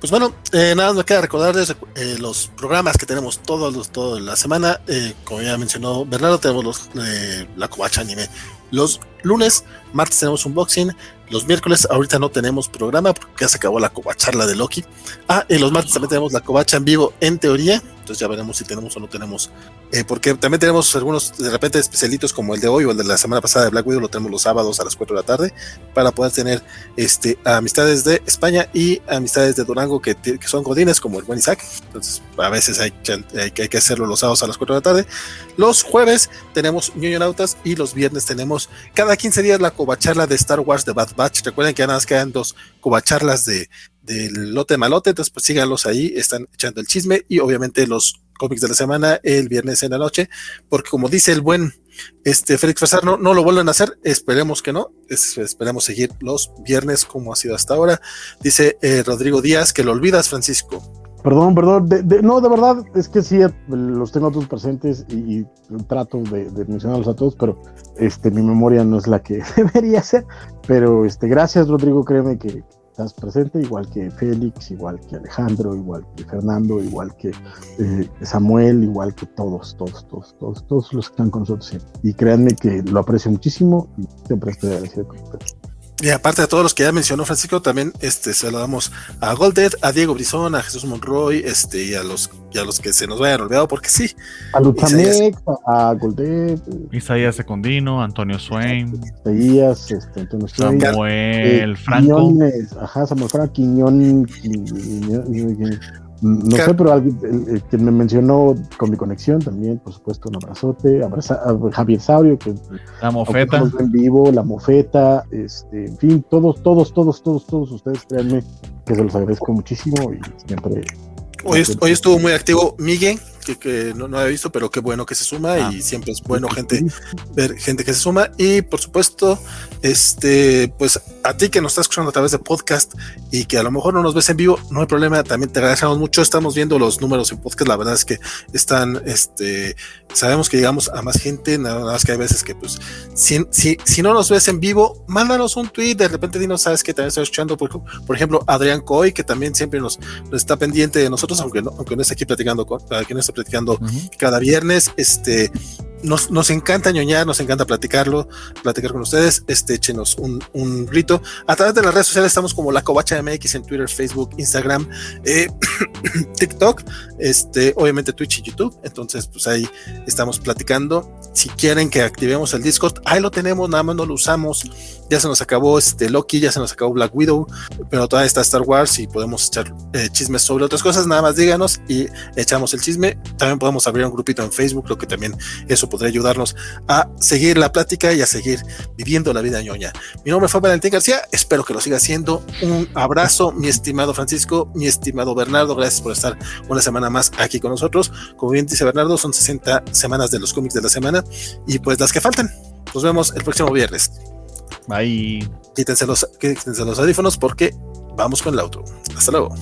Pues bueno, eh, nada más me queda recordarles eh, los programas que tenemos todos los, toda la semana. Eh, como ya mencionó Bernardo, tenemos los, eh, la Covacha Anime. Los lunes, martes tenemos un boxing. Los miércoles, ahorita no tenemos programa porque ya se acabó la covacharla de Loki. Ah, y los martes también tenemos la covacha en vivo en teoría. Entonces ya veremos si tenemos o no tenemos. Eh, porque también tenemos algunos de repente especialitos como el de hoy o el de la semana pasada de Black Widow. Lo tenemos los sábados a las 4 de la tarde para poder tener este, amistades de España y amistades de Durango que, que son godines como el buen Isaac. Entonces a veces hay, hay, hay que hacerlo los sábados a las 4 de la tarde. Los jueves tenemos Nautas y los viernes tenemos cada 15 días la covacharla de Star Wars de Bad Batch. Recuerden que nada más quedan dos covacharlas de del lote malote, entonces pues síganlos ahí, están echando el chisme y obviamente los cómics de la semana el viernes en la noche, porque como dice el buen este Félix Fazar, no, lo vuelven a hacer, esperemos que no, es, esperemos seguir los viernes como ha sido hasta ahora. Dice eh, Rodrigo Díaz que lo olvidas, Francisco. Perdón, perdón, de, de, no, de verdad, es que sí, los tengo todos presentes y, trato de, mencionarlos a todos, pero este, mi memoria no es la que debería ser. Pero este, gracias, Rodrigo, créeme que estás presente, igual que Félix, igual que Alejandro, igual que Fernando, igual que eh, Samuel, igual que todos, todos, todos, todos, todos los que están con nosotros. Y créanme que lo aprecio muchísimo y siempre estoy agradecido con ustedes. Y aparte de todos los que ya mencionó Francisco, también este, se lo damos a Golded, a Diego Brizón, a Jesús Monroy, este, y a los, y a los que se nos vayan olvidado, porque sí. A Luchamex, a Golded, Isaías Secundino, Antonio Swain, Isaías, este, Antonio Swain, Samuel eh, Franco. Quiñones, ajá, Samuel Franco, Quiñón, Quiñón, Quiñón no sé, pero alguien el, el, que me mencionó con mi conexión también, por supuesto, un abrazote, abraza, a Javier Saurio, que la mofeta en vivo, la mofeta, este, en fin, todos, todos, todos, todos, todos ustedes, créanme que se los agradezco muchísimo y siempre. Hoy, hoy estuvo muy activo Miguel, que, que no, no, había visto, pero qué bueno que se suma ah, y siempre es bueno gente ver gente que se suma. Y por supuesto este pues a ti que nos estás escuchando a través de podcast y que a lo mejor no nos ves en vivo no hay problema también te agradecemos mucho. Estamos viendo los números en podcast la verdad es que están este sabemos que llegamos a más gente nada más que hay veces que pues si, si, si no nos ves en vivo mándanos un tweet de repente dinos sabes que también estoy escuchando por, por ejemplo Adrián Coy que también siempre nos, nos, está pendiente de nosotros aunque no, aunque no esté aquí platicando con, que no esté platicando uh -huh. cada viernes. Este, nos, nos, encanta ñoñar, nos encanta platicarlo, platicar con ustedes. Este, échenos un, un grito. A través de las redes sociales estamos como La Covacha MX en Twitter, Facebook, Instagram, eh, TikTok, este, obviamente Twitch y YouTube. Entonces, pues ahí estamos platicando. Si quieren que activemos el Discord, ahí lo tenemos, nada más no lo usamos. Ya se nos acabó este Loki, ya se nos acabó Black Widow, pero todavía está Star Wars y podemos echar eh, chismes sobre otras cosas. Nada más díganos y echamos el chisme. También podemos abrir un grupito en Facebook, lo que también eso podría ayudarnos a seguir la plática y a seguir viviendo la vida ñoña. Mi nombre fue Valentín García, espero que lo siga haciendo. Un abrazo, mi estimado Francisco, mi estimado Bernardo, gracias por estar una semana más aquí con nosotros. Como bien dice Bernardo, son 60 semanas de los cómics de la semana y pues las que faltan. Nos vemos el próximo viernes. Bye. Quítense los, quítense los audífonos porque vamos con el auto. Hasta luego.